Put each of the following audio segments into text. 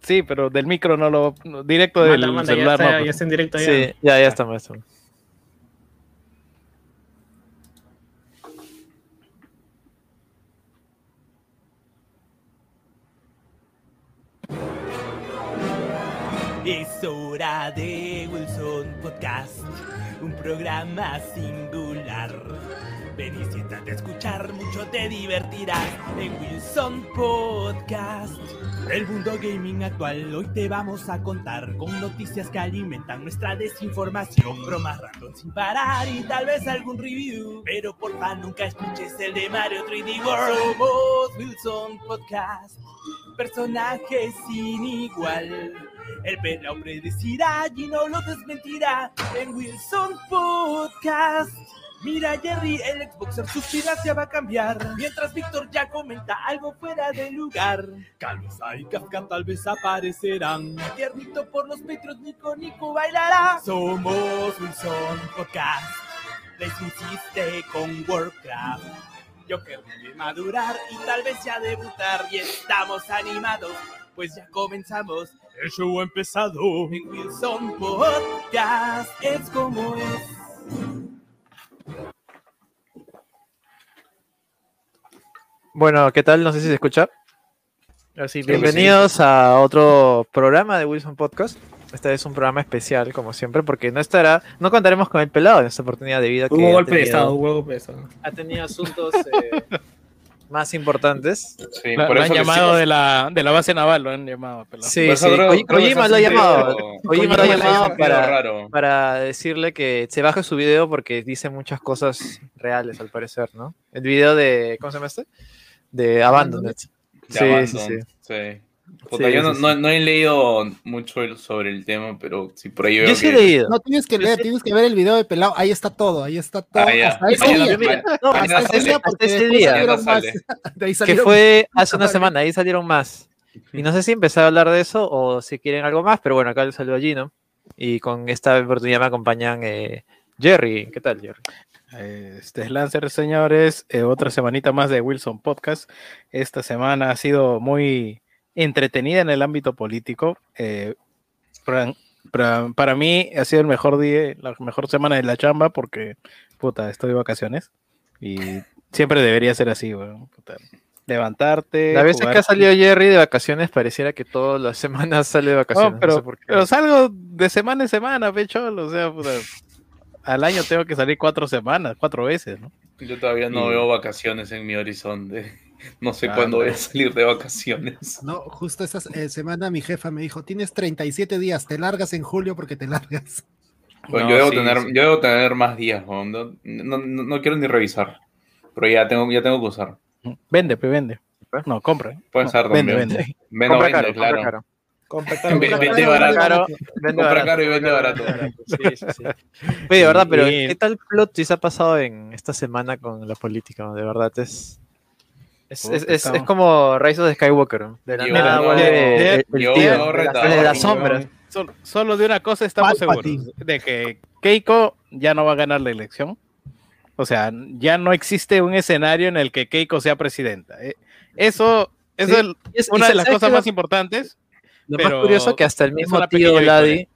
Sí, pero del micro no lo. no, Directo del Manda, manda, ya celular. está, no, ya está en directo. ya. Sí, ya, ya estamos. ya estamos. Es hora de Wilson Podcast, un programa singular. Ven y siéntate a escuchar, mucho te divertirás en Wilson Podcast. El mundo gaming actual, hoy te vamos a contar con noticias que alimentan nuestra desinformación, bromas random sin parar y tal vez algún review. Pero porfa, nunca escuches el de Mario 3D World. Wilson Podcast, personajes sin igual. El pelao predecirá y no lo desmentirá en Wilson Podcast. Mira Jerry, el Xboxer su ya va a cambiar. Mientras Víctor ya comenta algo fuera de lugar. Calvisa y Kafka tal vez aparecerán. Tiernito por los Patreons, Nico Nico bailará. Somos Wilson Podcast. Les insiste con Warcraft. Yo quiero madurar y tal vez ya debutar. Y estamos animados, pues ya comenzamos. El show ha empezado en Wilson Podcast. Es como es. Bueno, ¿qué tal? No sé si se escucha. Así, Bienvenidos a otro programa de Wilson Podcast. Este es un programa especial, como siempre, porque no estará, no contaremos con el pelado en esta oportunidad de vida que Hubo ha golpe de tenido- estado, hubo golpe de estado. ha tenido asuntos eh, más importantes. Sí, por lo eso han que llamado sí- de la, de la base naval, lo han llamado. pelado. Sí, sí. que Kojima lo ha llamado. Kojima lo ha llamado para, para decirle que se baje su video porque dice muchas cosas reales, al parecer, ¿no? El video de, ¿cómo se llama este? De Abandoned. de Sí, Abandon, sí, sí. sí. Puta, Sí, yo no, sí, no- sí. no he leído mucho sobre el tema, pero sí por ahí veo Yo sí he leído. No tienes que leer, tienes que ver el video de pelado. Ahí está todo, ahí está todo. Ah. Hasta ese día. No, Hasta ese día, hasta ese más. Mañana De ahí que fue hace una semana, ahí salieron más. Y no sé si empezar a hablar de eso o si quieren algo más, pero bueno, acá les saludo a Gino. Y con esta oportunidad me acompañan eh, Jerry. ¿Qué tal, Jerry? Este es Lancer, señores. eh, otra semanita más de Wilson Podcast. Esta semana ha sido muy entretenida en el ámbito político. eh, para, para- para mí ha sido el mejor día, la mejor semana de la chamba porque, puta, estoy de vacaciones. Y siempre debería ser así, weón. puta. Levantarte. La vez que ha salido Jerry de vacaciones pareciera que todas las semanas sale de vacaciones. No, no pero, sé por qué. pero salgo de semana en semana, pecho. O sea, puta, al año tengo que salir cuatro semanas, cuatro veces, ¿no? Yo todavía no Y- veo vacaciones en mi horizonte. No sé Ah, cuándo voy a salir de vacaciones. No, justo esa eh, semana mi jefa me dijo, tienes 37 días, te largas en julio porque te largas. Bueno, No, yo, debo sí, tener, sí. yo debo tener más días, no, no, no- no quiero ni revisar. Pero ya tengo, ya tengo que usar. Vende, pues vende. No, compra. Puede No, ser vende, vende. Vendo, compra vende, caro, claro. compra caro. Vende caro, barato. barato. Vende Compra barato, caro y vende barato. Sí, sí, sí. Oye, de verdad, pero Y- ¿qué tal plot twist ha pasado en esta semana con la política? De verdad es. Es, es, es, es como Rise of the Skywalker. De la Yo nada no- vuelve el, el yo tío, no de, retador, las- de las weón. sombras. Solo, solo de una cosa estamos Palpatine. seguros, de que Keiko ya no va a ganar la elección. O sea, ya no existe un escenario en el que Keiko sea presidenta. Eh, Eso, eso Sí, es una de las ¿sabes cosas más importantes. Lo pero más curioso que hasta el es mismo tío Ladi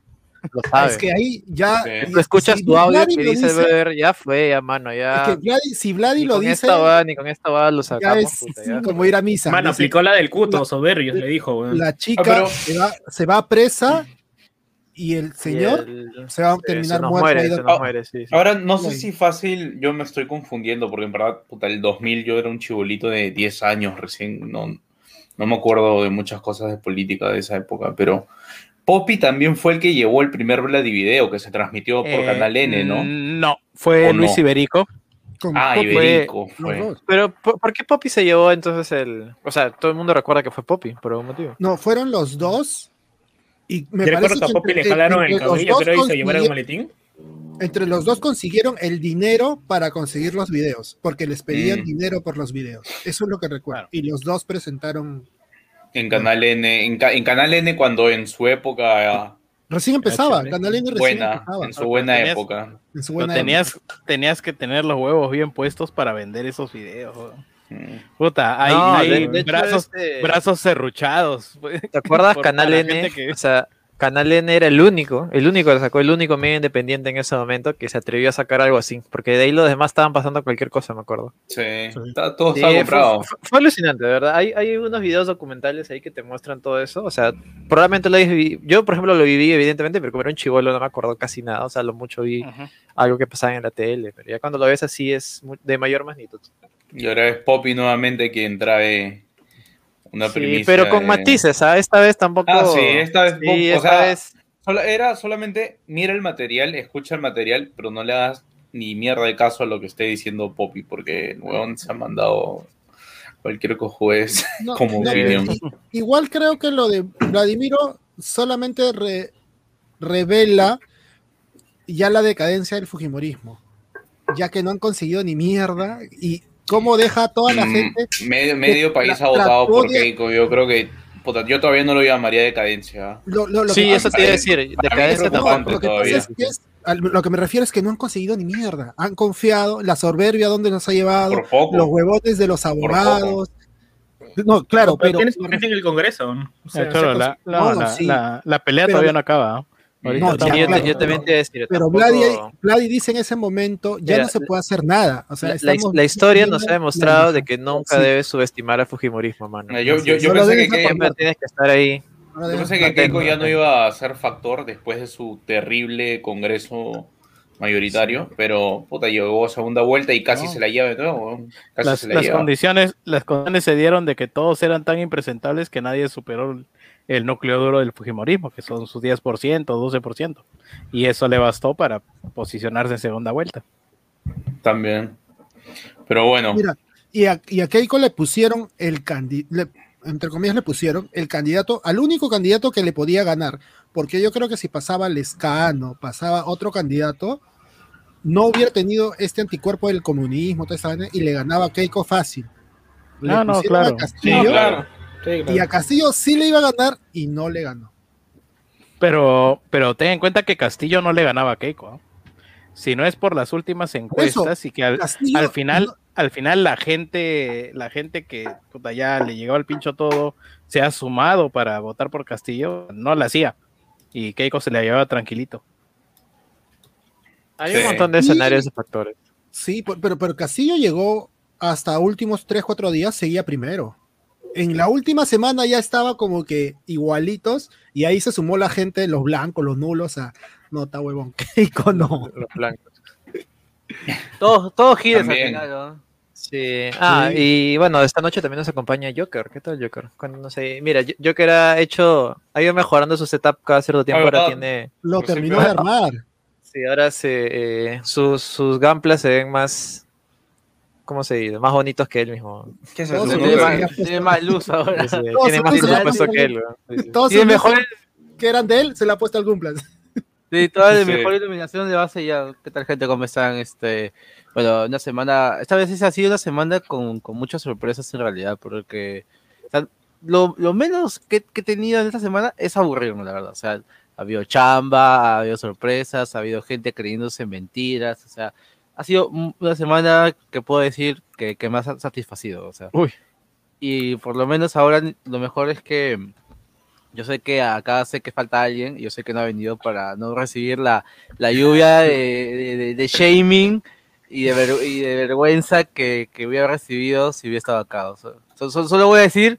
lo sabe. Es que ahí ya... Sí. Tú escuchas si tu audio que lo dice, ya fue, ya mano, es ya. que Vladi- si Vladi ni lo con dice, esta va, ni con esta va lo ya sacamos. es puta, ya. como ir a misa. Mano, Dice, aplicó la del cuto, soberbios, le dijo. La chica Ah, pero- se, va, se va presa y el señor Y el- se va a terminar se nos muerto. muere, muere, sí, sí. Ahora, no sé si fácil, yo me estoy confundiendo, porque en verdad, puta, el 2000 yo era un chibolito de 10 años recién, no, no me acuerdo de muchas cosas de política de esa época, pero Poppy también fue el que llevó el primer Vladivideo que se transmitió por Eh, Canal N, ¿no? No, fue ¿O Luis no? Iberico. Ah, Poppy, Iberico fue. Pero, ¿por, por qué Poppy se llevó entonces el.? O sea, todo el mundo recuerda que fue Poppy, por algún motivo. No, fueron los dos. Y me Yo recuerdo que a que Poppy le jalaron el cabello, creo, y se llevaron el maletín. Entre los dos consiguieron el dinero para conseguir los videos, porque les pedían Mm. dinero por los videos. Eso es lo que recuerdo. Claro. Y los dos presentaron. En Canal N, en, Ca- en Canal N cuando en su época Recién empezaba. Canal N recién buena, empezaba. en su buena Tenías- época. en su Lo buena tenías, tenías que tener los huevos bien puestos para vender esos videos. Mm. Puta, hay, No, hay de- de hecho, brazos, este- brazos serruchados. ¿Te acuerdas? Por Canal N, que- o sea, Canal N era el único, el único que sacó, el único medio independiente en ese momento que se atrevió a sacar algo así, porque de ahí los demás estaban pasando cualquier cosa, me acuerdo. Sí, está- todo Sí, está fue, comprado. fue- fue alucinante, de verdad. Hay, hay unos videos documentales ahí que te muestran todo eso. O sea, probablemente lo hayas vivido. Yo, por ejemplo, lo viví, evidentemente, pero como era un chivolo no me acuerdo casi nada. O sea, lo mucho vi algo que pasaba en la tele. Pero ya cuando lo ves así es de mayor magnitud. Y ahora es Poppy nuevamente quien trae una Sí, primicia. pero con de- matices, ¿ah? Esta vez tampoco. Ah, sí, esta vez, Sí, o esta sea, vez. Era solamente mira el material, escucha el material, pero no le hagas ni mierda de caso a lo que esté diciendo Poppy, porque el weón se ha mandado cualquier cojuez No, como no, opinión. Igual creo que lo de Vladimiro solamente re- revela ya la decadencia del Fujimorismo, ya que no han conseguido ni mierda y cómo deja a toda la Mm, gente. medio, medio país la- ha votado por de- Keiko. Yo creo que. puta, yo todavía no lo llamaría decadencia. Lo, lo- lo Sí, que eso te iba a decir. Decadencia tampoco. lo que pasa todavía. es que es- al- lo que me refiero es que no han conseguido ni mierda. Han confiado, la soberbia donde nos ha llevado, Por poco. los huevotes de los abogados. No, claro, pero. tienes gente en el Congreso. O sea, Ah, claro, la, no, no, la- sí. la- la pelea Pero- todavía no acaba. No, Sí, yo, claro, yo también te iba a decir. Pero tampoco- Vladi, Vladi dice en ese momento, ya Mira, no se puede hacer nada. O sea, la, la- estamos la historia nos ha demostrado de que nunca sí. debes subestimar al Fujimorismo, mano. Yo, yo, yo pensé que, Siempre tienes que estar ahí. Yo pensé que Keiko ya no iba a ser factor después de su terrible congreso mayoritario, pero puta, llegó a segunda vuelta y casi No. se la lleva de nuevo. Casi las, se la las lleva. condiciones, las condiciones se dieron de que todos eran tan impresentables que nadie superó el, núcleo duro del Fujimorismo, que son sus 10%, 12%. Y eso le bastó para posicionarse en segunda vuelta. También. Pero bueno, Mira, y a, y a Keiko le pusieron el candidato, entre comillas le pusieron el candidato, al único candidato que le podía ganar, porque yo creo que si pasaba Lescano, pasaba otro candidato, no hubiera tenido este anticuerpo del comunismo, toda esa vaina, y le ganaba a Keiko fácil. Le no, a claro. Castillo, Sí, claro. Sí, claro. Y a Castillo sí le iba a ganar y no le ganó. Pero, pero ten en cuenta que Castillo no le ganaba a Keiko. ¿ah? Si no es por las últimas encuestas y que al, Castillo al final, no- al final la gente, la gente que puta, ya le llegó al pincho todo, se ha sumado para votar por Castillo, no la hacía. Y Keiko se la llevaba tranquilito. Hay Sí. un montón de escenarios y factores. Sí, pero, pero Castillo llegó hasta últimos 3, 4 días, seguía primero. En la última semana ya estaba como que igualitos y ahí se sumó la gente, los blancos, los nulos, a no, está huevón, Keiko no. Los blancos. Todos, todos giles al También. final, ¿no? Sí. Ah, y bueno, esta noche también nos acompaña Joker. ¿Qué tal Joker? Cuando, no sé, mira, Joker ha hecho, ha ido mejorando su setup cada cierto tiempo. Ah, Ahora tiene, Lo Pues terminó de armar. sí, ahora se, eh, sus, sus gamplas se ven más, ¿cómo se dice? Más bonitos que él mismo. ¿qué es eso? Tiene pero- más, tiene más luz ahora. Sí, tiene más presupuesto que él. Sí. Todos Tiene mejor, que eran de él, se la ha puesto al Gumplas. sí, toda la Sí. mejor iluminación de base ya. ¿Qué tal gente? ¿Cómo están? Este, bueno, una semana, esta vez ha sido una semana con, con muchas sorpresas en realidad, porque o sea, lo, lo menos que, que he tenido en esta semana es aburrirme, la verdad. O sea, ha habido chamba, ha habido sorpresas, ha habido gente creyéndose en mentiras, o sea, ha sido un- una semana que puedo decir que, que me ha sa- satisfacido, o sea. Uy. Y por lo menos ahora lo mejor es que yo sé que acá sé que falta alguien, y yo sé que no ha venido para no recibir la, la lluvia de, de- de- de shaming y de, ver- y de vergüenza que, que hubiera recibido si hubiera estado acá. O sea, so- so- solo voy a decir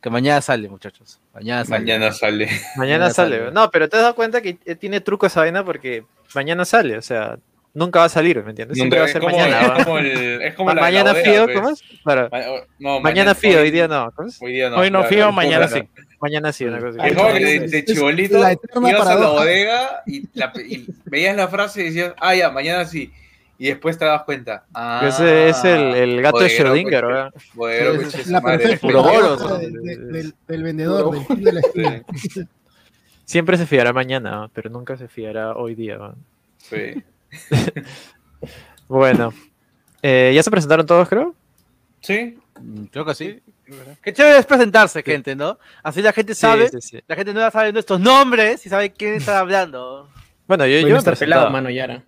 que mañana sale, muchachos. Mañana sale. Mañana sale. Mañana Mañana sale. sale. No, pero te has dado cuenta que eh, tiene truco esa vaina porque mañana sale, o sea, nunca va a salir, ¿me entiendes? Siempre va a es ser como, mañana. es como el- es como Ma- la- mañana fío, pues. ¿cómo es? Claro. Ma- no, Mañana fío, hoy día no. ¿cómo es? Hoy día no. Hoy no claro, fío, mañana sí. Mañana sí, una cosa Es así. como que de, Es- de es chibolito ibas a la paradoja. bodega y, la- y veías la frase y decías, ah, ya, mañana sí. Y después te das cuenta. Ah, Ese es el, el gato de bodeguero, Schrödinger, coche- ¿verdad? bodeguero, Es coche su la madre. perfecta paradoja ¿no? de- de- del, del vendedor, del de la esquina. Siempre se fiará mañana, ¿no? pero nunca se fiará hoy día. ¿no? Sí. Bueno, eh, ¿ya se presentaron todos, creo? Sí. Mm, Creo que sí. Qué chévere es presentarse, gente, ¿no? Así la gente sabe, Sí, sí, sí. la gente nueva sabe nuestros nombres y sabe quién está hablando. Bueno, yo, Hoy yo me presentaba. pelado, mano, Yara.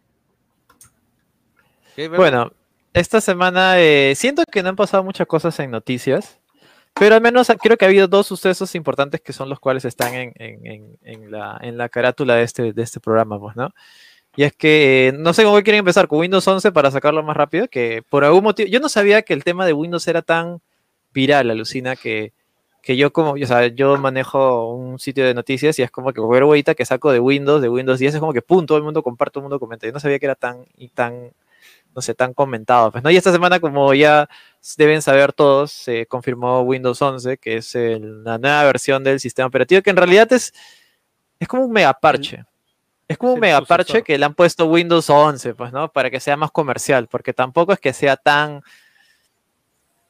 Bueno, esta semana eh, siento que no han pasado muchas cosas en noticias, pero al menos creo que ha habido dos sucesos importantes que son los cuales están en, en- en- en la, en la carátula de este, de este programa, pues, ¿no? Y es que eh, no sé cómo quieren empezar con Windows 11 para sacarlo más rápido, que por algún motivo, yo no sabía que el tema de Windows era tan viral, alucina, que, que yo como, o sea, yo manejo un sitio de noticias y es como que cualquier huevita que saco de Windows, de Windows 10, es como que pum, todo el mundo comparte, todo el mundo comenta. Yo no sabía que era tan, y tan, no sé, tan comentado. Pues, ¿no? Y esta semana, como ya deben saber todos, se confirmó Windows 11, que es la nueva versión del sistema operativo, que en realidad es, es como un mega parche. Es como un mega parche que le han puesto Windows 11, pues, ¿no? Para que sea más comercial, porque tampoco es que sea tan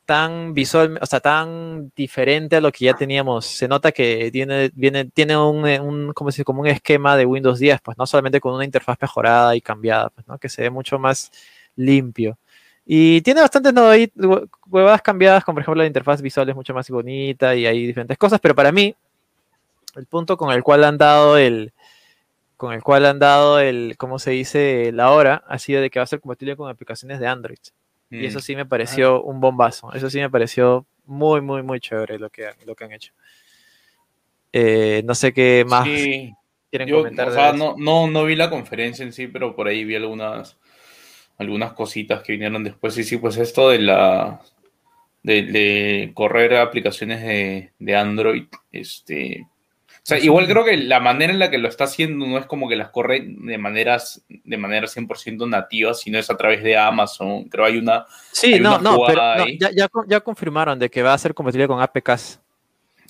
tan visual, o sea, tan diferente a lo que ya teníamos. Se nota que tiene, viene, tiene un, eh, un, ¿cómo se dice? como un esquema de Windows 10, pues no solamente con una interfaz mejorada y cambiada, pues, ¿no? que se ve mucho más limpio. Y tiene bastantes huevadas cambiadas, como por ejemplo la interfaz visual es mucho más bonita y hay diferentes cosas, pero para mí, el punto con el cual han dado el, con el cual han dado el, ¿cómo se dice? La hora, ha sido de que va a ser compatible con aplicaciones de Android. Mm. Y eso sí me pareció un bombazo. Eso sí me pareció muy, muy, muy chévere lo que, lo que han hecho. Eh, no sé qué más Sí, quieren yo, comentar. o sea, no, no, no vi la conferencia en sí, pero por ahí vi algunas, algunas cositas que vinieron después. Y sí, pues esto de la de, de correr aplicaciones de, de Android, este. O sea, igual creo que la manera en la que lo está haciendo no es como que las corre de maneras de manera 100% nativa, sino es a través de Amazon. Creo hay una Sí, hay no, una no, pero no, ya, ya, ya confirmaron de que va a ser compatible con APKs.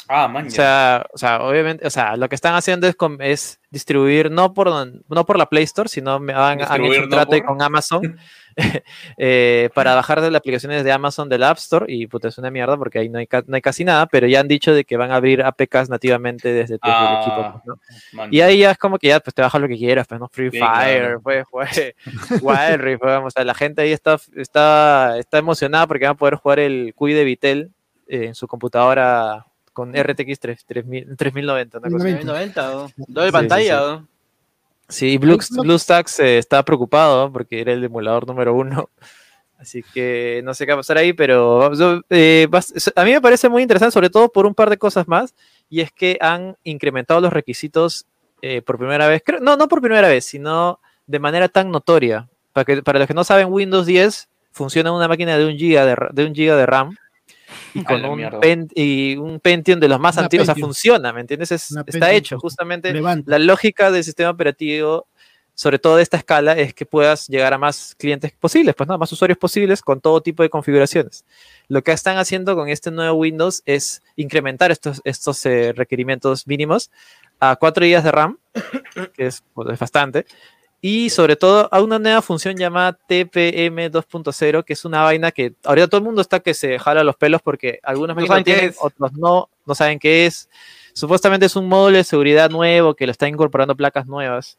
Ah, man, O sea, o sea, obviamente, o sea, lo que están haciendo es, distribuir no por, no por la Play Store, sino han, han hecho un trato por- con Amazon eh, para bajar de las aplicaciones de Amazon del App Store y puta, es una mierda porque ahí no hay, ca- no hay casi nada, pero ya han dicho de que van a abrir APKs nativamente desde, desde el equipo. Ah, pues, Y ahí ya es como que ya pues te bajas lo que quieras, pues no Free Sí, Fire, claro. pues Wild Rift, pues, o sea, la gente ahí está, está, está emocionada porque van a poder jugar el QI de Vitel eh, en su computadora con RTX 3, 3000 3090. una cosa así. 90, ¿no? doble Sí, pantalla. sí, ¿no? Sí, Blue, BlueStacks eh, está preocupado porque era el emulador número uno. Así que no sé qué va a pasar ahí, pero yo, eh, a mí me parece muy interesante, sobre todo por un par de cosas más, y es que han incrementado los requisitos eh, por primera vez, creo- no, no por primera vez, sino de manera tan notoria. Para, que, para los que no saben, Windows 10 funciona en una máquina de un giga de, de, un giga de RAM y con un, pen- y un Pentium de los más Una antiguos, o sea, Pentium. funciona, ¿me entiendes? Es- está Pentium hecho justamente Levanta. la lógica del sistema operativo, sobre todo de esta escala, es que puedas llegar a más clientes posibles, pues no, más usuarios posibles con todo tipo de configuraciones. Lo que están haciendo con este nuevo Windows es incrementar estos, estos eh, requerimientos mínimos a 4 GB de RAM, que es, pues, es bastante, y sobre todo a una nueva función llamada TPM 2.0, que es una vaina que ahorita todo el mundo está que se jala los pelos porque algunos No saben qué tienen, es. otros no, no saben qué es. Supuestamente es un módulo de seguridad nuevo que lo está incorporando placas nuevas.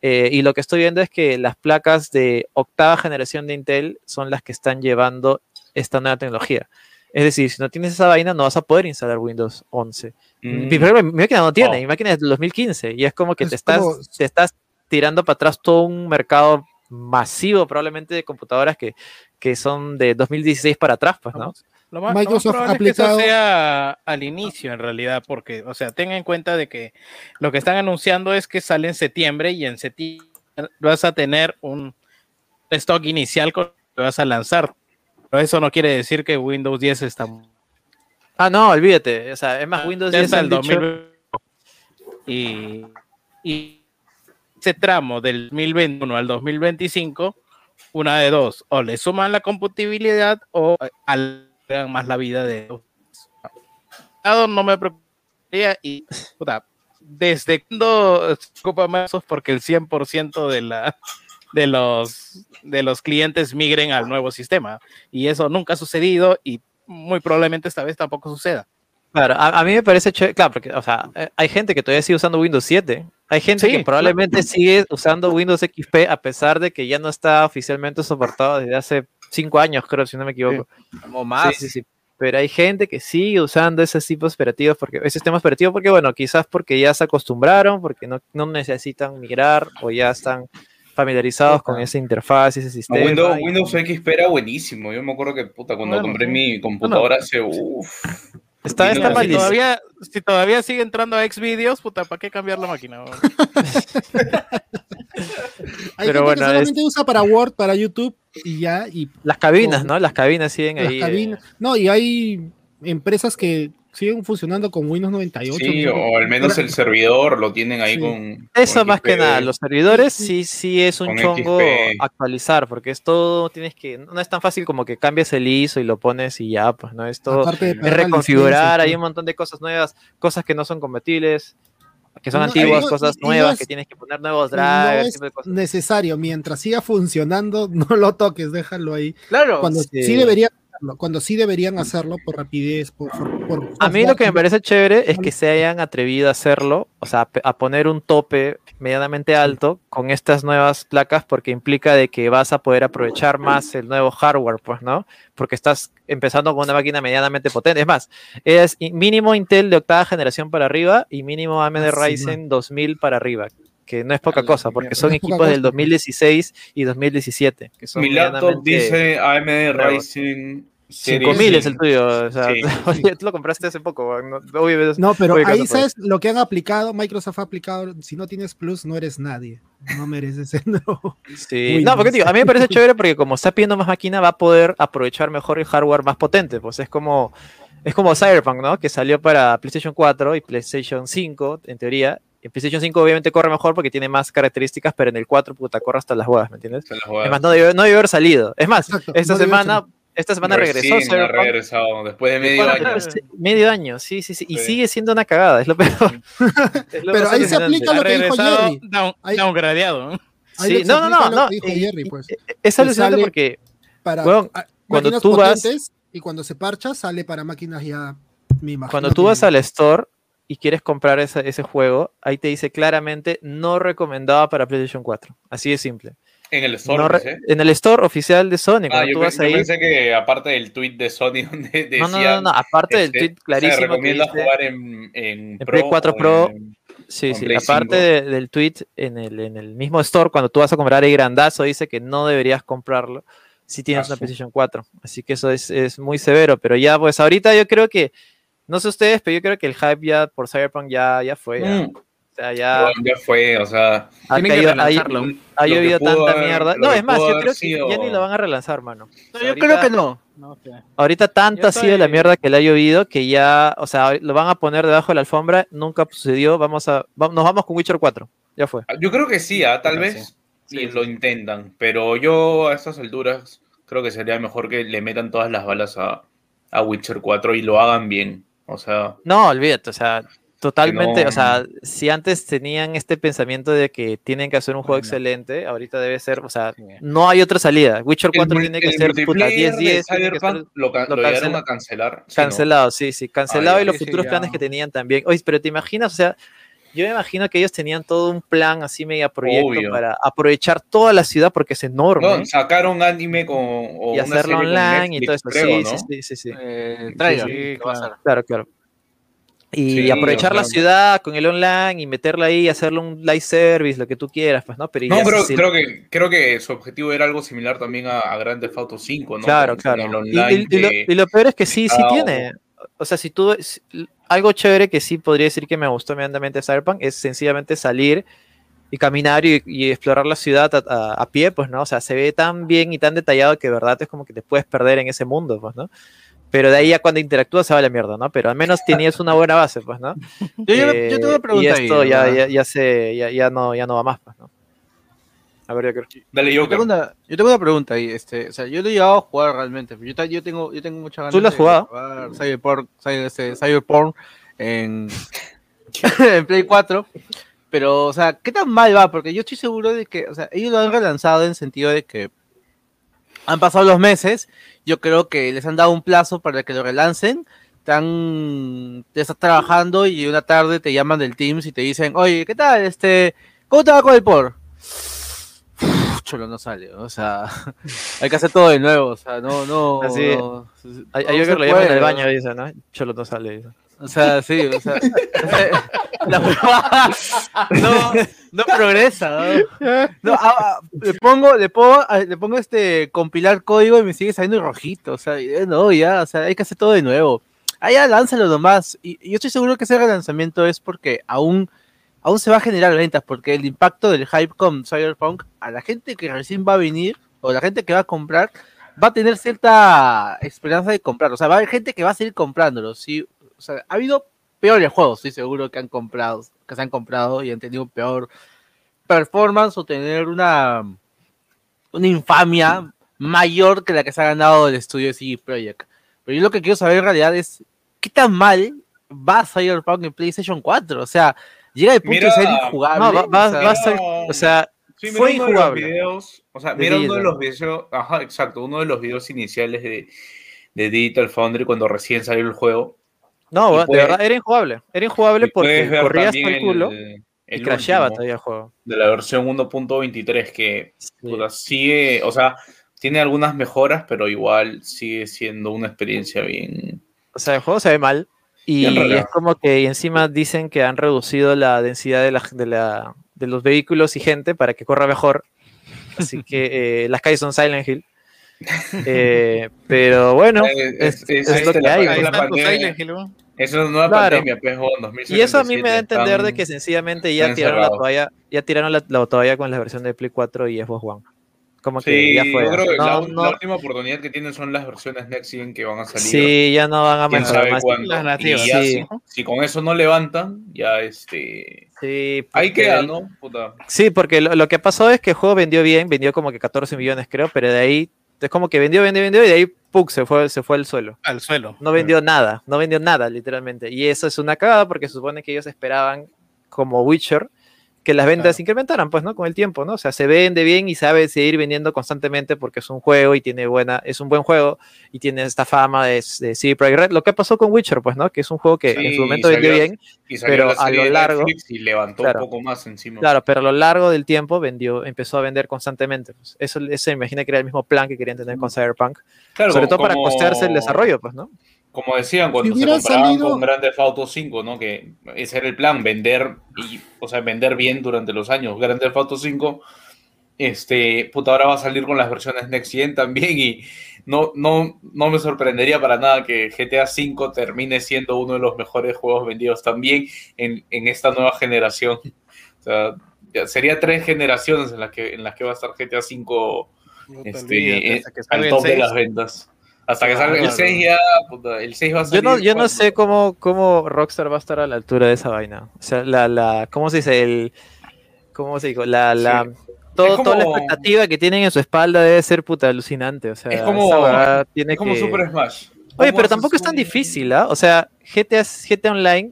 Eh, y lo que estoy viendo es que las placas de octava generación de Intel son las que están llevando esta nueva tecnología. Es decir, si no tienes esa vaina, no vas a poder instalar Windows 11. Mm. Mi, mi máquina no tiene, Oh. mi máquina es del 2015 y es como que Es te estás, como- te estás tirando para atrás todo un mercado masivo probablemente de computadoras que, que son de 2016 para atrás, pues, ¿no? Lo más, lo más Microsoft probable ha es que eso sea al inicio, en realidad, porque, o sea, tengan en cuenta de que lo que están anunciando es que sale en septiembre y en septiembre vas a tener un stock inicial con lo que vas a lanzar. Pero eso no quiere decir que Windows 10 está Ah, no, olvídate. O sea, es más, Windows ya 10 está han el dicho- 2020 y, y ese tramo del 2021 al 2025, una de dos, o le suman la compatibilidad o alargan más la vida de lado no me preocuparía y desde cuando se ocupa Microsoft porque el 100% de la de los de los clientes migren al nuevo sistema y eso nunca ha sucedido y muy probablemente esta vez tampoco suceda. Claro, a, a mí me parece chévere, claro, porque, o sea, eh, hay gente que todavía sigue usando Windows 7. Hay gente Sí, que probablemente sigue usando Windows XP a pesar de que ya no está oficialmente soportado desde hace cinco años, creo, si no me equivoco. O más. Sí, sí, sí. Pero hay gente que sigue usando esos tipos operativos, porque, ese sistema operativo, porque, bueno, quizás porque ya se acostumbraron, porque no, no necesitan migrar o ya están familiarizados con esa interfaz ese sistema. Windows, Windows XP era buenísimo. Yo me acuerdo que puta, cuando Bueno, compré sí. mi computadora hace uff. Está, está Windows mal si, todavía, si todavía sigue entrando a Xvideos, puta, ¿para qué cambiar la máquina? Hay Pero gente bueno, que solamente usa para Word, para YouTube y ya, y Las cabinas, ¿no? Las cabinas siguen las ahí. eh. No, y hay empresas que siguen funcionando con Windows 98. Sí, ¿no? o al menos el servidor lo tienen ahí Sí. con. Eso con más que nada, los servidores sí, sí es un Con chongo XP. actualizar, porque esto tienes que, no es tan fácil como que cambias el ISO y lo pones y ya, pues no, esto es pagar la reconfigurar, hay un montón de cosas nuevas, cosas que no son compatibles, que son No, antiguas, no- cosas no nuevas, es- que tienes que poner nuevos no drivers, es tipo de cosas. necesario. Mientras siga funcionando, no lo toques, déjalo ahí. Claro. Cuando Sí. sí, deberían hacerlo, cuando sí deberían hacerlo por rapidez, por, por- por A mí lo que me parece chévere es que se hayan atrevido a hacerlo, o sea, a poner un tope medianamente alto con estas nuevas placas porque implica de que vas a poder aprovechar más el nuevo hardware, pues, ¿no? Porque estás empezando con una máquina medianamente potente. Es más, es mínimo Intel de octava generación para arriba y mínimo AMD Ryzen 2000 para arriba, que no es poca cosa, porque son equipos del cosa. 2016 y 2017, que son Mi laptop medianamente- dice AMD. Ryzen. Series 5000 es el 5. tuyo, o sea, Sí. tú lo compraste hace poco, ¿no? obviamente No, pero ahí sabes lo que han aplicado, Microsoft ha aplicado, si no tienes Plus no eres nadie, no mereces el no. Sí, Uy, no, porque digo, a mí me parece chévere porque como está pidiendo más máquina va a poder aprovechar mejor el hardware más potente, pues es como es como Cyberpunk, ¿no? Que salió para PlayStation 4 y PlayStation 5 en teoría. En PlayStation 5 obviamente corre mejor porque tiene más características, pero en el 4 puta corre hasta las huevas, ¿me entiendes? Es más, no debió, no debió haber salido. Es más, Exacto, esta no semana esta semana regresó ha regresado después de medio ¿Cuándo año. Medio año, sí, sí, sí. Y Sí. sigue siendo una cagada, es lo peor. Es lo Pero ahí se aplica lo que dijo Jerry. down, Ahí- downgradeado. ¿no? Ahí Sí, se no, no, no, aplica lo no. que dijo y- Jerry, y- pues. Es alucinante sale- porque Para Weón, a- cuando tú vas- y cuando se parcha sale para máquinas ya, imagino Cuando tú vas al store y quieres comprar ese juego, ahí te dice claramente no recomendado para PlayStation 4. Así de simple. En el store, No en el store oficial de Sony, Ah, yo, tú pe- vas yo ahí. pensé que aparte del tweet de Sony donde decía No, no, no, no, aparte del este, tweet se clarísimo que recomienda dice- jugar en, en, en Play 4 o Pro, en- Sí, sí, aparte 5. de- del tweet en el, en el mismo store, cuando tú vas a comprar ahí grandazo, dice que no deberías comprarlo si tienes Ah, una. PlayStation 4. Así que eso es, es muy severo, pero ya, pues ahorita yo creo que, no sé ustedes, pero yo creo que el hype ya por Cyberpunk ya, ya fue. ya. Mm, O sea, ya ya, ya fue, o sea, ha Tienen que caído- ha- relanzarlo. ha Lo que llovido tanta haber- mierda. No, es más, yo creo que ya ni lo van a relanzar, mano. O No, sea, yo creo que no. Ahorita tanta Yo ha sido la estoy- mierda que le ha llovido que ya, o sea, lo van a poner debajo de la alfombra, nunca sucedió, vamos a, va- nos vamos con Witcher 4, ya fue. Yo creo que sí, ah, tal vez sí. y Sí, lo intentan, pero yo a estas alturas creo que sería mejor que le metan todas las balas a, a Witcher 4 y lo hagan bien. O sea, No, olvídate, o sea, totalmente, no- o sea, si antes tenían este pensamiento de que tienen que hacer un juego Bueno. excelente, ahorita debe ser, o sea, Sí. no hay otra salida. Witcher el, 4 mul- tiene que el ser puta multiplayer 10 de 10 tiene que ser Cyberpunk lo, ca- lo lo cancela- a cancelar. ¿sí, cancelado, sí, sí, cancelado Ah, y los Sí, sí, futuros ya. planes que tenían también. Oye, pero te imaginas, o sea, yo me imagino que ellos tenían todo un plan así mega proyecto Obvio. para aprovechar toda la ciudad porque es enorme. No, sacaron anime con o y una hacerlo serie online y todo eso. creo, sí, ¿no? sí, sí, sí, sí. Eh, traigan, sí, ¿qué va a claro. Claro, claro. Y Sí, aprovechar la ciudad con el online y meterla ahí, hacerle un live service, lo que tú quieras, pues, ¿no? Pero No, ya creo, sí- creo que creo que su objetivo era algo similar también a, a Grand Theft Auto 5, ¿no? Claro, Con- con claro. el Y, online y- y lo, que- y lo peor es que sí, sí tiene. O sea, si tú. Algo chévere que sí podría decir que me gustó medianamente de Cyberpunk es sencillamente salir y caminar y, y explorar la ciudad a, a- a pie, pues, ¿no? O sea, se ve tan bien y tan detallado que de verdad es como que te puedes perder en ese mundo, pues, ¿no? Pero de ahí a cuando interactúas se va a la mierda, ¿no? Pero al menos tenías una buena base, pues, ¿no? Yo, yo, yo tengo Eh, una pregunta y ahí, esto ya, ya, ya se, ya, ya no, ya no va más, pues, ¿no? A ver. Dale, Yo tengo, una, yo tengo una pregunta ahí, este, o sea, yo lo he llegado a jugar realmente, yo, tengo, yo tengo mucha ganas ¿Tú lo has de jugado? jugar Cyberpunk, Cyber- este, Cyberpunk en, en Play 4, pero, o sea, ¿qué tan mal va? Porque yo estoy seguro de que, o sea, ellos lo han relanzado en el sentido de que han pasado los meses, yo creo que les han dado un plazo para que lo relancen, están, te estás trabajando y una tarde te llaman del Teams y te dicen, oye, ¿qué tal? Este, ¿cómo te va con el por? Cholo no sale, o sea, hay que hacer todo de nuevo, o sea, no, no. Así, no, A, a no se lo llaman en puede, el ¿no? baño, dice, ¿no? Cholo no sale. dice. O sea, sí, o sea, la huevada, no, No progresa. ¿no? No, ah, ah, le pongo, le pongo, ah, le pongo este compilar código y me sigue saliendo rojito. O sea, ya no, ya, o sea, hay que hacer todo de nuevo. Ah, ya, lánzalo nomás. Y, y yo estoy seguro que ese relanzamiento es porque aún, aún se va a generar ventas, porque el impacto del hype con Cyberpunk a la gente que recién va a venir o la gente que va a comprar va a tener cierta esperanza de comprar. O sea, va a haber gente que va a seguir comprándolo. ¿sí? O sea, ha habido peores juegos, estoy seguro, que han comprado, que se han comprado y han tenido un peor performance o tener una, una infamia mayor que la que se ha ganado el estudio de CD Projekt. Pero yo lo que quiero saber en realidad es qué tan mal va Cyberpunk en PlayStation 4. O sea, llega el punto Mira, de ser injugable. No, va, va- o sea, va a ser, o sea, Sí, mira fue uno de los injugable. videos, o sea, mira uno de los videos, ajá, exacto, uno de los videos iniciales de, de Digital Foundry cuando recién salió el juego. No, de puedes- verdad, era injugable. Era injugable porque corría hasta el culo el- y crasheaba todavía el juego. de la versión 1.23 que Sí. puta, sigue, o sea, tiene algunas mejoras, pero igual sigue siendo una experiencia bien. O sea, el juego se ve mal. Y es como que y encima dicen que han reducido la densidad de, la, de, la- de los vehículos y gente para que corra mejor. Así que eh, las calles son Silent Hill. Eh, pero bueno, Eh, es, es lo que la- hay. es Ahí la está tu pandemia. Silent Hill, ¿no? Es una nueva Claro. pandemia, pues, juego en 2077. Y eso a mí me da a entender de que sencillamente ya tiraron la toalla, ya tiraron la, la toalla con la versión de Play 4 y Xbox One. Como que ya fue. yo creo que No, la, no- la última oportunidad que tienen son las versiones Next Gen que van a salir. sí, ya no van a mejorar más. Las nativas, Y ya sí. si, si con eso no levantan, ya este. Sí, Ahí porque queda, el- ¿no? Puta. Sí, porque lo, lo que pasó es que el juego vendió bien, vendió como que 14 millones creo, pero de ahí es como que vendió, vendió, vendió y de ahí ¡puc! se fue, se fue al suelo. Al suelo. No vendió nada, no vendió nada literalmente. Y eso es una cagada porque se supone que ellos esperaban como Witcher que las ventas Claro. incrementaran, pues, ¿no? Con el tiempo, ¿no? O sea, se vende bien y sabe seguir vendiendo constantemente porque es un juego y tiene buena, es un buen juego y tiene esta fama de, de CD Projekt Red. Lo que pasó con Witcher, pues, ¿no? Que es un juego que en su momento vendió bien, Y Pero a lo largo- y levantó Claro. un poco más encima. Claro, pero a lo largo del tiempo vendió, empezó a vender constantemente. pues. Eso, eso me imagino que era el mismo plan que querían tener con Cyberpunk. Claro, sobre todo como- para costearse el desarrollo, pues, ¿no? Como decían cuando Si se comparaban salido- con Grand Theft Auto 5, ¿no? Que ese era el plan, vender y, o sea, vender bien durante los años. Grand Theft Auto 5, este, puta, ahora va a salir con las versiones Next Gen también y no, no, no me sorprendería para nada que GTA 5 termine siendo uno de los mejores juegos vendidos también en, en esta nueva generación. O sea, ya sería tres generaciones en las que, en las que va a estar GTA 5 No te este, olvides, eh, al top de 6. las ventas. Hasta que salga el Claro. 6 ya, el 6 va a Yo salir. no, yo no sé cómo, cómo Rockstar va a estar a la altura de esa vaina. O sea, la, la, ¿cómo se dice? El, ¿Cómo se dice? La, la, todo, Toda la expectativa que tienen en su espalda debe ser puta alucinante. O sea, Es como- tiene Es como que- Super Smash. Oye, ¿Cómo pero tampoco es tan difícil, ¿ah? O sea, GTA, GTA Online.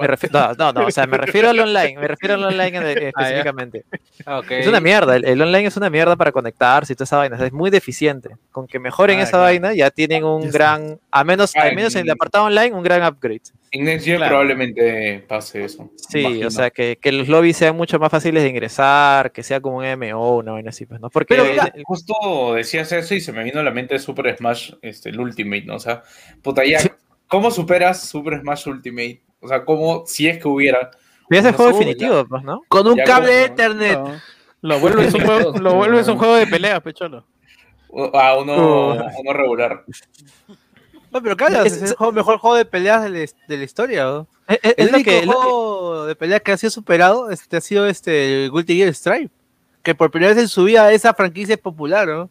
Me refiero, no, no, no, o sea, me refiero al online, me refiero al online en- ya. específicamente. Ah, ok. Es una mierda, el, el online es una mierda para conectarse y toda esa vaina, o sea, es muy deficiente. Con que mejoren Ah, esa claro. vaina, ya tienen un gran, a menos, Ah, al menos en el apartado online, un gran upgrade. En Next Gen Claro. probablemente pase eso. Sí, imagino. o sea, que, que los lobbies sean mucho más fáciles de ingresar, que sea como un MMO, una vaina así, pues, ¿no? Porque Pero el- mira, el- justo decías eso y se me vino a la mente Super Smash, este, el Ultimate, ¿no? O sea, puta, ya, ¿cómo superas Super Smash Ultimate? O sea, ¿cómo, si es que hubiera, ya es el no juego definitivo, pues, ¿no? Con un Ya cable de como- Ethernet. No. Lo vuelves un juego, lo vuelves un juego de peleas, pecholo. a uno, uno regular? No, pero claro, Es- es, el juego- mejor juego de peleas de la, his- de la historia. ¿no? Es, es- es El lo único que, es lo que- juego de pelea que ha sido superado este, ha sido este Guilty Gear Strive. Que por primera vez en su vida esa franquicia es popular, ¿no?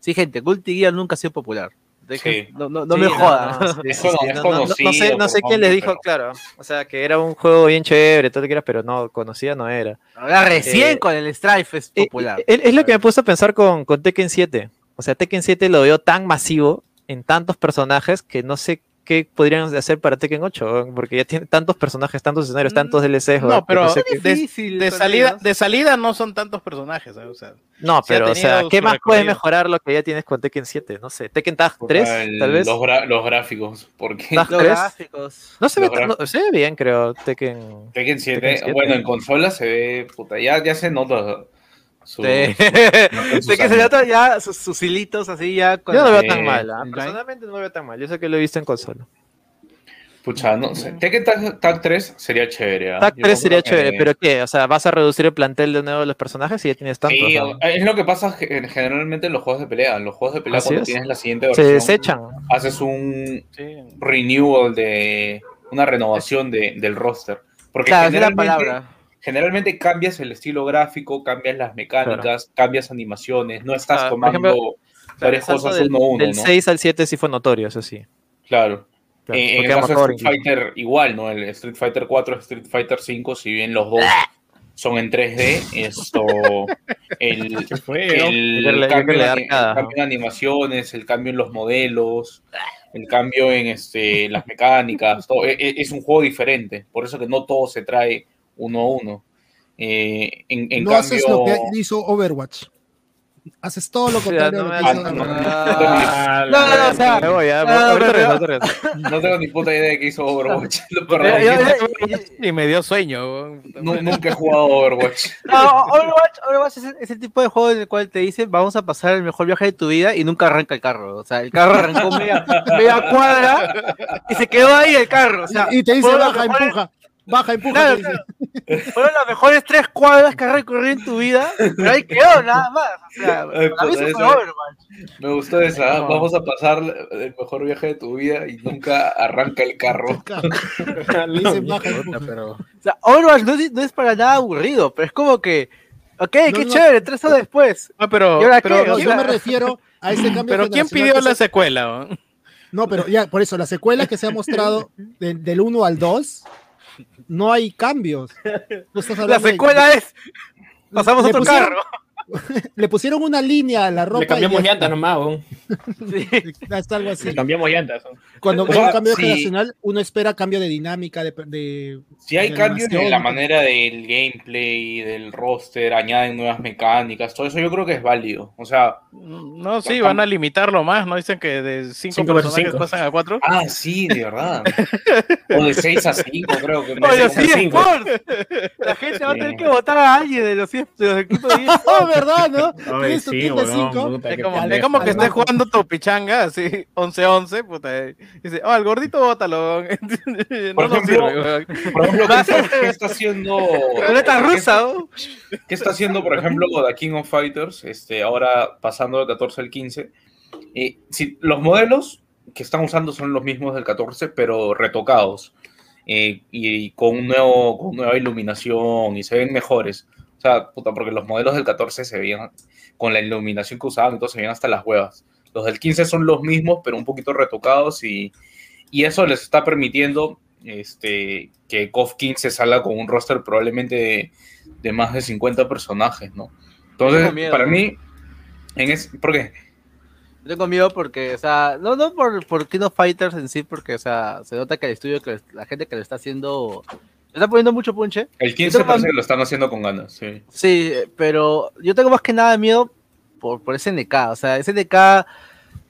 Sí, gente, Guilty Gear nunca ha sido popular. Dejen- Sí. No, no, no Sí, me jodan. no, sé, no sé quién les dijo, pero- claro. O sea, que era un juego bien chévere, todo lo que quieras, pero no, conocida no era. Ahora recién Eh, con el Strife es Eh, popular. eh, Es, lo que me puse a pensar con, con Tekken 7. O sea, Tekken 7 lo veo tan masivo en tantos personajes que no sé qué podrían hacer para Tekken 8, weón, porque ya tiene tantos personajes, tantos escenarios, Mm, tantos DLCs. no, pero- sé de- Difícil De salida, de salida no son tantos personajes, ¿eh? o sea, no, pero o sea, ¿qué más puede recorrido. mejorar lo que ya tienes con Tekken 7? No sé, Tekken Tag 3, El- tal vez. Los, gráficos, porque Los 3. gráficos. No se ve, los no, se ve bien, creo, Tekken. Tekken 7, Tekken 7. bueno, en consola se ve, puta, ya, ya se nota su... Sí. Sé que se nota ya sus, sus hilitos así ya con Yo no la- veo Eh, tan mal, ¿ah? personalmente no lo veo tan mal. Yo sé que lo he visto en consola. Pucha, no sé. Tekken Tag, Tag 3 sería chévere. TAC Yo 3 sería que- chévere, pero ¿qué? O sea, ¿vas a reducir el plantel de nuevo de los personajes y ya tienes tantos? Sí, ¿no? es lo que pasa ge- generalmente en los juegos de pelea. En los juegos de pelea, Así cuando es. tienes la siguiente Se versión, desechan. haces un Sí. renewal de una renovación de, del roster. Porque Claro, es la palabra. Generalmente cambias el estilo gráfico, cambias las mecánicas, cambias animaciones, no estás Ah, tomando ejemplo, varias cosas del, uno a uno, del ¿no? 6 al 7 sí fue notorio, eso sí. Claro. Claro, en, el caso de Street. Fighter, igual, ¿no? El Street Fighter 4, Street Fighter 5, si bien los dos son en 3D, esto, el, el cambio, el cambio en animaciones, el cambio en los modelos, el cambio en este, las mecánicas, todo, e- e- es un juego diferente, por eso que no todo se trae uno a uno. Eh, en, en no cambio, haces lo que hizo Overwatch. Haces todo lo O sea, contrario no tengo ni puta idea de qué hizo Overwatch. Yo yo- yo- Y me dio sueño. nu- nunca he jugado Overwatch. No, Overwatch, Overwatch es, el, es el tipo de juego en el cual te dicen vamos a pasar el mejor viaje de tu vida y nunca arranca el carro. O sea, el carro arrancó media, media cuadra y se quedó ahí el carro. O sea, Y te dice, baja, empuja. Baja, empuja. Claro. Fueron las mejores tres cuadras que has recorrido en tu vida, pero ahí quedó nada más. O sea, Ay, para mí eso fue Overwatch. Me gustó esa. No. Vamos a pasar el mejor viaje de tu vida y nunca arranca el carro. Le dicen, baja, Puta, empuja. pero O sea, Overwatch no, es- no es para nada aburrido, pero es como que, ok, No, qué no. chévere, tres horas después. Ah, pero, ¿Y ahora pero, qué? No, O yo sea- me refiero a ese cambio pero ¿quién pidió la se- secuela? ¿no? No, pero ya, por eso, la secuela que se ha mostrado de- del 1 al 2, no hay cambios. No estás La de- secuela es, pasamos a otro pusieron- carro. Le pusieron una línea a la ropa. Le cambiamos llantas nomás, weón. está, está algo así. Le cambiamos llantas. weón. Cuando hay un cambio sí. generacional, uno espera cambio de dinámica, de, de- Si hay de cambios en la manera del gameplay, del roster, añaden nuevas mecánicas, todo eso yo creo que es válido. O sea, No, sí, van a limitarlo más, ¿no? Dicen que de cinco Cinco versus personajes cinco. pasan a cuatro. ah, sí, de verdad. o de 6 a 5, creo que. Oye, sí, sí. La gente va a tener Sí. que votar a alguien de los, de los equipos de ¿verdad, no? Oye, Tienes tu sí, cinco. puta, Es qué como, es como que estés jugando tu pichanga, así, 11-11, puta. eh, Dice, oh, el gordito bótalo. no Por nos ejemplo, sirve. Por ejemplo, ¿qué está, qué está haciendo. Ruleta qué- rusa, ¿no? ¿Qué está haciendo, por ejemplo, The King of Fighters? Este, ahora pasando del 14 al 15. Eh, si, los modelos que están usando son los mismos del 14, pero retocados. eh, y, con, un nuevo, con nueva iluminación y se ven mejores. O sea, puta, porque los modelos del 14 se veían con la iluminación que usaban, entonces se veían hasta las huevas. Los del 15 son los mismos, pero un poquito retocados y, y eso les está permitiendo este, que KOF 15 salga con un roster probablemente de, de más de 50 personajes, ¿no? Entonces, miedo. para mí, en es, ¿por qué? Tengo miedo porque, o sea, no, no por, por King of Fighters en sí, porque, o sea, se nota que el estudio, que la gente que le está haciendo, le está poniendo mucho punche. El 15 tengo- parece que lo están haciendo con ganas, sí. Sí, eh, pero yo tengo más que nada miedo por, por SNK. O sea, SNK,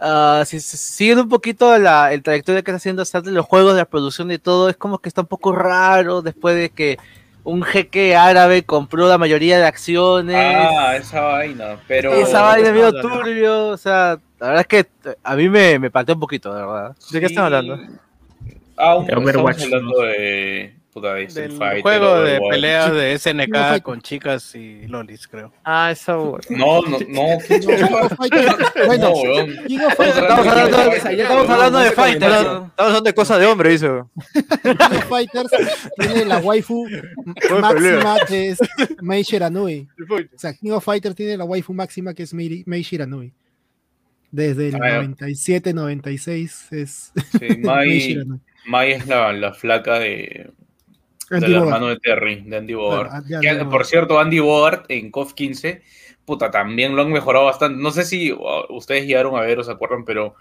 ah, si, si siguen un poquito la el trayectoria que está haciendo hasta de los juegos, de la producción y todo, es como que está un poco raro después de que un jeque árabe compró la mayoría de acciones. Ah, esa vaina, pero... esa vaina estamos medio turbio, o sea, la verdad es que eh, a mí me, me pateó un poquito, de verdad. ¿De qué están hablando? Aún De estamos Overwatch, hablando de... Puta, Del Fighter, juego de peleas de SNK con chicas y lolis, creo. Ah, esa hueá. No, no, no. King of Fighters- Bueno, Estamos Fighters, Estamos hablando, de- Fighter, estamos hablando de no se Fighter. comenta. ¿no? Estamos hablando de cosas de hombre, dice. King of Fighters tiene la waifu máxima que es Mei Shiranui. O sea, King of Fighters tiene la waifu máxima que es Mei, Shiranui. Desde el Ah, ya. 97, 96 es Sí, Mai. Mai es la, la flaca de, del Antiguo. hermano de Terry, de Andy Bogart. Claro, de Que, Andy por Bogart. cierto, Andy Bogart en KOF 15, puta, también lo han mejorado bastante. No sé si ustedes llegaron a ver o se acuerdan, pero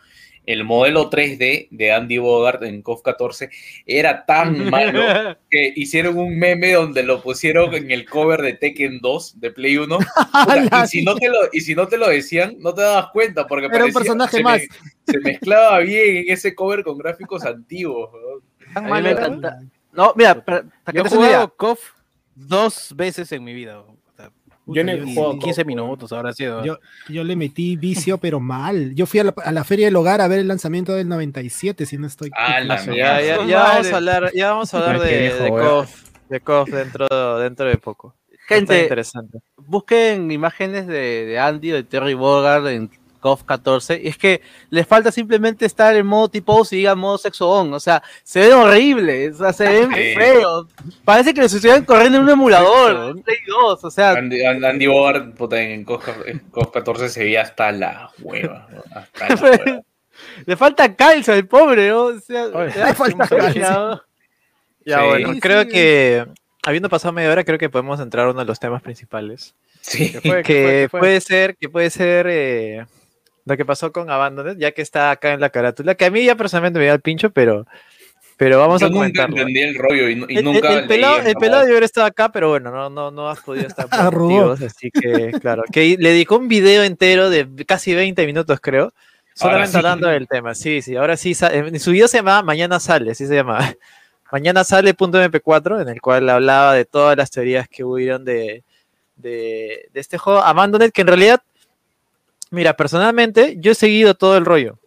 el modelo 3D de Andy Bogart en KOF 14 era tan malo que hicieron un meme donde lo pusieron en el cover de Tekken 2 de Play 1. Puta, y, si no te lo, y si no te lo decían, no te dabas cuenta porque Era un personaje se más. me- se mezclaba bien en ese cover con gráficos antiguos. me encanta. No, mira, para, para que Yo jugado KOF dos veces en mi vida. o sea, Puta, en el yo- juego- 15 minutos habrá sido. Yo, yo le metí vicio, pero mal. Yo fui a la, a la Feria del Hogar a ver el lanzamiento del 97, si no estoy. Ah, la Ya, ya, ya vamos a hablar, ya vamos a hablar de, de. KOF, de KOF dentro, dentro de poco. Gente, interesante. busquen imágenes de, de Andy o de Terry Bogard en KOF 14. Y es que les falta simplemente estar en modo tipo y diga modo sexo on. O sea, se ven horribles, o sea, se ven Sí. feos. Parece que les estuvieran corriendo en un emulador, en Play 2. O sea, Andy, Andy Bogart, puta, en COF 14 se veía hasta la hueva. ¿no? Hasta la hueva. le falta calza al pobre, ¿no? O sea, Oye, le falta calza. Ya Sí. bueno, Sí, creo sí. que habiendo pasado media hora, creo que podemos entrar a uno de los temas principales. Sí. Que puede ser, que puede ser eh, lo que pasó con Abandoned, ya que está acá en la carátula, que a mí ya personalmente me da el pincho, pero, pero vamos Yo a nunca comentarlo. entendí el rollo y, y El, nunca el- el pelado, el pelado hueá. debe haber estado acá, pero bueno, no, no, no has podido estar por motivos, así que, claro, que le dedicó un video entero de casi 20 minutos, creo, solamente sí. hablando del tema. Sí, sí, ahora sí, en su video se llama Mañana sale, así se llama. Mañana sale .mp4, en el cual hablaba de todas las teorías que hubieron de, de, de este juego Abandoned, que en realidad, mira, personalmente, yo he seguido todo el rollo.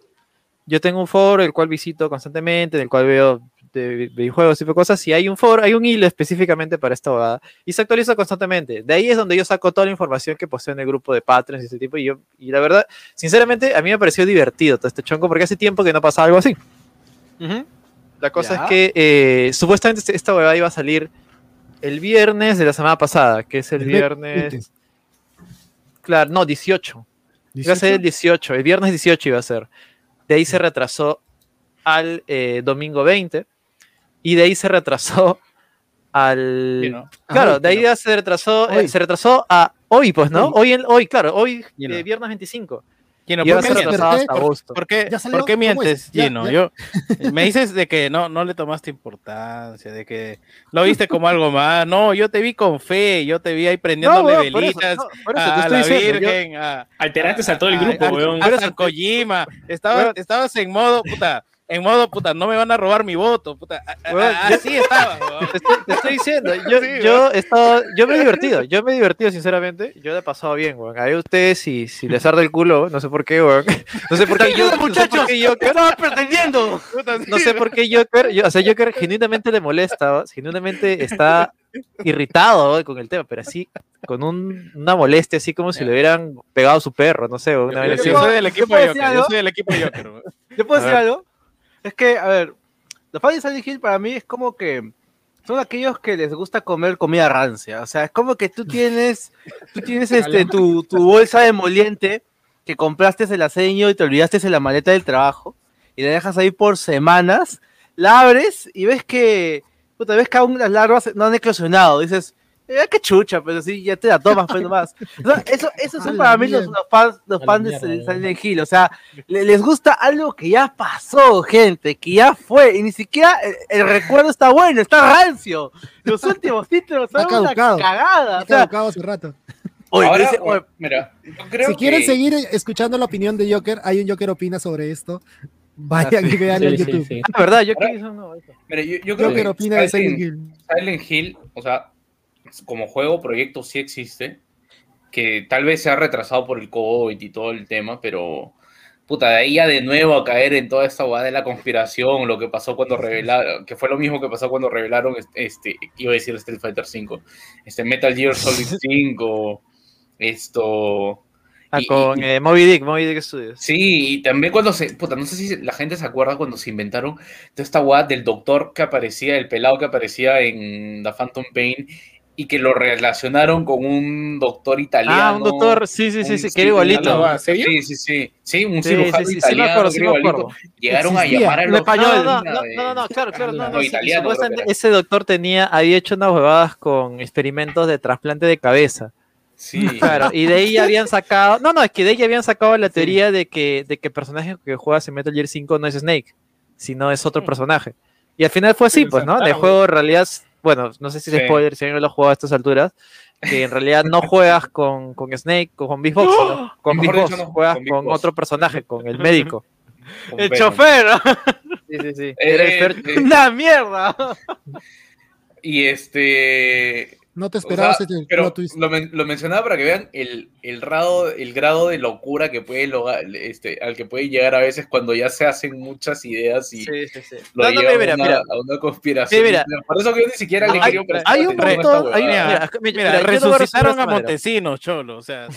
Yo tengo un foro el cual visito constantemente, en el cual veo de vi- videojuegos y cosas, y hay un foro, hay un hilo específicamente para esta abogada, y se actualiza constantemente. De ahí es donde yo saco toda la información que poseo en el grupo de Patreons y ese tipo, y yo, y la verdad, sinceramente, a mí me pareció divertido todo este chonco, porque hace tiempo que no pasaba algo así. La cosa Ya. es que eh, supuestamente este- esta huevada iba a salir el viernes de la semana pasada, que es el El viernes. Claro, no, 18. Iba a ser el 18. 18, el viernes 18 iba a ser. De ahí se retrasó al eh, domingo 20 y de ahí se retrasó al... Sí, ¿no? Claro, de ahí ya se retrasó, eh, se retrasó a hoy, pues, ¿no? Hoy. Hoy, en- hoy claro, hoy no. eh, viernes 25. Gino, ¿por qué mientes? hasta agosto. ¿Por qué, por qué mientes, Ya, Gino? ya. Yo, me dices de que no, no le tomaste importancia, de que lo viste como algo más. No, yo te vi con fe, yo te vi ahí prendiéndole weón, por eso, velitas no, por eso te a la diciendo, yo- Virgen, a, Alteraste a todo el grupo, a- weón. a San Kojima. Estabas, estabas en modo, puta, en modo, puta, no me van a robar mi voto, puta. Así estaba, weón. Te estoy, te estoy diciendo, yo, Sí, yo, he estado- yo me he divertido, yo me he divertido sinceramente, yo le he pasado bien, weón. A ustedes si, si les arde el culo, no sé por qué, weón. No sé por qué yo, no sé por muchachos, qué Joker, estaba pretendiendo. no sé por qué Joker, yo, o sea, Joker genuinamente le molesta, ¿no? genuinamente está irritado ¿no? con el tema, pero así, con un- una molestia, así como si le hubieran pegado a su perro, no sé, una Yo, vez yo soy del equipo de Joker, yo soy del equipo de Joker. weón. ¿Yo puedo decir algo? Es que, a ver, los fans de Silent Hill para mí es como que son aquellos que les gusta comer comida rancia. O sea, es como que tú tienes, tú tienes este, tu, tu bolsa de moliente que compraste el aceño y te olvidaste en la maleta del trabajo y la dejas ahí por semanas, la abres y ves que, puta, ves que aún las larvas no han eclosionado. Dices, eh, qué chucha, pero sí, ya te la tomas, pues nomás. O sea, eso, esos A son para mí los, los fans, los A fans de. Silent Hill. O sea, le- les gusta algo que ya pasó, gente, que ya fue, y ni siquiera el, el recuerdo está bueno, está rancio. Los últimos títulos son Está una cagada. O Está sea, caducado hace rato. oye, Ahora, dice, oye, mira, creo si quieren que- seguir escuchando la opinión de Joker, hay un Joker opina sobre esto. Vayan y vean en Sí, sí, YouTube. sí. Ah, ¿verdad? Yo Ahora- que hizo no, eso. mira, yo, yo creo Joker que opina de Silent- Silent Hill. Silent Hill, o sea, como juego, proyecto sí existe, que tal vez se ha retrasado por el COVID y todo el tema, pero puta, de ahí ya de nuevo a caer en toda esta guada de la conspiración, lo que pasó cuando revelaron, que fue lo mismo que pasó cuando revelaron, este, iba a decir Street Fighter 5, este Metal Gear Solid 5, esto... Ah, y- con y- eh, Moby Dick, Moby Dick Studios. Sí, y también cuando se, puta, no sé si la gente se acuerda cuando se inventaron toda esta guada del doctor que aparecía, el pelado que aparecía en The Phantom Pain y que lo relacionaron con un doctor italiano. Ah, un doctor, sí, sí, sí, sí, que era igualito. Sí, sí, sí, sí, un Sí, cirujano sí, sí, sí, italiano. me acuerdo, que me acuerdo. Llegaron a Existía. llamar al Un doctor. español. No, no, no, de- no, no, no, claro, claro, no, no, italiano, ese doctor tenía, había hecho unas huevadas con experimentos de trasplante de cabeza. Sí, Claro, y de ahí habían sacado, no, no, es que de ahí habían sacado la teoría de que, de que el personaje que juegas en Metal Gear 5 no es Snake, sino es otro personaje. Y al final fue así, Sí, pues, ¿no? En el juego en realidad, bueno, no sé si es Sí. spoiler, si alguien lo ha jugado a estas alturas, que en realidad no juegas con, con Snake o con Big Boss, sino con Big Boss, dicho, no, juegas con otro personaje, con el médico. con el Venom. chofer, Sí, sí, sí. Eh, Era el eh, Fer- eh, una mierda. Y este. No te O sea, esperabas este pero lo, men- lo mencionaba para que vean el, el, grado, el grado de locura que puede logra- este, al que puede llegar a veces cuando ya se hacen muchas ideas y Sí, sí, sí. lo No, no, llevan mira, a, una, mira. a una conspiración. Sí, mira. Por eso que yo ni siquiera le Hay- quería prestar hay un a montón, hay- mira, Mira, voy a resucitaron a. Montesinos, cholo. O sea,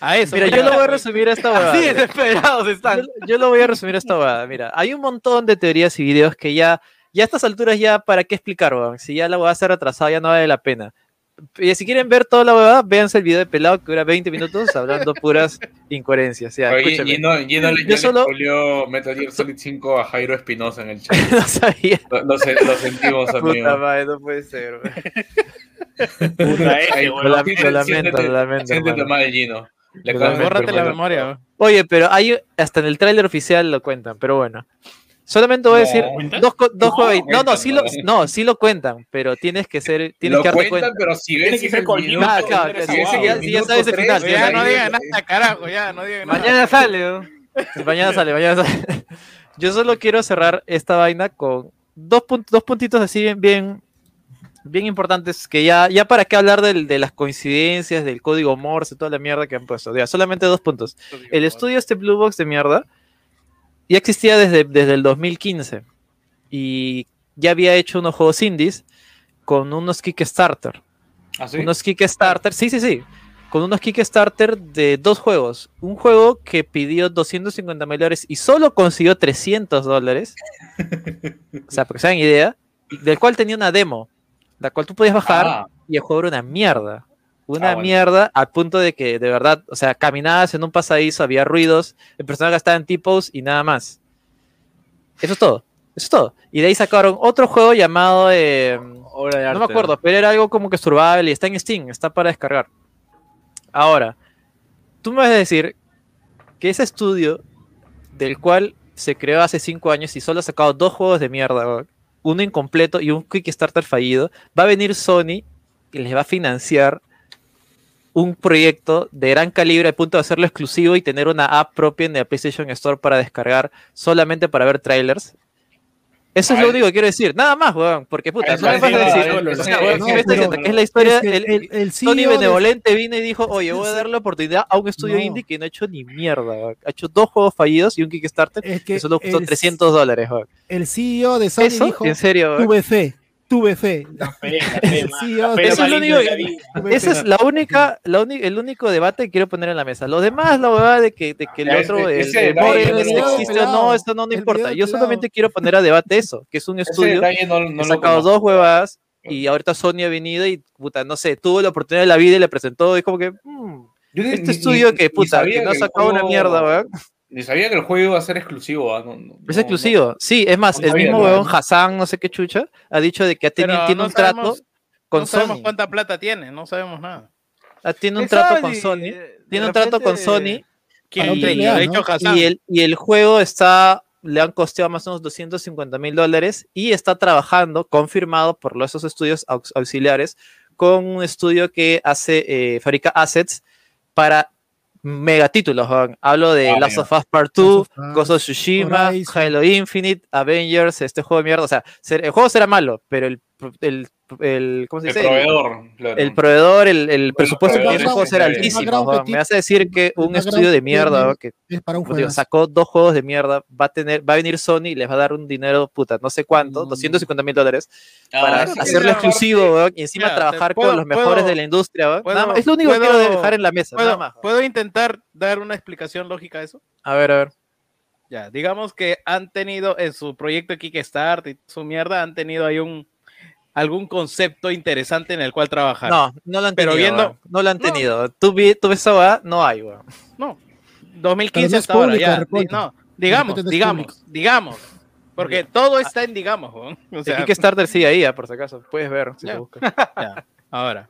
a eso. Mira, yo lo voy a resumir a esta huevada. Así mira. desesperados están. Yo, yo lo voy a resumir a esta huevada. Mira, hay un montón de teorías y videos que ya, ya a estas alturas ya, ¿para qué explicar, weón? Si ya la huevada se ha retrasado, ya no vale la pena. Y si quieren ver toda la huevada, véanse el video de Pelado que dura 20 minutos hablando puras incoherencias. Ya, Oye, le Yo ya le solo- spoileó Metal Gear Solid 5 a Jairo Espinosa en el chat. no sabía. Lo, lo se- lo sentimos, Puta amigo. madre, no puede ser. weón. Puta, ese, Ay, Lo, huevón. lam- Siéntete- lo lamento, siéntete- lo lamento. Siéntete hermano. mal, Gino. Le Lo acabas de Bórrate la perdonar. memoria. weón. Oye, pero hay hasta en el tráiler oficial lo cuentan, pero bueno. Solamente voy a No, decir ¿cuentan? dos, dos No, juegos. No, no, sí lo, no. no, sí lo cuentan, pero tienes que ser, tienes Lo que darte cuentan, cuenta. pero si ves que el ser minuto- Ah, Minuto, claro, si ves el ya- sabes el final, Ya no digan nada, carajo, ya no digan nada. Mañana sale, ¿no? Sí, mañana sale, mañana sale. Yo solo quiero cerrar esta vaina con dos, punt- dos puntitos así bien, bien, bien importantes que ya, ya para qué hablar del- de las coincidencias, del código Morse, toda la mierda que han puesto. Ya, solamente dos puntos. El estudio este Blue Box de mierda ya existía desde, desde el 2015 y ya había hecho unos juegos indies con unos Kickstarter. ¿Ah, sí? Unos Kickstarter, sí, sí, sí. Con unos Kickstarter de dos juegos. Un juego que pidió 250 mil dólares y solo consiguió 300 dólares. o sea, para que se hagan idea. Del cual tenía una demo. La cual tú podías bajar Ah, y el juego era una mierda. Una Ah, bueno. mierda al punto de que, de verdad, o sea, caminabas en un pasadizo, había ruidos, el personaje estaba en tipos y nada más. Eso es todo. Eso es todo. Y de ahí sacaron otro juego llamado. eh, Obra de no me acuerdo, pero era algo como que survival y está en Steam, está para descargar. Ahora, tú me vas a decir que ese estudio, del cual se creó hace cinco años y solo ha sacado dos juegos de mierda, uno incompleto y un Kickstarter fallido, va a venir Sony y les va a financiar un proyecto de gran calibre al punto de hacerlo exclusivo y tener una app propia en la PlayStation Store para descargar solamente para ver trailers. Eso es lo único que quiero decir. Nada más, weón. Porque puta, Eso no me es vas a nada, decir. es la historia. El, Sony Benevolente vino y dijo, oye, voy a darle la oportunidad a un estudio indie que no ha hecho ni mierda. Ha hecho dos juegos fallidos y un Kickstarter que solo costó el- 300 dólares. weón. El CEO de Sony Eso, dijo, en serio. weón. tuve fe, tuve fe. La fe, la fe, man. Sí, La yo- fe Eso es lo único fe. es la única, la uni- el único debate que quiero poner en la mesa. Lo demás, la huevada de que, de que el otro, ese- el, ese el detalle More no lo- existe o no, eso no, no El importa. Yo solamente quiero poner a debate eso, que es un ese estudio no, que sacado dos huevadas y ahorita Sony ha venido y, puta, no sé, tuvo la oportunidad de la vida y le presentó, y como que, mm, este ni- estudio ni- que, puta, que no ha el sacado una mierda, weón. Ni sabía que el juego iba a ser exclusivo. ah, no- no- Es no- exclusivo. Sí, es más, no el sabía, mismo no. huevón Hassan, no sé qué chucha, ha dicho de que tiene no un trato con no sabemos Sony. cuánta plata tiene, no sabemos nada. Ah, Tiene un trato con Sony, Sony. eh, Tiene un trato con Sony. Y- el, y el juego está, le han costeado más o menos 250 mil dólares y está trabajando, confirmado por los, esos estudios aux- auxiliares, con un estudio que hace, eh, fabrica assets para megatítulos. weón. Hablo de Ah, Last of Us Part 2, Last of Us, Ghost of Tsushima. Halo Infinite, Avengers, este juego de mierda. O sea, el juego será malo, pero el, el, el ¿cómo se El dice? proveedor, claro. el proveedor, el, el presupuesto que proveedor, tiene el juego sí. altísimo. que Me hace decir que un estudio de que mierda que Es para un digo, sacó dos juegos de mierda, va a tener, va a venir Sony y les va a dar un dinero, puta, no sé cuánto, Mm. 250 mil dólares, Ah, para sí, hacerlo sí, exclusivo, y encima Mira, trabajar puedo- con los mejores puedo- de la industria, Nada más. Es lo único que puedo- quiero dejar en la mesa, nada ¿Puedo, más. ¿Puedo intentar dar una explicación lógica a eso? A ver, a ver. Ya, digamos que han tenido en su proyecto Kickstarter y su mierda, han tenido ahí un algún concepto interesante en el cual trabajar. No, no lo han Pero tenido. viendo-. No lo han No. tenido. Tú, vi- tú ves esa no hay, weón. No, Pero 2015 no es hasta ahora, ya. no, digamos, no digamos, público. digamos. Porque todo está en digamos, weón. O sea, Kickstarter sigue ahí, ah, por si acaso. Puedes ver si Ya. te buscas. ya, ahora.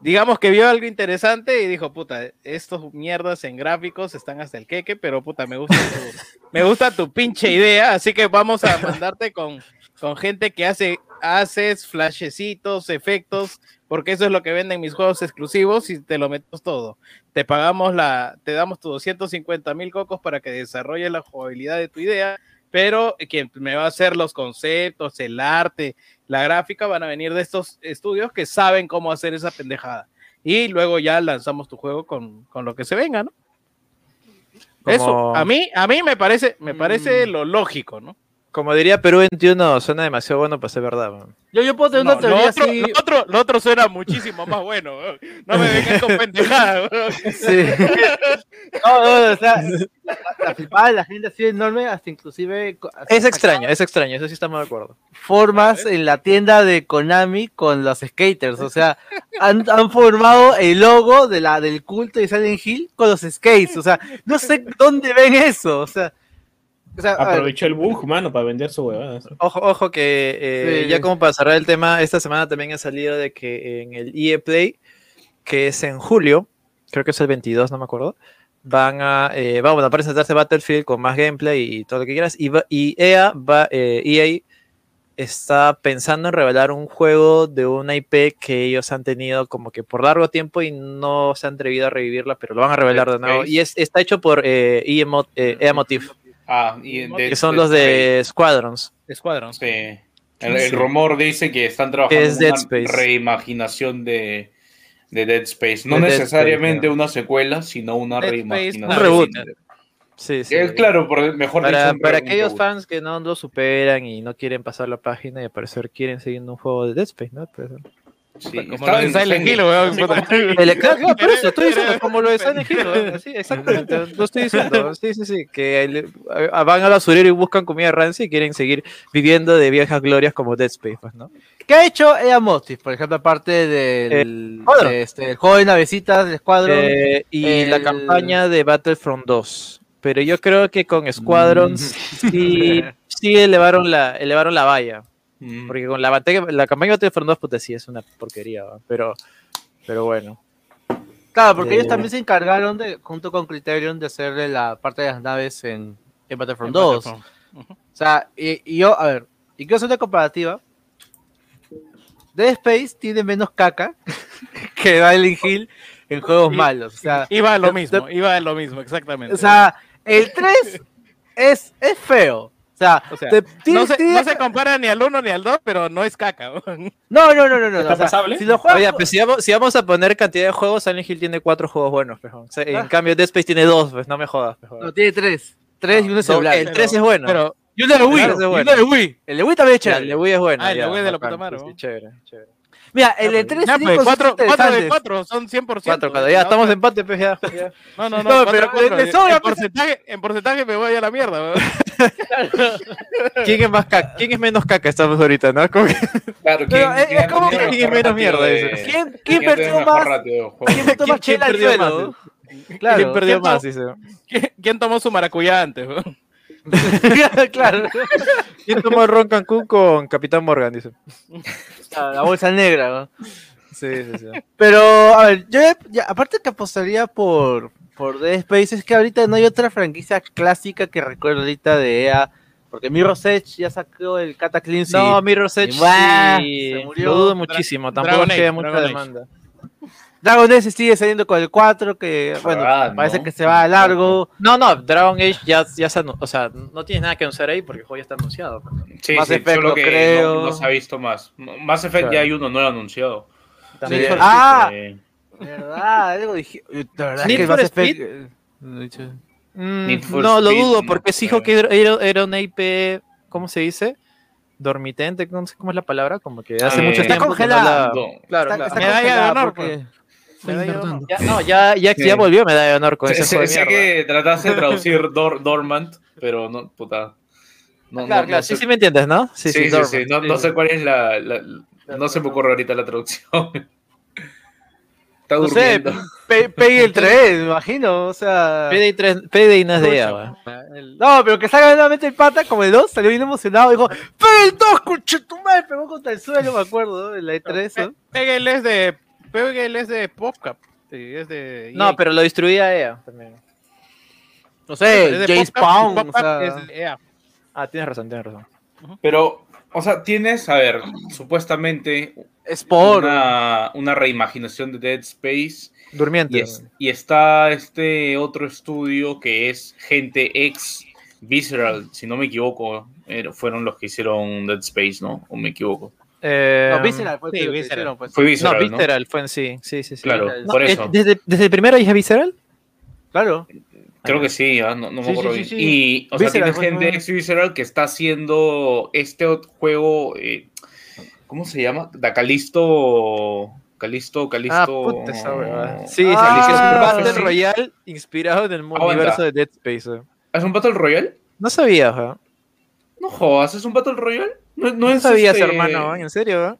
Digamos que vio algo interesante y dijo, puta, estos mierdas en gráficos están hasta el queque, pero puta, me gusta tu, me gusta tu pinche idea, así que vamos a mandarte con, con gente que hace haces flashecitos, efectos, porque eso es lo que venden mis juegos exclusivos y te lo metes todo. Te pagamos la, te damos tus 250 mil cocos para que desarrolles la jugabilidad de tu idea, pero quien me va a hacer los conceptos, el arte la gráfica van a venir de estos estudios que saben cómo hacer esa pendejada. Y luego ya lanzamos tu juego con, con lo que se venga, ¿no? Eso, a mí, a mí me parece, me parece Mm. lo lógico, ¿no? Como diría Perú 21, suena demasiado bueno para ser verdad. Yo, yo puedo tener No, una lo, teoría otro, así. lo otro- lo otro suena muchísimo más bueno. No me vengan con pendejadas. Sí. No, no, o sea, la, la flipada de la gente así enorme, hasta inclusive Es extraño, es extraño, eso sí estamos de acuerdo. formas en la tienda de Konami con los skaters, o sea, han, han formado el logo de la, del culto de Silent Hill con los skates, o sea, no sé dónde ven eso, o sea, o sea, Aprovechó el bug, mano, para vender su huevada. Ojo, ojo que eh, Sí. ya como para cerrar el tema, esta semana también ha salido de que en el EA Play, que es en julio, creo que es el 22, no me acuerdo, van a, eh, a presentarse Battlefield con más gameplay y todo lo que quieras, y, va- y EA, va, eh, EA está pensando en revelar un juego de una IP que ellos han tenido como que por largo tiempo y no se han atrevido a revivirla, pero lo van a revelar de nuevo. Y es, está hecho por eh, EA, Mo- eh, EA Motive, Ah, y de- que son de- los de Squadrons. Escuadrón. Sí. El, rumor dice que están trabajando Es en una reimaginación de, de Dead Space. No Dead necesariamente Space, una secuela, sino una Dead Space, reimaginación. un reboot. Sí, sí. Es claro, por, mejor para, dicho, para aquellos reboot. fans que no lo superan y no quieren pasar la página y al parecer quieren seguir un juego de Dead Space, ¿no? Pues, Sí, Como lo de en- Silent Hill, weón. sí, puta. como- el- claro, claro, por eso estoy diciendo como lo de Silent Hill, exactamente, lo estoy diciendo, sí, sí, sí, que el- a- van al basurero y buscan comida rancia y quieren seguir viviendo de viejas glorias como Dead Space, pues, ¿no? ¿qué ha hecho EA Motive, por ejemplo, aparte del de este, el juego de navecitas del Squadron? Eh, y la el- campaña de Battlefront 2. Pero yo creo que con Squadrons Mm. sí, sí elevaron la, elevaron la valla. Mm. Porque con la, batalla, la campaña de Battlefront 2, puta, sí es una porquería, ¿va? pero, pero bueno. Claro, porque Eh, ellos también se encargaron de, junto con Criterion, de hacerle la parte de las naves en, en Battlefront En 2. Battlefront. O sea, y, y yo, a ver, y quiero hacer una comparativa. Dead Space tiene menos caca que Silent Hill en juegos Y- malos. O sea, Iba a lo de- mismo, de- iba a lo mismo, exactamente. o sea el 3 es, es feo. O sea, O sea, te- no, se, no se compara ni al 1 ni al 2, pero no es caca. no, no, no, no, no, ¿Está o sea, pasable? Si lo juegas, Oye, pues si vamos, si vamos a poner cantidad de juegos, Silent Hill tiene cuatro juegos buenos, pejo. O sea, en Ah. cambio Dead Space tiene dos, pues no me jodas. pejo. no, tiene 3. 3 y uno No, celular. el 3 es bueno. Pero y uno de Wii. Claro, ese es y uno bueno. de Wii. El de Wii también es Ya, chévere. el de Wii es bueno. Ah, el de Wii de la bacán, puta madre, sí, ¿no? chévere, chévere. Mira, el de Ya, 3 pues, tiene cosas 4, de interesantes. 4 son 100%. Cuatro, cuatro. Ya estamos en empate, pues ya. ya. No, no, no. Pero de sobra, en, pues. porcentaje, en porcentaje me voy a la mierda. ¿Quién es más caca? ¿Quién es menos caca? Estamos ahorita, ¿no? Como que- Claro, Pero es- es como menos mierda de-. ¿Quién, quién quién perdió más? ratio de? ¿Quién más ¿Quién perdió suelo? ¿Quién Claro, perdió ¿quién más? Dice. ¿Quién, quién tomó su maracuyá antes? claro. ¿Quién tomó el ron Cancún con Capitán Morgan? Dice. La bolsa negra. ¿no? Sí, sí, sí. Pero, a ver, yo ya- aparte que apostaría por, por Dead Space, es que ahorita no hay otra franquicia clásica que recuerdo ahorita de EA. Porque Mirror's Edge ya sacó el Cataclysm. No, Mirror's Edge Y ¡buah! sí, se murió. lo dudo muchísimo. Tampoco Dragon es que haya Age, mucha Dragon Age. demanda. Dragon Age sigue saliendo con el 4, que bueno, Ah, parece ¿no? que se va a largo. No, no, Dragon Age ya, ya se o sea, no tienes nada que anunciar ahí porque el juego ya está anunciado. pues. Sí, Mass sí, Effect solo lo que creo. No, no se ha visto más. Mass Effect Claro. ya hay uno nuevo anunciado. También Sí. Ah, Eh, ¿verdad? Algo dije. De verdad Need que for Mass Speed. Effect, eh, no Mm, Need for no, lo dudo no porque se sé. dijo que era, era- una IP, ¿cómo se dice? Dormitente, no sé cómo es la palabra, como que hace Ah, mucho está tiempo. que no congelada. la- no. Claro, Está, claro. está Medalla de congelada honor, porque- Medalla de honor. Ya, no, ya, ya, Sí. ya volvió medalla de honor con Sé, ese sé- juego de sé que trataste de traducir dor- Dormant, pero no, puta. No, Claro, no- claro, no sí, sé- sí me entiendes, ¿no? Sí, Sí, sí, sí, sí, No, no sé cuál es la, la- No se me ocurre ahorita la traducción. Está No sé, durmiendo. Pe- Pegue el 3, me imagino. O sea. Payday 3 Payday no es de weón. No, pero que salga nuevamente el pata como el 2, salió bien emocionado. Dijo: ¡Pega el 2, conchetumare! Pegó contra el suelo, me acuerdo, en la E3. ¿no? Pegel es de. Pegel es de PopCap. Sí, es de. No, EA. pero lo distribuía EA también. No Es sé, James Pound. O sea, es EA. Ah, tienes razón, tienes razón. Pero, o sea, tienes, a ver, supuestamente Sport. una, una reimaginación de Dead Space Durmiente. y, es- y está este otro estudio que es gente ex Visceral, si no me equivoco, eh, fueron los que hicieron Dead Space, ¿no? O me equivoco. Eh, No, Visceral fue sí, el que Visceral. hicieron, pues. Fue No, Visceral, ¿no? Visceral fue en sí. Sí, sí, sí. Claro, No, por Eh, eso. ¿Desde, ¿Desde el primero dije Visceral? Claro. Creo que sí, ah, no, no me Sí, acuerdo sí, bien. sí, sí. Y, o sea, Visceral tienes fue gente ex Visceral que está haciendo este juego, eh, ¿cómo se llama? Da Calisto, Calisto, Calisto. Ah, puta esa huevada. Sí, Ah, es un Battle sí. Royale inspirado en el mu- Aguanta. universo de Dead Space. eh. ¿Es un Battle Royale? No sabía, ¿eh? No jodas, ¿es un Battle Royale? No, no No es sabías, este- hermano. ¿en serio?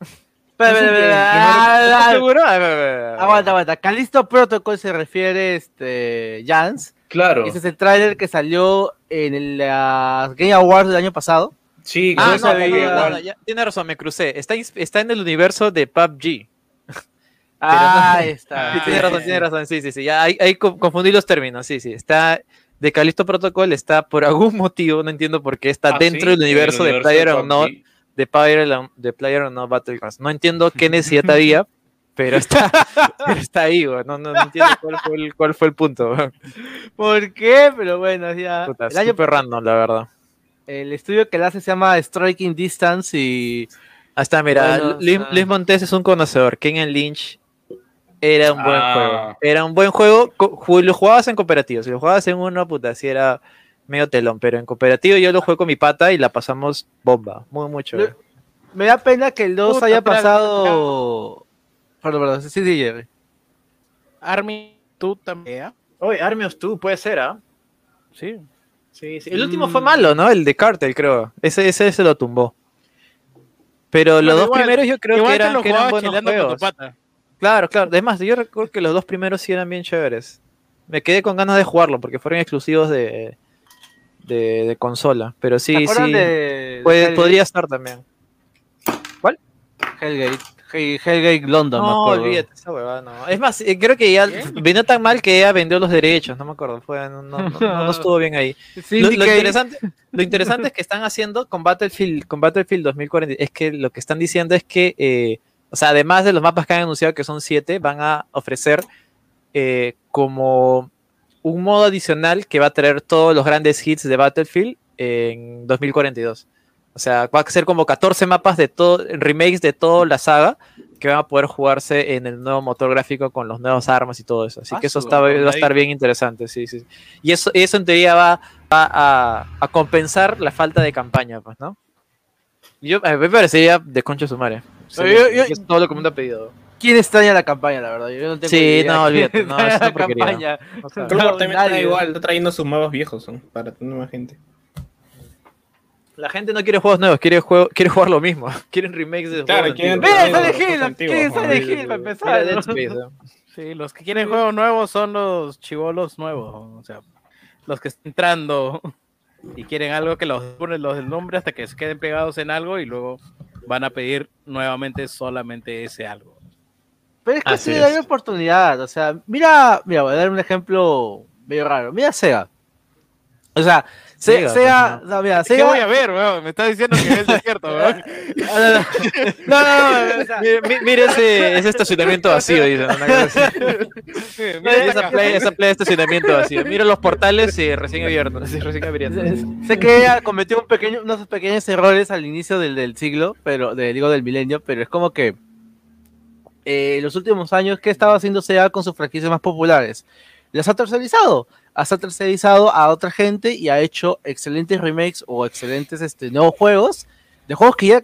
Aguanta, aguanta. Calisto Protocol se refiere este Jans. Claro, Ese es el tráiler que salió en el ah, Game Awards del año pasado. sí, Ah, no, no, tiene razón, me crucé. Está, está en el universo de PUBG. Ah, ahí está. Sí, tiene razón, tiene razón. Sí, sí, sí. Ya, ahí, ahí co- confundí los términos. Sí, sí. Está de Callisto Protocol, está por algún motivo, no entiendo por qué, está Ah, dentro sí, del el universo de universo Player. Unknown, de Player, de Player Unknown Battlegrounds. No entiendo qué necesidad había, pero está, pero está ahí, güey. No, no, no entiendo cuál fue el, cuál fue el punto. ¿Por qué? Pero bueno, ya. Puta, El, año- random, la verdad. el estudio que le hace se llama Striking Distance y. Está, mira, Bueno, Luis, Luis Montes es un conocedor. Kenyan Lynch era un buen Ah. juego. Era un buen juego. Lo jugabas en cooperativo. Si lo jugabas en uno, puta, sí era medio telón. Pero en cooperativo yo lo jugué con mi pata y la pasamos bomba. Muy, mucho. Me da pena que el 2 Puta, haya pasado. Perdón, perdón. Sí, sí, Jerry. Army, tú también. Oye, Army of Two puede ser, ¿ah? Sí. Sí, sí. El último Mm. fue malo, ¿no? El de Cartel, creo. Ese, ese se lo tumbó. Pero los Bueno, dos igual- primeros yo creo que Igual eran, lo que eran buenos tu juegos. pata. Claro, claro. Además, yo recuerdo que los dos primeros sí eran bien chéveres. Me quedé con ganas de jugarlo porque fueron exclusivos de, de, de consola. Pero ¿Se sí, sí. de, puede- Hellgate? podría estar también. Hellgate. Hell- Hellgate London, me No, acuerdo. olvídate esa huevada, no. Es más, eh, creo que ya vino tan mal que ella vendió los derechos, no me acuerdo. Fue, no, no- no- no estuvo bien ahí. Lo, interesante, lo interesante es que están haciendo con Battlefield, con Battlefield 2040. Es que lo que están diciendo es que, eh, o sea, además de los mapas que han anunciado que son siete, van a ofrecer eh, como un modo adicional que va a traer todos los grandes hits de Battlefield en 2042. O sea, va a ser como 14 mapas de todo, remakes de toda la saga que van a poder jugarse en el nuevo motor gráfico con los nuevos armas y todo eso. Así Ah, que eso está, va a estar bien interesante, sí, sí. Y eso, eso en teoría va, va a, a compensar la falta de campaña, pues, ¿no? Yo, a mí me parecería de concha su madre. Sí, Yo- yo- es todo lo que me han pedido. ¿Quién extraña la campaña, la verdad? Yo no tengo Sí, idea no, olvídate, no, es una campaña. O sea, Clobber también está igual, está trayendo sus mapas viejos son, para tener más gente. la gente no quiere juegos nuevos, quiere, juego, quiere jugar lo mismo. Quieren remakes de Claro, juegos quieren- antiguos. Mira, Antiguos, Silent Hill, antiguos, ¿quién es ¿no? Silent Hill para empezar? Dead ¿no? Space, ¿eh? Sí, los que quieren juegos nuevos son los chivolos nuevos. O sea, los que están entrando y quieren algo que los ponen los del nombre hasta que se queden pegados en algo y luego van a pedir nuevamente solamente ese algo. Pero es que Así sí, es. hay oportunidad. O sea, mira, mira, voy a dar un ejemplo medio raro. Mira Sega. O sea, Se- Sega, Sega, pues, no, mira, ¿Qué Sega. voy a ver, weón? Me estás diciendo que es desierto, weón. No, no, no, no, o sea, Mire, mi- mire ese, ese estacionamiento vacío, dice. una esa playa, esa playa de estacionamiento vacío. Mira los portales recién abiertos, sí, recién abriendo. sé que ella cometió un pequeño, unos pequeños errores al inicio del, del siglo, pero de, digo del milenio, pero es como que eh, en los últimos años, ¿qué estaba haciendo Sega con sus franquicias más populares? Las ha tercerizado. Ha tercerizado a otra gente y ha hecho excelentes remakes o excelentes este, nuevos juegos de juegos que ya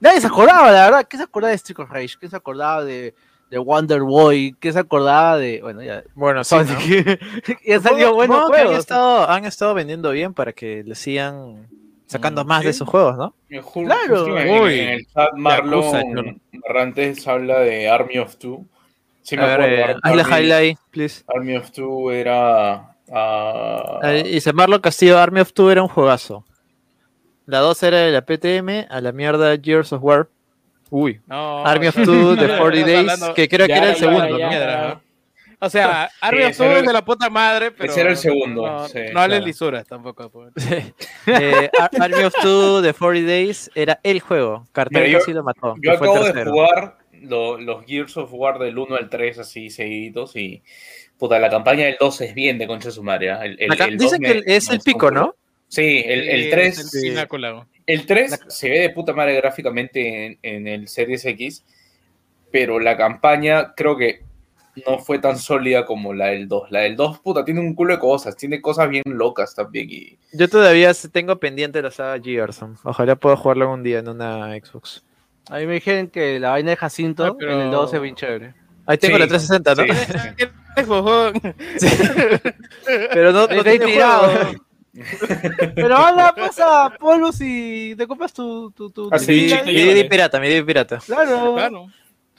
nadie se acordaba, la verdad. ¿Qué se acordaba de Street of Rage? ¿Qué se acordaba de, de Wonder Boy? ¿Qué se acordaba de. Bueno, ya. Bueno, sí. ¿no? buenos que han juegos. estado, han estado vendiendo bien para que le sigan sacando Mm, más de sus juegos, ¿no? Claro. en, Uy. en el chat. Marlon Barrantes habla de Army of Two. Sí me A ver, acuerdo. eh, hazle Army, highlight, please. Army of Two era... Eh, dice Marlon Castillo, Army of Two era un juegazo. La 2 era de la PTM, a la mierda Gears of War. Uy. No, Army of Two de no, 40 estás Days, hablando- que creo que era el ya, segundo, ya, ¿no? O sea, Army Sí, of ese Two era es el- de la puta madre, pero. era el segundo, No, sí, no hables claro. lisuras tampoco. pues. Eh, Ar- Army of Two de 40 Days era el juego. Cartel casi lo mató. Yo el acabo de jugar lo- los Gears of War del 1 al 3 así seguiditos y... Puta, la campaña del 2 es bien de concha sumaria. El, el, Acá el dicen 2 que me- el- es el pico. ¿no? Sí, el, Sí, el es 3... el pináculo. El 3 La- se ve de puta madre gráficamente en, en el Series X, pero la campaña creo que no fue tan sólida como la del 2. La del 2, puta, tiene un culo de cosas, tiene cosas bien locas también. Y Yo todavía tengo pendiente la saga Gearson. Ojalá pueda jugarlo algún día en una Xbox. A mí me dijeron que la vaina de Jacinto Ah, pero- en el 2 es bien chévere. Ahí tengo Sí, la 360, ¿no? sí. Pero no, no ahí tiene tirado. Pero anda, pasa polvos y te compras tu. tu, tu Ah, tu- sí, Mi pirata, mi pirata. Claro. Claro.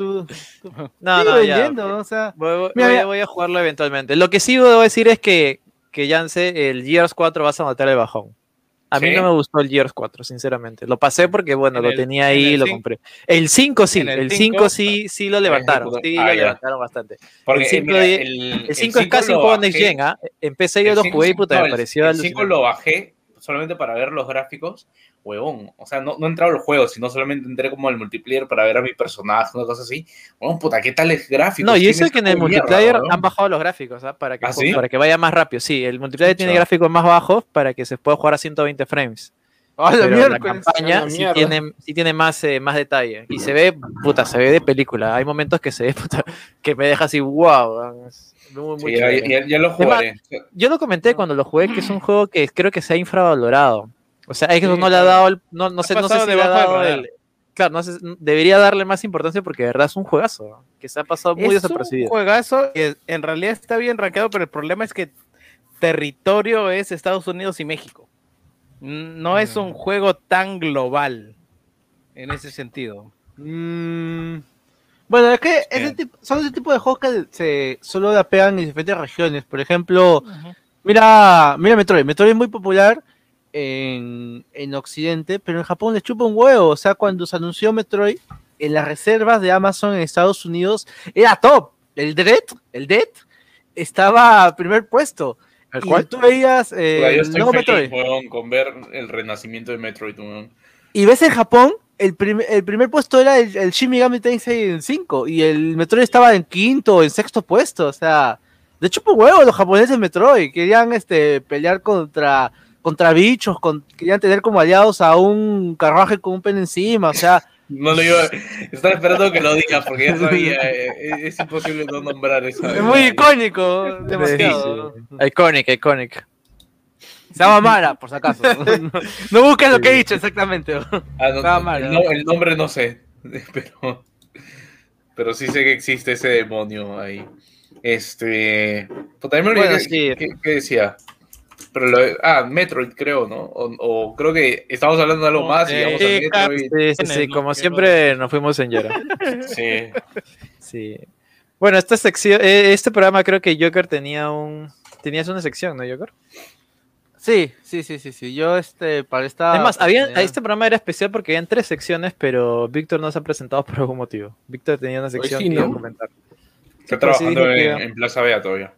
Tu, No, no, ya. vendiendo, o sea. Voy, voy- Mira, voy- mira. voy a jugarlo eventualmente. Lo que sí debo decir es que, que Yance, el Gears 4 vas a matar el bajón. A mí ¿Sí? no me gustó el Gears 4, sinceramente. Lo pasé porque, bueno, En lo el- tenía en ahí y lo compré. El 5 sí, el el 5 5 sí, sí lo levantaron. Sí ah, lo ya. levantaron bastante. porque El cinco mira, de- el, El 5 es casi un juego Next Gen, ¿ah? Empecé yo lo jugué y puta, no, me el- pareció El 5 alucinante. lo bajé solamente para ver los gráficos, huevón. O sea, no, no he entrado al juego, sino solamente entré como al multiplayer para ver a mi personaje, una cosa así. Huevón, puta, ¿qué tales gráficos? No, y eso es que en el mierda, multiplayer han bajado los gráficos, ¿ah? Para que, ¿Ah, sí? para que vaya más rápido. Sí, el multiplayer tiene gráficos más bajos para que se pueda jugar a 120 frames. ¡Ah, la Pero la campaña sí tiene, sí tiene más, eh, más detalle. Y se ve, puta, se ve de película. Hay momentos que se ve, puta, que me deja así, wow. es muy, muy Sí, ya, ya- ya lo jugaré. Yo lo comenté cuando lo jugué, que es un juego que creo que se ha infravalorado. O sea, Xbox Sí, no le ha dado el, no, no sé, no sé si le ha dado el, claro, no sé, debería darle más importancia porque de verdad es un juegazo que se ha pasado muy es un desapercibido. juegazo que en realidad está bien rankeado, pero el problema es que territorio es Estados Unidos y México. No es un juego tan global en ese sentido. Mm, Bueno, es que ese tipo- son ese tipo de juegos que se solo la pegan en diferentes regiones. Por ejemplo, mira, mira Metroid. Metroid es muy popular en, en Occidente, pero en Japón les chupa un huevo. O sea, cuando se anunció Metroid, en las reservas de Amazon en Estados Unidos era top. El Dread, el Dead, estaba a primer puesto. ¿El y cuál? tú veías eh, yo el estoy nuevo feliz, Metroid. huevón, con ver el renacimiento de Metroid, huevón. Y ves en Japón, el, prim- el primer puesto era el, el Shin Megami Tensei en 5 y el Metroid estaba en quinto o en sexto puesto. O sea, de hecho, por huevo, los japoneses en Metroid querían este, pelear contra, contra bichos, con- querían tener como aliados a un carruaje con un pene encima. O sea, No lo iba, estaba esperando que lo digas porque ya sabía, eh, es, es imposible no nombrar eso. es muy icónico, demasiado. Iconic, iconic. Se llama Mara, por si acaso. no busques lo que he dicho exactamente. Ah, no, Estaba no, mal, el, ¿no? no- el nombre no sé, pero, pero sí sé que existe ese demonio ahí. Este. Pues también me olvidé Bueno, qué- sí. qué, qué decía. Pero lo de- ah, Metroid, creo, ¿no? O, o creo que estamos hablando de algo más y vamos Sí, a Metroid. Sí, sí, sí, como siempre nos fuimos en Yara. Sí. Sí. Bueno, esta sección, eh, este programa creo que Joker tenía un, tenías una sección, ¿no, Joker? Sí, sí, sí, sí, sí. Yo, este, para esta. Además, había, oportunidad- este programa era especial porque habían tres secciones, pero Víctor no se ha presentado por algún motivo. Víctor tenía una sección sí, que iba a ¿no? comentar. Está sí trabajando que en, en Plaza Vea todavía.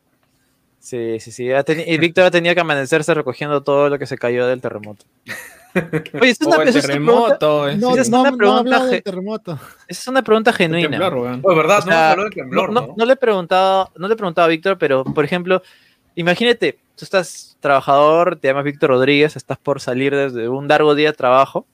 Sí, sí, sí. y Víctor ha tenido que amanecerse recogiendo todo lo que se cayó del terremoto. Oye, es una, el es terremoto. eh. No, es no, una no pregunta ge- del terremoto. esa es una pregunta genuina. temblor, ¿verdad? O no sea, hemos hablado del temblor, no, ¿no? no- no le he preguntado, no le he preguntado a Víctor, pero por ejemplo, imagínate, tú estás trabajador, te llamas Víctor Rodríguez, estás por salir desde un largo día de trabajo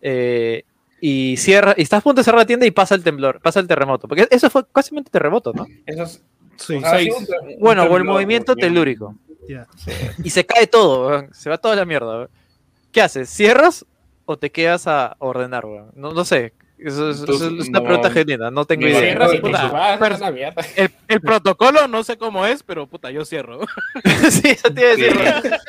eh, y cierra, y estás a punto de cerrar la tienda y pasa el temblor, pasa el terremoto, porque eso fue casi un terremoto, ¿no? Eso es- Sí. un Bueno, o el movimiento telúrico y se cae todo, se va toda la mierda. ¿Qué haces? ¿Cierras o te quedas a ordenar? weón? No, no sé. Eso es, Tú- eso es una no. pregunta genuina, no tengo idea. imagino que puta, Te vas pero-. El, el protocolo no sé cómo es, pero puta, yo cierro. sí, eso te iba a decir.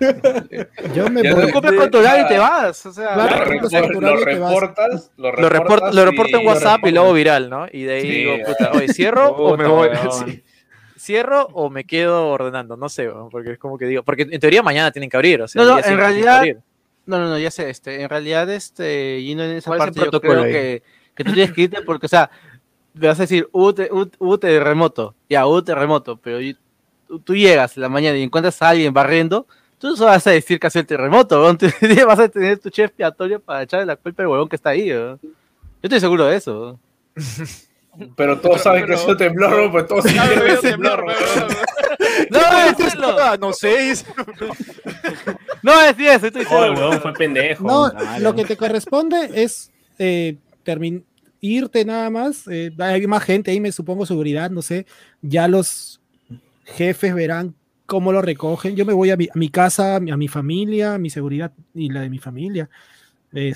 Yo me Ya voy. no- Compras con tu horario y te vas. O sea, Claro, Lo, lo te vas. reportas, lo Lo reporta, reportas lo reporta en y- WhatsApp y luego viral, ¿no? Y de ahí Sí. digo, puta, oye, ¿cierro o me voy? Sí. ¿Cierro o me quedo ordenando? No sé, porque es como que digo, porque en teoría mañana tienen que abrir, o sea, No, no, en que realidad-. No, no, no, ya sé, este, en realidad, este, yendo en esa ¿Cuál es el parte, yo protocolo creo ahí? que, que tú tienes que irte porque, o sea, me vas a decir, hubo, te- hubo- hubo terremoto, ya, hubo terremoto, pero y- tú, llegas en la mañana y encuentras a alguien barriendo, tú no vas a decir que ha sido el terremoto, tú vas a tener tu chef expiatorio para echarle la culpa al huevón que está ahí. Yo estoy seguro de eso. Pero todos Pero- saben que pero- es un temblor, ¿no? pues todos saben que pero es temblor. No, no sé. No sé, No, es eso, estoy Oh, seguro. el huevón fue pendejo. No, Dale. lo que te corresponde es eh, termin- irte nada más. eh, hay más gente ahí, me supongo, seguridad, no sé. Ya los jefes verán cómo lo recogen. Yo me voy a mi, a mi casa, a mi, a mi familia, a mi seguridad y la de mi familia.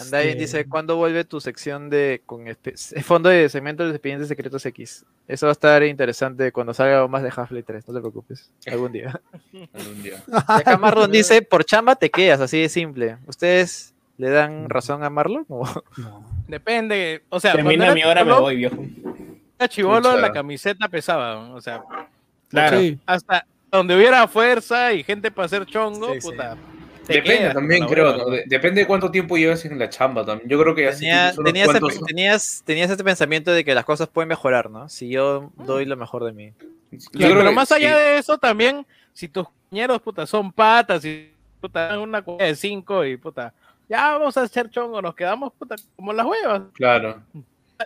Andai Este, dice, ¿cuándo vuelve tu sección de con eh, fondo de segmento de expedientes secretos X? Eso va a estar interesante cuando salga más de Half-Life 3, no te preocupes, algún día. Algún día. Y acá Marlon dice, por chamba te quedas, así de simple. ¿Ustedes le dan razón a Marlon? ¿O- no. Depende, o sea, Termina mi hora, me voy, viejo. Pucha. la camiseta pesaba, o sea, Claro. Sí. hasta donde hubiera fuerza y gente para hacer chongo, Sí, sí. Te Depende quedas también, creo. De- Depende de cuánto tiempo llevas en la chamba también. Yo creo que Tenía- tenías, ese- tenías, tenías este pensamiento de que las cosas pueden mejorar, ¿no? Si yo doy lo mejor de mí. Yo Claro, creo pero que más sí. allá de eso también, si tus compañeros, puta, son patas y puta, dan una cuenta de cinco y puta, ya vamos a hacer chongo, nos quedamos puta como las huevas. Claro.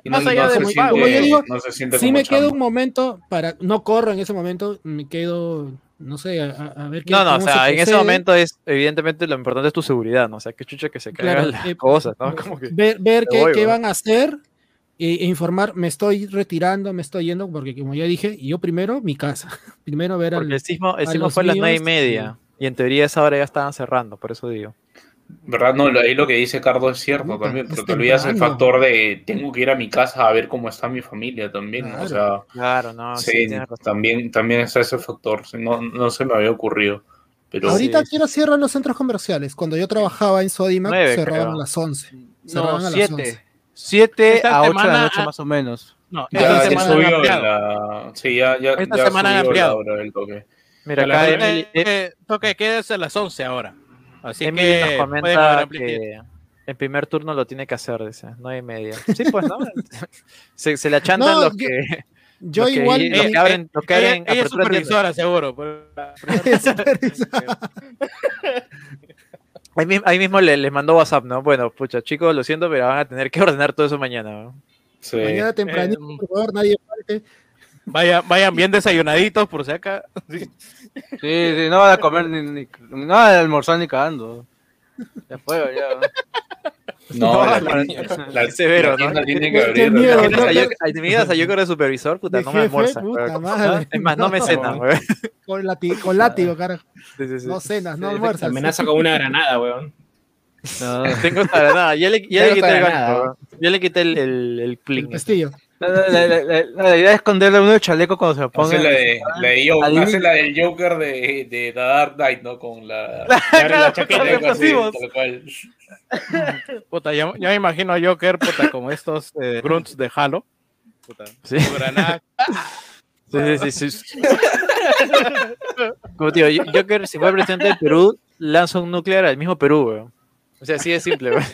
Y Más no- allá no del se pago. Como yo digo, no como me quedo un momento para, no corro en ese momento, me quedo, no sé, a, ver qué No, no, o sea, se en ese momento es, evidentemente, lo importante es tu seguridad, ¿no? O sea, que chucha que se caigan Claro, las eh, cosas, ¿no? Como que... ver, ver qué, voy, qué van a hacer e, e informar, me estoy retirando, me estoy yendo, porque como ya dije, yo primero mi casa, primero ver al... El sismo, el sismo fue a las nueve y media. Y en teoría esa hora ya estaban cerrando, por eso digo. ¿Verdad? No, ahí lo que dice Cardo es cierto Puta, también, pero te olvidas el factor de tengo que ir a mi casa a ver cómo está mi familia también, ¿no? O sea, Claro, no, sí, sí, también, también está ese factor, no, no se me había ocurrido, pero Ahorita Sí, quiero cierran los centros comerciales. Cuando yo trabajaba en Sodimac, cerraban creo. a las 11. No, Cerraban a las siete. 11. 7 Esta a 8 de la noche más o menos. No, ya, esta ya semana han subió ampliado. la, sí, ya, ya, Esta ya semana han subió la ampliado. hora del toque. Mira, acá Emily, Eh, eh, toque de queda es a las 11 ahora. Así Emily que nos comenta que en primer turno lo tiene que hacer, dice, nueve y media. Sí, pues, ¿no? se, se le achantan No, los yo- que... Yo los que- igual... los que abren, los que abren ella es apertura de tienda. supervisora, seguro. Ahí, mi- ahí mismo le, les mandó WhatsApp, ¿no? Bueno, pucha, chicos, lo siento, pero van a tener que ordenar todo eso mañana. ¿no? Sí. Mañana tempranito, Eh, por favor, nadie falte. Vayan, vayan bien desayunaditos por si acá. Sí. Sí, sí, no van a comer ni, ni- no van a almorzar ni cagando. Ya fue, ya. No, la, No, la- Qué severo, la tienda ¿no? tiene que abrir. miedo, yo- a- ¿Te imaginas a yo que de supervisor? Puta, no me puta weón. madre. Es más, no me cenan, weón. Con, lati- con látigo, carajo. Sí, sí, sí. No cenas, no Te almuerzas. amenaza con una granada, weón. No. Tengo esta granada. Ya le, ya le quité el gancho, weón. Ya le quité el, el, el El pling. pestillo. La, la- idea es esconderle a uno el chaleco cuando se lo ponga. Hace la, de, hace la del Joker de, de The Dark Knight, ¿no? Con la, Claro, la Claro, chaqueta. así, tal cual. Puta, ya, ya me imagino a Joker, puta, como estos eh, grunts de Halo. Puta, Sí. Sí, sí, sí, sí. Como tío, Joker, si fue presidente del Perú, lanza un nuclear al mismo Perú, weón. O sea, así de simple, weón.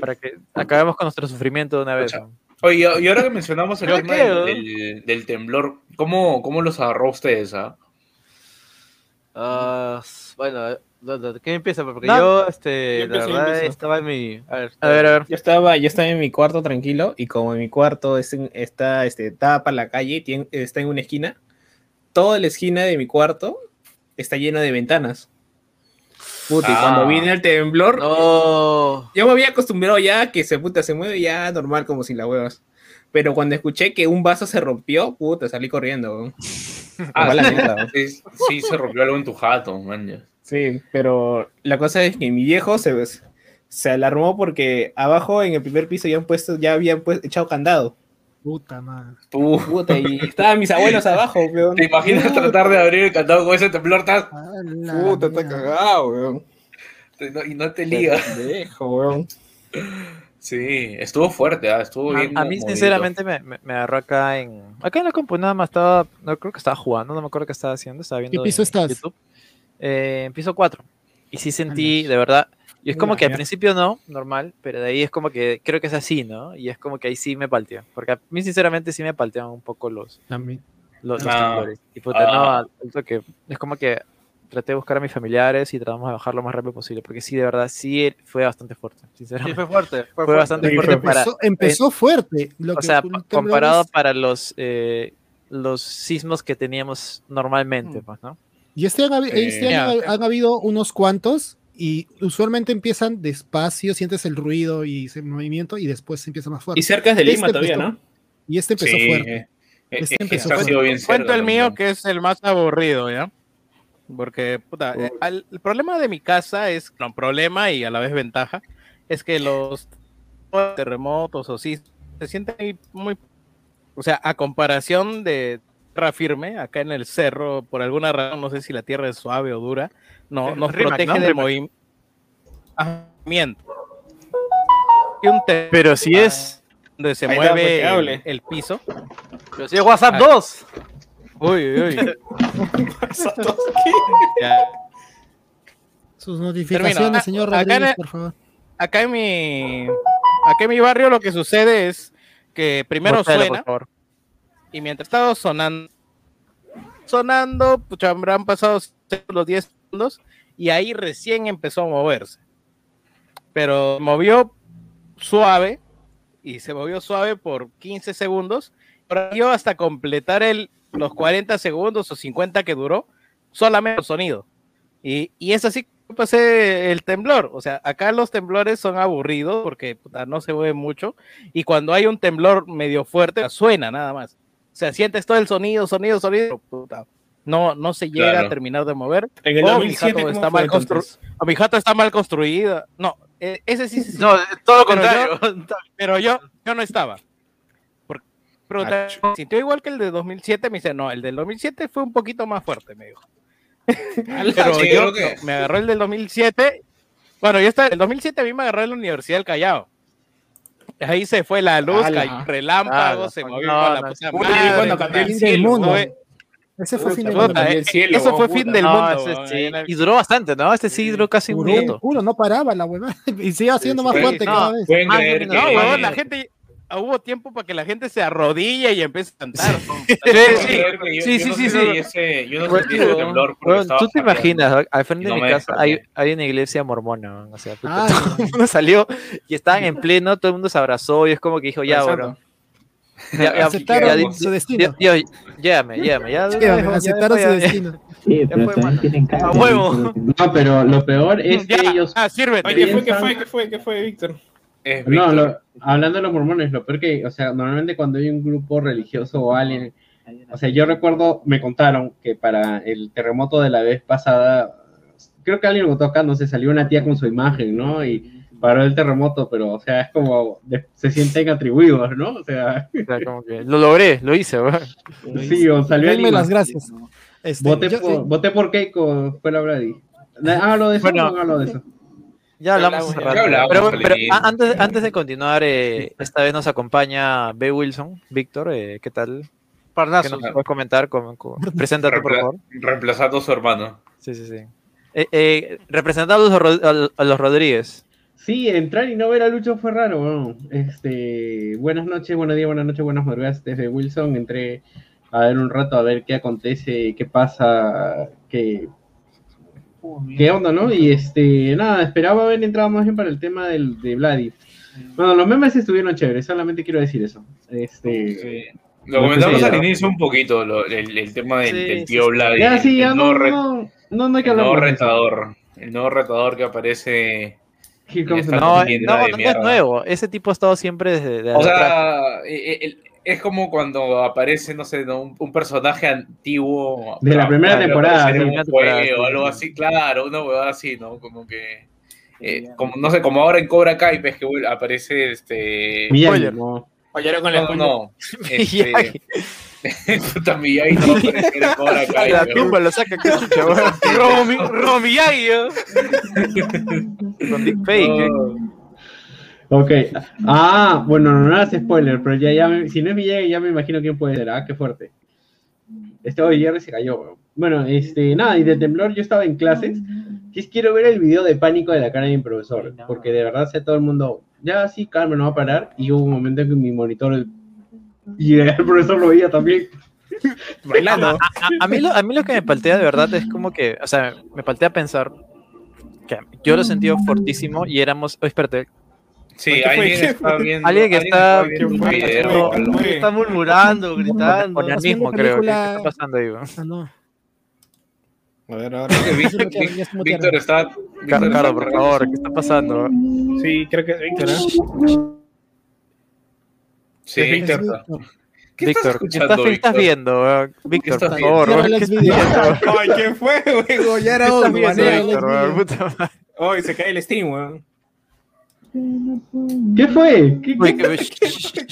Para que acabemos con nuestro sufrimiento de una vez. weón. Oye, y ahora que mencionamos el tema del, del, del temblor, ¿cómo, ¿cómo los agarró ustedes? Ah? Ah, bueno, ¿de- de- ¿quién empieza? Porque No. yo, este, Yo la empiezo, yo verdad, empiezo. estaba en mi. A ver, A ver, a ver. Yo estaba, yo estaba en mi cuarto tranquilo y como en mi cuarto es en- está, este, para la calle, tiene- está en una esquina, toda la esquina de mi cuarto está llena de ventanas. Puta, y Ah. cuando viene el temblor, No. yo me había acostumbrado ya a que se puta se mueve ya normal como sin las huevas. Pero cuando escuché que un vaso se rompió, puta, salí corriendo. weón. Ah, sí, weón. sí, sí, se rompió algo en tu jato, man. ya. Sí, pero la cosa es que mi viejo se, se alarmó porque abajo en el primer piso ya han puesto, ya habían pues, echado candado. Puta madre. Puta, y estaban mis abuelos abajo, weón. ¿te imaginas tratar de abrir el candado con ese temblor? Estás- A la Puta, está cagado, weón. no- y no te liga. Pendejo, weón. Sí, estuvo fuerte, ah, estuvo bien. A, a mí, sinceramente, me, me, me agarró acá en. Acá en la compu nada más estaba. No creo que estaba jugando, no me acuerdo qué estaba haciendo. Estaba viendo. piso en estás? YouTube. Eh, en piso 4. Y sí sentí, de verdad. Y es como que al principio no, normal, pero de ahí es como que creo que es así, ¿no? Y es como que ahí sí me palteó. Porque a mí, sinceramente, sí me paltean un poco los, También. los, los Ah. temblores. Y puta, Ah. no, que es como que traté de buscar a mis familiares y tratamos de bajar lo más rápido posible. Porque sí, de verdad, sí fue bastante fuerte, Sí, sinceramente. fue fuerte. Fue, Fue fuerte. bastante Sí, fuerte fue- para. Empezó, empezó fuerte. Lo O que sea, comparado es- para los, eh, los sismos que teníamos normalmente, Mm. pues, ¿no? Y este, han, Eh, este año han habido unos cuantos y usualmente empiezan despacio, sientes el ruido y ese movimiento y después empieza más fuerte. Y cerca de Lima Este todavía, empezó- ¿no? Y este empezó Sí, fuerte. eh, Este eh, empezó fuerte. bien Cuento el mío, que es el más aburrido, ¿ya? Porque, puta, eh, al- el problema de mi casa es, no, problema y a la vez ventaja, es que los terremotos o sí se sienten muy, muy- o sea, a comparación de tierra firme, acá en el cerro, por alguna razón, no sé si la tierra es suave o dura, no, Eh, nos Rimac, protege ¿no? del Rimac. movimiento. Y un te- Pero si es. donde se pues, mueve el, piso. Pero si es WhatsApp Ah. 2. Uy, uy, uy. Ya. Sus notificaciones, Ah, señor acá en Rodríguez, por favor. acá en mi acá en mi barrio lo que sucede es que primero suena por favor. y mientras estaba sonando sonando pucha, habrán pasado los 10 y ahí recién empezó a moverse pero movió suave y se movió suave por 15 segundos pero yo hasta completar el los 40 segundos o 50 que duró solamente el sonido y, y es así que pasé el temblor. O sea, acá los temblores son aburridos porque no se mueve mucho. Y cuando hay un temblor medio fuerte, suena nada más. O sea, sientes todo el sonido, sonido, sonido. No, no se llega Claro. a terminar de mover. En el Oh, mi 2007, jato ¿cómo está mal constru- mi jato está mal construida. No, eh, ese sí, sí, sí, No, todo lo Pero contrario. pero yo, yo no estaba. Porque pregunté, sintió igual que el de 2007. Me dice, no, el del 2007 fue un poquito más fuerte, me dijo. Pero Sí, yo creo que- no, me agarró el del 2007. Bueno, yo estaba, el 2007 a mí me agarró en la Universidad del Callao. Ahí se fue la luz, cayó relámpago, Ala, se movió no, la no, puta madre, cuando el mundo. Fue- Ese fue fin del puta, mundo. cambió eh, el cielo, eso fue puta. fin del No, mundo. sí, Y duró bastante, ¿no? Este sí duró casi un Duró un minuto. culo, no paraba la huevada. Y sigue haciendo más fuerte cada vez. Que No, weón, la gente. Hubo tiempo para que la gente se arrodille y empiece a cantar. Sí, sí. Sí, sí, Yo no sentí ese temblor estaba Tú te imaginas, al- frente No de mi casa hay, hay una iglesia mormona, o sea, Ah, todo el mundo salió y estaban en pleno, todo el mundo se abrazó y es como que dijo, ya, Rezando. Ya, ya, aceptaron ya, su destino. Dios, llévame, llévame, ya, ya, aceptaron ya, su destino. Sí, pero tienen cara huevo. No, pero lo peor es que ellos. ah, sírvete. Oye, ¿qué fue? ¿Qué fue? ¿Qué fue? ¿Qué fue, Víctor? Es No, lo- hablando de los mormones, lo peor que, o sea, normalmente cuando hay un grupo religioso o alguien, o sea, yo recuerdo, me contaron que para el terremoto de la vez pasada, creo que alguien lo contó acá, no sé, salió una tía con su imagen, ¿no? Y paró el terremoto, pero, o sea, es como, de- se sienten atribuidos, ¿no? O sea, O sea, como que lo logré, lo hice, weón. sí, o salió Denme las gracias. Este, Voté, yo- por, voté por Keiko, fue la Brady. Hágalo de eso, Bueno. no hágalo de eso. Ya hablamos hace hablamos, rato. ya hablamos pero antes, antes de continuar, eh, esta vez nos acompaña B. Wilson. Víctor, eh, ¿qué tal? ¿Qué Parnaso. nos puedes comentar? Con, con- Preséntate, por favor. Reemplazando a su hermano. Sí, sí, sí. Eh, eh, representando a los Rodríguez. Sí, entrar y no ver a Lucho fue raro. Este, buenas noches, buenos días, buenas noches, buenas madrugadas desde Wilson. Entré a ver un rato a ver qué acontece, qué pasa, qué, qué onda, ¿no? Y este, nada, esperaba haber entrado más bien para el tema del, de Vladi. Bueno, los memes estuvieron chéveres, solamente quiero decir eso. Este, Lo Lo comentamos al inicio un poquito, lo- el, el tema del, Sí, del tío sí. Vladi. ya sí, el, ya el no, nuevo no, no, no hay que el hablar nuevo de eso. retador. El nuevo retador que aparece. No, no, de no, no es nuevo. Ese tipo ha estado siempre desde. desde O sea, eh, el- es como cuando aparece, no sé, ¿no? un, un personaje antiguo. De la primera temporada, sí. un Primera temporada, juego, sí, algo sí. así, claro, una huevada así, ¿no? Como que. eh, como, no sé, como ahora en Cobra Kai, ves que vuel- aparece este. Miyagi, no. Con la No, no, no. Este, puta Miyagi no va a aparecer en Cobra Kai. la tumba lo saca, qué chucha, weón. Romi, Romiyagi. Con Dick Fake. ¿eh? Ok. Ah, bueno, no, hace spoiler, pero ya, ya me- si no es Miyagi, ya me imagino quién puede ser. Ah, qué fuerte. Este hoy Jerry se cayó, weón. Bueno, este, nada, y de temblor yo estaba en clases. Quiero ver el video de pánico de la cara de mi profesor, porque de verdad sé todo el mundo, ya sí, Carmen, no va a parar. Y hubo un momento en que mi monitor, y el profesor lo veía también. Bailando. A, a mí lo, a mí lo que me paltea de verdad es como que, o sea, me paltea pensar que yo lo sentido fortísimo y éramos, oh, espérate, Sí, alguien ¿Qué está viendo. Alguien que está-. Está murmurando, gritando. onanismo haciendo creo, ¿qué, está pasando ahí? Ah, no. A ver, ahora. Víctor, está. Víctor está Carlos, por favor, ¿qué está pasando? Sí, creo que es Víctor, ¿eh? Sí, Es Víctor. ¿Qué Víctor, estás escuchando, ¿qué estás Víctor? viendo? weón? Víctor, estás por viendo? favor, ¿qué estás viendo? Ay, ¿qué fue, huevo? Ya era ¿Qué hora, estás viendo, madre. Hoy se cae el stream, weón. ¿Qué fue? ¿Qué, Uy, qué- qué...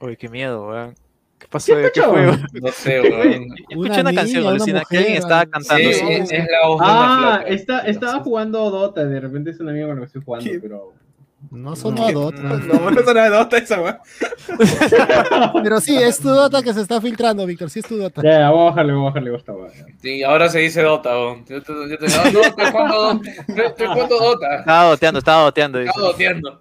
Uy, qué miedo, weón. ¿Qué pasó? ¿Qué fue, weón? No sé, weón. Escuché Una una canción, alucina, que alguien estaba cantando. Sí, sí. es, es la una Ah, está, estaba jugando Dota, de repente es un amigo con el que estoy jugando, ¿Qué? pero... No sonó a Dota. No, no es una Dota esa, weón. Pero sí, es tu Dota que se está filtrando, Víctor. Sí, es tu Dota. Ya, voy a bajarle, voy a bajarle esta. Sí, ahora se dice Dota, weón. Yo te, yo te, no, no, estoy jugando Dota. Estoy jugando Dota. Estaba doteando, estaba doteando. Estaba doteando.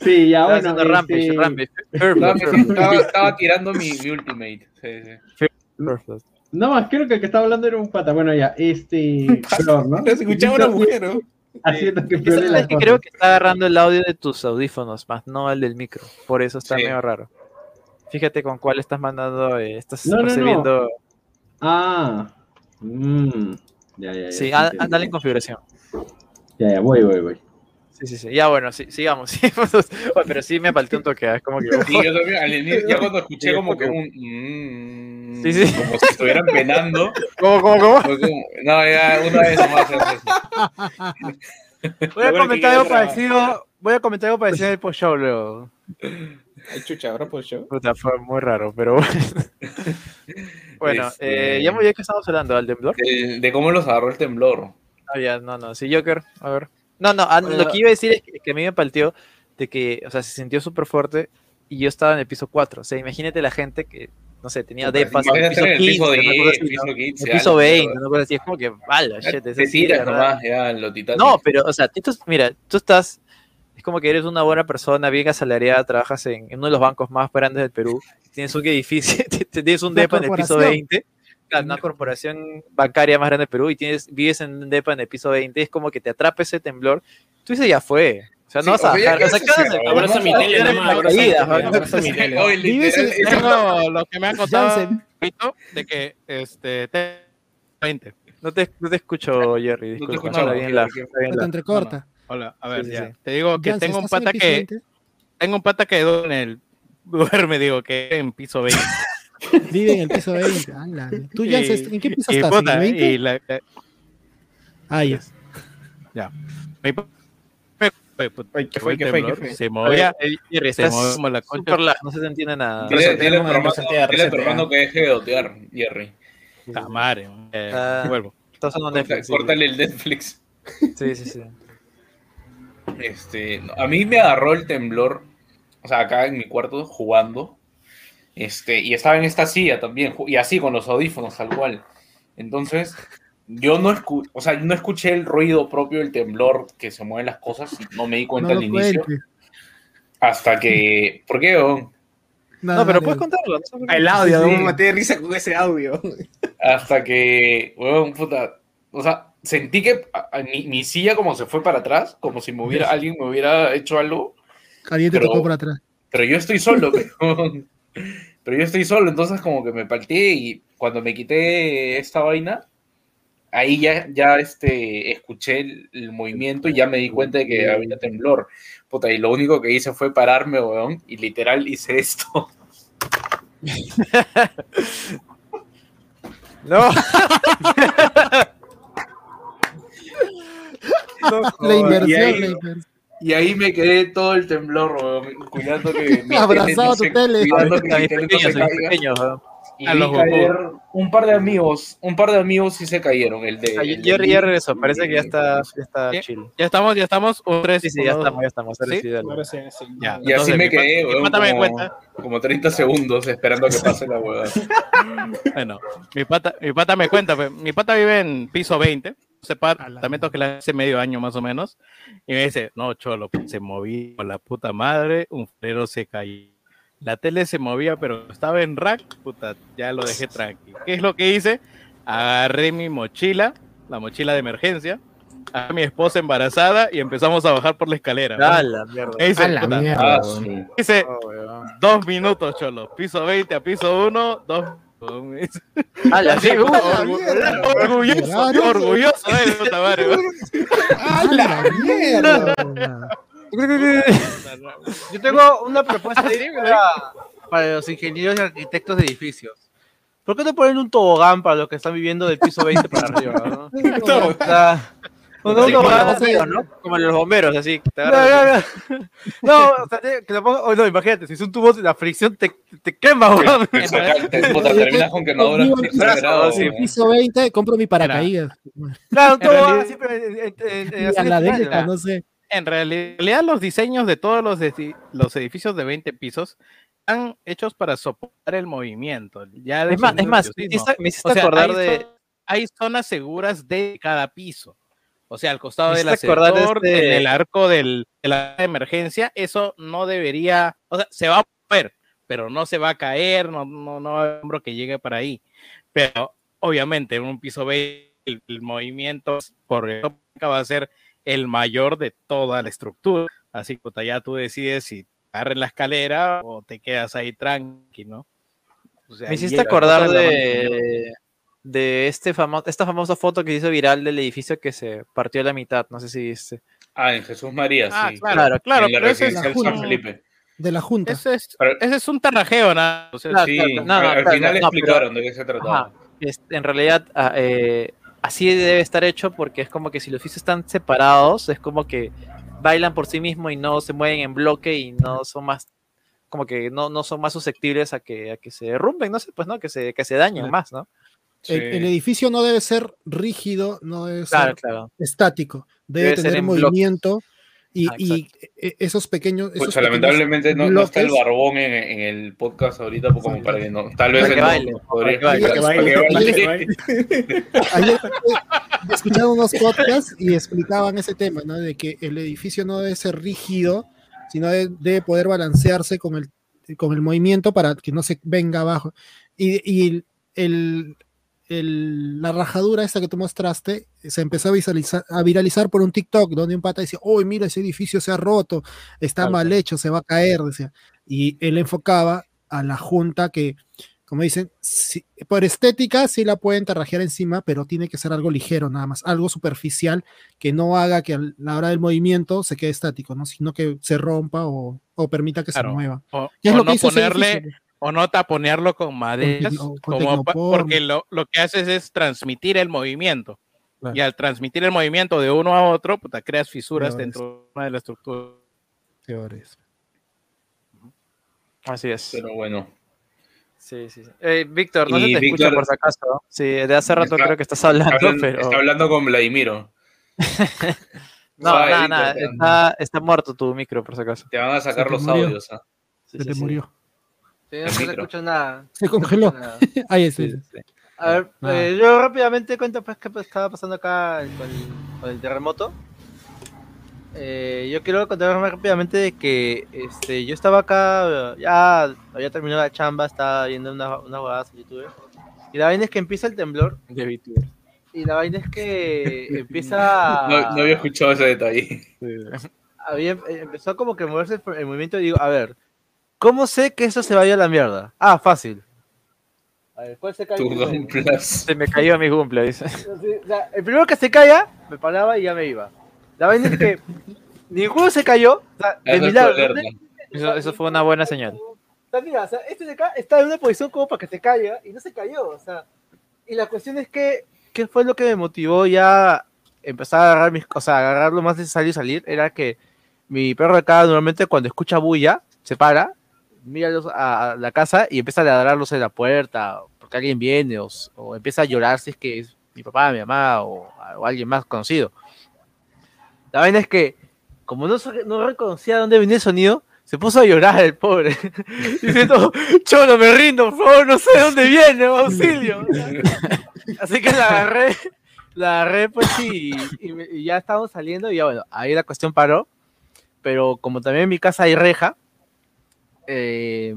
Sí, ya, Estaba bueno, haciendo Rampage, este, Rampage. Estaba, Perfect, estaba, estaba tirando mi, mi ultimate. Sí, sí. perfect. No más, creo que el que estaba hablando era un pata. Bueno, ya, este... Flor, ¿no? Escuchaba una mujer, ¿no? Haciendo que Es Flor la que creo que está agarrando el audio de tus audífonos, más no el del micro. Por eso está Sí. medio raro. Fíjate con cuál estás mandando, eh, estás No, no, no. recibiendo. Ah. Mm. Ya, ya, ya. Sí, sí, ah, ah, en configuración. Ya, ya, voy, voy, voy. Sí, sí, sí. Ya bueno, sí, sigamos. sí. Pero sí me faltó un toque, ah, es como que. Sí, yo también, al inicio, ya cuando escuché Sí, como que como- un... mm, Sí, sí. Como si estuvieran penando. ¿Cómo, cómo, cómo? no, ya, una vez más. Voy a comentar algo parecido. Voy a comentar algo parecido en el post-show luego. Ay, chucha, ahora por show. Puta, fue muy raro, pero bueno. bueno, Este- eh, ya muy bien que estamos hablando, ¿al temblor? De, de cómo los agarró el temblor. Ah, ya, no, no, sí, Joker, a ver. No, no, ah, Bueno. lo que iba a decir es que, que a mí me palteó de que, o sea, se sintió súper fuerte y yo estaba en el piso 4. O sea, imagínate la gente que, no sé, tenía depas en el piso Imagínate en el 15, piso una 10, cosa así, piso ¿no? 15, el piso algo, 20, pero- una cosa así, es como que, vale, shit, Te nomás, ya, lo Titanic. No, pero, o sea, tú, mira, tú estás, es como que eres una buena persona, bien asalariada, trabajas en, en uno de los bancos más grandes del Perú, tienes un edificio, tienes un depa en el piso corporación. 20, claro, una corporación bancaria más grande del Perú y tienes, vives en depa en el piso 20, es como que te atrapa ese temblor, tú dices, ya fue. O sea, Sí, no vas a bajar. O sea, ¿qué Abraza mi tele, ¿no? Vives en- lo que me han contado de que este te- 20. No te, no te escucho, Jerry, No te disculpa. escucho, Se te la- entrecorta. Hola, a ver, ya. sí. Te digo que tengo un ¿estás en pata que 20? tengo un pata que duerme, digo, que en piso 20. Vive en el piso 20. Ala, ¿Tú, Y- Jansen, en qué piso estás? ¿En puta, el 20? y la- la- Ah, ya. me- Ay, ¿qué fue ¿Qué fue? ¿Qué temblor, fue? Se movía, Eh, se estás como la concha. no se entiende nada. Dile, a tu hermano, que deje de dotear, Jerry. Eh, Ah. vuelvo. Estás en Netflix. Córtale el Netflix. Sí, sí, sí. Este, a mí me agarró el temblor, o sea, acá en mi cuarto jugando. Este, y estaba en esta silla también, y así con los audífonos, tal cual. Entonces, yo no, escu o sea, no escuché el ruido propio del temblor que se mueven las cosas y no me di cuenta No al inicio. cuentes. Hasta que. ¿Por qué? weón? Nada, No, pero dale. puedes contarlo. no. El audio, Sí. me maté de risa con ese audio. Hasta que. weón, puta. O sea, sentí que a- a mi, mi silla como se fue para atrás, como si me hubiera, alguien me hubiera hecho algo. Alguien te pero- tocó por atrás. pero yo estoy solo, pero, pero yo estoy solo, entonces como que me palteé y cuando me quité esta vaina, ahí ya, ya este, escuché el, el movimiento y ya me di cuenta de que había temblor. Puta, y lo único que hice fue pararme, weón, y literal hice esto. No. La inversión, la inversión. Y ahí me quedé todo el temblor, weón, cuidando que mi Abrazado a tu se- tele. cuidando que mi tele no se caiga. Y A vi los caer un par de amigos, un par de amigos sí se cayeron, el de... Ah, el de Jerry ya regresó, parece que ya está, ya está ¿Qué? chill. Ya estamos, ya estamos. Un, tres, Sí, sí, ya estamos, ya estamos. ¿Sí? sí, sí, sí. Ya. Y así me quedé, weón, como, como 30 segundos esperando a que pase la huevada. Bueno, mi pata, mi pata me cuenta, mi pata vive en piso 20, departamento que le hace medio año más o menos, y me dice, no, cholo, se movía con la puta madre, un freno se cayó. La tele se movía, pero estaba en rack, puta, ya lo dejé tranquilo. ¿Qué es lo que hice? Agarré mi mochila, la mochila de emergencia, a mi esposa embarazada y empezamos a bajar por la escalera. ¿no? Ah, la mierda. Dice, A la puta, mierda, Ah, dice, Oh, weón. dos minutos, cholo. Piso 20 a piso 1, dos Ala, sí, ¡A la mierda! Orgulloso, orgulloso de él, puta madre, weón. ¡A la mierda! Yo tengo una propuesta para, para los ingenieros y arquitectos de edificios. ¿Por qué no ponen un tobogán para los que están viviendo del piso 20 para arriba? ¿no? O sea, los así, bomberos, ¿no? Como los bomberos, así. que te No, no, no. No, o sea, te- que lo ponga- oh, no, imagínate, si es un tubo, la fricción te, te quema, weón. Terminas con quemaduras piso- en weón. piso 20, compro mi paracaídas. Claro, un En tobogán realidad- así, pero en, la delta, ¿no? no sé. En realidad, los diseños de todos los, edi- los edificios de 20 pisos están hechos para soportar el movimiento. Ya Es más, es más, me hiciste, acordar hay, de. hay zonas seguras de cada piso. O sea, al costado del este- en el arco del, de la emergencia, eso no debería, o sea, se va a mover, pero no se va a caer, no, no, no hay hombro que llegue para ahí. Pero obviamente en un piso B el, el movimiento por lógica va a ser el mayor de toda la estructura. Así que ya tú decides si agarres la escalera o te quedas ahí tranqui, ¿no? O sea, Me hiciste acordar de, de este famo esta famosa foto que se hizo viral del edificio que se partió a la mitad. No sé si viste. Ah, en Jesús María, Ah, sí. claro, claro, En la pero ese es San. Felipe. De la Junta. Ese es, Pero- ese es un tarrajeo, nada. O sea, Claro, Sí, claro, no, no, al claro, final no, pero- explicaron de qué se trataba. Ajá. Es- en realidad, ah, eh, así debe estar hecho porque es como que si los edificios están separados, es como que bailan por sí mismos y no se mueven en bloque y no son más como que no, no son más susceptibles a que, a que se derrumben, no sé, pues no, que se, que se dañen más, ¿no? El, el edificio no debe ser rígido, no debe Claro, ser claro. estático, debe, Debe tener movimiento y, Ah, y, e- esos pequeños. Esos Pues pequeños lamentablemente no, no está el barbón en, en el podcast ahorita pues, como para que no. Tal vez. Ayer he escuchado unos podcasts y explicaban ese tema, ¿no? De que el edificio no debe ser rígido, sino de- debe poder balancearse con el, con el movimiento para que no se venga abajo. Y, y el, el- la rajadura esta que tú mostraste se empezó a, visualizar, a viralizar por un TikTok donde un pata decía, uy, mira, ese edificio se ha roto, está mal hecho, se va a caer, decía. Y él enfocaba a la junta que como dicen, sí- por estética sí la pueden tarrajear encima, pero tiene que ser algo ligero nada más, algo superficial que no haga que a la hora del movimiento se quede estático, ¿no? sino que se rompa o, o permita que Claro. se mueva. o, ¿Qué es o lo que no hizo ese ponerle? O no taponearlo con maderas, con como pa- tecnopor. porque lo, lo que haces es transmitir el movimiento. Claro. Y al transmitir el movimiento de uno a otro, puta, creas fisuras Peores. dentro de una de la estructura. Peores. Así es. Pero bueno. Sí, sí. sí. Eh, Víctor, no se te escucha por si acaso. Sí, de hace rato Está- creo que estás hablando, Está hablando, pero. está hablando con Vladimiro. No, nada, nada. te- Está, está muerto tu micro, por si acaso. Te van a sacar te los murió. audios. ¿ah? Sí, Se sí, te sí. murió. Sí, no se escucha nada. Se no congeló. escucha nada. Ahí es. Sí, sí, sí. A ver, Ah. eh, yo rápidamente cuento pues qué pues, estaba pasando acá con el, con el terremoto. Eh, yo quiero contar más rápidamente de que este, yo estaba acá, ya había terminado la chamba, estaba viendo unas unas jugadas en YouTube. Y la vaina es que empieza el temblor. De VTuber. Y la vaina es que empieza. No, no había escuchado ese detalle. había- eh, empezó como que a moverse el, el movimiento y digo, a ver, ¿cómo sé que eso se vaya a la mierda? Ah, fácil. A ver, ¿cuál se cae Tu. Se me cayó mi cumple, dice. O sea, el primero que se caía, me paraba y ya me iba. La vaina es que ninguno se cayó. O sea, de milagro. Eso, eso fue una buena señal. O sea, mira, o sea, este de acá está en una posición como para que se caiga y no se cayó. O sea, y la cuestión es que, ¿qué fue lo que me motivó ya empezar a agarrar mis cosas, agarrar lo más necesario y salir? Era que mi perro de acá normalmente cuando escucha bulla, se para, mira a, a la casa y empieza a ladrarlos en la puerta porque alguien viene o, o empieza a llorar si es que es mi papá, mi mamá o, o alguien más conocido. La vaina es que, como no, no reconocía dónde venía el sonido, se puso a llorar el pobre, diciendo, Cholo, me rindo, por favor, no sé de dónde viene, auxilio. Así que la agarré, la agarré pues y, y y ya estábamos saliendo y ya bueno, ahí la cuestión paró, pero como también en mi casa hay reja, eh,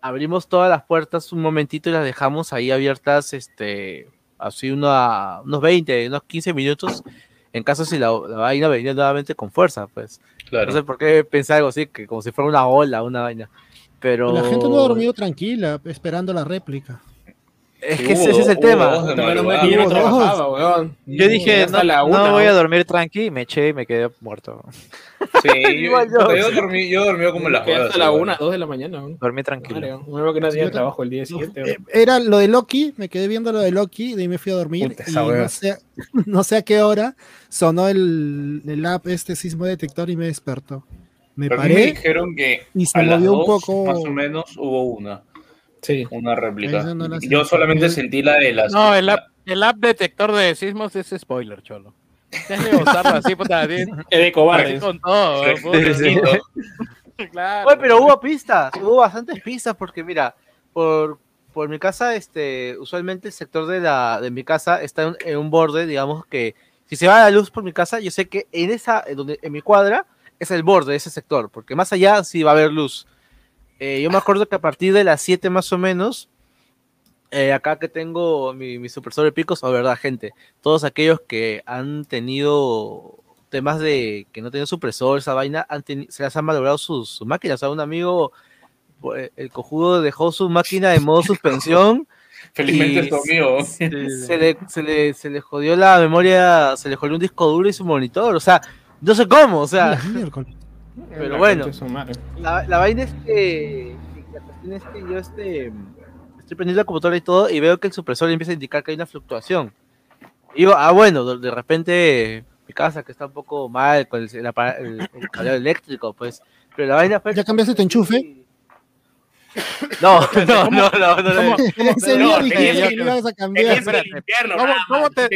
abrimos todas las puertas un momentito y las dejamos ahí abiertas, este, así uno- unos 20, unos 15 minutos, en caso si la, la vaina venía nuevamente con fuerza, pues. Claro. No sé por qué pensé algo así, que como si fuera una ola, una vaina. Pero. La gente no ha dormido tranquila esperando la réplica. Es que ese, ese es el tema. dos yo no trabajaba, dije, hasta no, la no una, voy a dormir tranqui, me eché y me quedé muerto. Sí, yo, Igual yo. dormí, yo dormí como las horas. hasta la igual. una, dos de la mañana, weón. Dormí tranquilo. Me veo que no ta- trabajo el día siguiente. Weón. Era lo de Loki, me quedé viendo lo de Loki, de ahí me fui a dormir. Puta, y no sé, no sé a qué hora sonó el, el app, este sismo detector, y me despertó. Me Pero mí me paré dijeron que y se a las movió un dos, poco. más o menos, hubo una, Sí. una réplica. No yo solamente sentí la de las... No, el app, el app detector de sismos es spoiler, cholo. Tienes que usarlo así, puta. Es de con todo. Sí, Claro. Oye, pero hubo pistas, hubo bastantes pistas porque mira, por, por mi casa, este, usualmente el sector de la de mi casa está en, en un borde, digamos que si se va la luz por mi casa, yo sé que en esa, en donde, en mi cuadra, es el borde de ese sector, porque más allá sí va a haber luz. Eh, yo me acuerdo que a partir de las 7 más o menos, eh, acá que tengo mi, mi supresor de picos, o verdad, gente, todos aquellos que han tenido temas de que no tienen supresor, esa vaina, han se las han malogrado sus, sus máquinas. O sea, un amigo, eh, el cojudo dejó su máquina en modo suspensión. Felizmente y es tu amigo. Se, se le, se, le, se le jodió la memoria, se le jodió un disco duro y su monitor. O sea, no sé cómo, o sea, La. Pero La bueno. la, la vaina es que la cuestión es que yo este, estoy prendiendo la computadora y todo y veo que el supresor empieza a indicar que hay una fluctuación. Y digo, ah, bueno, de, repente mi casa que está un poco mal con el, el, el- el cableado eléctrico, pues. Pero la vaina fue. ¿Ya cambiaste tu enchufe? No, no, no, no, no. no. En serio, No, dije que lo ibas a cambiar. ¿Cómo- te-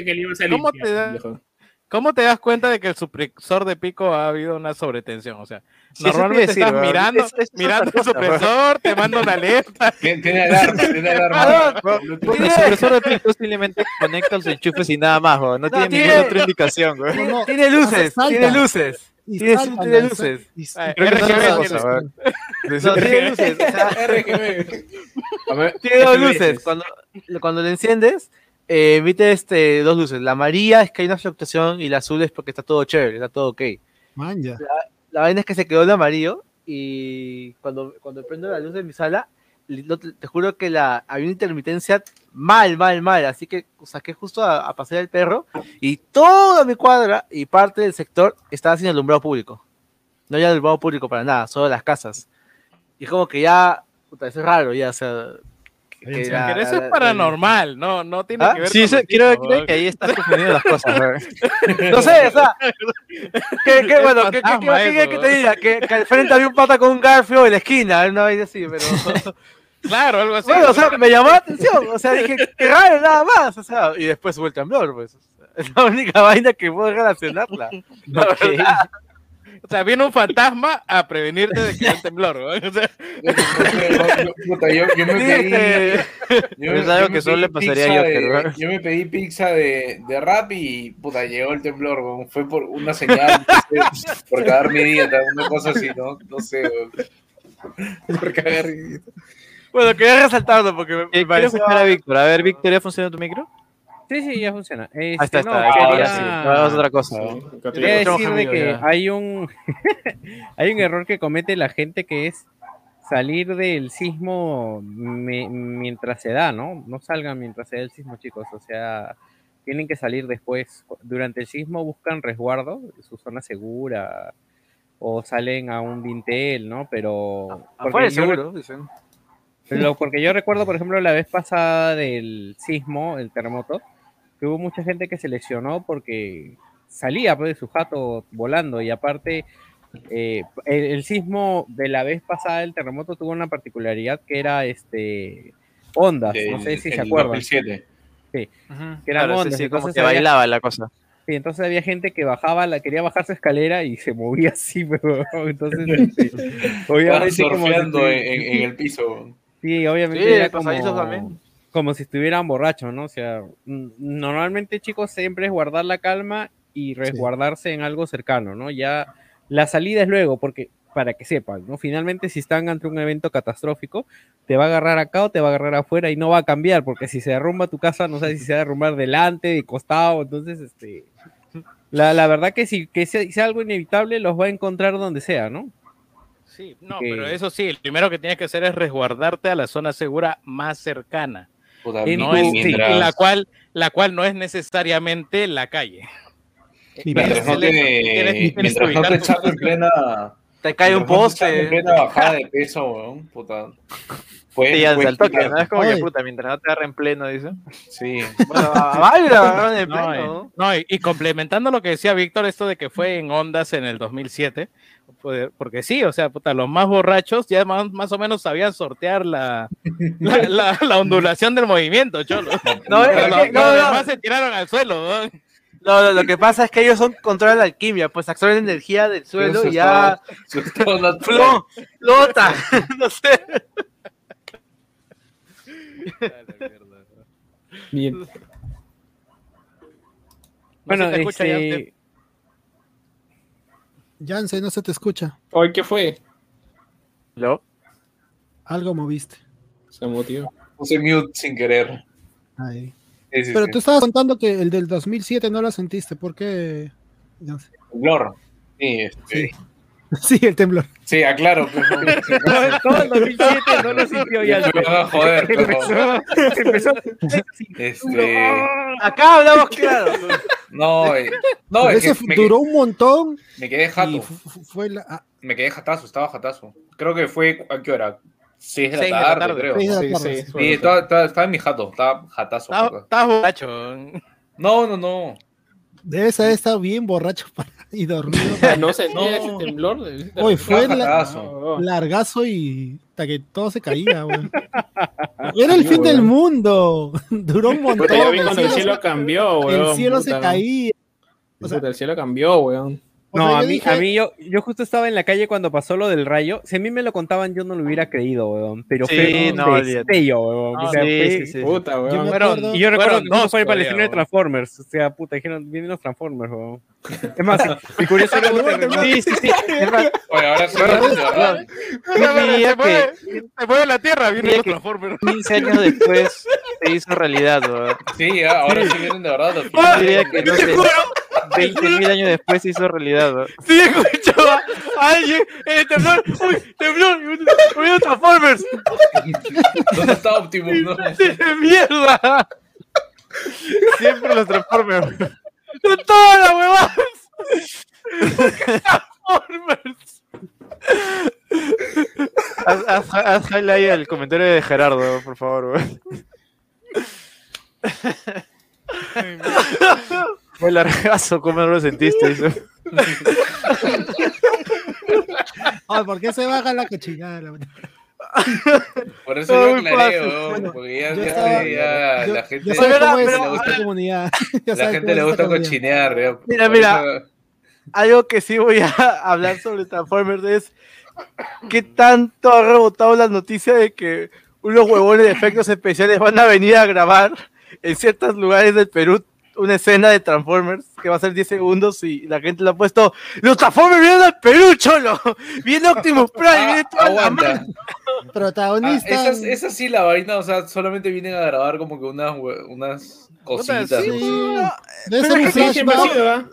cómo te da-. ¿Cómo te das cuenta de que el supresor de pico ha habido una sobretensión? O sea, Sí, normalmente decir, estás mirando, Es- es otra mirando el cosa, supresor, te manda una alerta. Tiene, tiene alarma, tiene alarma. El supresor de pico simplemente conecta los enchufes y nada más, weón. No, tiene tiene- ninguna otra indicación. No, no, Tiene luces, tiene luces. y tiene- tiene luces. tiene- tiene luces. O sea, RGB. A ver, Tiene dos luces. Cuando, cuando le enciendes, eh, emite este, dos luces. La amarilla es que hay una fluctuación y la azul es porque está todo chévere, está todo ok. Man, ya. La vaina es que se quedó en amarillo y cuando, cuando prendo la luz de mi sala, te juro que la, había una intermitencia mal, mal, mal. Así que saqué justo a, a pasear el perro y toda mi cuadra y parte del sector estaba sin alumbrado público. No había alumbrado público para nada, solo las casas. Y como que ya, puta, eso es raro, ya, o sea... que- que la- Pero eso es paranormal, no, no tiene ¿Ah? que ver Sí, con eso- los creo, que ahí estás confundiendo las cosas. No sé, o sea, que, que, bueno, que, que, que, fantasma que- eso, que te diga, que, que al frente había un pata con un garfio en la esquina, una vez así, pero... Claro, algo así. Bueno, o sea, me llamó la atención, o sea, dije, qué raro, nada más, o sea, y después hubo el temblor, pues, es la única vaina que puedo relacionarla. La Ok. verdad. O sea, viene un fantasma a prevenirte de que hay un temblor, weón. O sea, Puta, yo, yo me pedí. este, Yo, Es yo algo que solo pedí le pasaría a. Yo me pedí pizza de, de rap y puta, llegó el temblor. Fue por una señal, no sé, por cagar mi dieta, una cosa así, ¿no? No sé. Por cagar. Bueno, quería resaltarlo porque me, Eh, pareció... escuchar a Víctor. A ver, Víctor, ¿ya funciona tu micro? Sí, sí, ya funciona. Este, Ahí está, no, está. quería- Ahora sí. Vamos a otra cosa. Quería decir de amigo, que ya. hay un hay un error que comete la gente que es salir del sismo me- mientras se da, ¿no? No salgan mientras se da el sismo, chicos. O sea, tienen que salir después. Durante el sismo buscan resguardo, su zona segura, o salen a un dintel, ¿no? Pero Afuera, seguro, dicen. Lo- porque yo recuerdo, por ejemplo, la vez pasada del sismo, el terremoto, que hubo mucha gente que se lesionó porque salía pues, de su jato volando y aparte eh, el, el sismo de la vez pasada del terremoto tuvo una particularidad que era este ondas, no sé si se el acuerdan, 2007. que eran Claro, sí, ondas, sí, como entonces que había- bailaba la cosa. Sí, entonces había gente que bajaba, la quería bajar su escalera y se movía así, pero entonces este, Estaban obviamente como en, en- en el piso. Sí, obviamente Sí, era pasadizos como, también. Como si estuvieran borrachos, ¿no? O sea, normalmente, chicos, siempre es guardar la calma y resguardarse en algo cercano, ¿no? Ya la salida es luego, porque para que sepan, ¿no? Finalmente, si están ante un evento catastrófico, te va a agarrar acá o te va a agarrar afuera y no va a cambiar, porque si se derrumba tu casa, no sabes si se va a derrumbar delante, de costado, entonces, este... La, la verdad que si que sea, sea algo inevitable, los va a encontrar donde sea, ¿no? Sí, no, pero eso sí, el primero que tienes que hacer es resguardarte a la zona segura más cercana. Puta, No es, mientras, la, cual, la cual no es necesariamente la calle. Mientras no te, que mientras no te echando en plena... Te cae un mientras no te echando En poste. plena bajada de peso, weón, puta. Puedes- Sí, ya puedes al toque, ¿no? Es como que Oye. puta, mientras no te agarren pleno, dice. Sí. Bueno, baila, pleno, y, ¿no? no, y- y complementando lo que decía Víctor, esto de que fue en ondas en el 2007, pues, porque sí, o sea, puta, los más borrachos ya más, más o menos sabían sortear la, la, la- la ondulación del movimiento, cholo. No, es Pero que- los, no, los no. demás se tiraron al suelo, ¿no? No, no, lo que pasa es que ellos son controlan la alquimia, pues absorben energía del suelo y ya flota. no sé. Bien. No Bueno, se te escucha, este, Yante. Janse, no se te escucha. Hoy, ¿qué fue? ¿Lo? Algo moviste. Se motivó. Puse mute sin querer. Ahí. Sí, sí, Pero sí. tú estabas contando que el del 2007 no lo sentiste. ¿Por qué? Janse? Blur. Sí, este, Sí, el temblor. sí, aclaro. pues, no, sí, todo, el 2007 no lo sintió ya. Me van a joder, pero, Empezó, empezó este, Acá hablamos claro. no, eh, no, es que duró un montón me quedé jato, fu- fu- fue la, ah, me quedé jatazo, estaba jatazo. Creo que fue, ¿a qué hora? 6 de la Seis de la tarde, creo. seis de la Sí, tarde. sí. Sí, estaba, estaba, estaba en mi jato, estaba jatazo. Puta. estás borracho. No, no, no. Debes haber estado bien borracho para- y dormido. No sentía No. ese temblor. de- Hoy fue Estaba la- jatazo. largazo y hasta que todo se caía, güey. Era el Sí, fin del mundo. Duró un montón. Puta, yo vi el cuando el cielo, cielo cambió, weón. el cielo se caía. O sea, Puta, el cielo cambió, weón. O No, sea, a yo mí, dije, a mí yo, yo justo estaba en la calle cuando pasó lo del rayo. Si a mí me lo contaban, yo no lo hubiera creído, weón. Pero Sí, fue un no, destello, weón. No, o sea, sí, fue- sí, sí. Puta, Yo weón. me Fueron- acuerdo- Y yo recuerdo que dos fue para el estreno de. Transformers. O sea, puta, dijeron, vienen los Transformers, weón. Es más, y curiosamente, sí, sí, sí. Es más, Oye, ahora sí, de verdad. yo diría se, se mueve la tierra, viene Diría los Transformers. 15 años después se hizo realidad, weón. Sí, ya, ahora sí vienen de verdad. los Yo diría que, no finales. sé, 20.000 años después se hizo realidad, weón. Sí, escuchaba a alguien en el temblor. Uy, temblor. Uy, uy, Transformers. ¿Dónde está Optimus? No? ¡De mierda! Siempre los Transformers. ¡Son todas las huevadas! Transformers. Haz, haz, haz highlight el comentario de Gerardo, por favor, weón. Fue largazo, ¿cómo no lo sentiste? Ay, ¿por qué se baja la cochinada? La- Por eso yo Ay, aclaré, Bueno, porque ya, yo ya, estaba- ya yo- la gente, sabes Pero, cómo es pero, esta a- comunidad. La gente le gusta cochinear. Mira, por mira. eso- Algo que sí voy a hablar sobre Transformers es qué tanto ha rebotado la noticia de que unos huevones de efectos especiales van a venir a grabar en ciertos lugares del Perú una escena de Transformers que va a ser 10 segundos y la gente le ha puesto los Transformers vienen al Perú, cholo. Viene Optimus Prime, Ah, viene toda la mano". Ah, Protagonista. esa, esa sí la vaina, o sea, solamente vienen a grabar como que unas, unas cositas. sí, ¿no? Debe ser un flashback. ¿ah?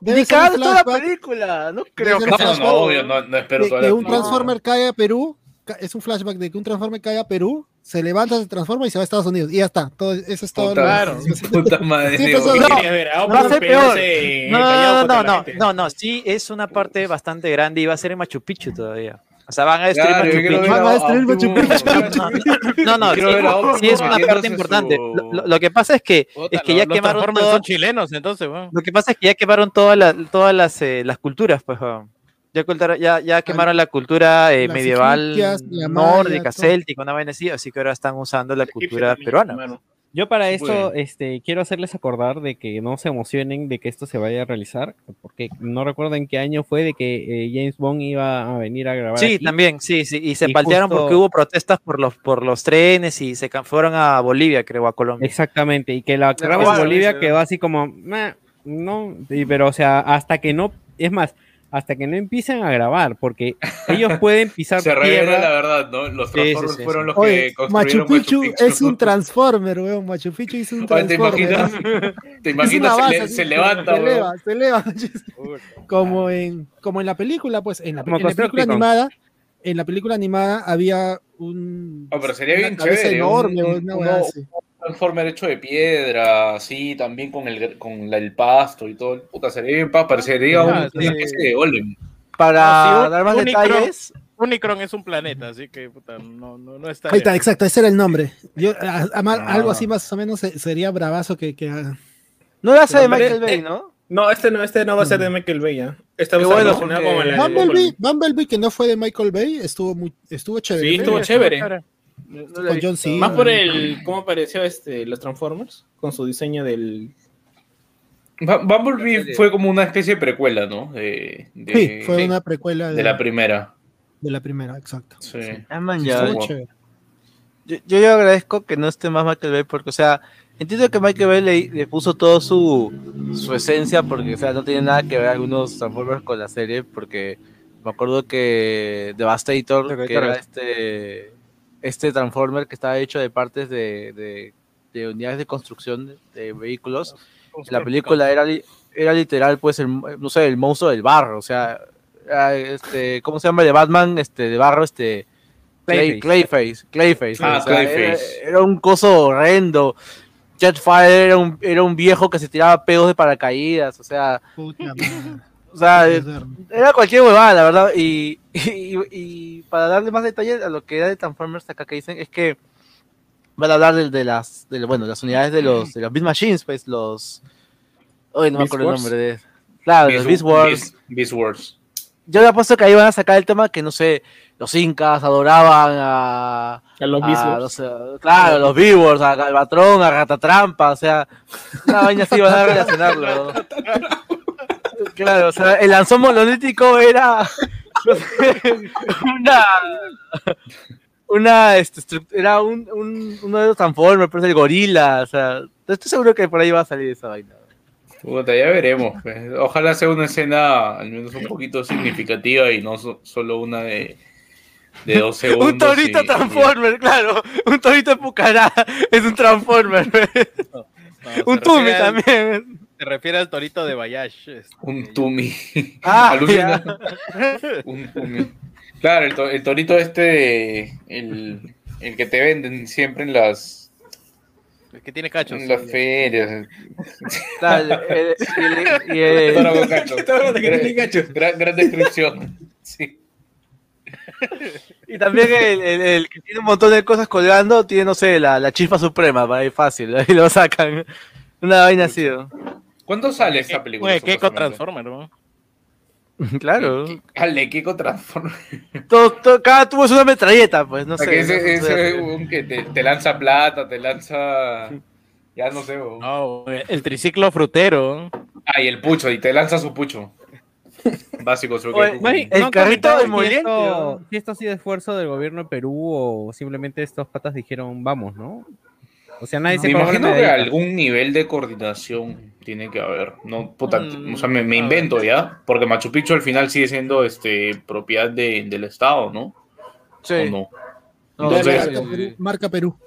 Debe ser un toda la película, no creo que No, un no, obvio, no, no espero de toda que la un. Transformer cae a Perú. Es un flashback de que un Transformer cae a Perú, se levanta, se transforma y se va a Estados Unidos. Y ya está. Todo, eso es todo. Claro. Puta madre. Sí, digo, pues, ¿Qué no. ser peleándose peor. No, no, no, no, no, no, sí es una parte bastante grande y va a ser en Machu Picchu todavía. O sea, van a destruir Claro, Machu Picchu. ver Va a destruir Machu Optimus. No, no, sí, sí es una parte importante. Lo, lo- que pasa es que, es que ya los quemaron Transformers todo, son chilenos, entonces, weón. lo que pasa es que ya quemaron todas las todas las, eh, las culturas, pues. weón. Ya, cultura- ya, ya quemaron la cultura eh, medieval, nórdica, céltica, una vaina así, así que ahora están usando la cultura peruana. Hermano. Yo para puede. este, quiero hacerles acordar de que no se emocionen de que esto se vaya a realizar, porque no recuerdo en qué año fue de que eh, James Bond iba a venir a grabar. Sí, aquí. también, sí, sí, y se Y paltearon justo- porque hubo protestas por los por los trenes y se fueron a Bolivia, creo, a Colombia. Exactamente, y que la Le grabamos en Bolivia quedó así como, "Meh", no, y- pero o sea, hasta que no, es más, hasta que no empiecen a grabar, porque ellos pueden pisar Se revela la verdad, ¿no? Los Sí, Transformers sí, sí, fueron los Oye, que construyeron Machu Picchu es un Transformer, weón. Machu Picchu es un Oye, ¿Te Transformer. imaginas? ¿Te imaginas? una Se, base, le- se levanta, se weón. eleva, se eleva. como en como en la película, pues, en la, Como en la película animada, en la película animada había un Oh, pero sería bien chévere. enorme, un- una. Transformer hecho de piedra, así, también con el, con la- el pasto y todo. Puta, sería bien pa, parecería un- Ah, una sí. especie de golem. Para No, sí, dar más Unicron- detalles, Unicron es un planeta, así que puta, no, no, no está. Ahí está, exacto, ese era el nombre. Yo, a- a- Ah. Algo así más o menos se- sería bravazo que, que haga. no la hace de Michael Bay, eh, ¿no? No, este no, este no va a ser de Michael Bay, ¿ya? Está Qué bueno, porque- con la- Bumblebee, Bumblebee, que no fue de Michael Bay, estuvo muy, estuvo chévere. Sí, estuvo chévere. No la he Con visto. John Cena. Más por el cómo apareció este los Transformers con su diseño del Bu- Bumblebee fue como una especie de precuela, ¿no? De, de- Sí, fue una precuela de, de la primera. de la primera, exacto. Sí. Ah, man, Sí, ya. chévere. Yo, yo, yo agradezco que no esté más Michael Bay porque, o sea, entiendo que Michael Bay le, le puso todo su, su esencia porque, o sea, no tiene nada que ver algunos Transformers con la serie porque me acuerdo que Devastator, que era este, este Transformer que estaba hecho de partes de, de, de unidades de construcción de, de vehículos, la película era, era literal, pues, el, no sé, el monstruo del barro, o sea, este, ¿cómo se llama? El de Batman, este, de barro, este... Clay- Clayface, Clayface. Ah, o sea, Era, Clayface. era un coso horrendo. Jetfire era un, era un viejo que se tiraba pedos de paracaídas, o sea, Puta madre. O sea, verdad. era cualquier huevada, la verdad. Y, y, y para darle más detalles a lo que era de Transformers acá que dicen, es que van a hablar de, de las, de, bueno, las unidades de los, de los Beast Machines, pues los, hoy no me Beast acuerdo el nombre de, claro, los Beast Wars. Beast- Beast Wars. Yo le apuesto que ahí van a sacar el tema que, no sé, los incas adoraban a, a los a, Beast Wars. no sé, claro, los Beavers, a Galvatron, a Ratatrampa, o sea, una vaina así van a relacionarlo. Claro, o sea, el lanzón monolítico era no sé, una una este, era un, un- uno de los Transformers, pero es el gorila, o sea, estoy seguro que por ahí va a salir esa vaina. Puta, ya veremos. pues. Ojalá sea una escena al menos un poquito significativa y no so- solo una de, de dos segundos. Un torito y- Transformer, claro, un torito de Pucará es un Transformer, No, un Tumi refiere también. Se refiere al torito de Bayash. este, un Tumi. Ah. Un Tumi. Claro, el, to- el torito este, el, el que te venden siempre en las, el que tiene cachos. en las ferias. Claro, el- el- y el- Toro con cacho. Gran, gran descripción. Sí. Y también el, el- el que tiene un montón de cosas colgando, tiene, no sé, la, la chispa suprema, va ahí fácil, ahí lo sacan. Una vaina así, ¿no? ¿Cuándo sale esta película? Oye, Keiko? Transformer, ¿no? Claro. Al de Keiko Transformer. Todo, todo- cada tubo es una metralleta, pues, no O sea, sé. que ese, no sé. ese un que te, te lanza plata, te lanza. Ya no sé. No, el triciclo frutero. Ah, y el pucho, y te lanza su pucho. Básico, su Oye. Mari, El ¿no carrito de moliente. Si esto ha sido esfuerzo del gobierno de Perú o simplemente estos patas dijeron vamos, ¿no? O sea, nadie Me se la imagino que algún nivel de coordinación tiene que haber. No, puta, Mm, o sea, me, me invento ver. ya. Porque Machu Picchu al final sigue siendo este propiedad de- del Estado, ¿no? Sí. ¿O no? No, Entonces- sí, marca, sí, Perú, sí. marca Perú.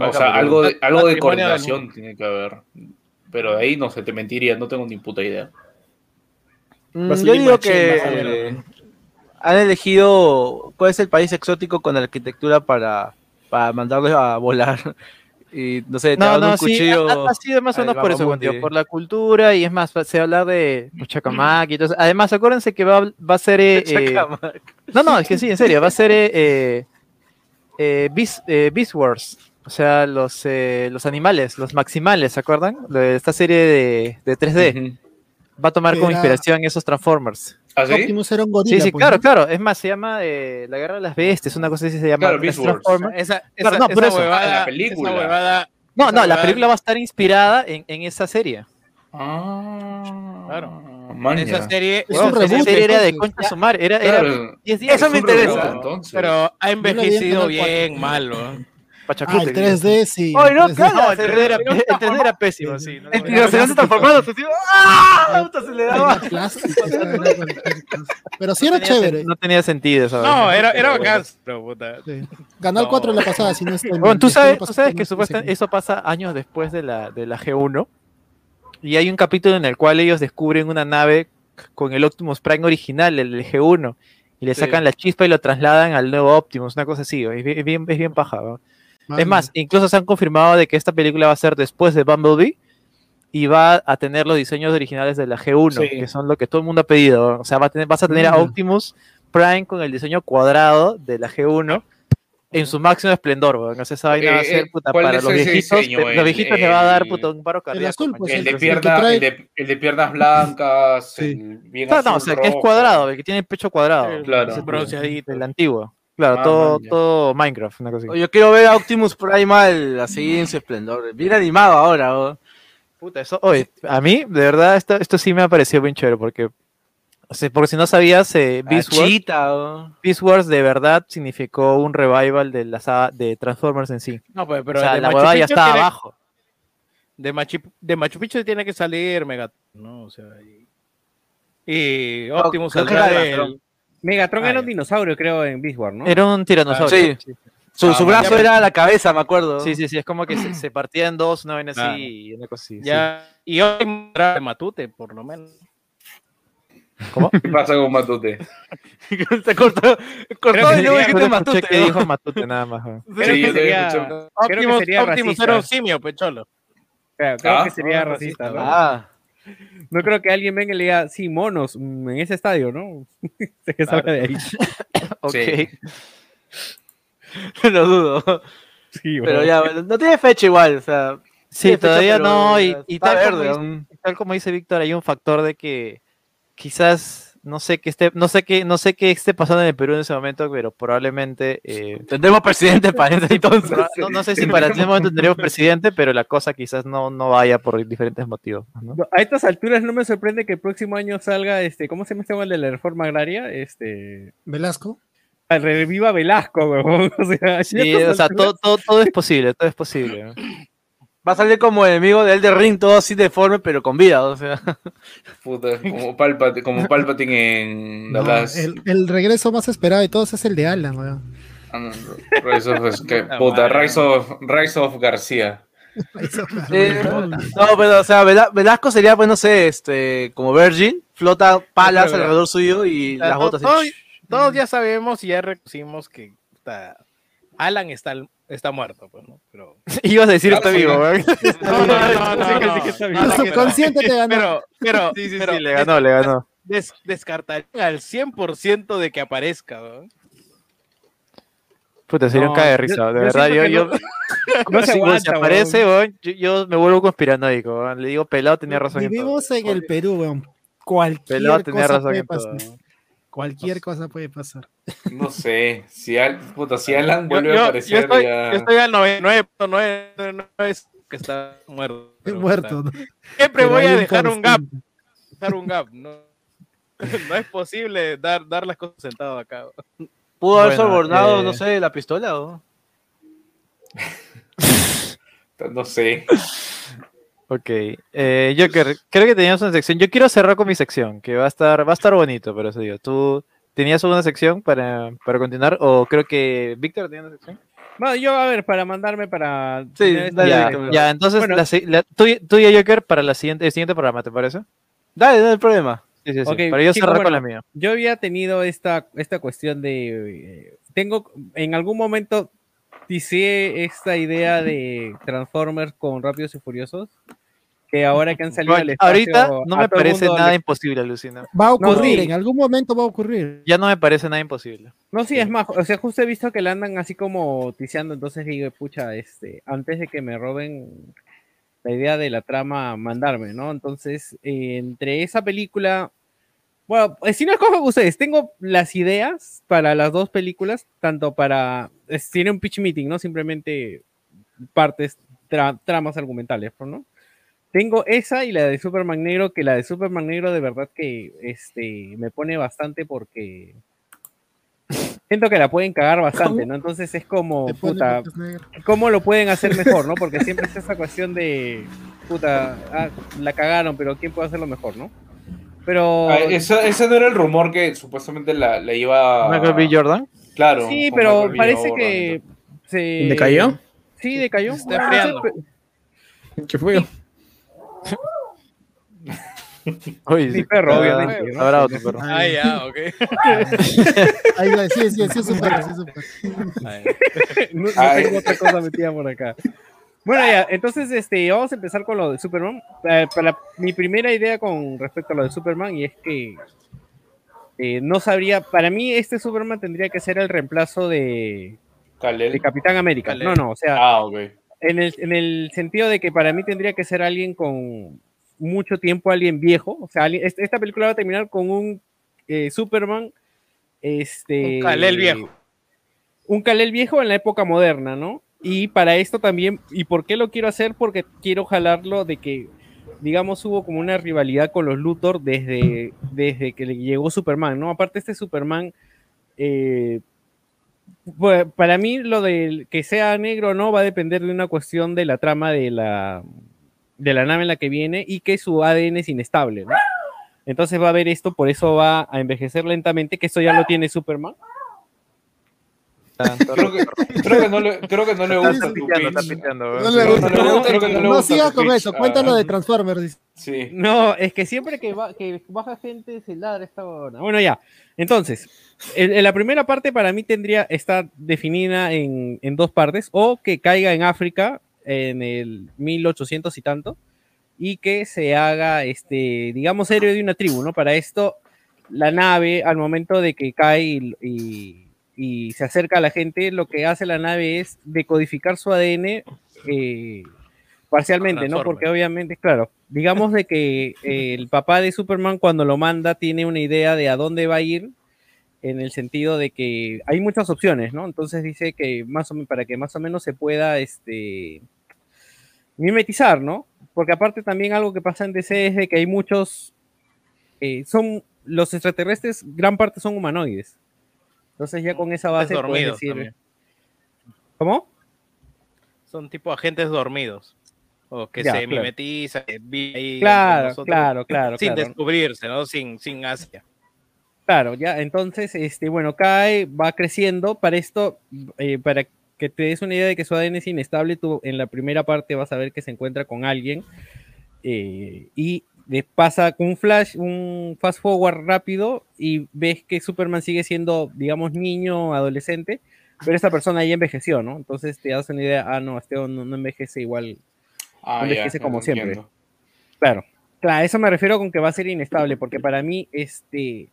O sea, algo de, algo de coordinación tiene que haber. Pero de ahí no sé, te mentiría, no tengo ni puta idea. Mm, Yo digo machín, que eh, han elegido cuál es el país exótico con arquitectura para, para mandarlos a volar. Y no sé, te No, un sí, cuchillo. sido más o menos por eso, tío, por la cultura y es más, se habla de Chacamac y todo. Además, acuérdense que va, va a ser... eh, eh, Chacamac. no, no, es que sí, en serio, va a ser eh, eh, eh, Beast, Beast Wars. O sea, los, eh, los animales, los maximales, ¿se acuerdan? De esta serie de, de 3D. Ujú. Va a tomar como Era- inspiración esos Transformers. ¿Ah, sí? Optimus era un gorila. Sí, sí, pues, claro, ¿no? claro. Es más, se llama eh, La Guerra de las Bestias, una cosa así se llama. Claro, Las Beast Wars. Transformers. Esa, Claro, esa- no, por esa eso. huevada- la película. esa huevada- No, esa no, la película va a estar inspirada en, en esa serie. Ah, Claro. maña. Esa serie, Es Huevón, un esa serie era de concha su madre, Era, era Claro, 10 días. Eso es me reboot, interesa. entonces. pero ha envejecido bien malo. Pachacute. Ah, el 3D sí. Oye, no, el 3D. claro, el 3D era, el 3D era pésimo, sí. no, El no, rinoceronte transformado, así, ¡ah! Puta, se le daba. Pero sí era chévere. No tenía sentido esa No, era, era bacán. Pero, puta. Sí. Ganó el No. 4 la pasada, si no estoy Bueno, tú sabes, tú sabes que un supuestamente eso pasa años después de la, de la G1 y hay un capítulo en el cual ellos descubren una nave con el Optimus Prime original, el del G1, y le Sí. sacan la chispa y lo trasladan al nuevo Optimus, una cosa así, es bien, es bien, es bien paja. ¿no? Es más, incluso se han confirmado de que esta película va a ser después de Bumblebee y va a tener los diseños originales de la G1, Sí. que son lo que todo el mundo ha pedido. O sea, va a tener, vas a tener a. Optimus Prime con el diseño cuadrado de la G1 en su máximo esplendor, weón. O sea, esa vaina va a Eh, ser eh, puta ¿cuál para es los viejitos. diseño? los El- viejitos le va a dar el- puta, un paro cardíaco. azul, pues, El de, el pierna, trae- el, de, el de piernas blancas, Sí. el bien Claro, no, o sea, que es cuadrado, el que tiene el pecho cuadrado. Claro. Ese Bronceadito. El antiguo. Claro, Ah, todo, man, todo Minecraft, una cosa así. Yo quiero ver a Optimus Primal así en su esplendor. Bien animado ahora. Puta, eso, oye, a mí, de verdad, esto, esto sí me ha parecido bien chévere, porque, o sea, porque si no sabías, eh, Beast, Wars, Chita, ¿o? Beast Wars de verdad significó un revival de la saga de Transformers en sí. No, pues, pero o sea, de la Machu huevada ya Picchu está tiene- abajo. De Machu, de Machu Picchu tiene que salir Megatron, ¿no? O sea, y, y Optimus que saldrá del- Megatron. Ah, era un dinosaurio, creo, en Beast Wars, ¿no? Era un tiranosaurio. Sí. Su, Ah, su man, brazo ya- era la cabeza, me acuerdo. Sí, sí, sí, es como que se, se partía en dos, una vaina así y una cosa así. sí. Ya, y hoy de Matute, por lo menos. ¿Qué pasa con Matute? Se cortó, cortó que luego sería- dijiste Matute. que dijo Matute nada más. Creo Sí, que sería, creo que Optimus, sería Optimus racista. era un simio, pecholo. Creo, creo Ah, que sería ah, racista, ¿no? Ah, No creo que alguien venga y le diga, sí, monos, mm, en ese estadio, ¿no? sé que salga de ahí. Ok. Lo dudo. Sí, Pero ya, bueno, no tiene fecha igual, o sea. Sí, fecha, todavía no, y, está y tal, verde, como dice, aún. tal como dice Víctor, hay un factor de que quizás no sé qué esté, no sé qué, no sé qué esté pasando en el Perú en ese momento, pero probablemente eh, Tendremos presidente para ese entonces. No, no sé si para ese momento tendremos presidente, pero la cosa quizás no, no vaya por diferentes motivos. A estas alturas no me sorprende que el próximo año salga, este, ¿cómo se llama este gol de la reforma agraria? Este, Velasco. reviva Velasco, weón. O sea, Sí, o sea, todo, todo, todo es posible, todo es posible. Va a salir como enemigo de Elder Ring, todo así deforme, pero con vida, o sea. Puta, como Palpatine, como Palpatine en No, el, el regreso más esperado de todos es el de Alan, weón. Ah, Rise of, es que, Puta puta. Rise of, Rise of García. Eh, no, pero, o sea, Vela- Velasco sería, pues, no sé, este, como Virgin, flota palas pero- alrededor suyo y las botas todos, ya sabemos y ya reconocimos que puta, Alan está, está muerto, pues, ¿no? Pero... Ibas a decir está Claro, vivo, sí. ¿verdad? No, no, no, Sí, no, sí que está no. subconsciente te ganó. Pero, pero, Sí, sí, pero sí, le ganó, le ganó. des- descartarían al 100% de que aparezca, ¿no? Puta, sería un No, cague de risa, de yo verdad. Yo, yo, no se weón, si aguanta, aparece, weón, yo, yo me vuelvo conspiranoico. weón. Le digo, pelado tenía razón. en todo. Vivimos en el Perú, weón. Cualquier Pelado tenía cosa razón puede en todo. Cualquier cosa puede pasar. No sé, si, Al- puta, si Alan Yo, vuelve a yo- yo aparecer estoy, ya... yo estoy al 99.9 que está muerto. pero, Muerto. Siempre Pero voy a dejar un gap, dejar un gap. No, no es posible dar, dar las cosas sentado acá. Pudo haber Bueno, sobornado, eh, no sé, la pistola, ¿o? No sé. Ok. Eh, Joker, creo que teníamos una sección. Yo quiero cerrar con mi sección, que va a estar, va a estar bonito, pero eso digo. ¿Tú tenías una sección para, para continuar? ¿O creo que Víctor tenía una sección? Bueno, yo, a ver, para mandarme para... Sí, esta- dale, ya, ya, entonces, Bueno. la, la- tú, tú y Joker para la siguiente, el siguiente programa, ¿te parece? Dale, no hay problema. Sí, sí, sí. Ok, para yo chicos, cerrar con bueno, la mía. Yo había tenido esta, esta cuestión de... eh, tengo, en algún momento hice esta idea de Transformers con Rápidos y Furiosos, que ahora que han salido al espacio, ahorita no me parece nada le- imposible, Alucina. Va a ocurrir, sí. en algún momento va a ocurrir. Ya no me parece nada imposible. No, sí, es más, o sea, justo he visto que la andan así como ticiando, entonces digo, pucha, este, antes de que me roben la idea de la trama, mandarme, ¿no? Entonces, eh, entre esa película, bueno, eh, si no escojo con ustedes, tengo las ideas para las dos películas, tanto para, es- tiene un pitch meeting, ¿no? Simplemente partes, tra- tramas argumentales, ¿no? Tengo esa y la de Superman Negro, que la de Superman Negro de verdad que este, me pone bastante porque siento que la pueden cagar bastante, ¿no? Entonces es como, puta. ¿cómo lo pueden hacer mejor, no? Porque siempre es esa cuestión de, puta, ah, la cagaron, pero ¿quién puede hacerlo mejor, no? Pero... Ah, eso- ese no era el rumor que supuestamente la, la iba... Michael B. Jordan. Claro. sí, pero Michael parece Jordan que... Se... ¿Decayó? Sí, decayó. Se está enfriando. pe- ¿Qué fue? Oye, Mi perro, obviamente, bravo tu perro. Ah, ya, ok. Ahí va, sí, sí, sí, es un perro, sí, es un perro. no, no Ay. tengo otra cosa metida por acá. Bueno, ya, entonces este, vamos a empezar con lo de Superman. Eh, para mi primera idea con respecto a lo de Superman, y es que eh, no sabría, para mí este Superman tendría que ser el reemplazo de, de Capitán América. Kal-El. No, no, o sea, Ah, ok. En el, en el sentido de que para mí tendría que ser alguien con mucho tiempo, alguien viejo. O sea, alguien- este- esta película va a terminar con un eh, Superman. Este, Un Kal-El viejo. Un Kal-El viejo en la época moderna, ¿no? Y para esto también, ¿y por qué lo quiero hacer? Porque quiero jalarlo de que, digamos, hubo como una rivalidad con los Luthor desde, desde que le llegó Superman, ¿no? Aparte, este Superman, eh, pues, para mí lo de que sea negro o no va a depender de una cuestión de la trama de la, de la nave en la que viene y que su ADN es inestable, ¿no? Entonces va a haber esto, por eso va a envejecer lentamente, que esto ya lo tiene Superman. Creo que, creo que no le, creo que no le gusta tu piteando, está pitch. piteando, No le No, gusta. no le gusta, creo que no le No gusta siga tu con pitch. eso, cuéntalo Ah, de Transformers. Sí. No, es que siempre que, va- que baja gente se ladra esta huevona. Bueno, ya. Entonces, en, en la primera parte para mí tendría está definida en, en dos partes, o que caiga en África en el 1800 y tanto, y que se haga, este, digamos, héroe de una tribu, ¿no? Para esto, la nave, al momento de que cae y, y- y se acerca a la gente, lo que hace la nave es decodificar su ADN eh, parcialmente, ¿no? Porque obviamente, claro, digamos de que eh, el papá de Superman cuando lo manda tiene una idea de a dónde va a ir en el sentido de que hay muchas opciones, ¿no? Entonces dice que más o menos para que más o menos se pueda este mimetizar, ¿no? Porque aparte también algo que pasa en DC es de que hay muchos eh, son los extraterrestres gran parte son humanoides. Entonces ya con esa base puedes decir también. ¿Cómo? Son tipo agentes dormidos. O que Ya, se claro. mimetizan, que viven ahí Claro, claro, claro, Sin claro. descubrirse, ¿no? Sin, sin Asia. Claro, ya, entonces, este, bueno, cae, va creciendo. Para esto, eh, para que te des una idea de que su ADN es inestable, tú en la primera parte vas a ver que se encuentra con alguien eh, y le pasa un flash, un fast forward rápido y ves que Superman sigue siendo, digamos, niño, adolescente, pero esta persona ya envejeció, ¿no? Entonces te das una idea, ah, no, este no, no envejece igual, Ah, envejece ya, como ya siempre. entiendo. Claro, claro, a eso me refiero con que va a ser inestable, porque para mí, este,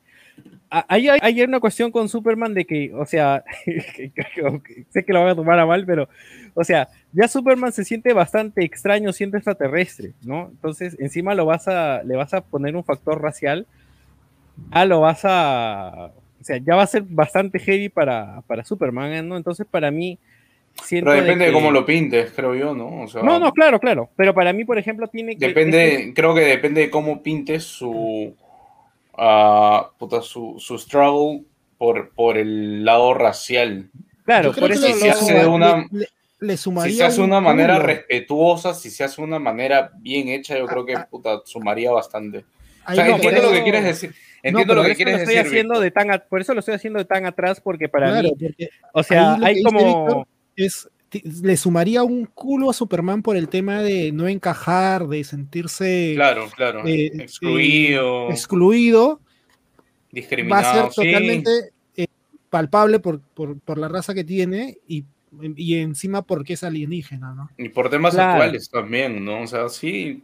hay, hay, hay una cuestión con Superman de que, o sea, que- que- que- sé que lo van a tomar a mal, pero, o sea, ya Superman se siente bastante extraño siendo extraterrestre, ¿no? Entonces, encima lo vas a, le vas a poner un factor racial, ah, lo vas a, o sea, ya va a ser bastante heavy para, para Superman, ¿no? Entonces, para mí, Pero depende de, que- cómo lo pintes, creo yo, ¿no? O sea, No, no, claro, claro, pero para mí, por ejemplo, tiene que... Depende, este- creo que depende de cómo pintes su, ah, puta, su, su struggle por, por el lado racial. Claro, por eso si se hace de una- le- le- Si se hace de un una manera culo. respetuosa, si se hace de una manera bien hecha, yo creo que puta, sumaría bastante. O sea, no, entiendo lo que quieres decir. Entiendo lo por que eso quieres lo estoy decir. haciendo de tan a- por eso lo estoy haciendo de tan atrás porque para Claro, mí, porque o sea, hay como es le sumaría un culo a Superman por el tema de no encajar, de sentirse Claro, claro. eh, Excluido, eh, excluido, va a discriminado. ser sí. totalmente eh, palpable por, por, por la raza que tiene y, y encima porque es alienígena, ¿no? Y por temas Claro. actuales también, ¿no? O sea, sí,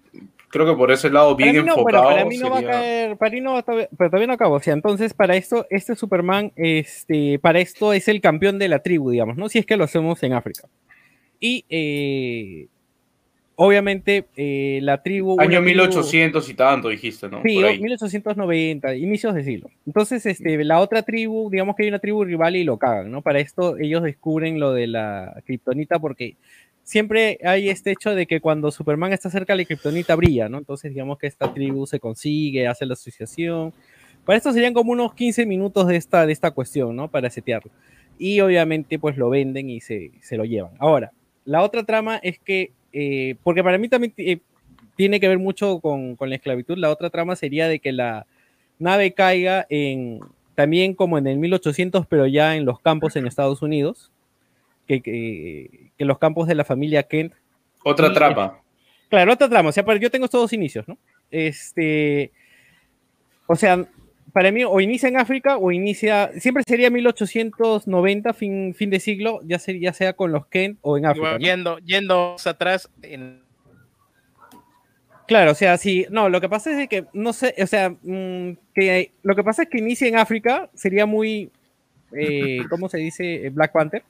creo que por ese lado bien no, enfocado. para mí no va a caer, para mí no pero todavía no acabo. O sea, entonces para esto, este Superman, este, para esto es el campeón de la tribu, digamos, ¿no? Si es que lo hacemos en África. Y eh, obviamente eh, la tribu. Año una tribu- 1800 y tanto, dijiste, ¿no? Sí, Por ahí. 1890, inicios de siglo. Entonces, este, la otra tribu, digamos que hay una tribu rival y lo cagan, ¿no? Para esto ellos descubren lo de la kriptonita porque siempre hay este hecho de que cuando Superman está cerca la kriptonita brilla, ¿no? Entonces, digamos que esta tribu se consigue, hace la asociación. Para esto serían como unos 15 minutos de esta, de esta cuestión, ¿no? Para setearlo. Y obviamente, pues lo venden y se, se lo llevan. Ahora, la otra trama es que, eh, porque para mí también eh, tiene que ver mucho con, con la esclavitud. La otra trama sería de que la nave caiga en también como en el 1800, pero ya en los campos en Estados Unidos, que, que, que los campos de la familia Kent. Otra y- trama. Claro, otra trama. O sea, pero yo tengo estos dos inicios, ¿no? este, o sea, para mí o inicia en África o inicia, siempre sería 1890, fin, fin de siglo, ya, sea, ya sea con los Kent o en África. Yendo, yendo atrás, en- Claro, o sea, sí, no, lo que pasa es que, no sé, o sea, mm, que lo que pasa es que inicia en África, sería muy, eh, ¿cómo se dice? Black Panther.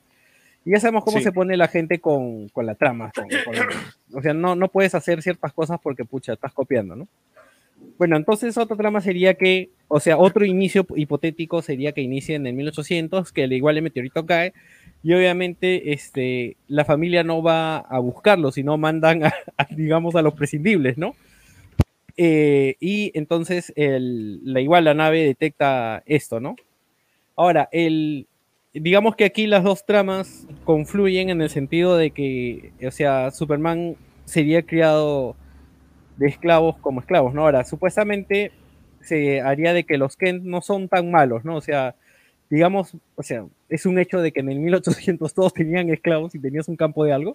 Y ya sabemos cómo Sí. se pone la gente con, con la trama. con- con- o sea, no, no puedes hacer ciertas cosas porque, pucha, estás copiando, ¿no? Bueno, entonces otra trama sería que, o sea, otro inicio hipotético sería que inicie en el 1800, que al igual el meteorito cae, y obviamente este, la familia no va a buscarlo, sino mandan, a, a, digamos, a los prescindibles, ¿no? Eh, y entonces el, la, igual la nave detecta esto, ¿no? Ahora, el, digamos que aquí las dos tramas confluyen en el sentido de que, o sea, Superman sería criado de esclavos como esclavos, ¿no? Ahora, supuestamente se haría de que los Kent no son tan malos, ¿no? O sea, digamos, o sea, es un hecho de que en el 1800 todos tenían esclavos y tenías un campo de algo,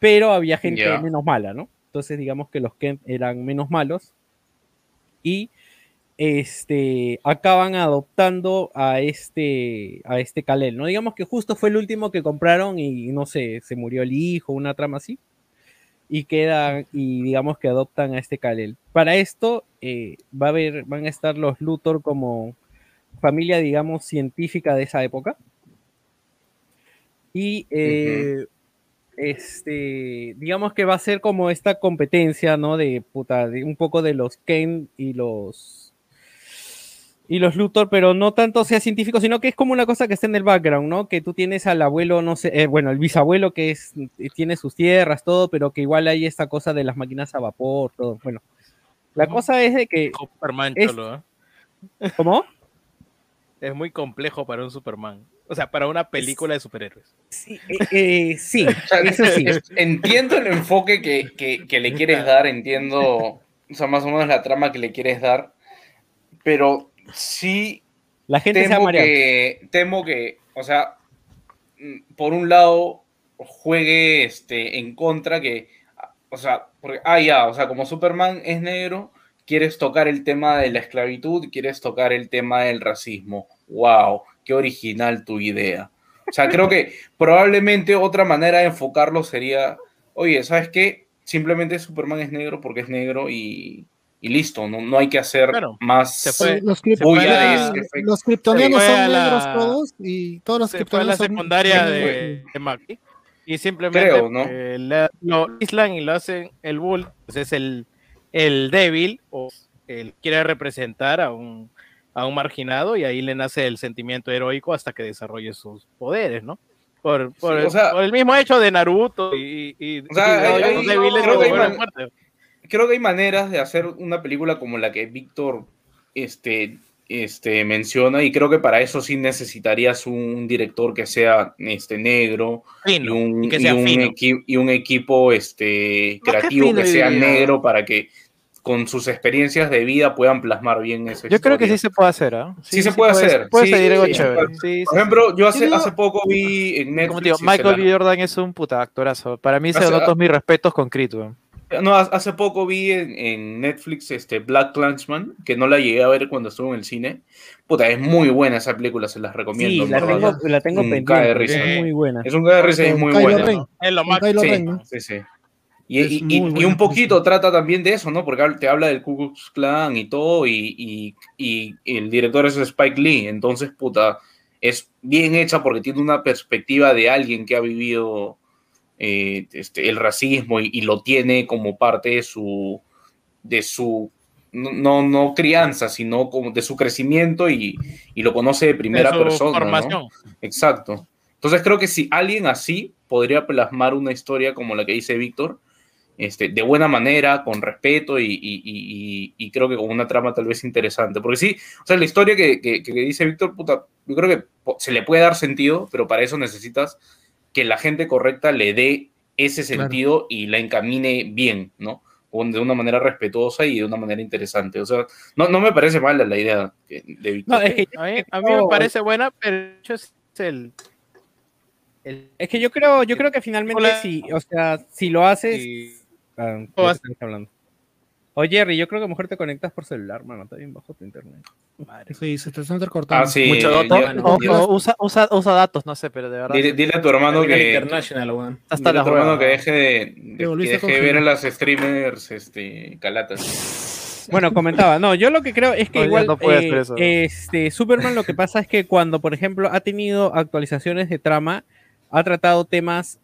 pero había gente menos mala, ¿no? Entonces, digamos que los Kent eran menos malos y este acaban adoptando a este a este Kalel, ¿no? Digamos que justo fue el último que compraron y no sé, se murió el hijo, una trama así y quedan y digamos que adoptan a este Kalel. Para esto eh, va a haber, van a estar los Luthor como familia, digamos, científica de esa época. Y eh, este, digamos que va a ser como esta competencia, ¿no? De puta, de un poco de los Kane y los y los Luthor, pero no tanto sea científico, sino que es como una cosa que está en el background, ¿no? Que tú tienes al abuelo, no sé, eh, bueno, el bisabuelo que es, tiene sus tierras, todo, pero que igual hay esta cosa de las máquinas a vapor, todo. Bueno, la cosa es de que. Superman, es- cholo, ¿Cómo? Es muy complejo para un Superman. O sea, para una película de superhéroes. Sí, eh, eh, sí, O sea, eso sí. entiendo el enfoque que, que- que le quieres dar, entiendo, o sea, más o menos la trama que le quieres dar, pero sí La gente se temo marear. que, temo que, o sea, mm, por un lado, juegue este, en contra que, o sea, porque, ah, ya, o sea, como Superman es negro, quieres tocar el tema de la esclavitud, quieres tocar el tema del racismo. ¡Wow! ¡Qué original tu idea! O sea, creo que probablemente otra manera de enfocarlo sería, oye, ¿sabes qué? Simplemente Superman es negro porque es negro y, y listo, no, no hay que hacer Claro, más se fue- los, se fue bulla de los kryptonianos se fue a son la- negros todos y todos los Se fue a kryptonianos la secundaria son de, de y simplemente Creo, ¿no? eh, la- lo aíslan y lo hacen el Bull, pues es el, el débil o el quiere representar a un, a un marginado y ahí le nace el sentimiento heroico hasta que desarrolle sus poderes, ¿no? Por, por, Sí, el, o sea- por el mismo hecho de Naruto y, y, O sea, y hay- los hay- débiles creo se que hay vuelven man- fuertes. Creo que hay maneras de hacer una película como la que Víctor este, este, menciona y creo que para eso sí necesitarías un director que sea este, negro y un, y que y un fino. equi- y un equipo este, que creativo que, sea negro para que con sus experiencias de vida puedan plasmar bien esa Yo creo que sí se puede hacer, ¿ah? Sí se puede hacer, Puede sí, salir algo sí, chévere. Por sí, ejemplo, yo hace, hace poco vi en Netflix... Como digo, Michael B. Jordan es un puta actorazo. Para mí se notó mis respetos con Creed. No, ha- hace poco vi en, en Netflix este Black Clansman, que no la llegué a ver cuando estuve en el cine. Puta, es muy buena esa película, se las recomiendo. Sí, la verdad. tengo, la tengo Un pendiente. Es muy buena. Es un cae de risa y es muy buena. Es lo más Sí, Ren, ¿no? sí, sí. Y, y- un poquito trata también de eso, ¿no? Porque te habla del Ku Klux Klan y todo, y, y- y el director es Spike Lee, entonces, puta, es bien hecha porque tiene una perspectiva de alguien que ha vivido eh, este, el racismo y, y lo tiene como parte de su, de su no, no, crianza, sino como de su crecimiento y, y lo conoce de primera su persona. Exacto. Entonces creo que si alguien así podría plasmar una historia como la que dice Víctor, este, de buena manera, con respeto y, y- creo que con una trama tal vez interesante. Porque sí, o sea, la historia que, que- que dice Víctor, puta, yo creo que se le puede dar sentido, pero para eso necesitas que la gente correcta le dé ese Claro. sentido y la encamine bien, ¿no? De una manera respetuosa y de una manera interesante. O sea, no, no me parece mala la idea de Víctor. No, es que, A mí, a mí me parece buena, pero de hecho es el, el es que yo creo, yo creo que finalmente Hola. si, o sea, si lo haces. y- Ah, O ¿de hace- qué estás hablando? O Jerry, yo creo que mejor te conectas por celular, mano. Está bien bajo tu internet. Sí, se te está entrecortando. Ah, sí. Mucho dato. yo- O- yo- o usa, usa, usa datos, no sé, pero de verdad. Dile, dile a tu hermano que. International, weón. Hasta Dile a tu hermano que deje de, de- que volviste a deje de ver a las streamers este, calatas. Bueno, comentaba, no, yo lo que creo es que Oye, igual no puede eh, eso. este Superman lo que pasa es que cuando, por ejemplo, ha tenido actualizaciones de trama, ha tratado temas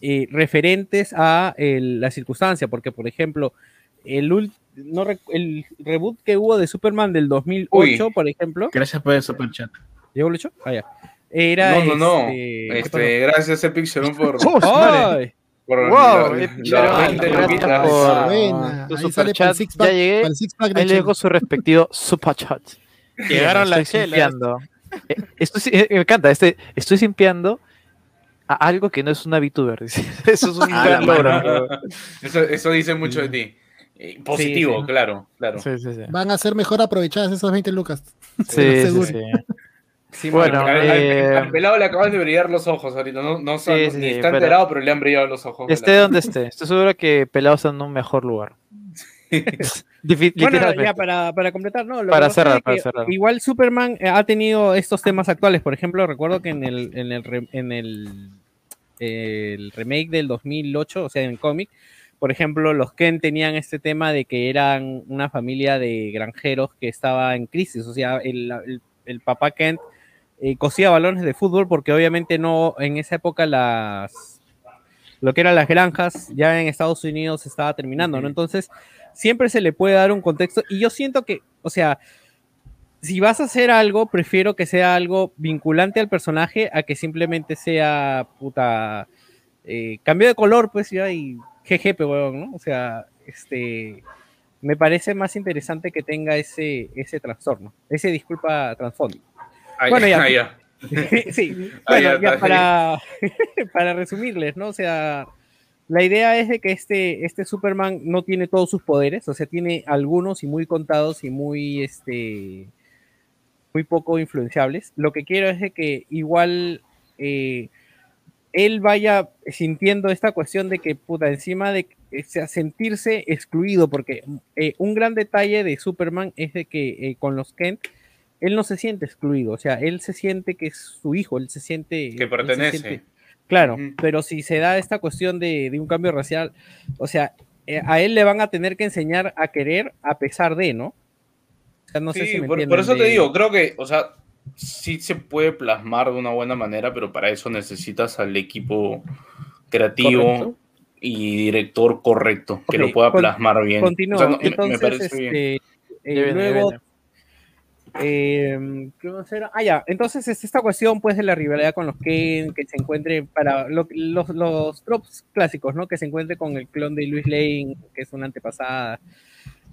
eh, referentes a la circunstancia, porque por ejemplo, el, ul- no el reboot que hubo de Superman del 2008, Uy. por ejemplo, Gracias por el super chat. ¿llegó el hecho? Ah, ya. Era No, no, no. este, ¿qué Este, gracias, Epic Sharon, por? ¡Ay! por Wow, la- Epic la Sharon, 20 gracias luquitas. por- Buena. tu Ahí super sale para el Ya llegué. Ahí le dejo chela. su respectivo super chat. Llegaron las chelas. Eh, estoy eh, me encanta, este, estoy simpiando a algo que no es una VTuber. Eso es un Ah, gran logro. Eso, eso dice mucho de ti. Eh, Positivo, sí. claro, claro. Sí, sí, sí. Van a ser mejor aprovechadas esas 20 lucas. Sí, sí, seguro. sí. Sí, Bueno, al, eh, al pelado le acaban de brillar los ojos ahorita. No, no sabe- Sí, sí, ni sí, está pero- enterado, pero le han brillado los ojos. Esté donde esté. Estoy seguro que Pelado está en un mejor lugar. Bueno, ya para, para completar, no. lo Para que pasa cerrar, es para cerrar. Igual Superman eh, ha tenido estos temas actuales. Por ejemplo, recuerdo que en el, en el, en el, el remake del 2008, o sea, en el cómic, por ejemplo, los Ken tenían este tema de que eran una familia de granjeros que estaba en crisis. O sea, el, el- el papá Kent eh, cosía balones de fútbol porque obviamente no, en esa época las lo que eran las granjas ya en Estados Unidos estaba terminando, ¿no? Entonces, siempre se le puede dar un contexto y yo siento que, o sea, si vas a hacer algo, prefiero que sea algo vinculante al personaje a que simplemente sea puta eh, cambio de color, pues ya y pe, huevón, ¿no? O sea, este me parece más interesante que tenga ese ese trastorno, ese disculpa trasfondo. Bueno, ya. ay, ya. sí, bueno, ya, para, para resumirles, ¿no? O sea, la idea es de que este, este Superman no tiene todos sus poderes, o sea, tiene algunos y muy contados y muy, este, muy poco influenciables. Lo que quiero es de que igual eh, él vaya sintiendo esta cuestión de que, puta, encima de sea, sentirse excluido, porque eh, un gran detalle de Superman es de que eh, con los Kent, él no se siente excluido, o sea, él se siente que es su hijo, él se siente... Que pertenece. siente- claro, pero si se da esta cuestión de, de un cambio racial, o sea, eh, a él le van a tener que enseñar a querer a pesar de, ¿no? O sea, no sé Sí, si me por, eso te digo, creo que, o sea, sí se puede plasmar de una buena manera, pero para eso necesitas al equipo creativo Correcto. y director correcto, que lo pueda con- plasmar bien. Continúo. O sea, no, me- me, Entonces, parece bien. este, eh, viene, ya luego, eh, ¿qué más era? Ah, ya. Entonces, es esta cuestión, pues, de la rivalidad con los Ken, que se encuentre para lo- los, los tropes clásicos, ¿no? Que se encuentre con el clon de Luis Lane, que es una antepasada.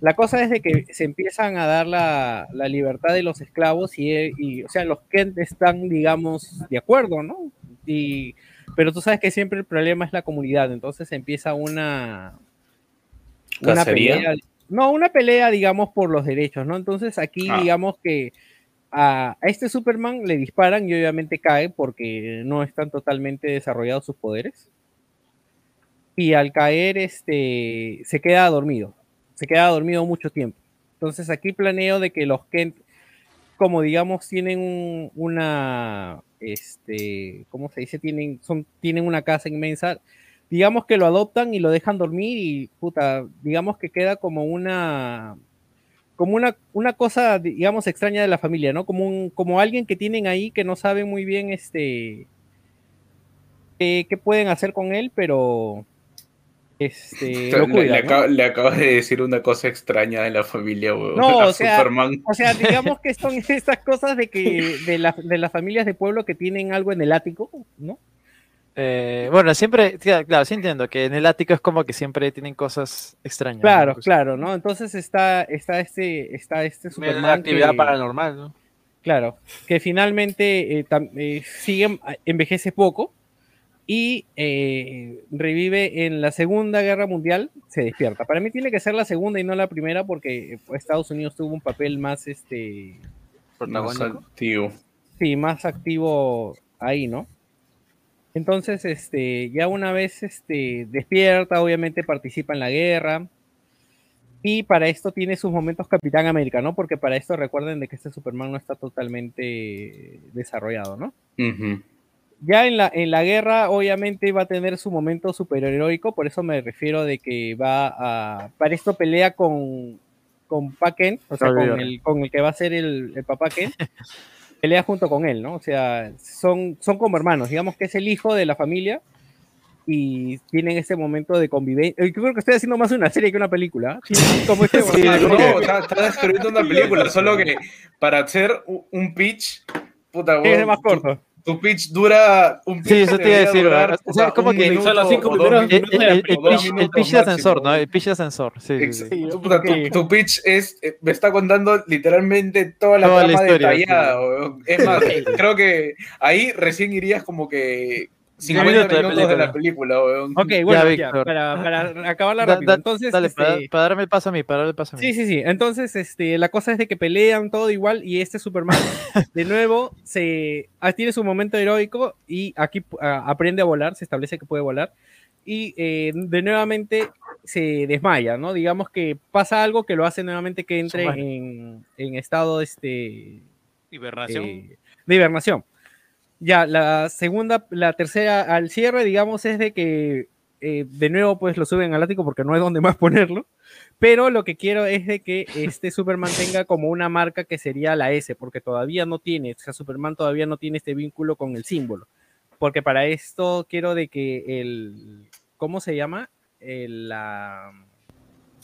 La cosa es de que se empiezan a dar la, la libertad de los esclavos y, y, o sea, los Kent están, digamos, de acuerdo, ¿no? Y, pero tú sabes que siempre el problema es la comunidad, entonces empieza una, una pelea, no, una pelea, digamos, por los derechos, ¿no? Entonces aquí, Ah. digamos que a, a este Superman le disparan y obviamente cae porque no están totalmente desarrollados sus poderes. Y al caer, este, se queda dormido. Se queda dormido mucho tiempo. Entonces aquí planeo de que los Kent, como digamos, tienen un- una, este, ¿cómo se dice? Tienen, son, tienen una casa inmensa digamos que lo adoptan y lo dejan dormir y puta, digamos que queda como una como una, una cosa, digamos, extraña de la familia, ¿no? Como un, como alguien que tienen ahí que no sabe muy bien este qué pueden hacer con él, pero este lo le, cuidan, le ¿no? acaba- le acabas de decir una cosa extraña de la familia, weón. No, o sea, Superman. O sea, digamos que son estas cosas de que de, la- de las familias de pueblo que tienen algo en el ático, ¿no? Eh, bueno, siempre, claro, sí entiendo que en el ático es como que siempre tienen cosas extrañas. Claro, ¿no? Pues, claro, ¿no? Entonces está, está este, está este Superman actividad que- paranormal, ¿no? Claro, que finalmente eh, tam- eh, sigue, envejece poco y eh, revive en la Segunda Guerra Mundial, se despierta. Para mí tiene que ser la segunda y no la primera porque Estados Unidos tuvo un papel más, este, Más activo. sí, más activo ahí, ¿no? Entonces, este, ya una vez este, despierta, obviamente participa en la guerra. Y para esto tiene sus momentos Capitán América, ¿no? Porque para esto recuerden de que este Superman no está totalmente desarrollado, ¿no? Ujú. Ya en la, en la guerra, obviamente, va a tener su momento superheroico, por eso me refiero de que va a. Para esto pelea con, con Pa Kent, o sea, con el, con el que va a ser el, el papá Kent. pelea junto con él, ¿no? O sea, son, son como hermanos, digamos que es el hijo de la familia y tienen ese momento de convivencia. Yo creo que estoy haciendo más una serie que una película. ¿eh? Como este Sí, no, está, está describiendo una película, solo que para hacer un pitch, puta, es más corto. Tu, pitch dura un pitch Sí, eso te iba a decir, durar, o sea, puta, como que minuto solo cinco minutos. El, el- el- pitch, el pitch de ascensor. ¿no? El pitch de ascensor, sí, sí, sí. Puta, tu, tu pitch es, eh, me está contando literalmente toda la Toda la historia, detallada. Es más, creo que ahí recién irías como que 50 minutos de minutos de la película. película. weón. Ok, bueno, ya, Víctor. para, para acabarla Da- rápido. da- Entonces, dale, para, este, para darme el paso a mí, para darle el paso a mí. Sí, sí, sí. Entonces, este, la cosa es de que pelean todo igual y este Superman de nuevo se ah, tiene su momento heroico y aquí ah, aprende a volar, se establece que puede volar y eh, de nuevamente se desmaya, ¿no? Digamos que pasa algo que lo hace nuevamente que entre en, en estado este Hibernación. eh, de hibernación. Ya, la segunda, la tercera al cierre, digamos, es de que eh, de nuevo pues lo suben al ático porque no hay donde más ponerlo. Pero lo que quiero es de que este Superman tenga como una marca que sería la S, porque todavía no tiene, o sea, Superman todavía no tiene este vínculo con el símbolo. Porque para esto quiero de que el, ¿cómo se llama? El, la,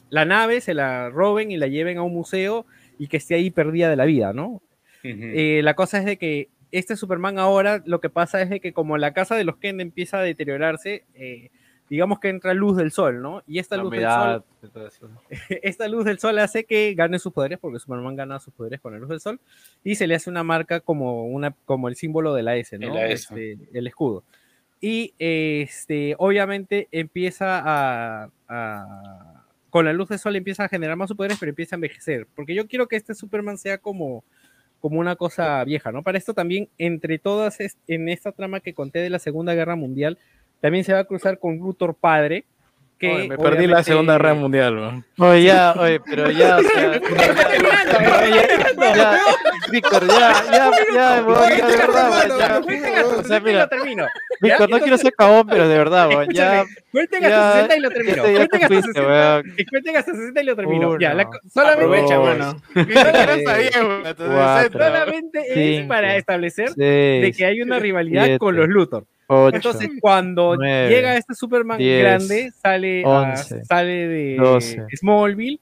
la nave se la roben y la lleven a un museo y que esté ahí perdida de la vida, ¿no? Ujú. Eh, la cosa es de que este Superman ahora lo que pasa es de que como la casa de los Kent empieza a deteriorarse, eh, digamos que entra luz del sol, ¿no? Y esta luz del sol, esta luz del sol hace que gane sus poderes, porque Superman gana sus poderes con la luz del sol, y se le hace una marca como, una, como el símbolo de la S, ¿no? La S. Este, el escudo. Y este, obviamente empieza a, a- Con la luz del sol empieza a generar más poderes, pero empieza a envejecer. Porque yo quiero que este Superman sea como, como una cosa vieja, ¿no? Para esto también, entre todas, es- en esta trama que conté de la Segunda Guerra Mundial, también se va a cruzar con Luthor padre. Que Oye, me perdí la Segunda Guerra Mundial, weón. Oye, ya, oye, pero ya, o sea, ya, ya, ya, Víctor, ya, ya, ya, ya, O sea, 60 y mira, lo termino. Víctor, no quiero ser cabón, pero de verdad, weón, ya, Cuenten hasta ya, 60 y lo termino. este ya Cuenten hasta cumpliste, 60 weón. y cuenten hasta 60 y lo termino. Ya, solamente, Aprovecha, mano. solamente es para establecer de que hay una rivalidad siete, con los Luthor. Entonces, cuando llega este Superman grande, sale, a- once, sale de Smallville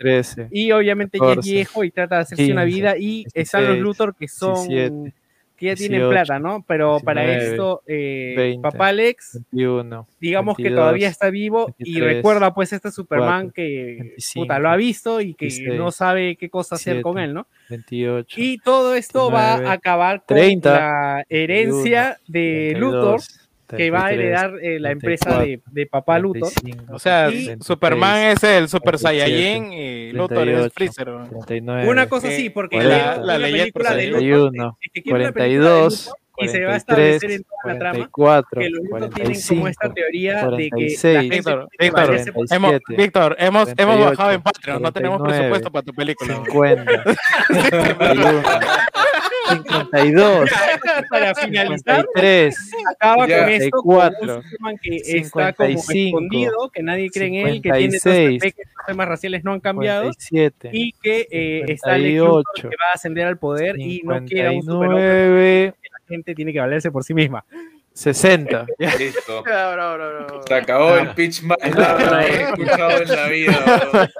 y obviamente ya es 14, viejo y trata de hacerse una 15, vida y están los 16, Luthor que son 17, que ya tienen 18, plata, ¿no? Pero para 19, esto, eh, 20, papá Alex, 21, digamos que 22, todavía está vivo y 23, recuerda pues este Superman 24, que 25, puta, lo ha visto y que 26, no sabe qué cosa hacer con 27, él, ¿no? 28, Y todo esto va 29, a acabar con 30, la herencia de Luthor 32, que va a 33, heredar eh, la empresa de, de papá Luthor. 35, O sea, Superman es el Super 37, Saiyajin y Luthor es 38, Freezer. weón. 39, Una cosa Eh, así, porque la- la, la una leyenda película de Luthor, 41, es que quiere una película de 42, Luthor y se va a establecer en toda la trama 44, que los tienen 45, como esta teoría de que la 46, gente Víctor, Víctor, hemos, 47, Víctor, hemos, hemos 48, bajado en Patreon, no tenemos 49, presupuesto para tu película. weón. 50, 51, 52, para finalizar 53, acaba Ya. con esto con un 54, Superman que está como 55, escondido, que nadie cree en él, que tiene esos 56, ve que los temas raciales no han cambiado 57, y que eh, está 58, que va a ascender al poder y no quiere un superhombre, 59, la gente tiene que valerse por sí misma. 60. Listo. Se acabó el pitch más largo que he escuchado en la vida.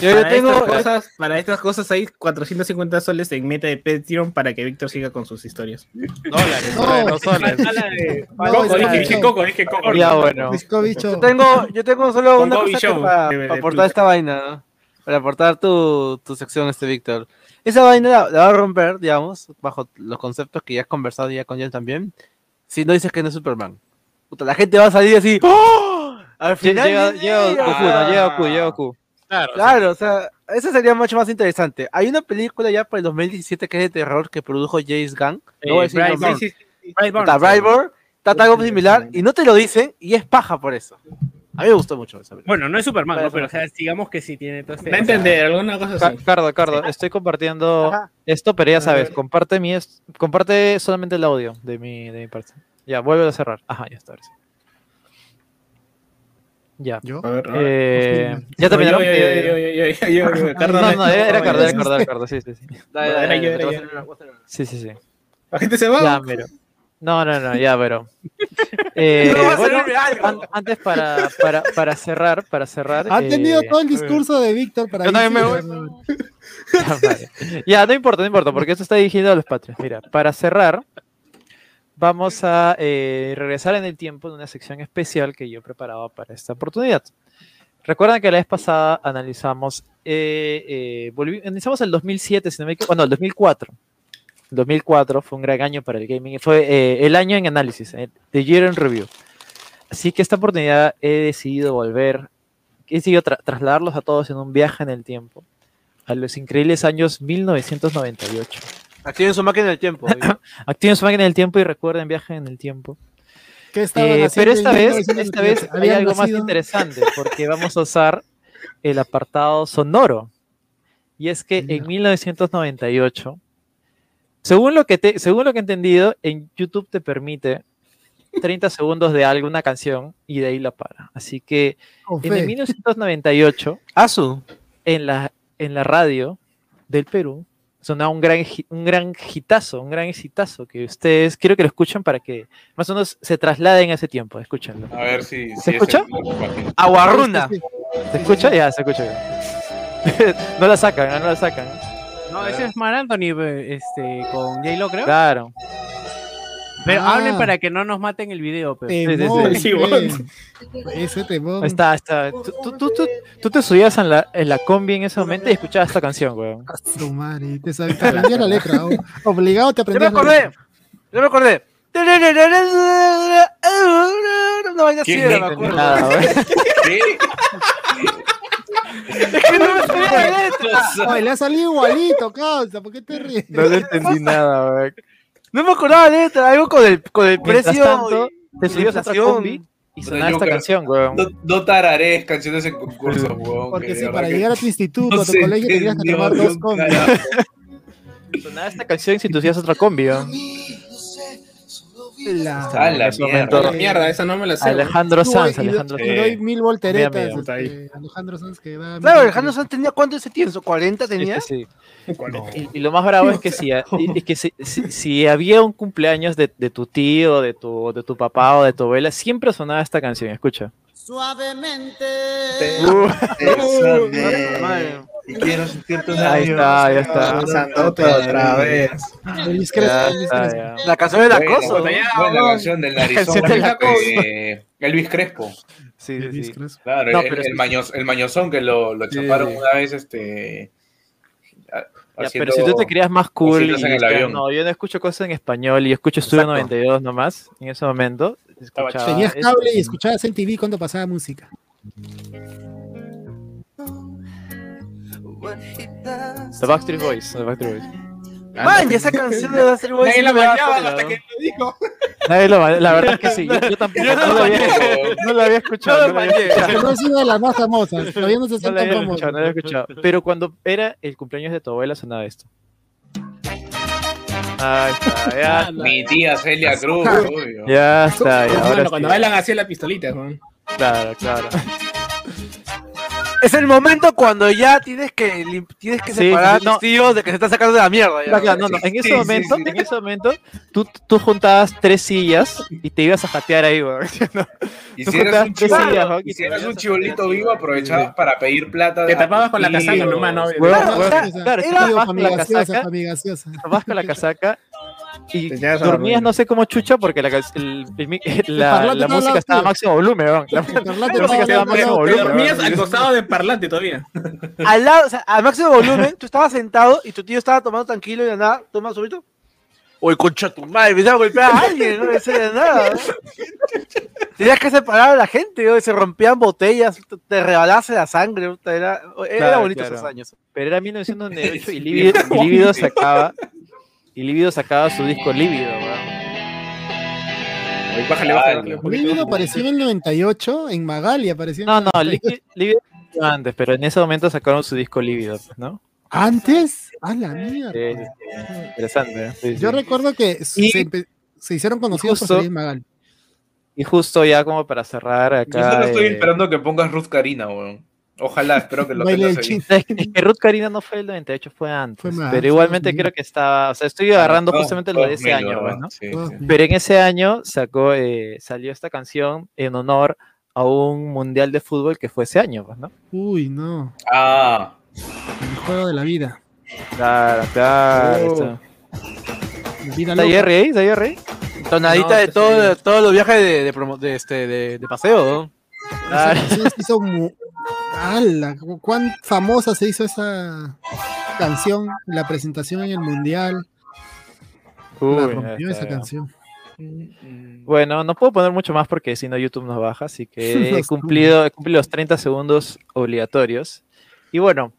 Yo, tengo, estas cosas, para estas cosas hay 450 soles en meta de Patreon para que Víctor siga con sus historias. Dólares, No. no soles. De- Coco, dije, Coco, dije Coco. ya bueno. Yo tengo, yo tengo solo una cosa para aportar esta vaina, ¿no? Para aportar tu, tu sección, este Víctor. Esa vaina la, la va a romper, digamos, bajo los conceptos que ya has conversado ya con Jen también. Si no dices que no es Superman. Puta, la gente va a salir así. ¡Oh! Al final. Llega, llega. Goku, no, llega Goku, llega Goku. Claro, Claro, o sea, eso sería mucho más interesante. Hay una película ya para el 2017 que es de terror que produjo James Gunn. No voy a decir Brightburn, trata algo similar y no te lo dicen y es paja por eso. A mí me gustó mucho esa película. Bueno, no es Superman, Vaya ¿no? pero o sea, digamos que sí tiene todo este. Da a entender, alguna cosa así. Cardo, Cardo, estoy compartiendo Ajá. esto, pero ya sabes, comparte mi comparte solamente el audio de mi, de mi parte. Ya, vuelve a cerrar. Ajá, ya está. ahora sí. Ya. ¿Yo? A ver, a ver. Eh, ¿Ya terminaron? yo, yo, Eh, yo, yo, yo, yo, yo, yo, Cardo, No, no, era, era Cardo, era Cardo, era Cardo, sí, sí, sí. Dale, dale, era yo, dale, era yo. Sí, sí, sí. La gente se va. Ya, pero. No, no, no, ya, pero. Eh, No bueno, an- antes para, para, para cerrar, para cerrar. Ha tenido eh, todo el discurso de Víctor para Yo también me irse. Ya, no importa, no importa, porque esto está dirigido a los patrios. Mira, para cerrar, vamos a eh, regresar en el tiempo de una sección especial que yo preparaba para esta oportunidad. Recuerdan que la vez pasada analizamos, eh, eh, analizamos el 2007, si no me equivoco, bueno, el 2004. El 2004 fue un gran año para el gaming, fue eh, el año en análisis, eh, The Year in Review. Así que esta oportunidad he decidido volver, he decidido tra- trasladarlos a todos en un viaje en el tiempo, a los increíbles años 1998. Activen su máquina del tiempo. Activen su máquina del tiempo y recuerden viaje en el tiempo. ¿Qué Eh, haciendo pero esta vez, 1998? esta vez hay algo más nacido- interesante, porque vamos a usar el apartado sonoro. Y es que en 1998, según lo que, te- según lo que he entendido, en YouTube te permite 30 segundos de alguna canción y de ahí la para. Así que en el fe. 1998, Asu. en la, en la radio del Perú sonaba un gran, un gran hitazo, un gran exitazo que ustedes quiero que lo escuchen para que más o menos se trasladen a ese tiempo. Escúchenlo. A ver si. ¿Se si es escucha? el-. Aguarruna. ¿Se escucha? Ya, se escucha. no la sacan, no la sacan. No, ese es Mar Anthony, pe, este, con J-Lo, creo. Claro. Pero Ah. hablen para que no nos maten el video, pe. sí, sí. Temón, Sí, fe. Ese temón. Ahí está, ahí está. Tú, tú, tú, tú- tú te subías en la, en la combi en ese momento y escuchabas esta canción, weón. Madre, te sabes- te aprendías la letra. o- Obligado te Yo me aprendías la acordé. letra. Yo me acordé. Una vaina así era, me acuerdo. Es que no me sabía la letra. Oye, le ha salido igualito, causa. ¿Por qué te ríes? No le entendí nada, weón. No me acordaba la letra. Algo con el, con el Mientras precio. tanto, y- te subías otra combi y Puta, sonaba esta canción, weón. No, no tararees canciones en concursos, weón. Porque que sí, de para llegar a tu instituto, no a tu colegio, tenías que tomar dos combis. Sonaba esta canción si tú hacías otra combi, weón. La- mierda. momento- La mierda, esa no me la sé. Alejandro Sanz, Alejandro Sanz. doy mil volteretas. Este, Alejandro Sanz que da. Claro, Alejandro Sanz tenía cuánto ese tiempo, 40 tenía. Y, y lo más bravo es que si, es que si, si- si había un cumpleaños de, de tu tío, de tu, de tu papá o de tu abuela, siempre sonaba esta canción, escucha. Suavemente. Uh. Y quiero sentir tus ahí está, ya está. Otra vez. Elvis Crespo, Ya Elvis está, Crespo. ya. La canción del acoso. buena, buena canción del narizón de Elvis Crespo. Sí, sí, Elvis sí. Crespo. Claro, No, el, mañozón que lo, lo chaparon sí. una vez, este. Ya, pero si tú te creías más cool y cositas en el decías, avión. no, yo no escucho cosas en español y escucho Estudio Exacto. 92 nomás, en ese momento. Escuchaba Tenías esto. cable y escuchabas en TV cuando pasaba música. The Backstreet Boys, The Backstreet Boys. Man, ya esa canción de Backstreet Boys. Nadie la bailaba hasta ¿no? que lo dijo. Nadie lo la verdad es que sí, yo, yo tampoco Yo no no, lo había, no lo había escuchado. No no lo había escuchado. No es una de las más famosas. Todavía no se No son la había famosas. escuchado, no la había escuchado. Pero cuando era el cumpleaños de tu abuela sonaba esto. Ahí está, ya, Mi tía Celia Cruz, obvio. ya está. Ya, ahora Bueno, sí. cuando bailan así la pistolita, man. Claro, claro. Es el momento cuando ya tienes que tienes que Sí, separar sí, sí, a no. tíos de que se están sacando de la mierda. ya. Claro, claro, no, no, En ese Sí, momento, sí. en ese momento, tú, tú juntabas tres sillas y te ibas a jatear ahí, weón. Y si eras un tres chivolo, sillas, ¿no? y Y si eras un chibolito vivo, aprovechabas para pedir plata. Te tapabas con la casaca nomás, ¿no? Claro, claro, la casaca, con la casaca y a dormías no sé cómo chucha porque la, ca- el- el mi- la, parlante la estaba música estaba a máximo volumen, weón. La, música estaba estaba a al máximo volumen. dormías weón. al costado del parlante todavía. Al lado, o sea, al máximo volumen, tú estabas sentado y tu tío estaba tomando tranquilo y de nada, toma solito. Oye, concha tu madre, me a golpear a alguien, no decía de nada. ¿no? Tenías que separar a la gente, ¿no? se rompían botellas, te- rebalase la sangre, era, era Claro, bonito claro. esos años. Pero era 1998 y Líbido, y Líbido sacaba y Líbido sacaba su disco Líbido, weón. Bájale, bájale. Lívido apareció en el 98, en Magali apareció en No, no, 98. Lívido Lívido antes, pero en ese momento sacaron su disco Lívido, pues, ¿no? ¿Antes? A la mierda. Sí, sí, sí. Interesante. ¿eh? Sí, Yo sí. recuerdo que Y- se, hicieron conocidos por justo- en Magali. Y justo ya como para cerrar Yo acá. solo estoy eh, esperando que pongas Ruth Karina, weón. Ojalá, espero que lo tengas ahí. chin. Es que, Ruth Karina no fue el 98, fue antes. Fue más, pero igualmente 2000. creo que estaba. O sea, estoy agarrando No, justamente lo de ese 2000, año, ¿verdad? pues, ¿no? Sí, sí. Pero en ese año sacó, eh, salió esta canción en honor a un mundial de fútbol que fue ese año, pues, ¿no? Uy, no. Ah, El juego de la vida. Claro, claro. Oh. está. La vida ¿Está loca. Jerry ahí? ¿Está Jerry? Tonadita No, de todo, sí. todos los viajes de, de, promo- de este, de, de paseo, ¿no? Esa canción se hizo ¡Hala! ¿Cuán famosa se hizo esa canción? La presentación en el mundial. La Uy, rompió está esa bien. canción. Bueno, no puedo poner mucho más porque si no YouTube nos baja, así que he cumplido, he cumplido los 30 segundos obligatorios. Y bueno,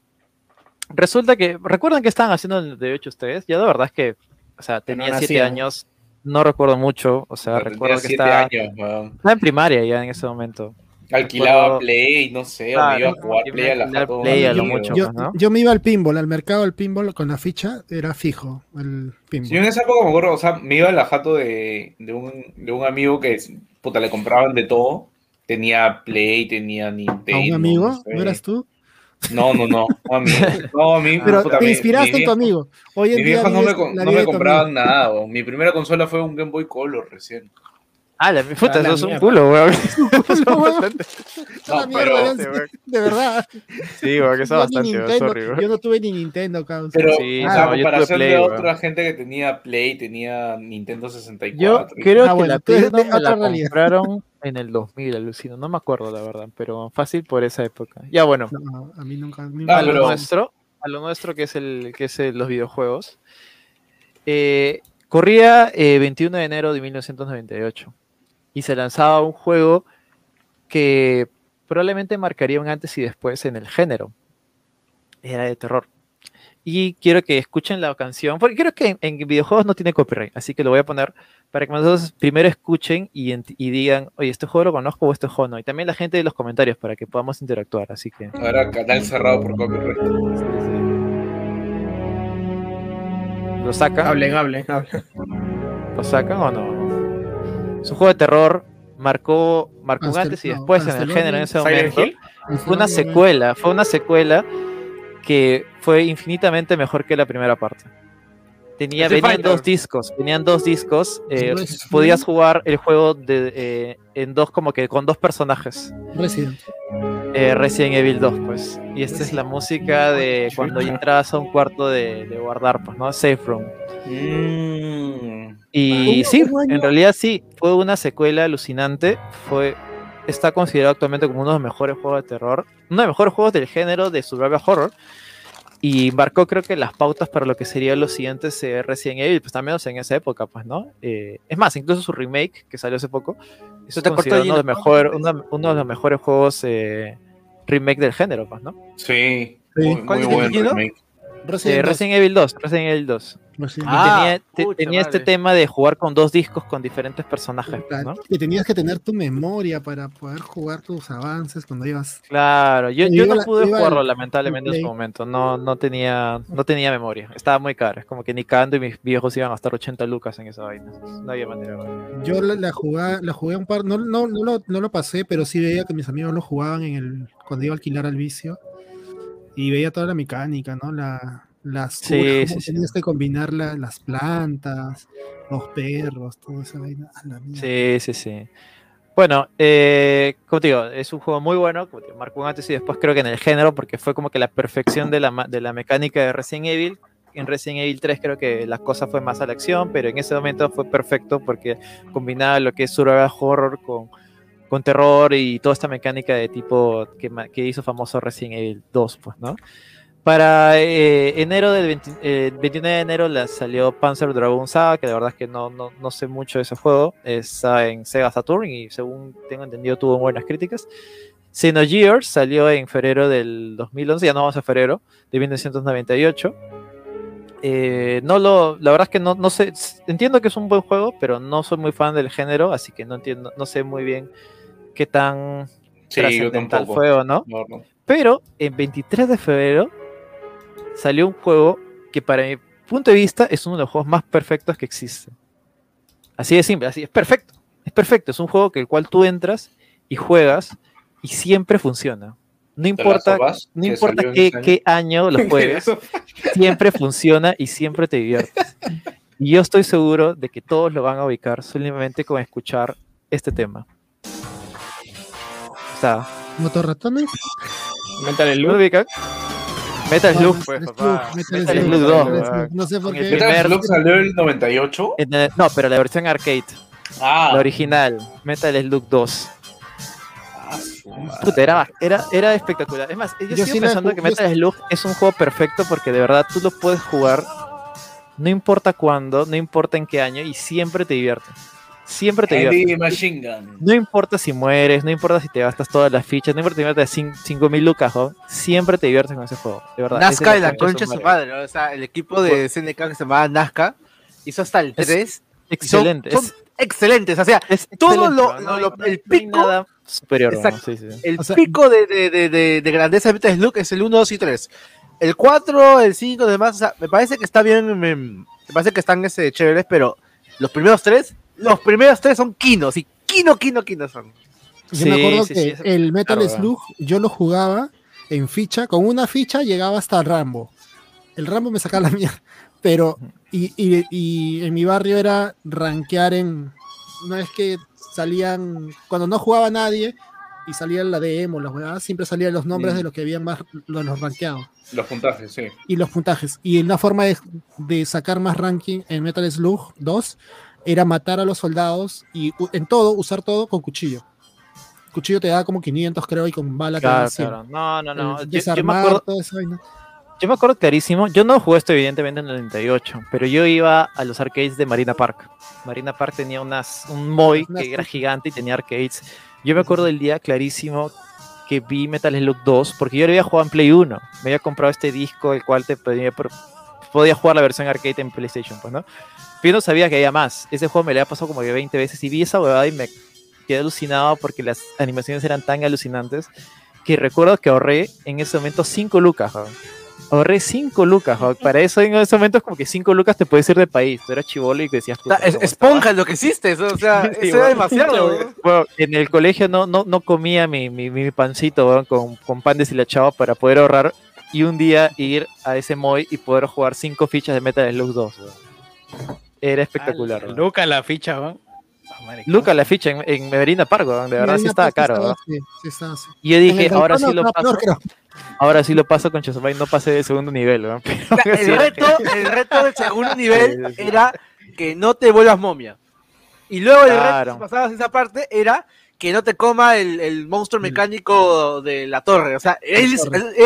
resulta que, ¿recuerdan qué estaban haciendo en el de 8 ustedes? Yo de verdad es que, o sea, Que tenía 7 nacían. años, no recuerdo mucho, o sea, tenía recuerdo que años, estaba en primaria ya en ese momento. Alquilaba Recuerdo- Play, no sé, o me Claro, iba a jugar y Play a la. Play a lo Sí, mucho. Yo, pues, ¿no? yo me iba al pinball, al mercado del pinball con la ficha, era fijo el pinball. Yo en esa época me acuerdo, o sea, me iba a la jato de, de, un, de un amigo que, puta, le compraban de todo. Tenía Play, tenía Nintendo. ¿A un amigo? no sé. ¿No eras tú? No, no, no. No, a mí. No, a mí Pero puta, te mi- inspiraste mi en tu amigo. Hoy en Mis día viejos no me, no me compraban nada. Mi primera consola fue un Game Boy Color recién. Ah, la puta, A la eso es un culo, weón. No, No, pero- de verdad. Sí, weón, que eso bastante, weón, Nintendo, sorry. Yo no tuve ni Nintendo, causa. Pero, Sí, sea, no, a comparación Play, de otra gente que tenía Play, tenía Nintendo 64. Yo creo Ah, que bueno, la Play me la realidad. compraron en el 2000, alucino. No me acuerdo, la verdad, pero fácil por esa época. Ya, bueno, No, a mí nunca. Ah, a lo pero- nuestro, a lo nuestro que es el que es el- los videojuegos. Eh, corría eh, 21 de enero de 1998 y se lanzaba un juego que probablemente marcaría un antes y después en el género. Era de terror. Y quiero que escuchen la canción, porque creo que en, en videojuegos no tiene copyright, así que lo voy a poner para que nosotros primero escuchen y, digan, oye, este juego lo conozco o este juego no. Y también la gente de los comentarios para que podamos interactuar, así que... Ahora canal cerrado por copyright. ¿Lo sacan? Hablen, hablen, hablen. ¿Lo sacan o no? Es un juego de terror, marcó, marcó el- antes y no, después en hasta el género en ese momento. Fue una secuela, fue una secuela que fue infinitamente mejor que la primera parte. Tenía, venían Fighter. dos discos, venían dos discos, eh, Resident. podías jugar el juego de, eh, en dos como que con dos personajes. Resident. Eh, Resident Evil 2, pues. Y esta es la música de cuando entras a un cuarto de, de guardar, pues, ¿no? Safe Room. Mm. Y sí, en realidad sí, fue una secuela alucinante. Fue, está considerado actualmente como uno de los mejores juegos de terror, uno de los mejores juegos del género de survival horror. Y marcó creo que las pautas para lo que serían los siguientes eh, Resident Evil, pues también en esa época, pues, ¿no? Eh, es más, incluso su remake, que salió hace poco, eso es te uno de, la los mejor- uno, uno de los mejores juegos eh, remake del género, pues, ¿no? Sí, Sí. muy, ¿Cuál muy es el buen que remake. Eh, Resident, Resident Evil 2, Resident Evil 2. Ah, tenía, te- pucha tenía este tema de jugar con dos discos con diferentes personajes, ¿no? Que tenías que tener tu memoria para poder jugar tus avances cuando ibas. Claro, yo, Yo no la- pude jugarlo lamentablemente en su momento, no, no, tenía, no tenía memoria, estaba muy caro, es como que ni cagando y mis viejos iban a gastar 80 lucas en esa vaina, no había manera. Yo la, la jugué, la jugué un par, no, no, no, lo, no lo pasé, pero sí veía que mis amigos lo jugaban en el, cuando iba a alquilar al vicio. Y veía toda la mecánica, ¿no? La, las Sí, curas, sí, cómo sí. tenías que combinar la- las plantas, los perros, toda esa vaina. A la mierda. Sí, sí, sí. Bueno, eh, como te digo, es un juego muy bueno, como te digo, marcó un antes y después creo que en el género, porque fue como que la perfección de la, de la mecánica de Resident Evil. En Resident Evil 3 creo que la cosa fue más a la acción, pero en ese momento fue perfecto porque combinaba lo que es survival horror con, con terror y toda esta mecánica de tipo que, que hizo famoso Resident Evil 2, pues, ¿no? Para eh, enero del 20 eh, 29 de enero la salió Panzer Dragoon Saga, que la verdad es que no, no, no sé mucho de ese juego. Está en Sega Saturn y según tengo entendido tuvo buenas críticas. Xenogears salió en febrero del 2011, ya no vamos a febrero, de 1998. eh, no lo, la verdad es que no, no sé, entiendo que es un buen juego, pero no soy muy fan del género, así que no entiendo, no sé muy bien qué tan Sí, trascendental fue o no. No, no. Pero en 23 de febrero salió un juego que para mi punto de vista es uno de los juegos más perfectos que existen. Así de simple, así es perfecto. Es perfecto, es un juego que el cual tú entras y juegas y siempre funciona. No importa, no importa qué, año. qué año lo juegues, siempre funciona y siempre te diviertes. Y yo estoy seguro de que todos lo van a ubicar solamente con escuchar este tema. O sea, ¿Motorratones? ¿lo ubican? Metal Slug, Metal pues, Slug, papá. Metal Slug, Slug 2, Metal weón. Slug, No sé por qué. Metal Slug salió en el 98. En el- no, pero la versión arcade, Ah, la original, Metal Slug 2. ah. Puta, era, era, era espectacular. Es más, yo, Yo sigo sí pensando que Metal Slug es un juego perfecto porque de verdad tú lo puedes jugar no importa cuándo, no importa en qué año y siempre te divierte. Siempre te divierte. Heavy Machine Gun. No importa si mueres, no importa si te gastas todas las fichas, no importa si te gastas 5.000 lucas, ¿no? siempre te diviertes con ese juego. De verdad. Nazca y la es concha de su madre. ¿no? O sea, el equipo de SNK que se llamaba Nazca hizo hasta el Es 3. Excelente. Son, es- excelentes. O sea, es todo lo- lo- lo- el pico- nada superior. ¿no? Exacto. Sí, sí. el O sea- pico de, de, de, de, de grandeza de Slug es el 1, 2 y 3. El 4, el 5, demás, o sea, me parece que está bien, me, me parece que están ese, chéveres, pero los primeros tres, los primeros tres son Kinos, y Kino, Kino, Kino son. Yo me Sí, acuerdo sí, que sí, el Metal claro, Slug yo lo jugaba en ficha, con una ficha llegaba hasta Rambo. El Rambo me sacaba la mía, pero y, y- y en mi barrio era rankear en no es que salían cuando no jugaba nadie y salían la demo, las jugadas, siempre salían los nombres de los que habían más los, los rankeados Los puntajes, sí. y los puntajes. Y una forma de, de sacar más ranking en Metal Slug 2 era matar a los soldados y en todo, usar todo con cuchillo. Cuchillo te da como 500, creo, y con bala te da Claro, 100. claro. No, no, no. El Yo, yo me acuerdo, yo me clarísimo. Yo no jugué esto, evidentemente, en el 98, pero yo iba a los arcades de Marina Park. Marina Park tenía unas, un Unas que era gigante y tenía arcades. Yo me acuerdo del día clarísimo que vi Metal Slug 2, porque yo lo había jugado en Play 1. Me había comprado este disco, el cual te podía jugar la versión arcade en PlayStation, pues, ¿no? Yo no sabía que había más. Ese juego me lo había pasado como que 20 veces y vi esa huevada y me quedé alucinado porque las animaciones eran tan alucinantes que recuerdo que ahorré en ese momento 5 lucas, joder. Ahorré 5 lucas, joder. Para eso en ese momento es como que 5 lucas te puedes ir de país. Tú eras chivolo y decías, puta, Es, ¿cómo esponja lo que hiciste, eso, o sea, Sí, eso era bueno. demasiado. estaba? Bueno, en el colegio no, no, no comía mi, mi, mi pancito con, con pan deshilachado para poder ahorrar y un día ir a ese Moy y poder jugar 5 fichas de Metal Slug 2. Era espectacular. weón. Luca la ficha. Ah, marica. Luca la ficha en, en Merina Park, de verdad sí estaba caro. estaba sí, estaba así. Y yo dije, ahora sí lo paso. peor. Ahora sí lo paso con Chosomay, no pasé de segundo nivel, weón. Pero sí, el, reto, el reto del segundo nivel Sí, sí. era que no te vuelvas momia. Y luego el reto, si pasabas esa parte, era que no te coma el, el monstruo mecánico de la torre. O sea, era,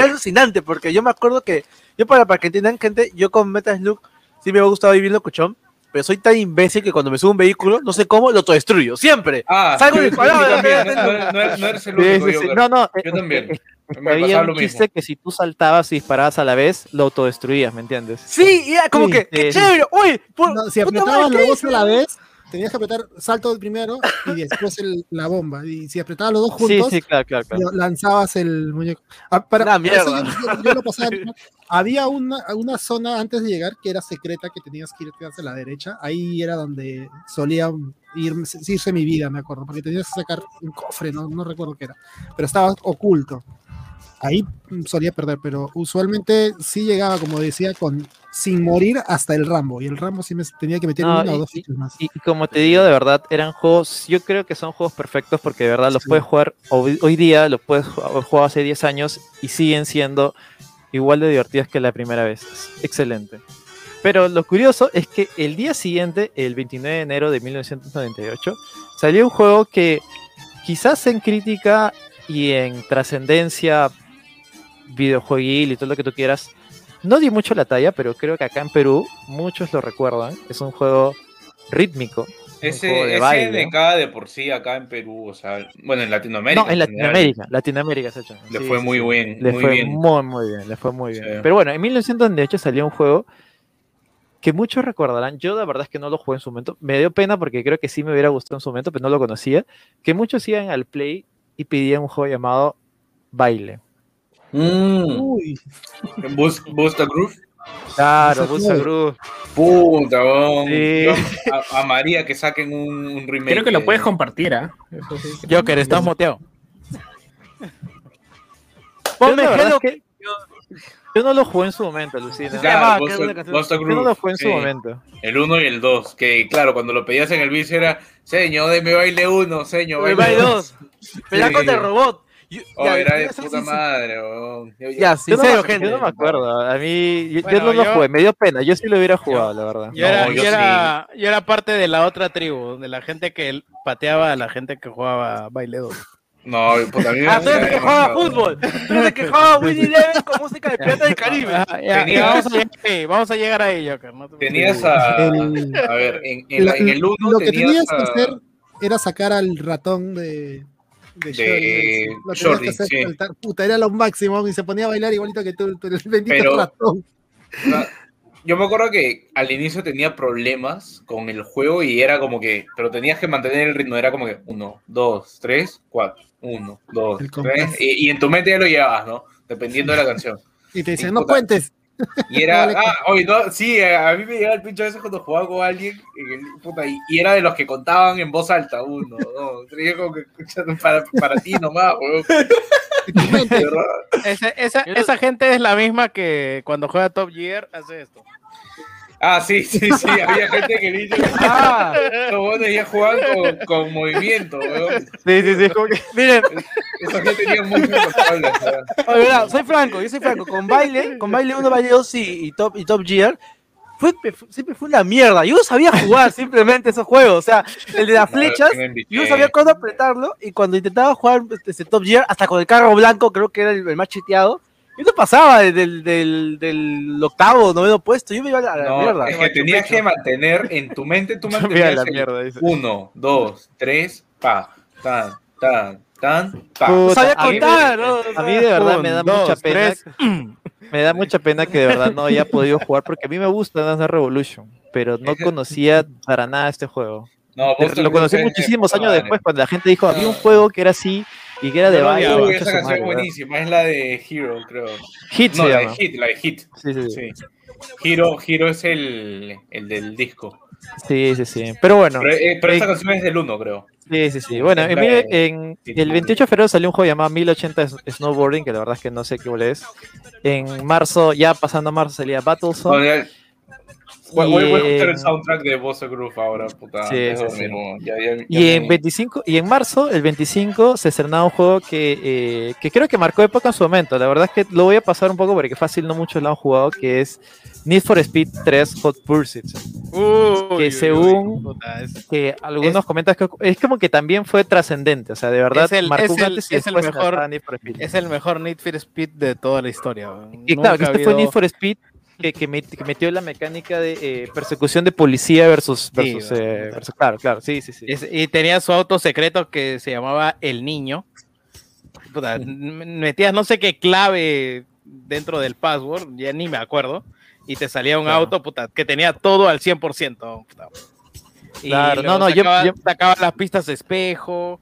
alucinante, porque yo me acuerdo que, yo para, para que entiendan, gente, yo con Metal Slug sí me ha gustado vivir locuchón, pero soy tan imbécil que cuando me subo a un vehículo, no sé cómo, lo autodestruyo, siempre. Ah, Salgo yo disparado de la también, no, no- eres el Sí, único, sí, sí. Joker. No, no, Yo es- también. es- Me había un chiste mismo. que si tú saltabas y disparabas a la vez, lo autodestruías, ¿me entiendes? Sí, y era como Sí, que, ¡qué sí. chévere! ¡Uy! No, si apretabas los ¿qué dos a la vez, tenías que apretar salto primero y después el- la bomba. Y si apretabas los dos juntos, sí, claro, claro, lanzabas el muñeco. Ah, para, Una para eso mierda. yo, yo- yo lo pasaba. Había una, una zona antes de llegar que era secreta que tenías que irte hacia la derecha. Ahí era donde solía ir, irse mi vida, me acuerdo, porque tenías que sacar un cofre, no, no recuerdo qué era, pero estaba oculto. Ahí solía perder, pero usualmente sí llegaba, como decía, con sin morir hasta el Rambo. Y el Rambo sí me tenía que meter No, una y- o dos y- fichas más. Y, y como te digo, de verdad, eran juegos, yo creo que son juegos perfectos porque de verdad los Sí. puedes jugar hoy, hoy día, los puedes ju- jugar hace 10 años y siguen siendo igual de divertidos que la primera vez. Es excelente. Pero lo curioso es que el día siguiente, el 29 de enero de 1998, salió un juego que quizás en crítica y en trascendencia videojueguil y todo lo que tú quieras, no dio mucho la talla, pero creo que acá en Perú muchos lo recuerdan. Es un juego rítmico. un juego Ese, de ese baile. de cada de por sí acá en Perú, o sea, bueno, en Latinoamérica. No, en Latinoamérica. Latinoamérica se ha hecho. Le Sí, fue muy sí. bien, Le muy fue bien. muy, muy bien. Le fue muy bien. Sí. Pero bueno, en 1998 salió un juego que muchos recordarán, yo la verdad es que no lo jugué en su momento, me dio pena porque creo que sí me hubiera gustado en su momento, pero no lo conocía, que muchos iban al Play y pedían un juego llamado Baile. Mm. Bus- Busta Groove. Claro, Busta. Groove. Puta, weón. Sí. A, a María que saquen un, un remake. Creo que lo de- puedes compartir, ¿ah? Eso sí. Joker, estás moteado. Yo, Ponme Hello que- yo no lo jugué en su momento, Lucina. Claro, Ah, Busta-. Busta Yo no lo jugué en su sí. momento. El 1 y el 2. Que claro, cuando lo pedías en el bici era, señor, deme baile 1, señor, El baile baile 2. 2. Pelea contra el robot. Yo- Oh, ya, era de puta sí, sí. madre, weón. Yo- yo- Ya, Yo no, sincero, me, gente. yo no me acuerdo. A mí, yo, yo Bueno, no lo yo- jugué, me dio pena. Yo sí lo hubiera jugado, la verdad. Yo, era, No, yo yo era- yo era parte de la otra tribu, de la gente que pateaba a la gente que jugaba baile 2. No, puta, a mí me Ah, tú eres que demasiado. fútbol. Tú eres que juega Winnie Eleven con música de Pirata del Caribe. Ah, ya, Tenías- vamos, a llegar ahí, vamos a llegar ahí, Joker. no te Tenías a. El- A ver, en, en, la- en el 1 lo que tenías tenías que a- hacer era sacar al ratón de. De, sí. saltar. Puta, era lo máximo y se ponía a bailar igualito que tú, tú el bendito Pero- ratón. No, Yo me acuerdo que al inicio tenía problemas con el juego y era como que, pero tenías que mantener el ritmo, era como que uno, dos, tres, cuatro, uno, dos, tres, y, y en tu mente ya lo llevabas, ¿no? Dependiendo de la canción. Y te dicen, no puta. cuentes. Y era, ah, oye, no, sí, a mí me llegaba el pincho a veces cuando jugaba con alguien, puta, y, y era de los que contaban en voz alta, uno, dos, tres, como que escuchando para, para ti nomás, weón. Ese- esa, esa gente es la misma que cuando juega Top Gear hace esto. Ah, sí, sí, sí, había gente que dice que Ah, los buenos ya jugaban con, con movimiento, weón. Sí, sí, sí. es como que- miren, Esa gente tenía muy verdad, soy franco, yo soy franco. Con baile, con baile 1, baile 2 y, y Top, y Top Gear, fue, siempre fue una mierda. Yo no sabía jugar simplemente esos juegos. O sea, el de las flechas, yo no sabía cuándo apretarlo. Y cuando intentaba jugar este, Top Gear, hasta con el carro blanco, creo que era el, el más chiteado. No pasaba del, del, del octavo, noveno puesto. Yo me iba a la, No, mierda. es que tenías que mantener en tu mente, tú mantenías la mierda, dice. uno, dos, tres, pa, tan, tan, tan, pa. No Puta, sabía a mí me- contar, ¿no? A mí de verdad un, me da dos, mucha pena. tres. Me da mucha pena que de verdad no haya podido jugar porque a mí me gusta Dance Revolution, pero no conocía para nada este juego. No, Lo conocí muchísimos años después cuando la gente dijo, había un juego que era así y que era de baile. concha esa canción es buenísima, es la de Hero, creo. Hit No, se la de. Hit, la de Hit. Sí, sí, sí. Hero, Hero es el, el del disco. Sí, sí, sí. Pero bueno, Pero, eh, pero esta eh, canción es del 1, creo. sí, sí, sí. Bueno, en, el 28 de febrero salió un juego llamado 1080 S- Snowboarding, que la verdad es que no sé qué es. En marzo, ya pasando a marzo, salía No, Battlezone. Voy, voy- voy a escuchar Y el soundtrack de Boss Groove ahora, puta. Sí, antes de sí. Ya- ya- ya Y en me- 25 y en marzo, el 25, se estrenaba un juego que, eh, que creo que marcó época en su momento. La verdad es que lo voy a pasar un poco porque fácil no muchos lo han jugado, que es Need for Speed 3 Hot Pursuit. Uy, Que según- uy, puta, es- Que algunos Es- comentan que es como que también fue trascendente. O sea, de verdad Es el- marcó es un el- antes y es el mejor- Need for Speed. es el mejor Need for Speed de toda la historia. Y claro, que este fue Need for Speed que, que, met- que metió la mecánica de eh, persecución de policía versus, eh, versus- claro, claro, sí, sí, sí. Es- y tenía su auto secreto que se llamaba El Niño. Puta, metías no sé qué clave dentro del password, ya ni me acuerdo, y te salía un Claro. auto puta, que tenía todo al 100%. puta. Y Claro, no, no, yo- yo- sacaba las pistas de espejo.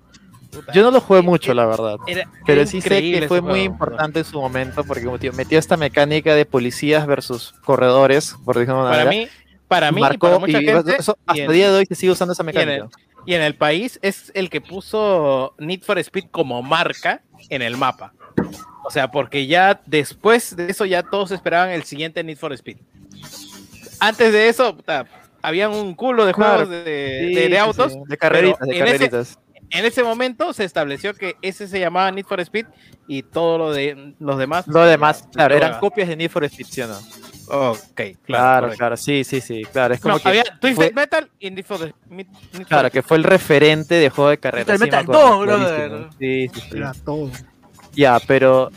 Puta, Yo no lo jugué mucho, la verdad. era- Pero sí sé que fue muy juego. importante en su momento porque metió esta mecánica de policías versus corredores, por decirlo de una Para manera. mí, para mí, y marcó para mucha y gente, eso, y hasta en- el día de hoy se sigue usando esa y en, mecánica. el, y en el país es el que puso Need for Speed como marca en el mapa. O sea, porque ya después de eso ya todos esperaban el siguiente Need for Speed. Antes de eso, puta, habían un culo de Claro, juegos de, Sí, de- de sí, autos. sí, de carreritas, de carreritas. En ese momento se estableció que ese se llamaba Need for Speed y todo lo de los demás. Lo demás, claro, eran copias de Need for Speed, ¿sí o no? Ok, Claro, claro. claro, sí, sí, sí, claro. Es como No, que había Twisted fue- Metal y Need for, for Claro, que fue el referente de juego de carreras. Twisted sí me Metal 2, brother. Sí, sí, sí. Era todo. Ya, pero.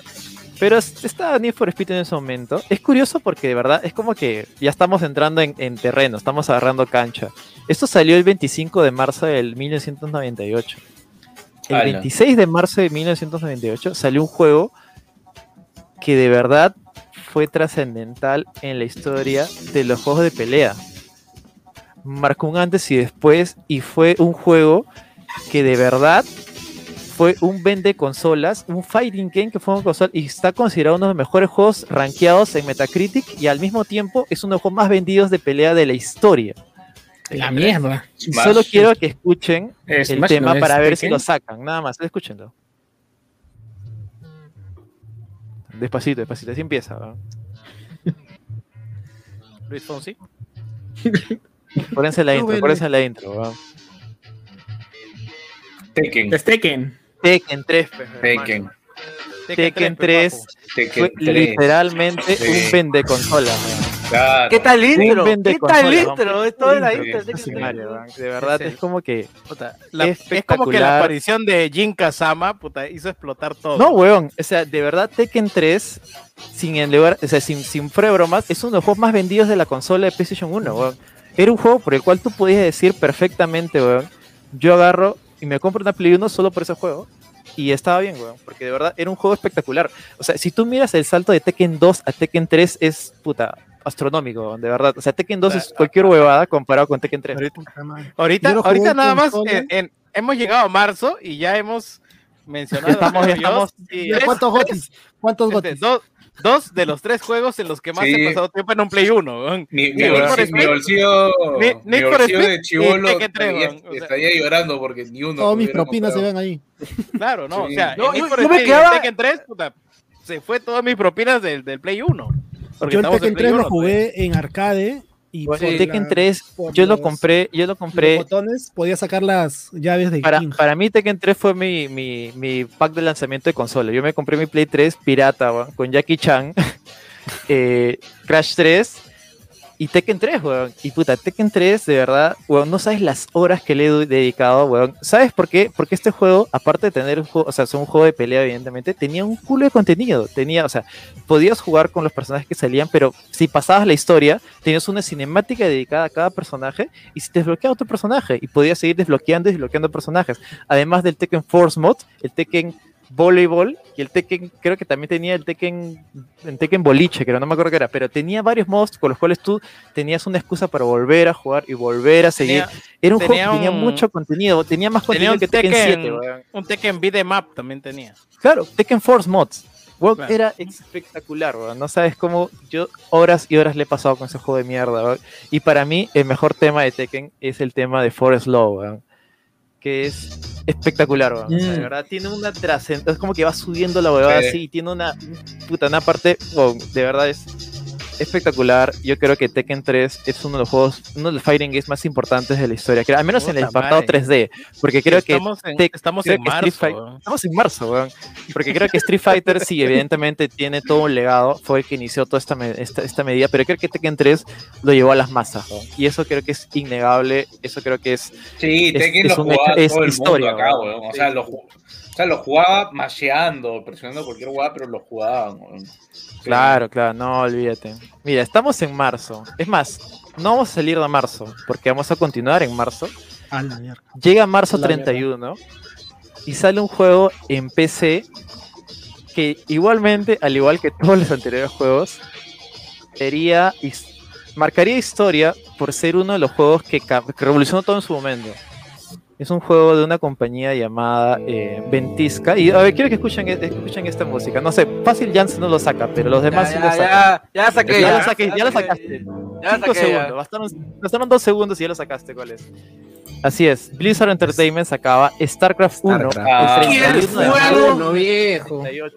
Pero es- está Need for Speed en ese momento. Es curioso porque de verdad es como que ya estamos entrando en, en terreno, estamos agarrando cancha. Esto salió el 25 de marzo del 1998. El Ala. 26 de marzo de 1998 salió un juego que de verdad fue trascendental en la historia de los juegos de pelea. Marcó un antes y después y fue un juego que de verdad fue un vende consolas, un fighting game que fue un consola y está considerado uno de los mejores juegos rankeados en Metacritic y al mismo tiempo es uno de los juegos más vendidos de pelea de la historia. La mierda. Solo quiero que escuchen Eh, el tema no es para ver si lo sacan, nada más, escúchenlo. Despacito, despacito, así empieza. ¿no? Luis Fonsi. Pórense la intro, bueno. pórense la intro. De Tekken. Tekken 3, pues, Tekken. Tekken 3 Tekken fue 3. literalmente Sí. un vende consola. Claro. ¿Qué tal intro? ¿Qué tal intro? Es toda la intro. de Sí, Tekken Mario, 3. man, De verdad, Es como que. Puta, la- es como que la aparición de Jin Kazama puta, hizo explotar todo. No, weón. O sea, de verdad, Tekken 3, sin, en lugar, o sea, sin, sin bromas, es uno de los juegos más vendidos de la consola de PlayStation 1, weón. Era un juego por el cual tú podías decir perfectamente, weón. Yo agarro y me compro una Play 1 solo por ese juego. Y estaba bien, weón. Porque de verdad era un juego espectacular. O sea, si tú miras el salto de Tekken 2 a Tekken 3, es puta astronómico, de verdad. O sea, Tekken 2 es cualquier huevada comparado con Tekken 3. Ahorita, ahorita nada más en- en- hemos llegado a marzo y ya hemos mencionado Estamos- estamos- y ¿Ya tres- ¿Cuántos gotis? ¿Cuántos este, gotis? dos, dos de los tres juegos en los que más Sí. he pasado tiempo en un Play 1. weón. Mi, mi bolsillo, de chivolo 3, estaría, llorando porque ni uno. Todas mis propinas se ven ahí. Claro, no, Sí. o sea, No, yo- yo me quedaba- Tekken 3, puta, se fue todas mis propinas del, del Play 1. Porque Yo el Tekken Play 3 lo 1, jugué en arcade y Bueno, por Tekken la- 3, por yo lo compré, yo lo los compré botones podía sacar las llaves de Para, King. para mí Tekken 3 fue mi, mi, mi pack de lanzamiento de consola. Yo me compré mi Play 3 pirata, weón, con Jackie Chan, eh, Crash 3 y Tekken 3, weón. Y puta, Tekken 3, de verdad, weón, no sabes las horas que le he dedicado, weón. ¿Sabes por qué? Porque este juego, aparte de tener un juego, o sea, es un juego de pelea, evidentemente, tenía un culo de contenido. Tenía, o sea, podías jugar con los personajes que salían, pero si pasabas la historia, tenías una cinemática dedicada a cada personaje y si te desbloqueaba otro personaje y podías seguir desbloqueando y desbloqueando personajes. Además del Tekken Force Mod, el Tekken Volleyball y el Tekken, creo que también tenía el Tekken, el Tekken Boliche, creo, no me acuerdo qué era, pero tenía varios modos con los cuales tú tenías una excusa para volver a jugar y volver a seguir. Tenía, era un juego que tenía mucho contenido, tenía más tenía contenido que Tekken, Tekken, 7, weón. un Tekken Beat'em Up también tenía. Claro, Tekken Force Mods. Weón, Claro. Era espectacular, weón. No sabes cómo yo horas y horas le he pasado con ese juego de mierda. Y para mí, el mejor tema de Tekken es el tema de Forest Law. Que es espectacular, weón. O sea, de Mm. verdad, tiene una trascendencia. Es como que va subiendo la huevada Sí. así y tiene una puta, una parte, weón, de verdad es espectacular. Yo creo que Tekken 3 es uno de los juegos, uno de los fighting games más importantes de la historia. Creo- Al menos en el apartado madre. 3D. Porque creo que estamos en, Tek- estamos creo en que Street marzo. Estamos en marzo, weón. Porque creo que Street Fighter sí, evidentemente tiene todo un legado. Fue el que inició toda esta, me- esta, esta medida. Pero creo que Tekken 3 lo llevó a las masas, weón. Y eso creo que es innegable. Eso creo que es. Sí, Es- Tekken es lo un jugaba hecho- es todo el historia, mundo acá, weón. weón. O sea, lo, ju- o sea, lo jugaba masheando, presionando cualquier jugada, pero lo jugaban, weón. Claro, claro, no olvídate. Mira, estamos en marzo. Es más, no vamos a salir de marzo. Porque vamos a continuar en marzo. A la mierda. Llega marzo La 31 y sale un juego en PC que igualmente, al igual que todos los anteriores juegos, sería marcaría historia por ser uno de los juegos que, que revolucionó todo en su momento. Es un juego de una compañía llamada eh, Ventisca. Y a ver, quiero que escuchen, escuchen esta música. No sé, fácil Jansen no lo saca, pero los demás sí ya, lo sacan. ya, ya la saqué. Ya lo saqué, ya lo sacaste. Ya Cinco saqué, segundos. Bastaron, bastaron dos segundos y ya lo sacaste. ¿Cuál es? Así es. Blizzard Entertainment sacaba StarCraft 1. Starcraft. Ah, el 31 de ¿qué marzo juego? No, viejo. 98.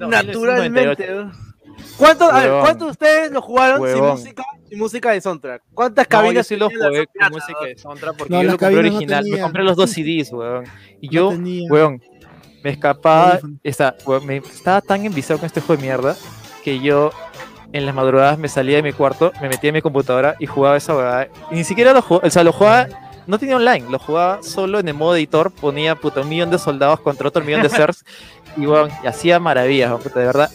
No, Naturalmente. 1998. ¿Cuántos, a ver. ¿cuántos de ustedes lo jugaron sin música, música de soundtrack? ¿Cuántas No, yo cabinas sí lo tenían jugué con música de soundtrack porque No, yo las lo compré cabinas no original. me compré los dos CDs, weón. Y No yo, tenía. weón, me escapaba. Esta, weón, me, estaba tan enviciado con este juego de mierda que yo en las madrugadas me salía de mi cuarto, me metía en mi computadora y jugaba esa weá. Y ni siquiera lo jugaba, o sea, lo jugaba. No tenía online, lo jugaba solo en el modo editor, ponía puta, un millón de soldados contra otro millón de CERS y, weón, y hacía maravillas, weón, puta, de verdad.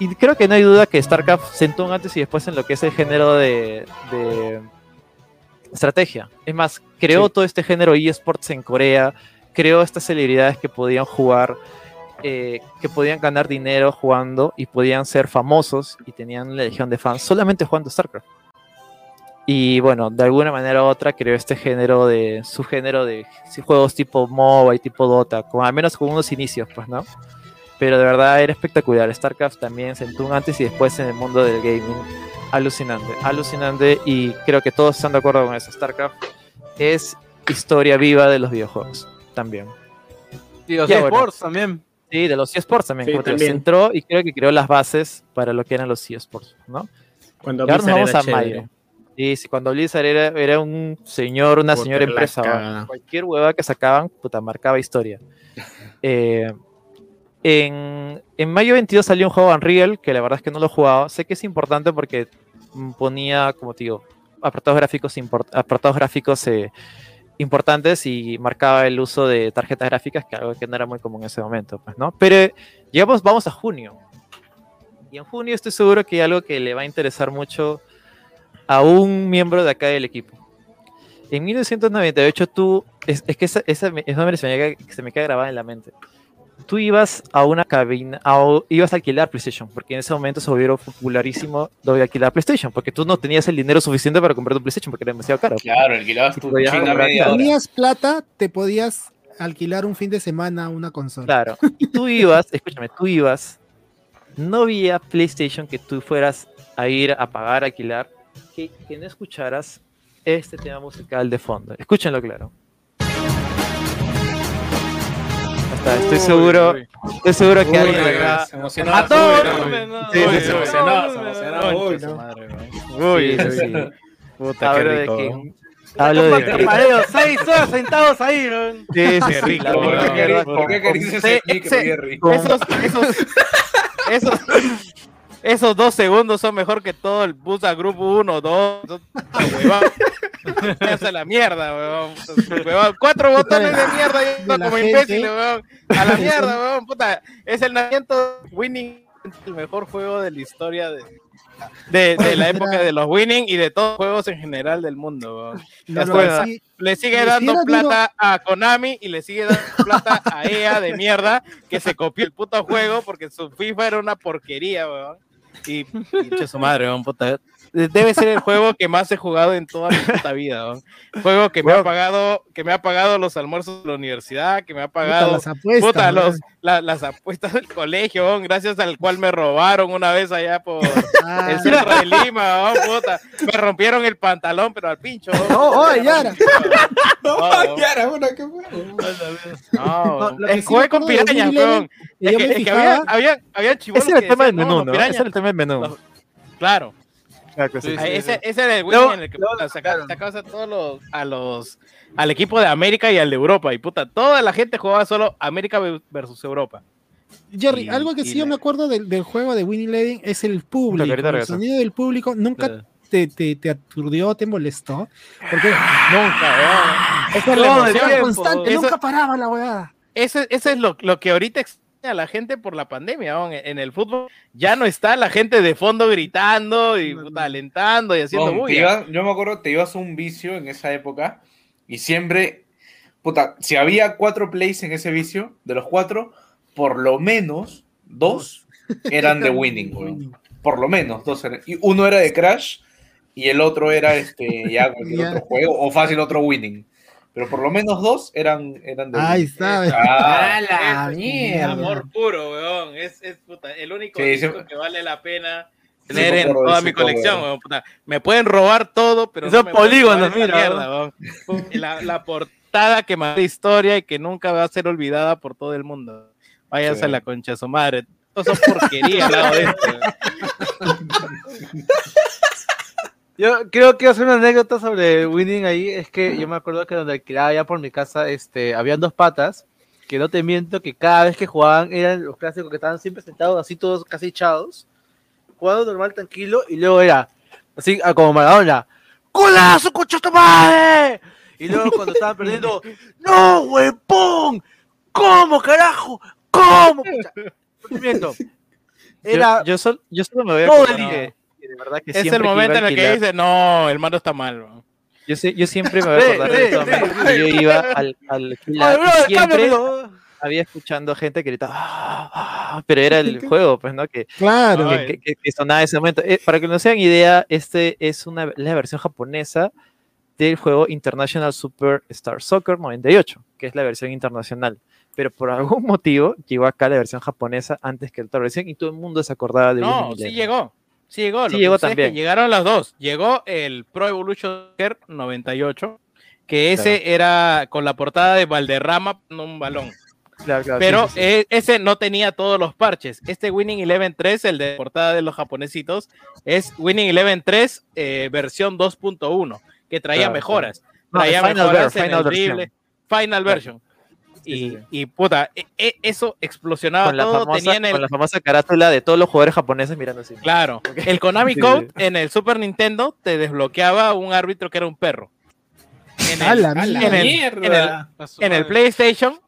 Y creo que no hay duda que StarCraft sentó un antes y después en lo que es el género de, de estrategia. Es más, creó todo este género eSports en Corea, creó estas celebridades que podían jugar eh, que podían ganar dinero jugando y podían ser famosos y tenían una legión de fans solamente jugando StarCraft. Y bueno, de alguna manera u otra creó este género de, su género de juegos tipo MOBA y tipo Dota, con, al menos con unos inicios, pues, ¿no? Pero de verdad era espectacular. StarCraft también sentó un antes y después en el mundo del gaming. Alucinante, alucinante. Y creo que todos están de acuerdo con eso. StarCraft es historia viva de los videojuegos también. Y los Ya, bueno. esports también. Sí, de los eSports también. Sí, también. se entró y creo que creó las bases para lo que eran los eSports, ¿no? Cuando Y ahora nos Blizzard vamos era a. Sí, sí, cuando Blizzard era, era un señor, una Puta, señora empresa, cualquier hueva que sacaban, puta, marcaba historia. Eh, en, en mayo 22 salió un juego Unreal, que la verdad es que no lo he jugado. Sé que es importante porque mm, ponía, como te digo, apartados gráficos, apartados gráficos eh, importantes y marcaba el uso de tarjetas gráficas, que algo que no era muy común en ese momento, pues, ¿no? Pero llegamos, vamos a junio. Y en junio estoy seguro que hay algo que le va a interesar mucho a un miembro de acá del equipo. En 1998 tú, es, es que esa, esa esa me- se, me se me queda grabada en la mente. Tú ibas a una cabina, a- ibas a alquilar PlayStation, porque en ese momento se volvieron popularísimo lo de alquilar PlayStation, porque tú no tenías el dinero suficiente para comprar tu PlayStation, porque era demasiado caro. Claro, alquilabas tu hora. Tenías plata, te podías alquilar un fin de semana una consola. Claro. Y tú ibas, escúchame, tú ibas, no había PlayStation que tú fueras a ir a pagar, a alquilar, que, que no escucharas este tema musical de fondo. Escúchenlo claro. Está, estoy seguro, estoy seguro que Uy, alguien acá. A uy. no. Sí, se sí. emocionó, se emocionó. Uy. Sí. Puta, qué rico. que. Hablo de que. Mareo, seis horas sentados ahí, ¿no? Sí, sí, rico, ¿Por qué acaricias ese- Esos, esos, esos, esos dos segundos son mejor que todo el bus a grupo 1, 2. Esa es la mierda, weón. Weón, Cuatro botones de mierda y De la como imbécil, weón. A la mierda, weón. Puta, es el nacimiento Winning, el mejor juego de la historia de, de, de la época de los Winning y de todos los juegos en general del mundo, weón. No, no, sí, le sigue dando plata a Konami y le sigue dando plata a EA de mierda que se copió el puto juego porque su FIFA era una porquería, weón. Y pinche su madre, weón, puta. Debe ser el juego que más he jugado en toda mi puta vida, weón. Juego que me ha pagado, que me ha pagado los almuerzos de la universidad, que me ha puta, pagado las apuestas. puta, ¿no? los, la- las apuestas del colegio, weón, gracias al cual me robaron una vez allá por Ah, el centro de Lima, weón, puta. Me rompieron el pantalón, pero al pincho. No, oh, Yara. No, Yara, bueno, ¿qué fue? no, No, jugué con pirañas, weón. Es que, me es que había, había, había Ese era el tema del menú, ¿no? Ese era el tema del menú. Claro, Claro que sí. Sí, Ah, sí, ese, sí. ese era el Luego- Winning en el que luego puta, saca- sacabas a todos los, a los, al equipo de América y al de Europa, y puta, toda la gente jugaba solo América ve- versus Europa. Jerry, y- algo que sí yo me acuerdo del, del juego de Winnie Eleven es el público. El sonido del público nunca te, te, te aturdió, te molestó. Porque Nunca, weón. Esa es la emoción. constante, Eso- nunca paraba la weá. Ese, ese es lo, lo que ahorita a la gente por la pandemia. weón. En el fútbol ya no está la gente de fondo gritando y puta, alentando y haciendo bulla. iba- yo me acuerdo, te ibas a un vicio en esa época y siempre, puta, si había cuatro plays en ese vicio, de los cuatro, por lo menos dos eran de winning. Por lo menos dos eran. Y uno era de Crash y el otro era este, ya cualquier otro juego, o fácil otro winning. Pero por lo menos dos eran, eran de Ahí está. Ah, la Es mierda. amor puro, weón. Es, es puta, el único Sí, disco sí. que vale la pena tener en toda mi colección, weón. Puta, me pueden robar todo, pero pueden polígonos, mira, mierda, weón. La, la portada que más historia y que nunca va a ser olvidada por todo el mundo. Váyase Sí. a la concha de su madre. Todos son porquería al lado de esto. Yo creo que hacer una anécdota sobre Winning ahí. Es que yo me acuerdo que donde alquilaba allá por mi casa, este, habían dos patas. Que no te miento que cada vez que jugaban eran los clásicos que estaban siempre sentados así todos casi echados. Jugando normal, tranquilo. Y luego era así ah, como Maradona. ¡Golazo, concha tu madre! Y luego cuando estaban perdiendo, ¡No, huevón! ¿Cómo, carajo? ¿Cómo? Pucha, no te miento. Era Yo, yo, sol- yo solo me voy a todo acordar el día. De verdad que Es el siempre que iba momento en el que dice, no, el mando está mal. weón. Yo, sé- yo siempre me voy a acordar de que yo iba al, al alquilar Ay, y brother, siempre, había escuchando gente que gritaba, "Ah, ah", pero era el juego, pues, ¿no? Que, Claro. que, que- que- que sonaba en ese momento. Eh, para que no se hagan idea, este es una, la versión japonesa del juego International Super Star Soccer 98, que es la versión internacional. Pero por algún motivo llegó acá la versión japonesa antes que la otra versión y todo el mundo se acordaba de No, sí llegó. Sí llegó. Sí Lo que llegó sucede es que también. llegaron las dos. Llegó el Pro Evolution Soccer 98, que ese era con la portada de Valderrama en un balón. Claro, claro, sí, Pero sí, sí. eh, ese no tenía todos los parches. Este Winning Eleven 3, el de portada de los japonesitos, es Winning Eleven 3 eh, versión 2.1, que traía Claro, mejoras. Traía Final mejoras Ver- en Final el drible, Final version. Y, y, puta, e- e- eso explosionaba con la, todo. famosa, Tenían el, con la famosa carátula de todos los jugadores japoneses mirando así. Claro, el Konami Sí. Code en el Super Nintendo te desbloqueaba un árbitro que era un perro. En ¡A la en el- mierda! en el- en el PlayStation,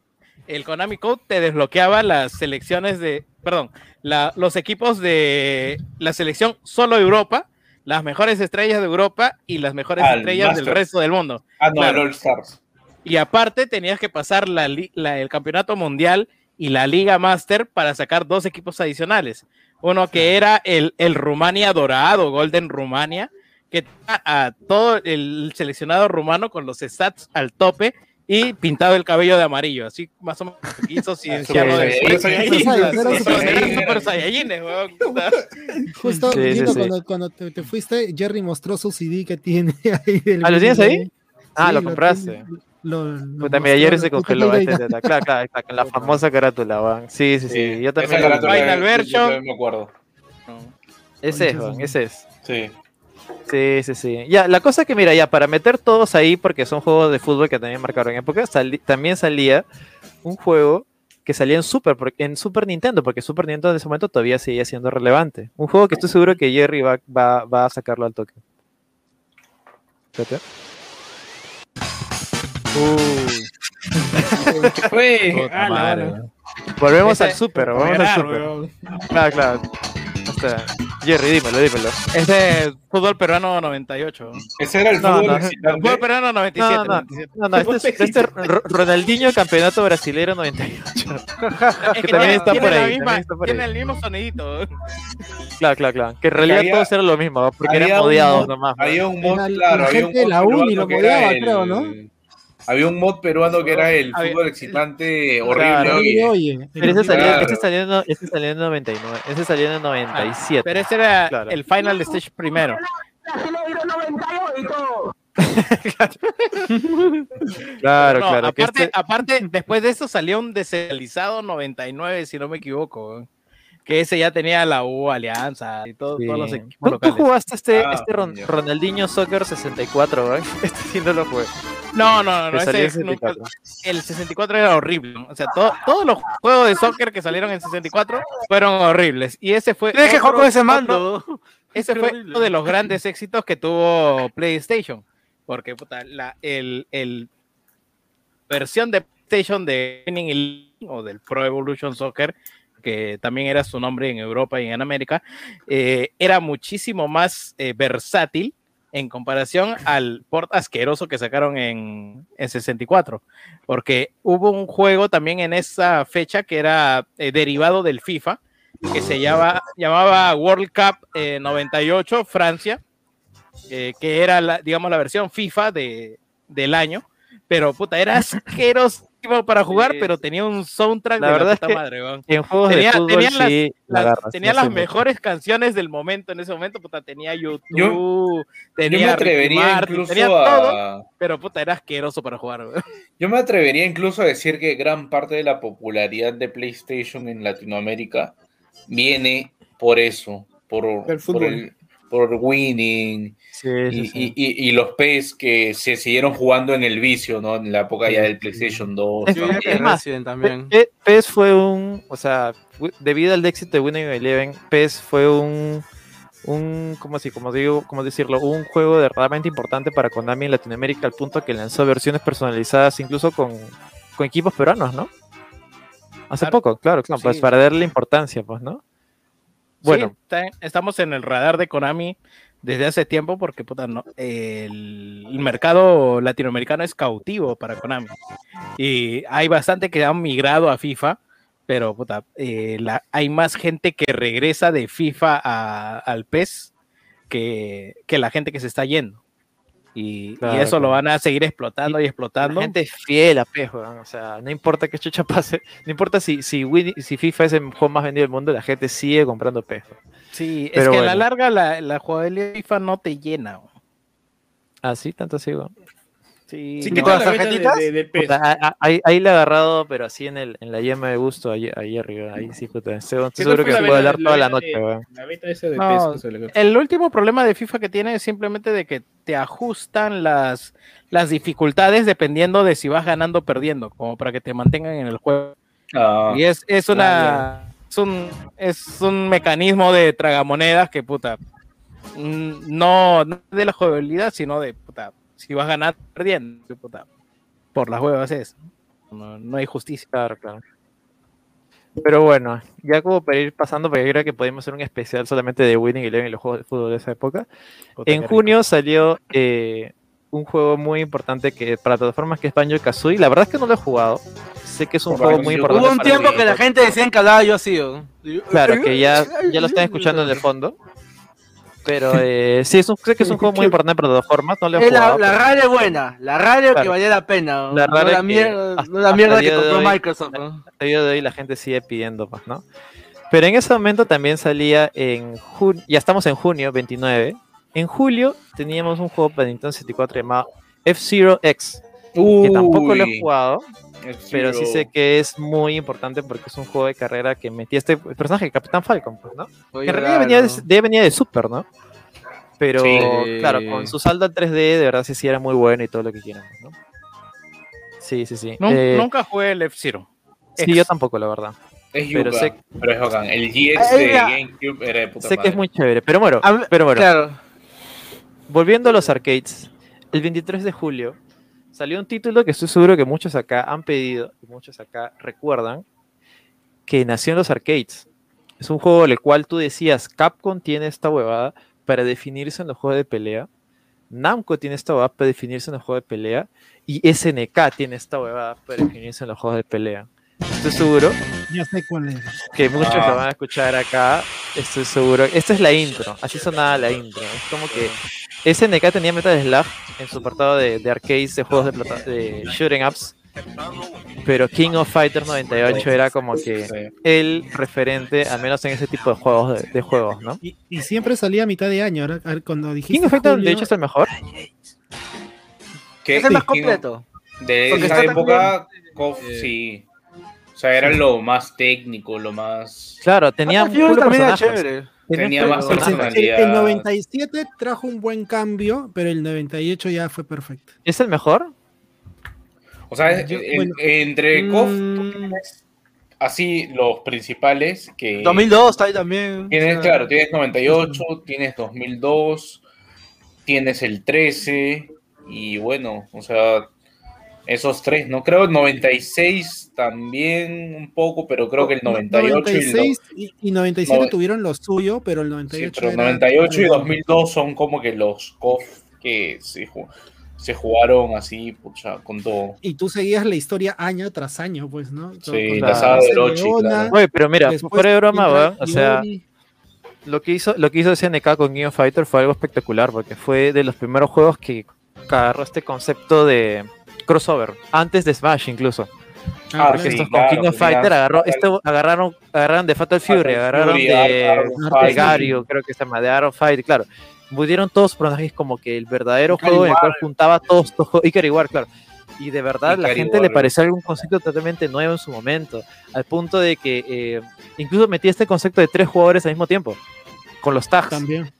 el Konami Code te desbloqueaba las selecciones de, perdón, la- los equipos de la selección solo Europa, las mejores estrellas de Europa y las mejores el estrellas del resto del mundo. Ah, no, Claro. el All Stars. Y aparte tenías que pasar la li- la- el campeonato mundial y la Liga Master para sacar dos equipos adicionales. Uno que era el, el Rumania Dorado, Golden Rumania, que tenía a todo el seleccionado rumano con los stats al tope y pintado el cabello de amarillo, así más o menos Saiyajines, weón. Justo, Sí, sí, Lito, sí. Cuando, cuando te, te fuiste, Jerry mostró su CD que tiene ahí. ¿Ah, lo tienes ahí? Ah, Sí, lo lo compraste. Lo- lo Puta, mi mostró, ayer lo- se congeló. está, está, Claro, claro, está, con la famosa carátula, weón. Sí, sí, sí. Yo también. Esa lo- carátula Final yo- version. yo también me acuerdo. Ese es, weón, ese es. Sí. Sí, sí, sí. Ya, la cosa que, mira, ya, para meter todos ahí, porque son juegos de fútbol que también marcaron época, sali- también salía un juego que salía en Super, porque- en Super Nintendo, porque Super Nintendo en ese momento todavía seguía siendo relevante. Un juego que estoy seguro que Jerry va, va, va a sacarlo al toque. Espérate. Ah, weón. Volvemos al Super, volvemos al Ganar, Super. Claro, claro. O sea, Jerry, dímelo, dímelo. Ese es fútbol peruano 98. Ese era el No, fútbol no. Fútbol peruano 97. No, no, 97. no, no, este, es- este es Ro- Ronaldinho Campeonato Brasilero 98. Es que también tiene- está tiene por ahí, misma- también está por tiene ahí. el mismo sonidito. Claro, claro, claro. Que en realidad había- todos eran lo mismo, porque eran mod- nomás. ¿no? Había un la claro, había un gente de la uni lo el- creo, ¿no? Había un mod peruano que era el Había- fútbol excitante horrible. Oye, oye. oye, Pero ese salió, Claro. ese salió, en, ese salió en 99, ese salió en el 97. Pero ese era Claro. el Final Stage primero. claro, No, claro. que aparte, este- aparte, después de eso salió un descentralizado 99, si no me equivoco. Que ese ya tenía la U Alianza y todo- sí. todos los equipos ¿Tú, tú locales. jugaste este, Ah, este Ron-. Ronaldinho Soccer 64, ¿verdad? Este sí no lo jugué. No, no, no, ese nunca- 64. el 64 era horrible. ¿no? O sea, to- todos los juegos de soccer que salieron en 64 fueron horribles. Y ese fue. Tienes que jugar con ese otro- mando. Ese fue horrible. uno de los grandes éxitos que tuvo PlayStation. Porque puta, la el, el versión de PlayStation de Winning o del Pro Evolution Soccer, que también era su nombre en Europa y en América, eh, era muchísimo más eh, versátil en comparación al port asqueroso que sacaron en, en 64. Porque hubo un juego también en esa fecha que era eh, derivado del FIFA, que se llama, llamaba World Cup eh, 98 Francia, que era, la, digamos, la versión FIFA de, del año, pero puta, era asqueroso para jugar, Sí, pero tenía un soundtrack La de verdad la es puta que madre, weón. En juegos Tenía- de fútbol tenían las- sí la agarras, tenía no las sé mucho. mejores canciones del momento en ese momento, puta, tenía YouTube, Yo tenía me Ricky atrevería Martin, incluso tenía todo, a. pero puta, era asqueroso para jugar, weón. Yo me atrevería incluso a decir que gran parte de la popularidad de PlayStation en Latinoamérica viene por eso, por, El por, fútbol. el, por Winning Sí, sí, y, sí. y- y- y los PES que se siguieron jugando en el vicio, ¿no? En la época ya del PlayStation 2. Es- también. es más, Resident también. PES fue un, o sea, debido al éxito de Winning Eleven, PES fue un, un, ¿cómo así, como digo, cómo decirlo, un juego de realmente importante para Konami en Latinoamérica al punto que lanzó versiones personalizadas incluso con, con equipos peruanos, ¿no? Hace Claro. poco, claro, claro, pues para darle importancia, pues, ¿no? Bueno, Sí, está- estamos en el radar de Konami desde hace tiempo porque puta, no, el, el mercado latinoamericano es cautivo para Konami. Y hay bastante que han migrado a FIFA, pero puta, eh, la- hay más gente que regresa de FIFA a- al PES que, que la gente que se está yendo. Y, y Claro, eso lo van a seguir explotando y explotando. La gente es fiel a PES, weón. O sea, no importa qué chucha pase, no importa si, si, Win- si FIFA es el juego más vendido del mundo, la gente sigue comprando PES. weón. Sí, es Pero que a la larga la, la jugabilidad de FIFA no te llena. weón. Ah, sí, tanto así, weón. Sí, Sí, no. que No, con las la de- tarjetitas. de-. Puta, ahí, ahí le he agarrado, pero así en, el, en la yema de gusto, ahí, ahí arriba. Ahí sí, puta. Estoy, estoy ¿Qué tal seguro que la se puede hablar toda la noche. La beta esa de No, El último problema de FIFA que tiene es simplemente de que te ajustan las, las dificultades dependiendo de si vas ganando o perdiendo, como para que te mantengan en el juego. Ah, Y es, es una es un, es un mecanismo de tragamonedas que puta no, no de la jugabilidad, sino de si vas ganando o perdiendo, puta, por las huevas es. No, no hay justicia. Claro, claro. Pero bueno, ya como para ir pasando, porque yo creo que podemos hacer un especial solamente de Winning Eleven y los juegos de fútbol de esa época. Puta, En rico. junio salió eh, un juego muy importante que para plataformas que es Banjo Kazooie. La verdad es que no lo he jugado. Sé que es un Por juego muy importante. Hubo un tiempo que la gente decía que hablaba yo así. Claro, que ya, ya lo están escuchando en el fondo. Pero eh, sí, es un, sé que es un juego muy importante para plataformas. No lo he Es la, jugado. la pero- radio es buena, la radio que Claro. valía la pena. ¿no? La no radio la que mierda, hasta- no la mierda que compró hoy- Microsoft. ¿no? hasta el día de hoy la gente sigue pidiendo, pues, ¿no? Pero en ese momento también salía en junio, ya estamos en junio 29. En julio teníamos un juego para Nintendo 64 llamado F-Zero X, que tampoco lo he uy, jugado, Pero sí sé que es muy importante porque es un juego de carrera que metía este personaje, Capitán Falcon, pues, ¿no? Oye, Que en realidad venía de, de- venía de Super, ¿no? Pero Sí. claro, con su saldo al 3D, de verdad sí, sí era muy bueno y todo lo que quieran, ¿no? Sí, sí, sí. Nun- Eh, Nunca jugué el F-Zero. sí, yo tampoco, la verdad. Es pero sé- pero es bacán. El GX Eh, de. GameCube era de puta Sé que es muy chévere, pero bueno, pero bueno. Claro. Volviendo a los arcades, el 23 de julio salió un título que estoy seguro que muchos acá han pedido y muchos acá recuerdan que nació en los arcades. Es un juego en el cual tú decías, Capcom tiene esta huevada para definirse en los juegos de pelea, Namco tiene esta huevada para definirse en los juegos de pelea y SNK tiene esta huevada para definirse en los juegos de pelea. Estoy seguro Ya sé cuál es. que muchos Ah. lo van a escuchar acá, estoy seguro. Esta es la intro, así sonaba la intro. Es como que SNK tenía Metal Slug en su apartado de, de arcades de juegos de, plata- de shooting ups, pero King of Fighters 98 era como que el referente, al menos en ese tipo de juegos, de, de juegos, ¿no? Y, y siempre salía a mitad de año. Ahora, cuando dijiste. King of Fighters julio, de hecho es el mejor. ¿Qué? Es el más completo. De Porque esa época, KOF, Eh, sí. O sea, era lo más técnico, lo más... Claro, tenía Battlefield puro también era personajes. chévere. Tenía puro más el, personajes. el- el personalidad. 97 trajo un buen cambio, pero el 98 ya fue perfecto. ¿Es el mejor? O sea, es- Yo- en- bueno. entre KOF, Mm, así los principales que... 2002 está ahí también. Tienes, O sea, claro, tienes 98, tienes 2002, tienes el 13 y bueno, o sea, esos tres, ¿no? Creo el 96 también un poco, pero creo que el 98 96 y, y, y 97 No- tuvieron lo suyo, pero el lo- 98 sí, pero era- 98 y 2002 son como que los KOF que se, se jugaron así, pucha, con todo. Y tú seguías la historia año tras año, pues, ¿no? Sí, la saga de Leona, claro. Oye, pero mira, después fuera de broma, weón, o sea, lo que hizo lo que hizo SNK con King of Fighter fue algo espectacular porque fue de los primeros juegos que agarró este concepto de crossover antes de Smash incluso Ah, porque sí, estos claro, con King of Fighter agarró este, agarraron agarraron de Fatal Fury Fatal agarraron Fury, de, de. Gario creo que se llama de Art of Fight claro pudieron todos personajes como que el verdadero Ikari juego en el cual juntaba todos estos juegos Ikari War, claro y de verdad la gente le War. parecía algún concepto totalmente nuevo en su momento al punto de que eh, incluso metía este concepto de tres jugadores al mismo tiempo con los tags También.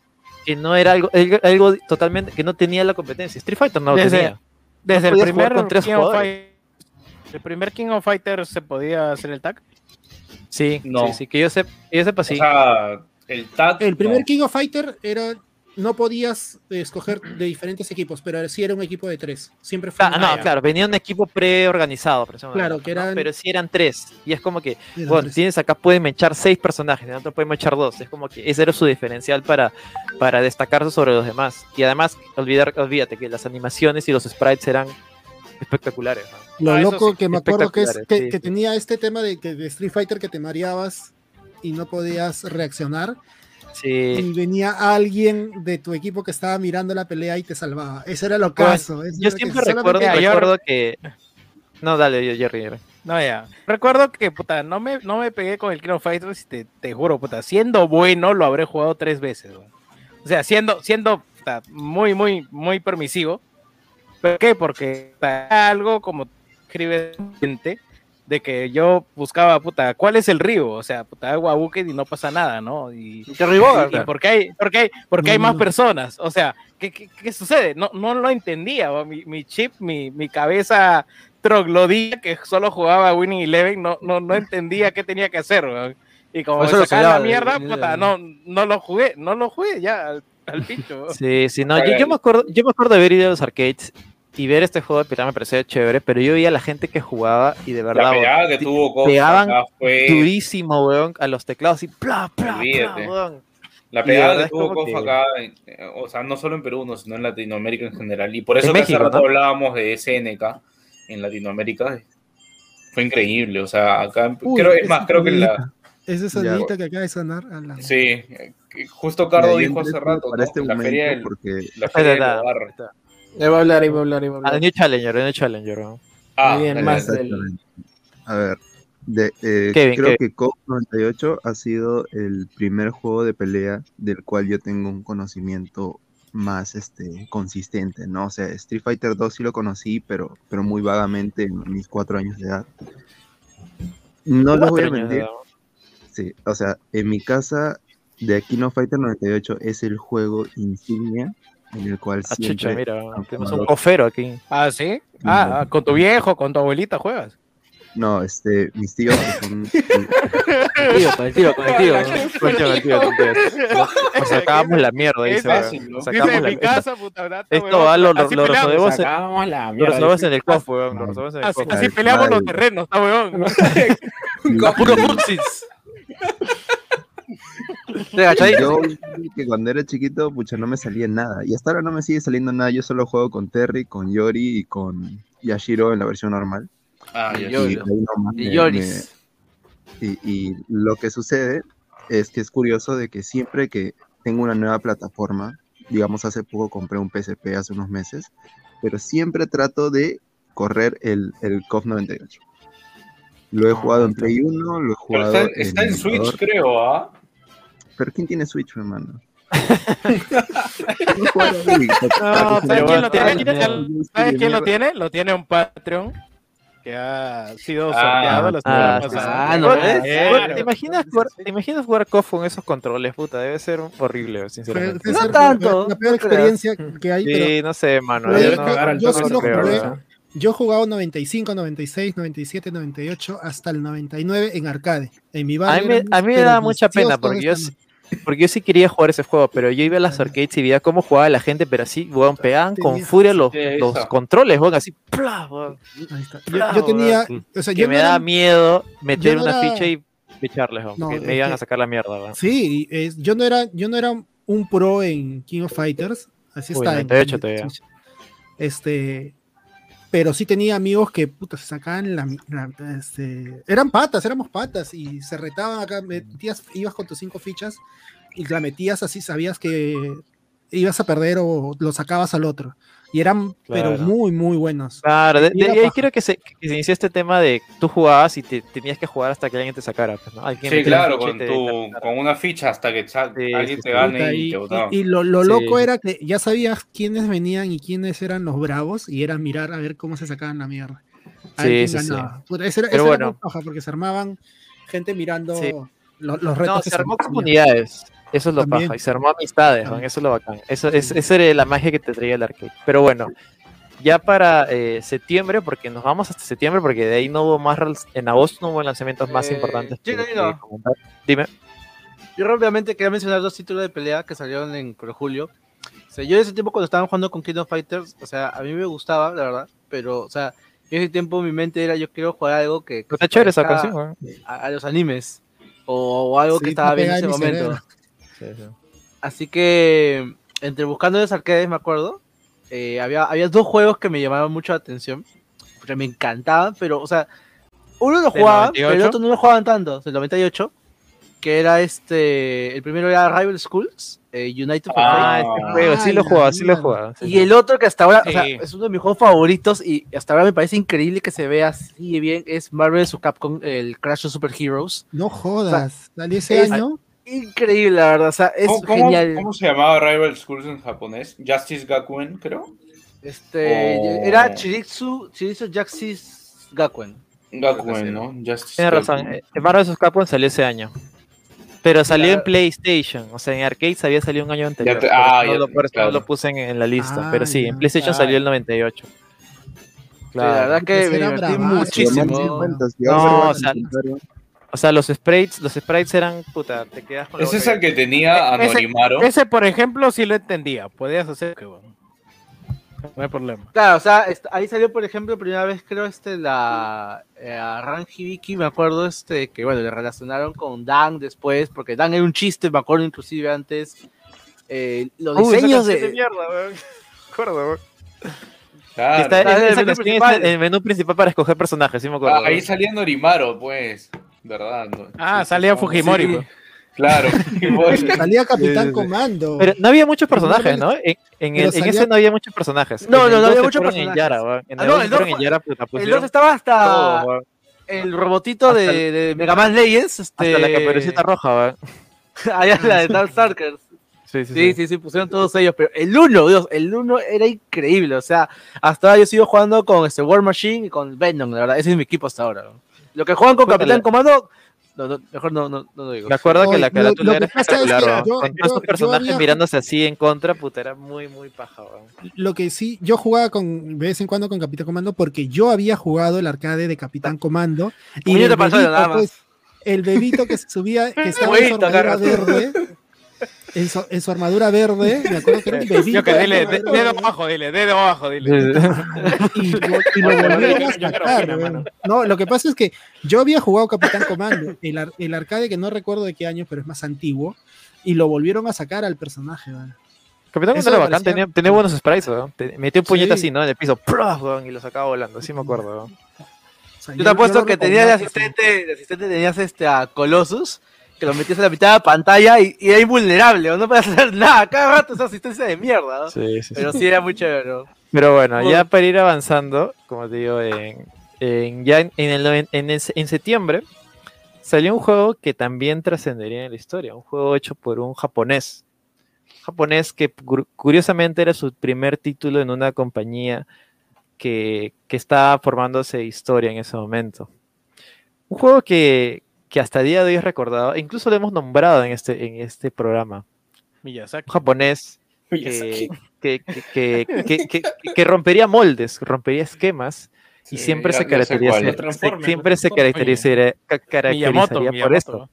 que no era algo, algo, algo totalmente que no tenía la competencia. Street Fighter no lo Desde- tenía. Desde el primer, jugar con tres King of. Fight- el primer King of Fighters se podía hacer el tag. Sí, No. sí, sí, que yo sepa, yo sepa O sí. sea, el tag... El primer no. King of Fighter era no podías escoger de diferentes equipos, pero sí era un equipo de tres. Siempre fue. Ah, no, claro, venía un equipo preorganizado. por eso- Claro, que ¿no? eran- Pero sí eran tres. Y es como que, Eran bueno, tres. tienes acá, pueden echar seis personajes, en otro pueden echar dos. Es como que ese era su diferencial para, para destacarse sobre los demás. Y además, olvidar, olvídate que las animaciones y los sprites eran espectaculares. ¿no? Lo Ah, loco sí, que me acuerdo que es que, sí, que sí. tenía este tema de que de Street Fighter que te mareabas y no podías reaccionar. Sí. Y venía alguien de tu equipo que estaba mirando la pelea y te salvaba. Ese era lo caso. eso Yo que siempre solamente recuerdo, que. No, dale, yo- Jerry. No, ya. Recuerdo que, puta, no me, no me pegué con el King of Fighters y te, te juro, puta, siendo bueno lo habré jugado tres veces. O sea, siendo, siendo puta, muy, muy, muy permisivo. ¿Por qué? Porque puta, algo como escribe gente de que yo buscaba, puta, ¿cuál es el río? O sea, puta, hago a bucket y no pasa nada, ¿no? Y, Jerry Bogart. y- y porque hay, porque hay, porque hay más no. personas. O sea, ¿qué, qué, qué sucede? No, no lo entendía. Mi, mi chip, mi, mi cabeza troglodita que solo jugaba Winning Eleven, no, no, no entendía qué tenía que hacer. weón. Y como eso sacaban la mierda, Winning puta, Eleven. no, no lo jugué, no lo jugué ya al, al pincho. Sí, sí, no, yo, yo me acuerdo, yo me acuerdo de ver ido a los arcades y ver este juego de pirata me parecía chévere, pero yo veía a la gente que jugaba y de verdad La pegada que tuvo Costa pegaban acá fue. durísimo, weón, a los teclados y bla, bla, weón. La pegada que tuvo que- acá, eh, o sea, no solo en Perú, no, sino en Latinoamérica en general. Y por eso En que México, hace rato ¿no? hablábamos de SNK en Latinoamérica. Fue increíble. O sea, acá, Uy, creo, es más, creo que en la. Esa sonidita que acaba de sonar. a la- Sí, eh, justo Cardo dijo hace rato, para ¿no? este la momento feria del, porque- la Espera, feria del espera, hogar. Va a hablar, va a hablar, ahí va a Ah, hablar. New Challenger, New Challenger, weón. Ah, Muy bien, dale, más dale. del... A ver, de, eh, Kevin, creo Kevin. que COP 98 ha sido el primer juego de pelea del cual yo tengo un conocimiento más este, consistente, ¿no? O sea, Street Fighter 2 sí lo conocí, pero, pero muy vagamente en mis cuatro años de edad. No les voy a mentir, sí, o sea, en mi casa de Aquino Fighter 98 es el juego insignia en el cual Ah, chucha, siempre... mira, han tenemos un cofero aquí. Ah, ¿sí? Ah, ah, con tu viejo, con tu abuelita juegas. No, este, mis tíos que son... Tío, con el tío, con el tío. Con el tío, con el tío. Nos sacábamos la mierda, dice. Nos en la mi casa, puta brata, Esto va, lo, lo, lo resolvemos en, lo mierda. resolvemos en el COF, weón. Lo resolvemos en el Así, COF. así peleamos los terrenos, está weón. Puro putsis. Yo que cuando era chiquito, pucha, no me salía nada. Y hasta ahora no me sigue saliendo nada. Yo solo juego con Terry, con Yori y con Yashiro en la versión normal. Ah, Y, Y me- Yoris. me- y, y lo que sucede es que es curioso de que siempre que tengo una nueva plataforma, digamos hace poco compré un PSP hace unos meses, pero siempre trato de correr el, el COF 98. Lo he jugado en Play 1, lo he Pero jugado está, está en Switch, emulador. creo, ¿ah? Pero ¿quién tiene Switch, hermano? No, ¿sabes pero quién lo tiene? ¿Sabes quién lo tiene? Lo tiene un Patreon que ha sido sorteado Ah, la Ah, pasada. Ah, no Bueno, ves. bueno, Claro. ¿Te imaginas jugar, ¿te imaginas jugar con esos controles? Puta, debe ser horrible, sinceramente. No ser tanto, La peor no experiencia que hay, pero Sí, no sé, mano. Pero yo no- yo sí lo jugué. ¿verdad? yo he jugado 95, 96, 97, 98 hasta el 99 en arcade. En mi A barrio. mí, me- éramos, a mí me pero da mucha pena porque yo, porque yo sí quería jugar ese juego, pero yo iba a las arcades y veía cómo jugaba la gente, pero así, weón, pegaban con furia los, los controles, weón, así, ¡plá! weón, Yo, yo tenía, weón. o sea, que yo me no da era- miedo meter no una era- ficha y echarles, weón, No, me iban que- a sacar la mierda, weón. Sí, es- yo no era, yo no era un pro en King of Fighters, así Uy, está. en- 98 todavía. Este, pero sí tenía amigos que puta, se sacaban la, la- este, eran patas, éramos patas y se retaban acá, metías, ibas con tus cinco fichas y la metías así, sabías que ibas a perder o lo sacabas al otro. Y eran, pero muy, muy buenos. Claro, de, de- Mira, y ahí creo que se, que se inició este tema de tú jugabas y te tenías que jugar hasta que alguien te sacara. Pues, ¿no? Alguien Sí, claro, con, te- tu, con una ficha hasta que Sí, alguien te gane y y, y- y lo, lo Sí. loco era que ya sabías quiénes venían y quiénes eran los bravos y era mirar a ver cómo se sacaban la mierda. A Sí, sí, sí. ese Pero ese era bueno. muy porque se armaban gente mirando Sí. lo- los retos. No, se armó comunidades. Eso es lo También. paja. Y se armó amistades, weón, Eso es lo bacán. Eso, es, esa era la magia que te traía el arcade. Pero bueno, ya para eh, septiembre, porque nos vamos hasta septiembre, porque de ahí no hubo más. En agosto no hubo lanzamientos más Eh, importantes. que Gino. comentar. Dime. Yo rápidamente quería mencionar dos títulos de pelea que salieron en julio. O sea, yo en ese tiempo cuando estaban jugando con Kingdom Fighters, o sea, a mí me gustaba, la verdad, pero, o sea, en ese tiempo mi mente era yo quiero jugar algo que, que Está chévere esa canción, weón. a, a los animes o, o algo Sí, que estaba bien en ese pegada en Así que entre buscando los arcades, me acuerdo, eh, había, había dos juegos que me llamaban mucho la atención, porque me encantaban, pero, o sea, uno lo ¿Del jugaban, pero el 98? otro no lo jugaban tanto, del 98, que era este, el primero era Rival Schools, eh, United for Ah, este juego, sí lo jugado, sí lo sí, y el otro que hasta ahora, o sea, es uno de mis juegos favoritos y hasta ahora me parece increíble que se vea así de bien, es Marvel vs. Capcom, el Crash of Super Heroes. No jodas. ¿Salió ese es- año? Increíble, la verdad, o sea, es ¿Cómo, genial. cómo se llamaba Rival Schools en japonés? Justice Gakuen, creo. Este, Oh. era Chiritsu, Chiritsu Jaxis Gakuen. Gakuen, ¿no? Justice Tienes razón, Gakuen. Marvel vs. Capcom salió ese año. Pero salió en Claro. PlayStation, o sea, en arcades había salido un año anterior. te- por eso ah, no ya lo, te- por eso no claro. lo puse en, en la lista, Ah, pero sí, ya. en PlayStation Claro. salió el 98. Sí, la Claro. verdad que me divertí bravazo. muchísimo. No, o sea. O sea, los sprites, los sprites eran, puta, te quedas con la Ese es el que tenía a Ese- Norimaro. Ese, por ejemplo, sí lo entendía. Podías hacer que bueno. No hay problema. Claro, o sea, ahí salió, por ejemplo, primera vez, creo, este, la eh, a Ranji Vicky, me acuerdo, este, que bueno, le relacionaron con Dan después, porque Dan era un chiste, me acuerdo inclusive antes. Eh, los Uy, esa diseños canción de... mierda, weón. Acuerdo, weón. Claro. Está, Ah, el menú principal. el menú principal para escoger personajes, sí me acuerdo. Ah, ahí salía Norimaro, pues. ¿Verdad? No- Ah, sí, salía sí, Fujimori. sí. pues. Claro. Fujimori. Salía Capitán Sí, sí. Comando. Pero no había muchos personajes, ¿no? En, ese no había muchos personajes. No, En no, el no había 12 muchos fueron En personajes. Yara. En Ah, el no, 12 el fueron dos en Yara, puta, El pusieron 2 estaba hasta todo, el robotito Hasta de, de Mega Man Legends, este... Hasta la caperucita roja, weón. Allá la de Darkstalkers. Sí, sí, Sí, sí, sí, pusieron todos ellos, pero el 1, Dios, el 1 era increíble, o sea, hasta ahora yo sigo jugando con este War Machine y con Venom, la verdad, ese es mi equipo hasta ahora. ¿no? Lo que juegan con Capitán Comando, no, no, mejor no, no, no lo digo. Me acuerdo que la carátula lo que era pasa es que espectacular, yo- Con yo- estos personajes había- mirándose así en contra, puta, era muy, muy paja. Lo que sí, yo jugaba con de vez en cuando con Capitán Comando porque yo había jugado el arcade de Capitán Comando y Coño, el bebito, nada más. pues, el bebito que se subía, que estaba en verde, en su, en su armadura verde, me acuerdo que era un bebito. Yo que dile, de- su armadura dedo abajo, dile, dedo abajo, dile. y lo, y lo Oye, volvieron yo- a yo sacar. No, lo que pasa es que yo había jugado Capitán Comando, el, ar- el arcade que no recuerdo de qué año, pero es más antiguo, y lo volvieron a sacar al personaje. Capitán Comando era bacán, parecía- tenía, tenía buenos sprites. Te- Metió un puñete Sí. así, ¿no? En el piso, y lo sacaba volando, sí me acuerdo, weón. O sea, Yo te apuesto lo que tenías de asistente, de asistente tenías este a Colossus, que lo metías en la mitad de la pantalla y, y era invulnerable, ¿no? no podías hacer nada, cada rato esa asistencia de mierda, ¿no? Sí, sí. Pero sí era muy chévere, ¿no? Pero bueno, ya para ir avanzando, como te digo, en, en- ya en, en el, noven- en, el- en septiembre salió un juego que también trascendería en la historia, un juego hecho por un japonés. Un japonés que cu- curiosamente era su primer título en una compañía que, que estaba formándose historia en ese momento. Un juego que, que hasta el día de hoy es recordado, incluso lo hemos nombrado en este, en este programa. Miyazaki. Un japonés que, que, que, que- que- que rompería moldes, rompería esquemas y Sí, siempre se caracterizaría, siempre se caracterizaría, ca- caracterizaría Miyamoto, por Miyamoto. esto.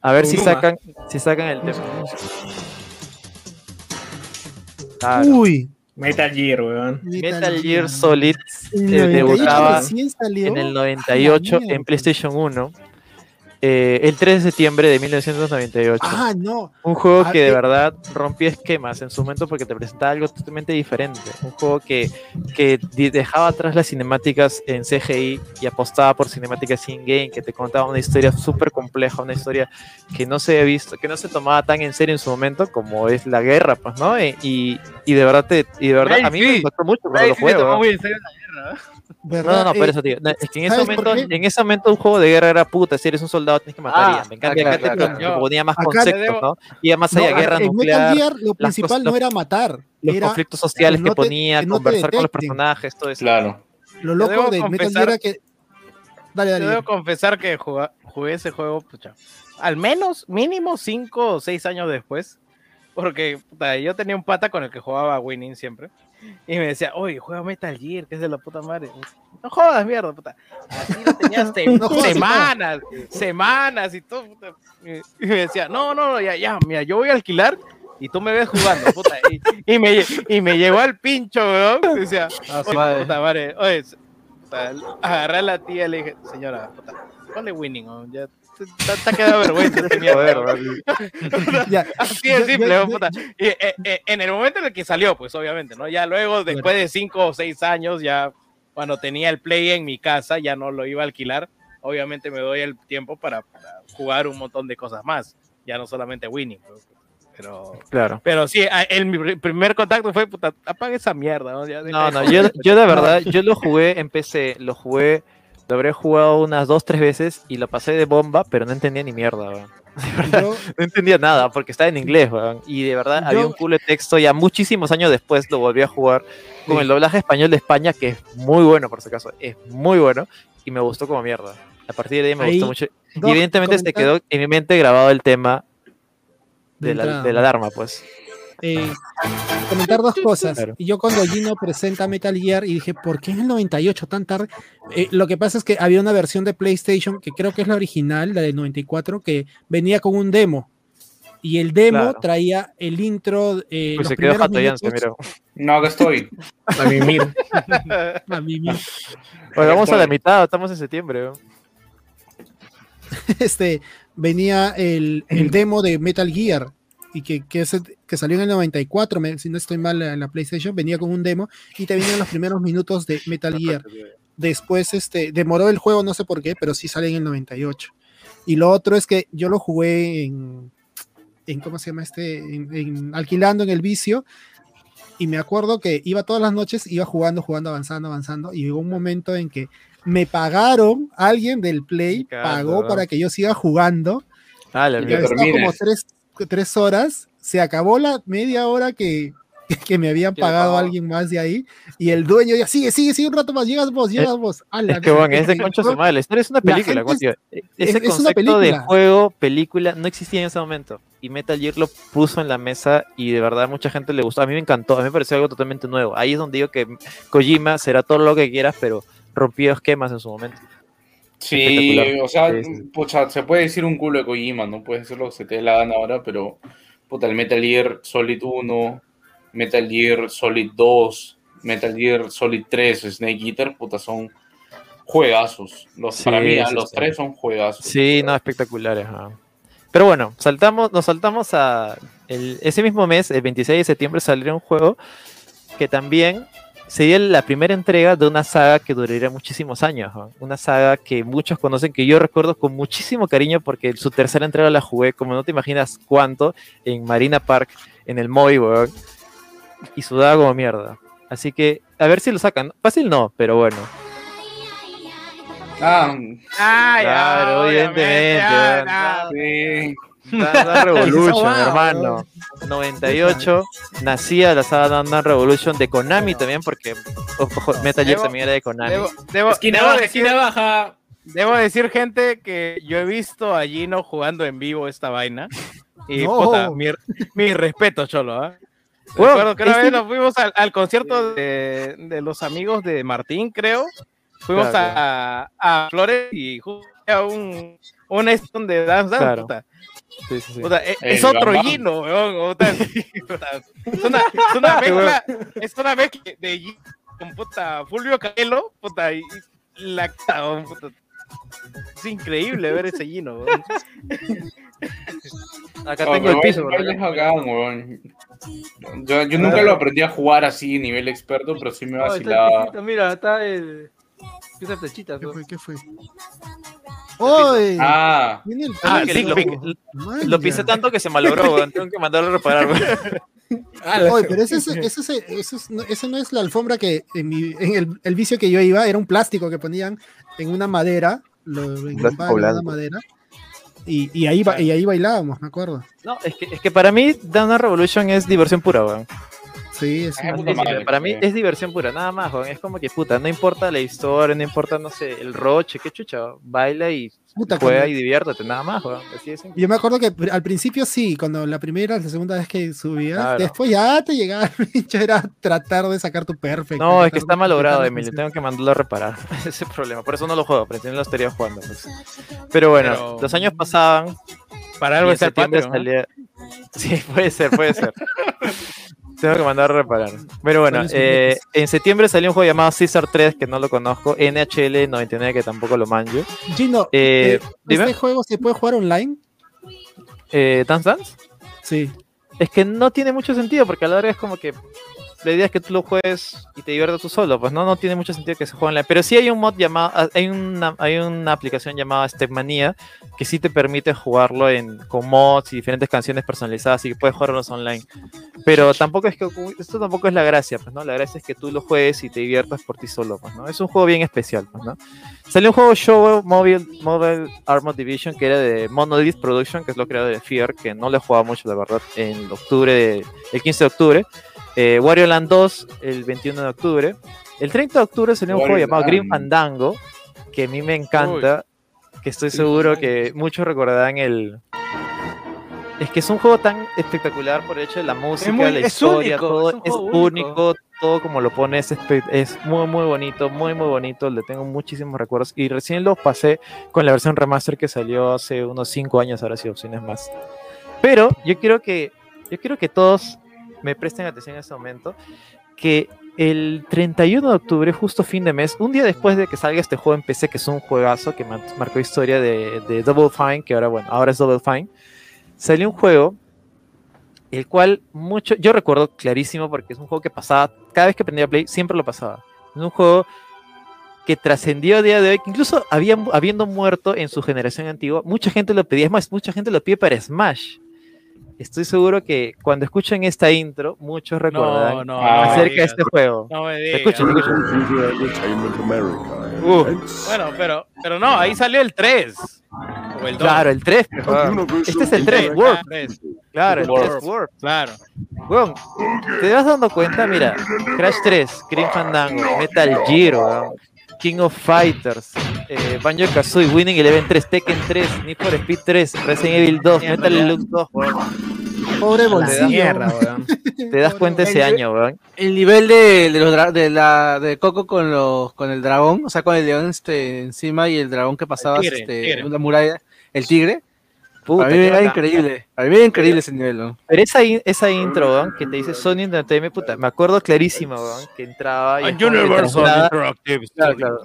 A ver si sacan, si sacan el tema. Claro. Uy, Metal Gear, weón. Metal Gear Solid En eh, el 98 debutaba en el A la 98 en mierda. PlayStation 1, eh, el 3 de septiembre de 1998. Ah, no. Un juego Ah, que de eh. verdad rompía esquemas en su momento porque te presentaba algo totalmente diferente. Un juego que, que dejaba atrás las cinemáticas en CGI y apostaba por cinemáticas in-game, que te contaba una historia súper compleja, una historia que no se había visto, que no se tomaba tan en serio en su momento como es la guerra, pues, ¿no? Y, y, y de verdad, te, y de verdad a mí me impactó mucho cuando lo juego. muy en serio la guerra, ¿no? No, no, ¿verdad? no, por Eh, eso, tío. No, es que en ese ¿sabes por momento, en ese momento un juego de guerra era puta, si eres un soldado tienes que matar Ah, y ya. Me encanta, me claro, encanta, claro, pero claro. ponía más Acá conceptos, debo- ¿no? Iba más no, allá de guerra en Metal nuclear, Gear lo principal no era matar, los era conflictos sociales que que, no te- ponía, que no te conversar con los personajes, todo eso. Claro. lo loco de Metal confesar- Gear era que Dale, Yo dale. debo confesar que jugué ese juego, pucha, al menos, mínimo 5 o 6 años después, porque puta, yo tenía un pata con el que jugaba Winning siempre, y me decía, oye, juega Metal Gear, que es de la puta madre. No jodas, mierda, puta. Así lo tenías No jodas, semanas, semanas y todo. puta. Y me decía, no, no, no, ya, ya, mira, yo voy a alquilar y tú me ves jugando, puta. Y, y me, y me llegó al pincho, weón. y Decía, Ah, oye, madre. puta madre, oye, puta, agarré a la tía y le dije, señora, puta, ponle winning, weón, ya. Te ha quedado vergüenza esta mierda, weón". Ya, Así de simple, yo- weón, puta. Y, eh, eh, en el momento en el que salió, pues obviamente, ¿no? Ya luego, después de cinco o seis años, ya cuando tenía el Play en mi casa, ya no lo iba a alquilar. Obviamente me doy el tiempo para, para jugar un montón de cosas más. Ya no solamente Winning. pues, Pero, Claro. pero sí, el, mi pr- primer contacto fue, puta, apaga esa mierda. No, Ya No, no, yo, yo de verdad, yo lo jugué en PC, lo jugué, lo habré jugado unas dos, tres veces y lo pasé de bomba, pero no entendía ni mierda, weón. No entendía nada porque estaba en inglés, weón. Y de verdad había Yo- un culo de texto, ya muchísimos años después lo volví a jugar con Sí. el doblaje español de España, que es muy bueno, por si acaso, es muy bueno y me gustó como mierda. A partir de ahí me Ahí, gustó mucho. Y evidentemente se quedó en mi mente grabado el tema De de la, de la alarma, pues. Eh, comentar dos cosas. Claro. Y yo cuando Gino presenta Metal Gear y dije, ¿por qué en el 98 tan tarde? Eh, lo que pasa es que había una versión de PlayStation que creo que es la original, la del 94, que venía con un demo. Y el demo Claro. traía el intro. Eh, Pues los se quedó minutos mira. No, acá estoy. A mimir. a mimir. Bueno, vamos a la mitad, estamos en septiembre. este, venía el, el demo de Metal Gear y que, que, salió en el 94, me- si no estoy mal en la PlayStation, venía con un demo y te venían los primeros minutos de Metal Gear. Después este, demoró el juego, no sé por qué, pero sí sale en el 98. Y lo otro es que yo lo jugué en, en ¿cómo se llama este? En, en- alquilando en el vicio. Y me acuerdo que iba todas las noches, iba jugando, jugando, avanzando, avanzando. Y llegó un momento en que me pagaron, alguien del Play pagó para que yo siga jugando. Ah, la Y estaba como tres, tres horas. Se acabó la media hora que, que me habían pagado alguien más de ahí. Y el dueño ya sigue, sigue, sigue un rato más. Llegas vos, llegas vos. A la Es que, bueno, mierda. es de concha su madre. La historia es una La película, gente es- Ese es una concepto de juego, película, no existía en ese momento. Y Metal Gear lo puso en la mesa y de verdad mucha gente le gustó. A mí me encantó, a mí me pareció algo totalmente nuevo. Ahí es donde digo que Kojima será todo lo que quieras, pero rompió esquemas en su momento. Sí, o sea, pucha, se puede decir un culo de Kojima, no puedes hacer lo que se te dé la gana ahora, pero puta, el Metal Gear Solid 1, Metal Gear Solid 2, Metal Gear Solid 3, Snake Eater, puta, son juegazos. Los, Sí, para mí, sí, los sí. tres son juegazos. Sí, no, espectaculares. ajá. Pero bueno, saltamos, nos saltamos a el- ese mismo mes, el 26 de septiembre, salió un juego que también sería la primera entrega de una saga que duraría muchísimos años. ¿no? Una saga que muchos conocen, que yo recuerdo con muchísimo cariño porque su tercera entrega la jugué, como no te imaginas cuánto, en Marina Park, en el Moy, weón, y sudaba como mierda. Así que, a ver si lo sacan. Fácil no, pero bueno. Ah, Ah, ya, Claro, obviamente, Dance Revolution, hermano. 98 nacía la saga Dance Revolution de Konami también, porque ojo, Metal Gear también era de Konami. Debo, debo- Esquina debo baja, decir, esquina baja. debo decir, gente, que yo he visto a Gino jugando en vivo esta vaina. Y No. puta, mi, mi respeto, Cholo. ¿ah? Bueno, Recuerdo que una este- vez nos fuimos al, al concierto de, de los amigos de Martín, creo. Fuimos Claro. a, a Flores y justo a un, un de Dance Dance. Claro. Puta. Sí, sí, sí. Puta, e- es otro. Gino, weón. Es una, es una mezcla, es una mezcla de Gino con puta Fulvio Canelo, puta, y, y la weón, puta. Es increíble ver ese Gino, weón. Acá Oh, tengo el pero piso. baile- ¿verdad? baile bacán, weón. Yo, yo nunca lo aprendí a jugar así, nivel experto, pero sí me Oh, está el vacilaba. mira, está el. Esa flechita. ¿Qué ¿no? fue? ¿Qué fue? ¡Oy! Ah, Ah, sí, lo, pisé tanto que se malogró, weón. Tengo que mandarlo a reparar, weón. Oye, pero ese, ese, ese, ese- ese es- no- ese no es la alfombra que en, mi- en el, el vicio que yo iba, era un plástico que ponían en una madera, lo en una madera, y, y, ahí, y ahí bailábamos, me acuerdo. No, es que, es que para mí Dance Revolution es diversión pura, weón. Sí, es Ah, un- madre, para mí es diversión pura, nada más, weón. Es como que puta, no importa la historia, no importa, no sé, el roche, qué chucha, baila y Puta, juega cuando- y diviértete, nada más, weón. Así simple. Yo me acuerdo que al principio sí, cuando la primera, la segunda vez que subías, Claro. después ya te llegaba el pincho, era tratar de sacar tu perfecto. No, es que está malogrado, Emilio. Tengo que mandarlo a reparar. Ese es el problema. Por eso no lo juego, pero no lo estaría jugando. pues. Pero bueno, Pero- los años pasaban. Para algo está el Patreon, ¿no? salía- Sí, puede ser, puede ser. Tengo que mandar a reparar. Pero bueno, eh, en septiembre salió un juego llamado Caesar 3, que no lo conozco. NHL 99, que tampoco lo manjo. Gino, Eh, eh. ¿este juego se puede jugar online? Eh, ¿Dance Dance? Sí. Es que no tiene mucho sentido, porque a la larga es como que la idea es que tú lo juegues y te diviertas tú solo, pues no, no tiene mucho sentido que se juegue online. Pero sí hay un mod llamado, ah, hay una, hay una aplicación llamada Stepmania que sí te permite jugarlo en, con mods y diferentes canciones personalizadas y que puedes jugarlos online. Pero tampoco es que esto tampoco es la gracia, pues no, la gracia es que tú lo juegues y te diviertas por ti solo, pues no. Es un juego bien especial, pues no. Salió un juego Show Mobile, Mobile Armor Division que era de Monolith Production, que es lo creador de Fear, que no le he jugado mucho, la verdad, en octubre, de- el 15 de octubre. Eh, Wario Land 2, el 21 de octubre. El 30 de octubre salió un juego llamado. Grim Fandango, que a mí me encanta, que estoy seguro que muchos recordarán el... Es que es un juego tan espectacular por el hecho de la música, muy- la historia, único, todo es es único. único, todo como lo pone es, muy muy bonito, muy muy bonito, le tengo muchísimos recuerdos y recién lo pasé con la versión remaster que salió hace unos 5 años, ahora sí opciones más. Pero yo quiero que yo quiero que todos me presten atención en este momento que el 31 de octubre, justo fin de mes, un día después de que salga este juego en PC, que es un juegazo que marcó historia de, de Double Fine, que ahora, bueno, ahora es Double Fine, salió un juego, el cual mucho, yo recuerdo clarísimo porque es un juego que pasaba, cada vez que prendía Play, siempre lo pasaba. Es un juego que trascendió a día de hoy, incluso había, habiendo muerto en su generación antigua, mucha gente lo pedía, es más, mucha gente lo pide para Smash. Estoy seguro que cuando escuchen esta intro, muchos recordarán no, no me acerca de este juego. No me digas. escucho. Uh, Bueno, pero, pero no, ahí salió el 3. O el 2. claro, el 3. Este es el 3, Ah, Warp. tres, Claro, el Warp. 3 Warp. Claro. Weón, ¿te vas dando cuenta? Mira, Crash 3, Grim Fandango, Metal Gear, King of Fighters, eh, Banjo Kazooie, Winning Eleven 3, Tekken 3, Need for Speed 3, Resident Evil 2, Metal Slug 2, weón. Pobre Te das, bolsillo. Mierda, weón. te das cuenta ese año, weón. El nivel de, de, los de la de Coco con los con el dragón, o sea, con el león este encima y el dragón que pasaba tigre, este, tigre. una muralla, el tigre. Puta, Para mí qué era increíble. Para mí era increíble ese nivel, ¿no? Pero esa, in- esa intro, weón, que te dice Sony Entertainment, puta, me acuerdo clarísimo, weón, que entraba y traslada- Interactive Claro, claro.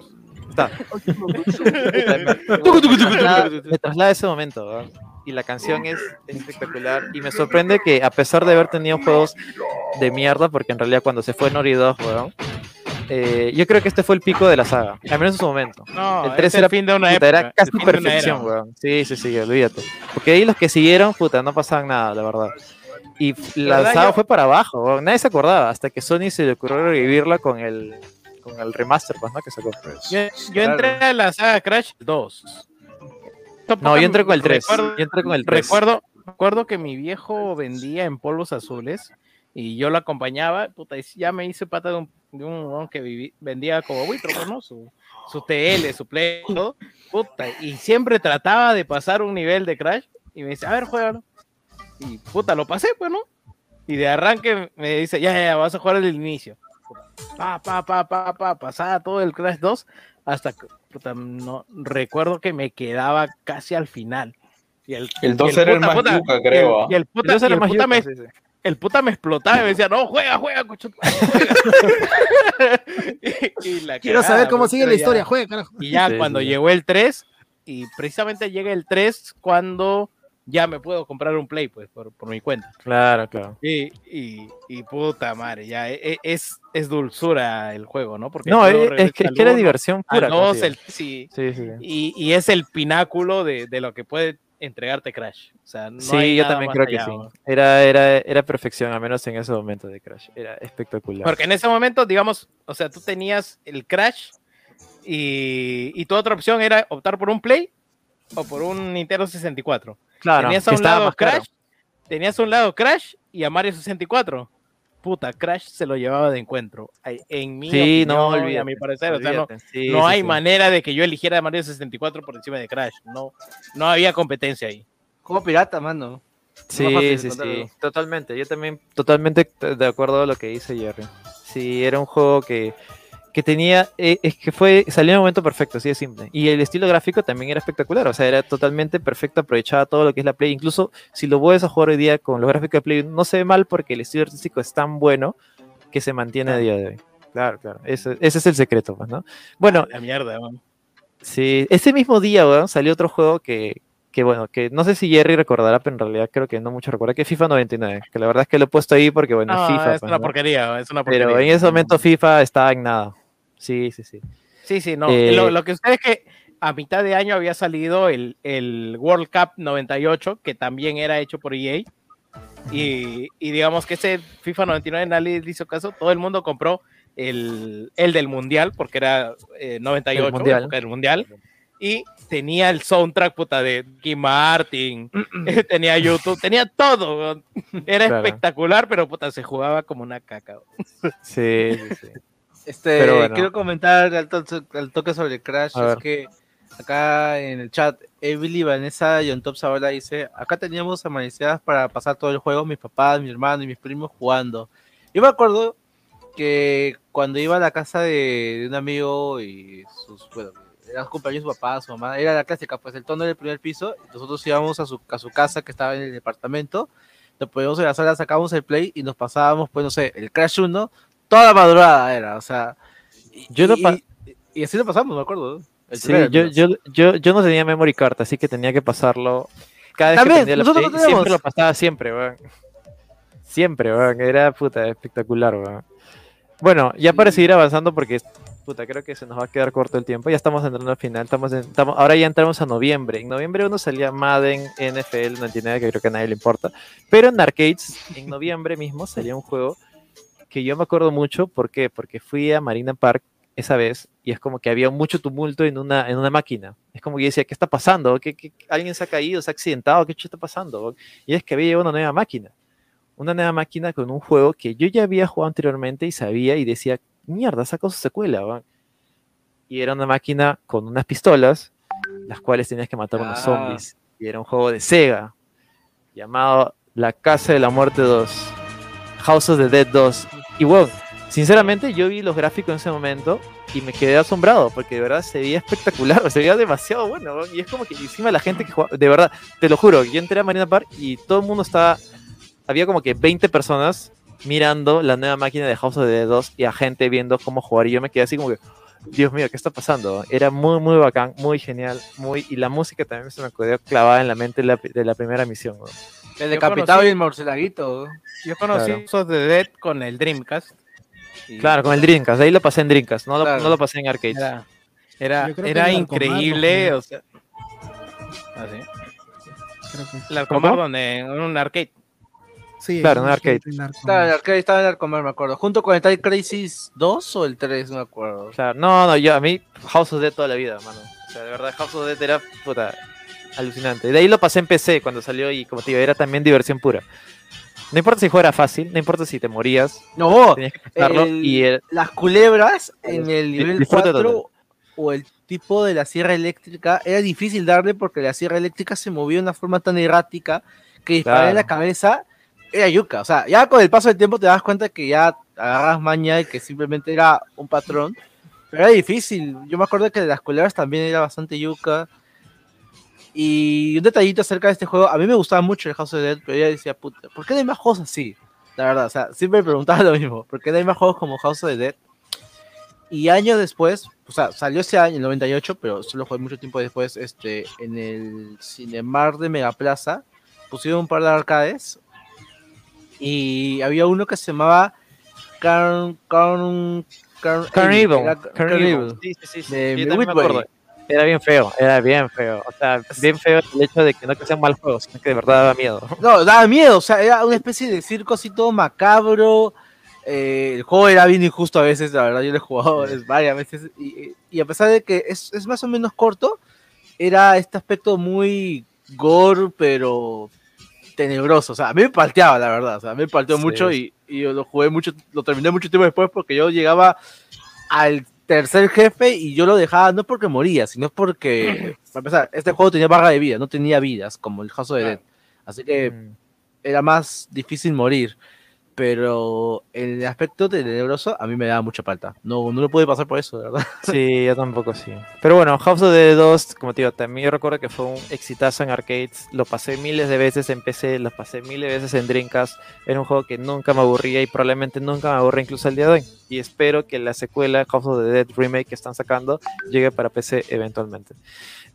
Está. me, traslada, me traslada a ese momento, weón. Y la canción es, es espectacular. Y me sorprende que, a pesar de haber tenido juegos de mierda, porque en realidad cuando se fue Nori 2, weón, eh, yo creo que este fue el pico de la saga. Al menos en su momento. No, el es 3 el era, fin de una puta, era casi perfección, weón. Sí, sí, sí, olvídate. Porque ahí los que siguieron, puta, no pasaban nada, la verdad. Y la ¿Verdad? saga Yo- fue para abajo, weón. nadie se acordaba, hasta que Sony se le ocurrió revivirla con el, con el remaster, pues, ¿no? Que sacó. Yo, yo entré a la saga Crash 2. No, yo entré con el 3. Recuerdo, Yo entré con el 3. recuerdo, recuerdo que mi viejo vendía en polvos azules y yo lo acompañaba. Puta, y ya me hice pata de un, de un que viví- vendía como buitro, pues, ¿no? Su, su TL, su Play, todo. Puta, y siempre trataba de pasar un nivel de Crash y me dice, a ver, juégalo. Y puta, lo pasé, pues, ¿no? Y de arranque me dice, ya, ya, vas a jugar el inicio. Pa, pa, pa, pa, pa, pasaba todo el Crash 2 hasta que, puta, no, recuerdo que me quedaba casi al final. Y el, El y 2 era el más puta, yuca, creo, ¿ah? Y el puta, Entonces y era el más puta yuca, me, sí, sí. el puta me explotaba y me decía, no, juega, juega, cocho. juega". y, y la Quiero cagada, saber cómo sigue la ya- historia, juega, carajo. Y ya Sí, cuando llegó el 3, y precisamente llega el 3 cuando ya me puedo comprar un Play, pues, por, por mi cuenta. Claro, claro. Y, y, y puta madre, ya e- e- es, es dulzura el juego, ¿no? Porque No, luego es, que, es que era diversión al pura. dos, el- sí, Sí, sí. y, y es el pináculo de, de lo que puede entregarte Crash. O sea, no Sí, yo también creo que sí. Era, era, era perfección, al menos en ese momento de Crash. Era espectacular. Porque en ese momento, digamos, o sea, tú tenías el Crash y, y tu otra opción era optar por un Play o por un Nintendo 64. Claro, tenías a un lado caro. Crash, tenías a un lado Crash y a Mario 64. puta, Crash se lo llevaba de encuentro. En mi Sí, opinión, no, y a olvídate, mi parecer, o sea, no, olvídate. Sí, no sí, hay sí. manera de que yo eligiera Mario 64 por encima de Crash. No, no había competencia ahí. Juego pirata, mano. Sí, fácil sí, sí, totalmente. Yo también totalmente de acuerdo a lo que dice Jerry. Sí, era un juego que, que tenía, eh, es que fue, salió en el momento perfecto, así de simple. Y el estilo gráfico también era espectacular, o sea, era totalmente perfecto, aprovechaba todo lo que es la Play. Incluso si lo vuelves a jugar hoy día con los gráficos de Play, no se ve mal porque el estilo artístico es tan bueno que se mantiene a día de hoy. Claro, claro, ese, ese es el secreto, pues, ¿no? Bueno, La mierda, man. Sí, ese mismo día, weón, salió otro juego que, que, bueno, que no sé si Jerry recordará, pero en realidad creo que no mucho recuerda, que es FIFA 99, que la verdad es que lo he puesto ahí porque, bueno, No, FIFA. es pues, una ¿no? porquería, es una porquería. Pero en ese momento FIFA estaba en nada. Sí, sí, sí. Sí, sí, no. Eh, lo, lo que sucede es que a mitad de año había salido el, el World Cup 98, que también era hecho por EA. Y, y digamos que ese FIFA 99 nadie le hizo caso, todo el mundo compró el, el del Mundial, porque era eh, 98, Mundial. época del Mundial. Y tenía el soundtrack puta de Kim Martin, tenía YouTube, tenía todo. Era Claro. espectacular, pero puta, se jugaba como una caca. Sí, sí, sí. Este, bueno. quiero comentar al, to- al toque sobre Crash, A es ver. que acá en el chat, Emily Vanessa y On Top Zavala dice, acá teníamos amanecidas para pasar todo el juego, mis papás, mi hermano y mis primos jugando. Yo me acuerdo que cuando iba a la casa de, de un amigo y sus, bueno, eran de su papá, su mamá, era la clásica, pues el tono del primer piso, nosotros íbamos a su, a su casa que estaba en el departamento, nos poníamos en la sala, sacábamos el play y nos pasábamos, pues no sé, el Crash 1, toda la madrugada era, o sea, y, Yo no y- y- así lo pasamos, me acuerdo. ¿no? El Sí, yo, yo, yo, yo no tenía memory card, así que tenía que pasarlo. Cada vez También, que tenía la nosotros Play, teníamos. siempre lo pasaba siempre, weón. Siempre, weón. Era puta espectacular, weón. Bueno, ya para seguir avanzando, porque puta, creo que se nos va a quedar corto el tiempo. Ya estamos entrando al final. Estamos en- estamos, ahora ya entramos a noviembre. En noviembre uno salía Madden NFL 99, que creo que a nadie le importa. Pero en arcades, en noviembre mismo, salía un juego que yo me acuerdo mucho. ¿Por qué? Porque fui a Marina Park esa vez y es como que había mucho tumulto en una, en una máquina. Es como que yo decía, ¿qué está pasando? ¿Qué, qué- alguien se ha caído? ¿Se ha accidentado? ¿Qué está pasando? Y es que había llegado una nueva máquina. Una nueva máquina con un juego que yo ya había jugado anteriormente y sabía y decía, mierda, sacó su secuela. weón". Y era una máquina con unas pistolas, las cuales tenías que matar unos Ah. zombies. Y era un juego de Sega, llamado La Casa de la Muerte 2, House of the Dead 2. Y bueno, sinceramente yo vi los gráficos en ese momento y me quedé asombrado porque de verdad se veía espectacular, se veía demasiado bueno. Y es como que encima la gente que jugaba, de verdad, te lo juro, yo entré a Marina Park y todo el mundo estaba, había como que 20 personas mirando la nueva máquina de House of the Dead 2 y a gente viendo cómo jugar y yo me quedé así como que, Dios mío, ¿qué está pasando? Era muy, muy bacán, muy genial, muy y la música también se me quedó clavada en la mente de la, de la primera misión. weón. El decapitado conocí- y el morcelaguito. Yo conocí Claro. House of the Dead con el Dreamcast. y Claro, con el Dreamcast, de ahí lo pasé en Dreamcast, no lo, Claro. no lo pasé en arcades. Era, era, era increíble. O sea, ¿Ah, sí? Creo que- El Narcomar ¿Cómo? donde en un arcade. Sí, Claro, arcade. en Narcomar. Estaba en el arcade, estaba en el comer, me acuerdo. Junto con el Time Crisis 2 o el 3, no me acuerdo. Claro, no, no, yo a mí House of Dead toda la vida, mano. O sea, de verdad, House of Dead era puta, alucinante. De ahí lo pasé en PC cuando salió y como te digo, era también diversión pura. No importa si el juego era fácil, no importa si te morías, No, tenías que pasarlo el- y el- las culebras en el nivel disfrute 4 total. o el tipo de la sierra eléctrica era difícil darle porque la sierra eléctrica se movía de una forma tan errática que disparar en la Claro. cabeza era yuca. O sea, ya con el paso del tiempo te das cuenta que ya agarras maña y que simplemente era un patrón. Pero era difícil. Yo me acuerdo que de las culebras también era bastante yuca. Y un detallito acerca de este juego, a mí me gustaba mucho el House of Dead, pero yo decía, puta, ¿por qué no hay más juegos así? La verdad, o sea, siempre me preguntaba lo mismo, ¿por qué no hay más juegos como House of the Dead? Y años después, o sea, salió ese año, el 98, pero solo fue mucho tiempo después, este, en el Cinemar de Megaplaza, pusieron un par de arcades y había uno que se llamaba Carn... Carn... Carn... Carnival. era Carnival. Sí, sí, sí, sí, de Era bien feo, era bien feo. O sea, bien feo el hecho de que no que sean mal juegos, sino que de verdad daba miedo. No, daba miedo, o sea, era una especie de circo así todo macabro. eh, el juego era bien injusto a veces, la verdad, yo lo he jugado varias veces. Y, y a pesar de que es, es más o menos corto, era este aspecto muy gore, pero tenebroso. O sea, a mí me palteaba, la verdad. O sea, a mí me palteó Sí. mucho y y yo lo jugué mucho, lo terminé mucho tiempo después porque yo llegaba al tercer jefe y yo lo dejaba no porque moría, sino porque, para empezar, este juego tenía barra de vida, no tenía vidas como el House of the Dead. Así que Mm. era más difícil morir. Pero el aspecto tenebroso a mí me daba mucha falta. No, no lo pude pasar por eso, verdad. Sí, yo tampoco sí. Pero bueno, House of the 2, como te digo, también yo recuerdo que fue un exitazo en arcades. Lo pasé miles de veces en PC, lo pasé miles de veces en Dreamcast. Era un juego que nunca me aburría y probablemente nunca me aburre incluso el día de hoy. Y espero que la secuela House of the Dead Remake que están sacando llegue para PC eventualmente.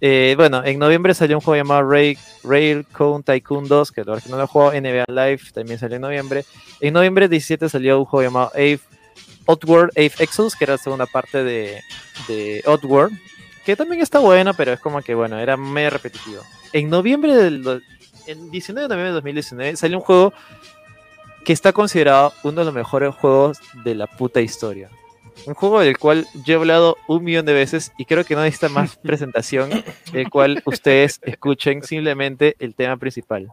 Eh, bueno, en noviembre salió un juego llamado Ray, Railcone Tycoon 2, que verdad que no lo he jugado, NBA Live también salió en noviembre. En noviembre 17 salió un juego llamado Ave, Oddworld Ave Exodus, que era la segunda parte de, de Oddworld, que también está bueno, pero es como que, bueno, era medio repetitivo. En noviembre del en 19 de noviembre de 2019 salió un juego que está considerado uno de los mejores juegos de la puta historia. Un juego del cual yo he hablado un millón de veces y creo que no necesita más presentación, el cual ustedes escuchen simplemente el tema principal.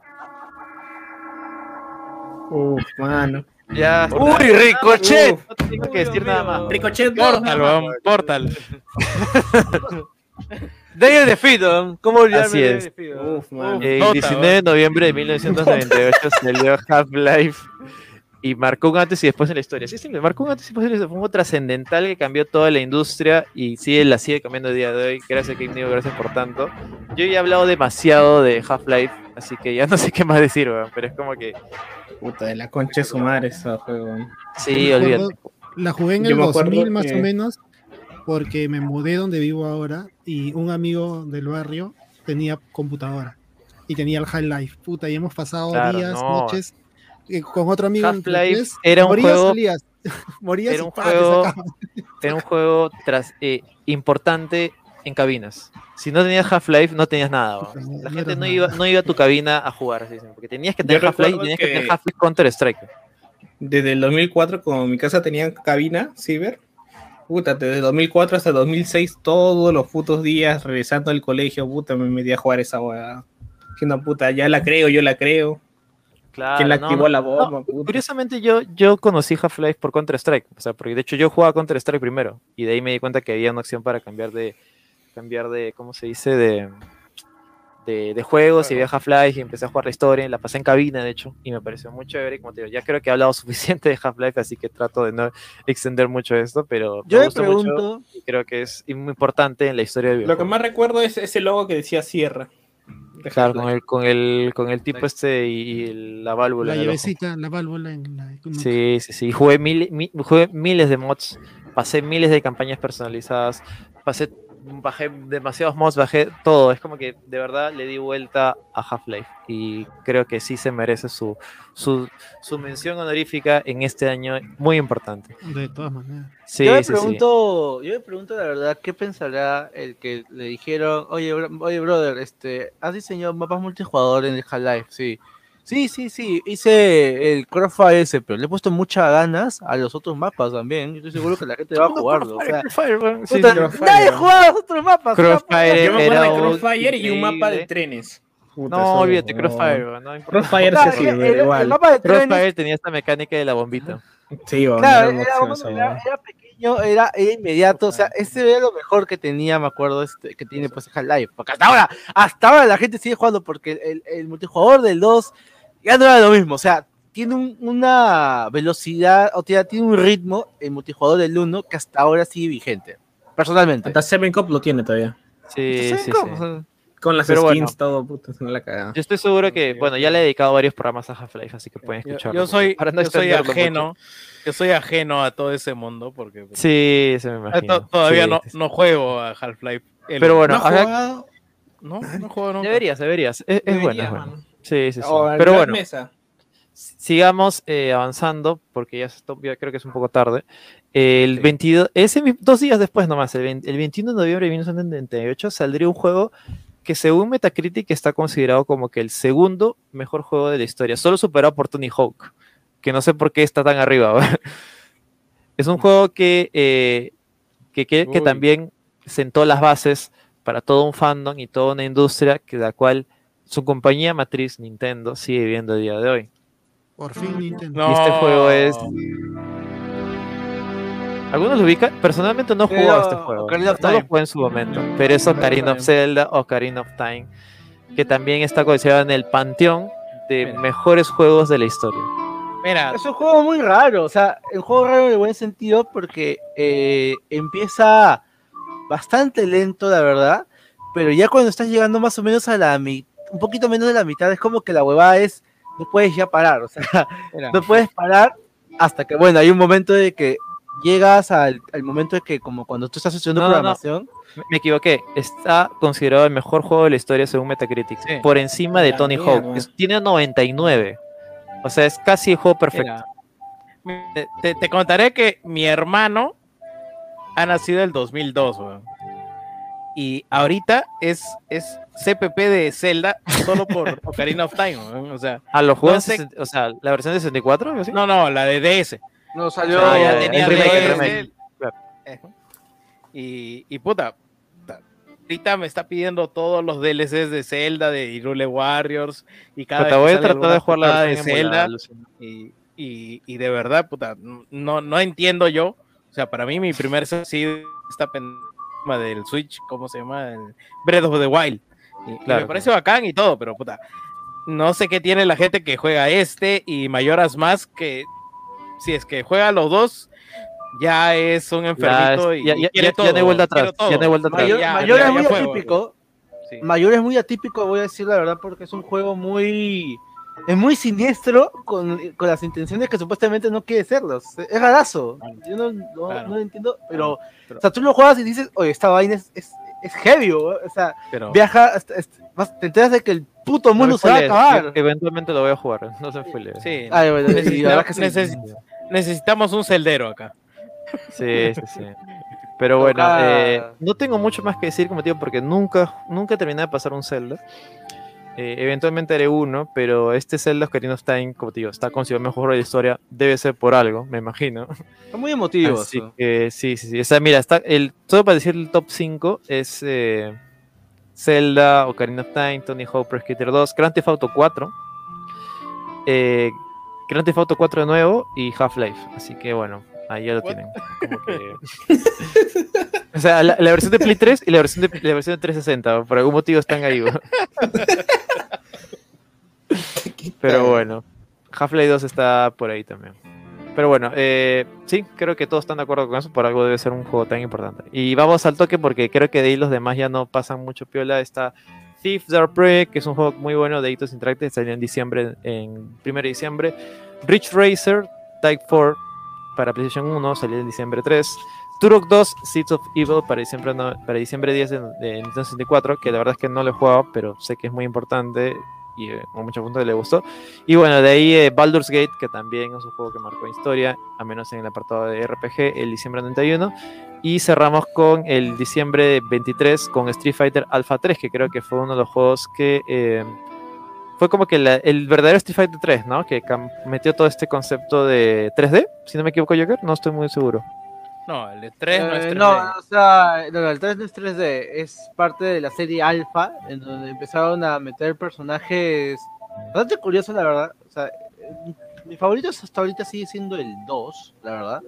Uf, mano. Ya. ¡Uy, Ricochet! No tengo que decir nada más. Ricochet Portal, weón, Portal. Daniel DeFito, ¿cómo olvidarme Así de es. DeFito? Uf, mano. El Nota, 19 de noviembre de 1998 salió Half-Life y marcó un antes y después en la historia. Sí, sí, marcó un antes y después en la historia. Fue un juego trascendental que cambió toda la industria y sigue, la sigue cambiando el día de hoy. Gracias, Game Neo, gracias por tanto. Yo ya he hablado demasiado de Half-Life, así que ya no sé qué más decir, weón, pero es como que. Puta de la concha de su madre ese juego. Sí, olvídate. La jugué en el me acuerdo 2000 más que- o menos, porque me mudé donde vivo ahora y un amigo del barrio tenía computadora y tenía el High Life. Puta, y hemos pasado Claro, días, no. noches con otro amigo. Half-Life era un morías, juego- salías. morías era y un juego-. Era un juego tras, eh, importante en cabinas. Si no tenías Half-Life, no tenías nada. La gente no iba, no iba a tu cabina a jugar, porque tenías que tener Half-Life y tenías que, que- tener Half-Life Counter-Strike. Desde el 2004, como mi casa tenía cabina, ciber, puta, desde el 2004 hasta el 2006, todos los putos días, regresando al colegio, puta, me metí a jugar esa hueá. Diciendo, puta, ya la creo, yo la creo. Claro, ¿Quién no, activó no, la bomba? Curiosamente yo, yo conocí Half-Life por Counter-Strike, o sea, porque de hecho yo jugaba Counter-Strike primero y de ahí me di cuenta que había una opción para cambiar de, cambiar de, ¿cómo se dice? De, de, de juegos y había Half-Life y empecé a jugar la historia, y la pasé en cabina de hecho y me pareció muy chévere y como te digo, ya creo que he hablado suficiente de Half-Life, así que trato de no extender mucho esto, pero Yo me mucho pregunto, y creo que es muy importante en la historia del Lo que más recuerdo es ese logo que decía Sierra. Claro, con el, con el, con el tipo este y, y la válvula. La llavecita, la válvula en la. Sí, sí, sí. Jugué, mil- mi- jugué miles de mods, pasé miles de campañas personalizadas, pasé, bajé demasiados mods, bajé todo. Es como que de verdad le di vuelta a Half-Life y creo que sí se merece su, su, su mención honorífica en este año muy importante. De todas maneras. Sí, yo me sí, sí. pregunto, yo me pregunto la verdad, ¿qué pensará el que le dijeron, oye, bro- oye brother, este, has diseñado mapas multijugador en el Half-Life? Sí. Sí, sí, sí, hice el Crossfire ese, pero le he puesto muchas ganas a los otros mapas también. Yo estoy seguro que la gente va a jugarlo. o sea, Crossfire. Sí, puta, Crossfire. nadie ha jugado los otros mapas. Crossfire Yo me era acuerdo de Crossfire y un mapa de trenes. Puta, No, olvídate, Crossfire, no. Crossfire el- pero el- igual. el mapa de trenes Crossfire tenía esta mecánica de la bombita. Sí, weón, Claro, era era, pequeño, era, era inmediato, o sea, este era lo mejor que tenía, me acuerdo, este, que tiene pues Half-Life, porque hasta ahora, hasta ahora la gente sigue jugando, porque el, el multijugador del 2 ya no era lo mismo, o sea, tiene un- una velocidad, o sea, tiene un ritmo, el multijugador del 1, que hasta ahora sigue vigente, personalmente. Hasta Seven Cup lo tiene todavía. Sí, ¿Saben sí, sí. Con las Pero skins, bueno. todo, puta, es una cagada. Yo estoy seguro que, bueno, ya le he dedicado varios programas a Half-Life, así que pueden escucharlo. yo soy, para no yo soy ajeno, mucho. yo soy ajeno a todo ese mundo porque pues, Sí, se me imagino. to- todavía Sí, no, sí, no juego a Half-Life. El- Pero bueno, ¿No has acá- jugado? No, no jugado nunca. Deberías, deberías. Es, es bueno, Debería, es bueno. Sí, sí, sí. O Pero bueno, Mesa. sigamos eh, avanzando, porque ya, está- ya creo que es un poco tarde. El 22, ese, dos días después nomás, el, 20 el 21 de noviembre de 1998, saldría un juego que según Metacritic está considerado como que el segundo mejor juego de la historia, solo superado por Tony Hawk, que no sé por qué está tan arriba. es un juego que, eh, que, que- que también sentó las bases para todo un fandom y toda una industria que la cual su compañía matriz Nintendo sigue viviendo a día de hoy. Por fin Nintendo. Y este juego es. ¿Algunos lo ubican? Personalmente no he Pero, jugado a este juego. Ocarina of No lo jugué en su momento. Pero es Ocarina of Zelda, Ocarina of Time. Que también está considerado en el panteón de Mira. mejores juegos de la historia. Mira, Es un juego muy raro, o sea, un juego raro en el buen sentido porque eh, empieza bastante lento, la verdad, pero ya cuando estás llegando más o menos a la mitad, un poquito menos de la mitad, es como que la huevada es, no puedes ya parar, o sea, no puedes parar hasta que, bueno, hay un momento de que llegas al, al momento de que como cuando tú estás haciendo No, no, no. programación, Me- equivoqué. Está considerado el mejor juego de la historia según Metacritic. Sí. Por encima de La Tony. Hawk. Es- Tiene 99. O sea, es casi el juego perfecto. Te, te contaré que mi hermano ha nacido el 2002, weón. Y ahorita es, es CPP de Zelda solo por Ocarina of Time. O sea, Ah, lo jugó No en sé- 60 o sea, la versión de 64 algo así? no, no, la de DS. no salió... Ah, ya el tenía el remake. Claro. Y, y puta, ahorita me está pidiendo todos los DLCs de Zelda, de Hyrule Warriors, y cada Puta, vez voy a tratar de jugar la de Zelda, y, y, y de verdad, puta, no, no entiendo yo. O sea, para mí mi primer sido esta pendeja del Switch, ¿cómo se llama? El Breath of the Wild. Claro, me parece bacán y todo, pero puta, no sé qué tiene la gente que juega este y Mayoras más que si es que juega los dos, ya es un enfermito ya, y ya, quiere ya, todo. ya hay vuelta atrás. Ya todo. vuelta atrás. Mayor, Ya, Mayor ya, es muy juego. atípico, Sí. Mayor es muy atípico, voy a decir la verdad, porque es un juego muy. Es muy siniestro con, con las intenciones que supuestamente no quiere serlo. Es rarazo. Yo no, no, Claro. no lo entiendo, pero, Pero- O sea, tú lo juegas y dices, oye, esta vaina es, es, es heavy, o o sea, Pero, viaja, hasta- hasta- vas- te enteras de que el puto mundo se va a acabar. Eventualmente lo voy a jugar. No se spoilees. sí, Ay, bueno, necesitamos, verdad que sí. neces- necesitamos un celdero acá. Sí, sí, sí. Pero bueno, Toca- eh, no tengo mucho más que decir, como digo, porque nunca, nunca terminé de pasar un Zelda. Eh, eventualmente haré uno, pero este Zelda Ocarina of Time, como te digo, está considerado mejor juego de la historia. Debe ser por algo, me imagino. Son muy emotivos. Así sí, sí, sí. O sea, mira, está el, todo para decir el top 5 es eh, Zelda, Ocarina of Time, Tony Hawk Pro Skater 2, Grand Theft Auto 4, eh, Grand Theft Auto 4 de nuevo y Half-Life. Así que bueno, ahí ya lo What? tienen. Como que- o sea, la, la versión de Play 3 y la versión de, la versión de 360, por algún motivo están ahí. ¿no? Pero bueno, Half-Life 2 está por ahí también. Pero bueno, eh, sí, creo que todos están de acuerdo con eso, por algo debe ser un juego tan importante. Y vamos al toque porque creo que de ahí los demás ya no pasan mucho piola. Está Thief Dark Prey, que es un juego muy bueno de Eitos Interactive, salió en diciembre, en 1 de diciembre. Rich Racer, Type 4 para PlayStation 1, salió en diciembre 3. Turok 2, Seeds of Evil para diciembre, no- para diciembre 10 de, de Nintendo 64, que la verdad es que no lo he jugado, pero sé que es muy importante y eh, a gente le gustó. Y bueno, de ahí eh, Baldur's Gate, que también es un juego que marcó historia, a menos en el apartado de RPG, el diciembre 91. Y cerramos con el diciembre 23 con Street Fighter Alpha 3, que creo que fue uno de los juegos que eh, fue como que la- el verdadero Street Fighter 3, ¿no? Que metió todo este concepto de 3D, si no me equivoco, Joker, no estoy muy seguro. No, el de 3 no es Eh, 3D. no, o sea, no, no, el 3 no es 3D, es parte de la serie Alpha, en donde empezaron a meter personajes bastante curiosos, la verdad. O sea, eh, mi favorito hasta ahorita sigue siendo el 2, la verdad.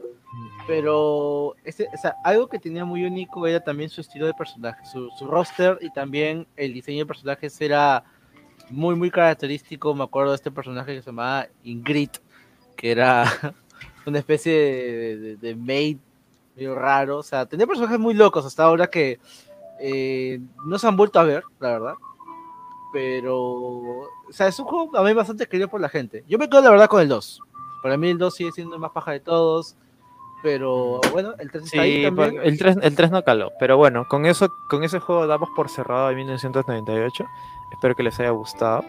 Pero este, o sea, algo que tenía muy único era también su estilo de personaje, su, su roster y también el diseño de personajes era muy, muy característico. Me acuerdo de este personaje que se llamaba Ingrid, que era una especie de, de, de maid medio raro. O sea, tenía personajes muy locos hasta ahora que eh, no se han vuelto a ver, la verdad. Pero, o sea, es un juego a mí bastante querido por la gente. Yo me quedo, la verdad, con el 2. Para mí el 2 sigue siendo el más paja de todos. Pero bueno, el 3 está ahí Sí, también. el 3, el 3 no caló, pero bueno, con eso con ese juego damos por cerrado en 1998. Espero que les haya gustado.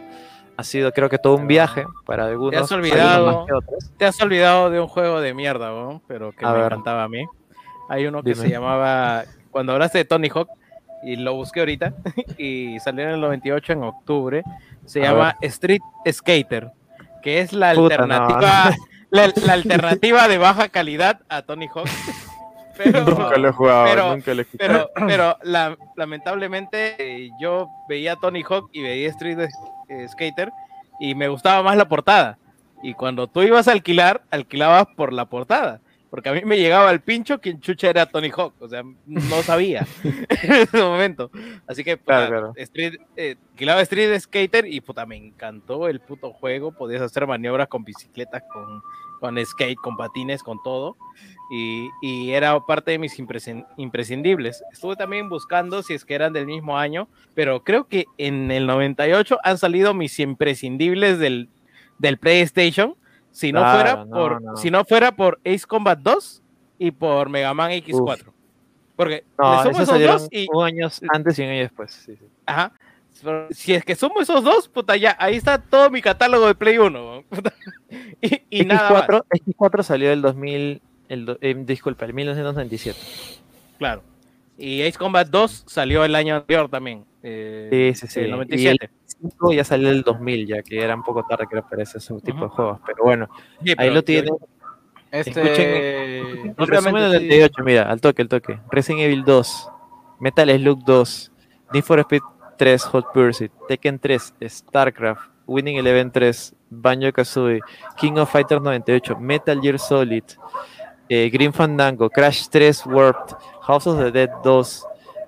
Ha sido creo que todo un viaje para algunos. Te has olvidado, te has olvidado de un juego de mierda, ¿no? pero que A me ver. encantaba a mí. Hay uno que Dime. se llamaba, cuando hablaste de Tony Hawk, y lo busqué ahorita, y salió en el 98 en octubre, se A llama Street Skater, que es la Puta, no. alternativa, la, la alternativa de baja calidad a Tony Hawk. Pero, Nunca lo he jugado, pero- nunca lo he pero, pero la- lamentablemente eh, yo veía Tony Hawk y veía Street eh, Skater y me gustaba más la portada. Y cuando tú ibas a alquilar, alquilabas por la portada. Porque a mí me llegaba el pincho quien chucha era Tony Hawk. O sea, no sabía en ese momento. Así que, puta, Claro, claro. Street, eh, alquilaba Street Skater y puta, me encantó el puto juego. Podías hacer maniobras con bicicletas, con, con skate, con patines, con todo. Y, y era parte de mis imprescindibles. Estuve también buscando si es que eran del mismo año, pero creo que en el 98 han salido mis imprescindibles del, del PlayStation. Si no, Claro, fuera no, por, no. si no fuera por Ace Combat 2 y por Mega Man X4. Porque No, esos dos y, un año antes y un año después. sí, sí. Ajá. Si es que sumo esos dos, puta, ya, ahí está todo mi catálogo de Play 1. puta. Y, y nada más. X4, X4 salió el 2000, el, eh, disculpa, el 1997. Claro. Y Ace Combat 2 salió el año anterior también. eh, Sí, sí, sí. el Y 97. el 5 ya salió el 2000, ya que era un poco tarde que para ese tipo de juegos. Pero bueno, Sí, ahí pero lo yo- tienen. Este, El resumen del sí. 98, mira, al toque, al toque. Resident Evil 2, Metal Slug 2, Need for Speed 3, Hot Pursuit, Tekken 3, StarCraft, Winning Eleven 3, Banjo Kazooie, King of Fighters 98, Metal Gear Solid, eh, Green Fandango, Crash 3 Warped, House of the Dead 2,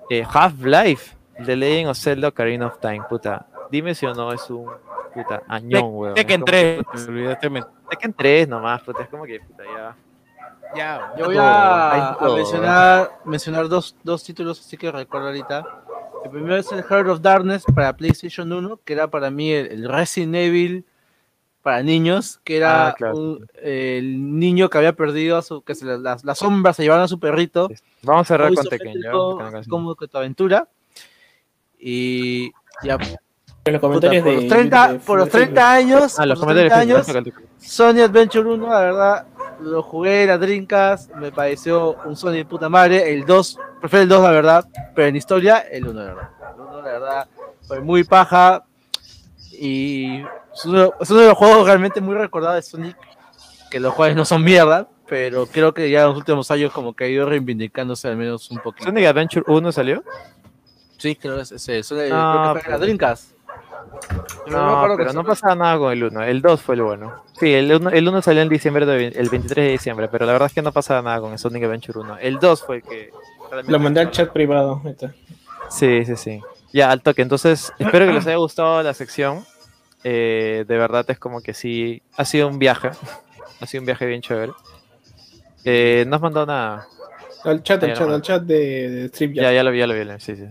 eh, Half-Life, The Legend of Zelda Ocarina of Time, puta. Dime si o no es un puta añón, weón. Tekken Es como 3, que, puta, te olvidaste, men. Tekken 3 nomás, puta, es como que puta, ya. Ya, Yo voy a, a mencionar, mencionar dos, dos títulos así que recuerdo ahorita. El primero es el Heart of Darkness para PlayStation 1, que era para mí el, el Resident Evil para niños, que era Ah, claro. un- el niño que había perdido, a su, que se, las, las sombras se llevaban a su perrito. Vamos a cerrar con canción. como que tu aventura. Y ya, En los comentarios por, de los 30, de- por los de- 30 años, Ah, los por los 30 comentarios. años, Sony Adventure 1, la verdad, lo jugué, la Dreamcast, me pareció un Sony de puta madre. El 2, prefiero el 2, la verdad, pero en historia, el 1, la verdad. El 1, la verdad, fue muy paja. Y es uno, es uno de los juegos realmente muy recordados de Sonic, que los juegos no son mierda, pero creo que ya en los últimos años como que ha ido reivindicándose al menos un poquito. ¿Sonic Adventure 1 salió? Sí, creo que es ese. Sonic- No, creo que fue en la Dreamcast. No, pero no pasaba nada con el 1. El 2 fue el bueno. Sí, el 1, el 1 salió en diciembre, de- el 23 de diciembre, pero la verdad es que no pasaba nada con el Sonic Adventure 1. El 2 fue el que... realmente- Lo mandé al chat privado. Sí, sí, sí. Ya, al toque. Entonces, espero que les haya gustado la sección. Eh, de verdad es como que sí, ha sido un viaje. Ha sido un viaje bien chévere. Eh, no has mandado nada. Al chat, al Ya, chat, al chat de, de Strip Ya, ya lo vi, ya lo vi. Sí, sí.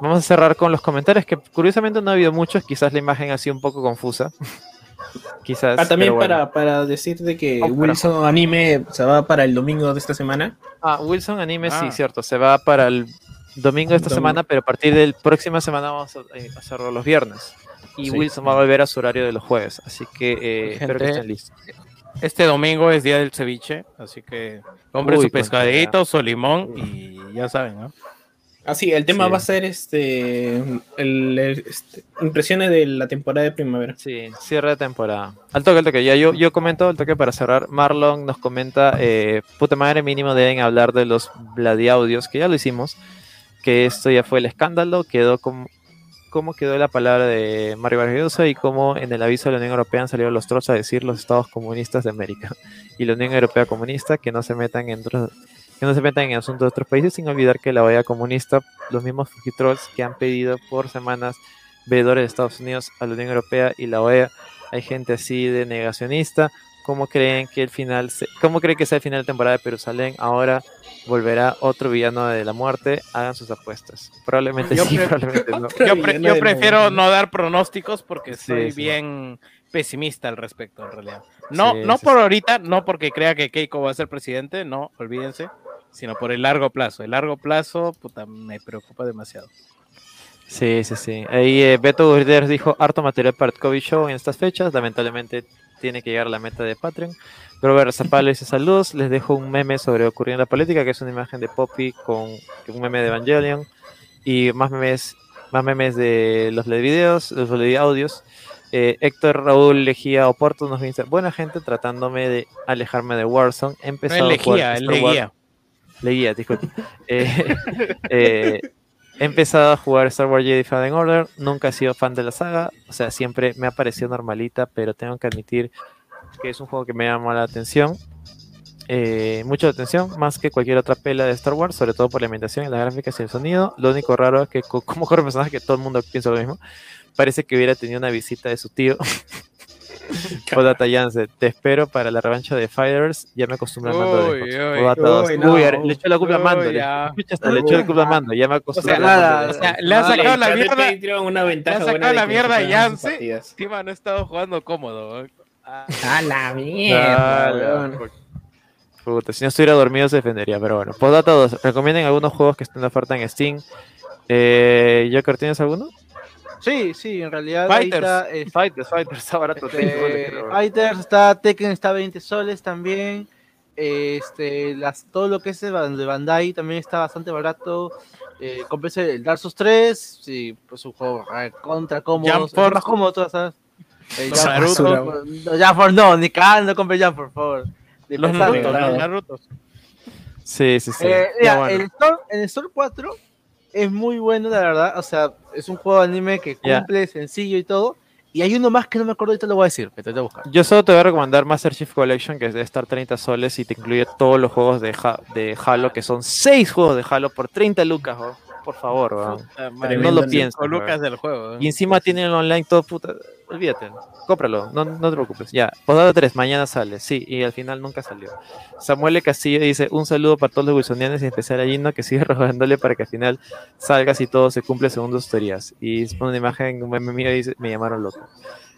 Vamos a cerrar con los comentarios, que curiosamente no ha habido muchos. Quizás la imagen ha sido un poco confusa. Quizás. Ah, también bueno. para, para decir de que Oh, Wilson Anime se va para el domingo de esta semana. Ah, Wilson Anime, sí, Ah. cierto. Se va para el domingo de esta Domingo. semana, pero a partir del próxima semana vamos a eh, hacerlo los viernes. Y Sí. Wilson va a volver a su horario de los jueves. Así que eh, espero que Gente, estén listos. Este domingo es día del ceviche, así que compren Uy, su pescadito, su limón y ya saben, ¿no? Ah, sí, el tema Sí. va a ser este, el, este, impresiones de la temporada de primavera. Sí, cierre de temporada. Al toque, al toque. Ya yo, yo comento al toque para cerrar. Marlon nos comenta, eh, puta madre mínimo deben hablar de los Bladiaudios, que ya lo hicimos, que esto ya fue el escándalo, quedó como cómo quedó la palabra de Mario Vargas y cómo en el aviso de la Unión Europea han salido los trolls a decir los estados comunistas de América y la Unión Europea comunista que no se metan en que no se metan en asuntos de otros países sin olvidar que la OEA comunista, los mismos fujitrolls que han pedido por semanas veedores de Estados Unidos a la Unión Europea y la OEA, hay gente así de negacionista, ¿cómo creen que el final, se- cómo creen que sea el final de temporada de Jerusalén? Ahora volverá otro villano de la muerte, hagan sus apuestas. Probablemente Yo sí, pre- probablemente no. Yo, pre- yo prefiero no dar pronósticos porque Sí, soy sí. bien pesimista al respecto, en realidad. No, Sí, no sí, por sí. ahorita, no porque crea que Keiko va a ser presidente, no, olvídense, sino por el largo plazo. El largo plazo, puta, me preocupa demasiado. Sí, sí, sí. Ahí eh, Beto Gurder dijo harto material para el COVID Show en estas fechas. Lamentablemente tiene que llegar a la meta de Patreon. Robert Zapalo dice saludos. Les dejo un meme sobre ocurriendo la política, que es una imagen de Poppy con un meme de Evangelion. Y más memes, más memes de los LED videos, los LED audios. Eh, Héctor Raúl Lejía Oporto nos dice, buena gente tratándome de alejarme de Warzone. He No Lejía, Leguía. Leguía, disculpe. Eh, eh, he empezado a jugar Star Wars Jedi Fallen Order. Nunca he sido fan de la saga. O sea, siempre me ha parecido normalita, pero tengo que admitir que es un juego que me llama la atención. Eh, mucha atención, más que cualquier otra pela de Star Wars, sobre todo por la ambientación, las gráficas y el sonido. Lo único raro es que, co- como corre personaje, que todo el mundo piensa lo mismo, parece que hubiera tenido una visita de su tío. Podata Yance, te espero para la revancha de Fighters. Ya me acostumbré a Mando de Xbox. uy. Podata dos. Uy, no. Uy, le echó la culpa a Mando. Le, hasta le echó la culpa a Mando. Ya me acostumbré sea, a Mando nada, o sea, le ha sacado la mierda. Le ha sacado de la mierda a Yance. Encima no he estado jugando cómodo. ¿eh? A la mierda. Puta, si no estuviera dormido se defendería, pero bueno. Postdata 2. Recomienden algunos juegos que estén de oferta en Steam. Eh, Joker, ¿tienes alguno? Sí, sí, en realidad. Fighters. ahorita, este, Fighters, Fighters, está barato. este, Fighters está, Tekken está a 20 soles también. Este, las, todo lo que es de Ban- de Bandai también está bastante barato. Eh, el Dark Souls 3, sí, pues un juego eh, contra cómodo, es más cómodo, todas ¿sabes? Jump Naruto. No, Jump Force no, ni cagando compre Jump Force, por favor. Los. Naruto, los Narutos. Sí, sí, sí. Eh, Ya, mira, bueno. el, Store, el Store 4 es muy bueno, la verdad. O sea, es un juego de anime que cumple, sencillo y todo. Y hay uno más que no me acuerdo, ahorita lo voy a decir, que te voy a buscar. Yo solo te voy a recomendar Master Chief Collection, que es de estar 30 soles y te incluye todos los juegos de, Ha- de Halo, que son 6 juegos de Halo por 30 lucas, weón. Por favor, weón. Puta madre, no lo pienses. Con weón. Lucas del juego. ¿eh? Y encima tienen el online todo puta. Olvídate, cómpralo, no, no te preocupes. Ya, Posdata 3, mañana sale. Sí, y al final nunca salió. Samuel. Castillo dice: Un saludo para todos los wilsonianos y en especial a Gino que sigue rogándole para que al final salgas y todo se cumple según tus teorías. Y pone una imagen, un meme mío y dice: Me llamaron loco.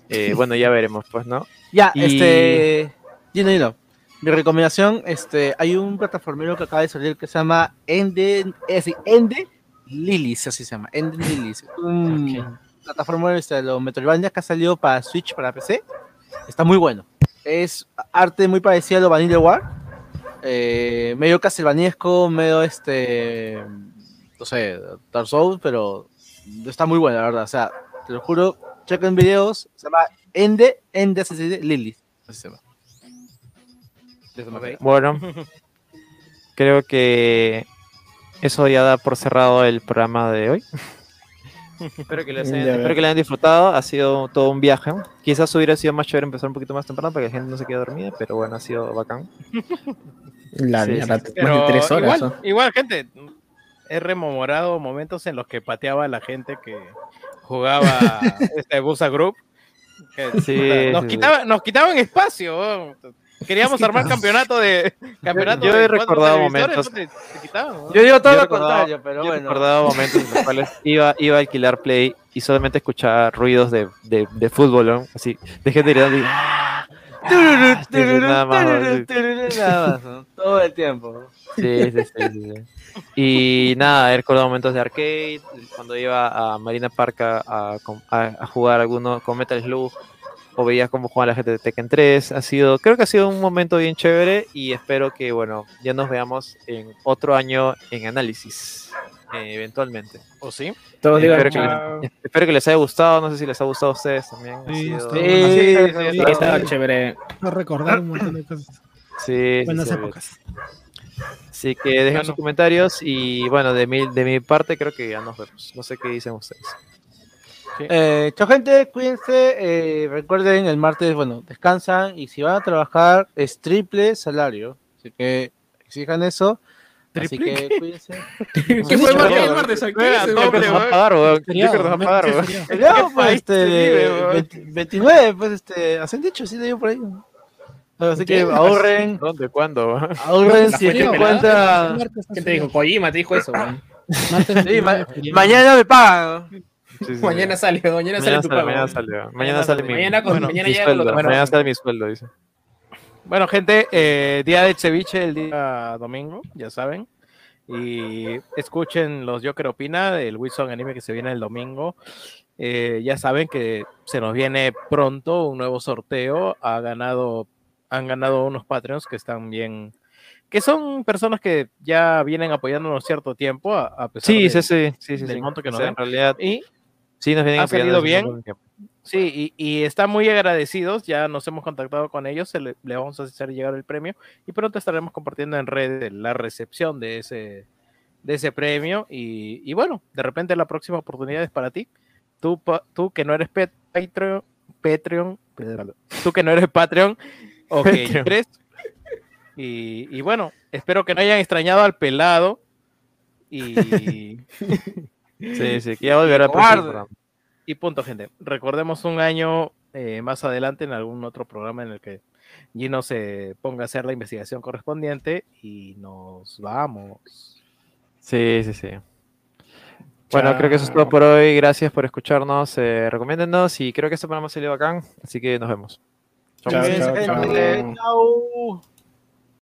Eh, bueno, ya veremos, pues, ¿no? Ya, Y- este. Gino, Gino. Mi recomendación, este, hay un plataformero que acaba de salir que se llama Ende, es decir, Ende Lilies, así se llama, Ende Lilies. Este, de los Metroidvania que ha salido para Switch, para PC. Está muy bueno. Es arte muy parecido a lo Vanilla War. eh, medio castlevaniesco, medio este. No sé, Dark Souls, pero está muy bueno, la verdad. O sea, te lo juro, chequen videos. Se llama Ende, Ende, así se dice, Lilies. Así se llama. Bueno, creo que eso ya da por cerrado el programa de hoy. espero, que les hayan, Ya espero que le hayan disfrutado. Ha sido todo un viaje. Quizás hubiera sido más chévere empezar un poquito más temprano para que la gente no se quede dormida, pero bueno, ha sido bacán. La Sí, sí, mierda, sí. más de tres horas. igual, gente, he rememorado momentos en los que pateaba a la gente que jugaba este Busa Group. que, Sí, nos, sí, quitaba- nos quitaban espacio. Queríamos armar campeonato de campeonato yo de he recordado momentos- te. Yo digo todo Yo he lo contrario, pero Yo he bueno. recordado momentos en los cuales iba, iba a alquilar Play y solamente escuchaba ruidos de, de, de fútbol, ¿no? Así, de tururú, sí. tururú, nada más, ¿no? Todo el tiempo. Sí, sí, sí, sí, sí. Y nada, he recordado momentos de arcade, cuando iba a Marina Park a, a- a- a jugar alguno con Metal Slug, o veía cómo jugaba la gente de Tekken 3. Ha sido, creo que ha sido un momento bien chévere y espero que, bueno, ya nos veamos en otro año en análisis, eh, eventualmente. ¿O sí? Todos digan Espero que, les, espero que les haya gustado, no sé si les ha gustado a ustedes también. ha Sí, sido- sí, sí, sí, estaba chévere. A recordar un montón de cosas. Sí, sí, Buenas sí, épocas. Así que dejen Bueno. sus comentarios y bueno, de mi, de mi parte creo que ya nos vemos. No sé qué dicen ustedes. Eh, chao gente, cuídense. eh, recuerden, el martes, bueno, descansan y si van a trabajar es triple salario. Así que exijan eso. Así ¿Triple que cuídense. ¿Qué fue el martes? el martes? ¿Qué nos va a pagar, weón. Que nos va a pagar, ¿qué weón. El día, ¿Qué pues, país se vive, este, weón? 20 29, pues este, hacen dicho, sí le digo por ahí. Así que ahorren, ¿Dónde? ¿Cuándo? ahorren ¿La si te dijo? Kojima te dijo eso, weón. Sí, mañana me pagan. Sí, sí, Mañana sale, mañana sale Mañana tu sale, pago. mañana sale. Mañana sale mi, Mañana con- bueno, mañana mi llega con sueldo. Mañana sale mi sueldo, dice. Bueno, gente, eh, día de ceviche el día domingo, ya saben. Y escuchen los Yo Quiero Opina, el Wilson Anime que se viene el domingo. Eh, ya saben que se nos viene pronto un nuevo sorteo. Ha ganado, han ganado unos Patreons que están bien, que son personas que ya vienen apoyándonos cierto tiempo, a, a pesar Sí, de- sí, sí, sí, sí, del sí. monto que O nos sea, den. en realidad, Y sí nos vienen ha salido bien. Sí, y, y están muy agradecidos, ya nos hemos contactado con ellos, se le, le vamos a hacer llegar el premio y pronto estaremos compartiendo en redes la recepción de ese, de ese premio y, y bueno, de repente la próxima oportunidad es para ti. Tú, tú que no eres Pet- Patreon, Patreon, tú que no eres Patreon, Patreon. tres. Y, y bueno, espero que no hayan extrañado al pelado. Y, Sí, sí, que ya volverá el próximo Cobarde. programa. y punto, gente. Recordemos un año eh, más adelante en algún otro programa en el que Gino se ponga a hacer la investigación correspondiente y nos vamos. Sí, sí, sí. Bueno, creo que eso es todo por hoy. Gracias por escucharnos. Eh, recomiéndennos y creo que este programa salió bacán. Así que nos vemos. Chao, Cuídense, chao, gente. chao. Chao.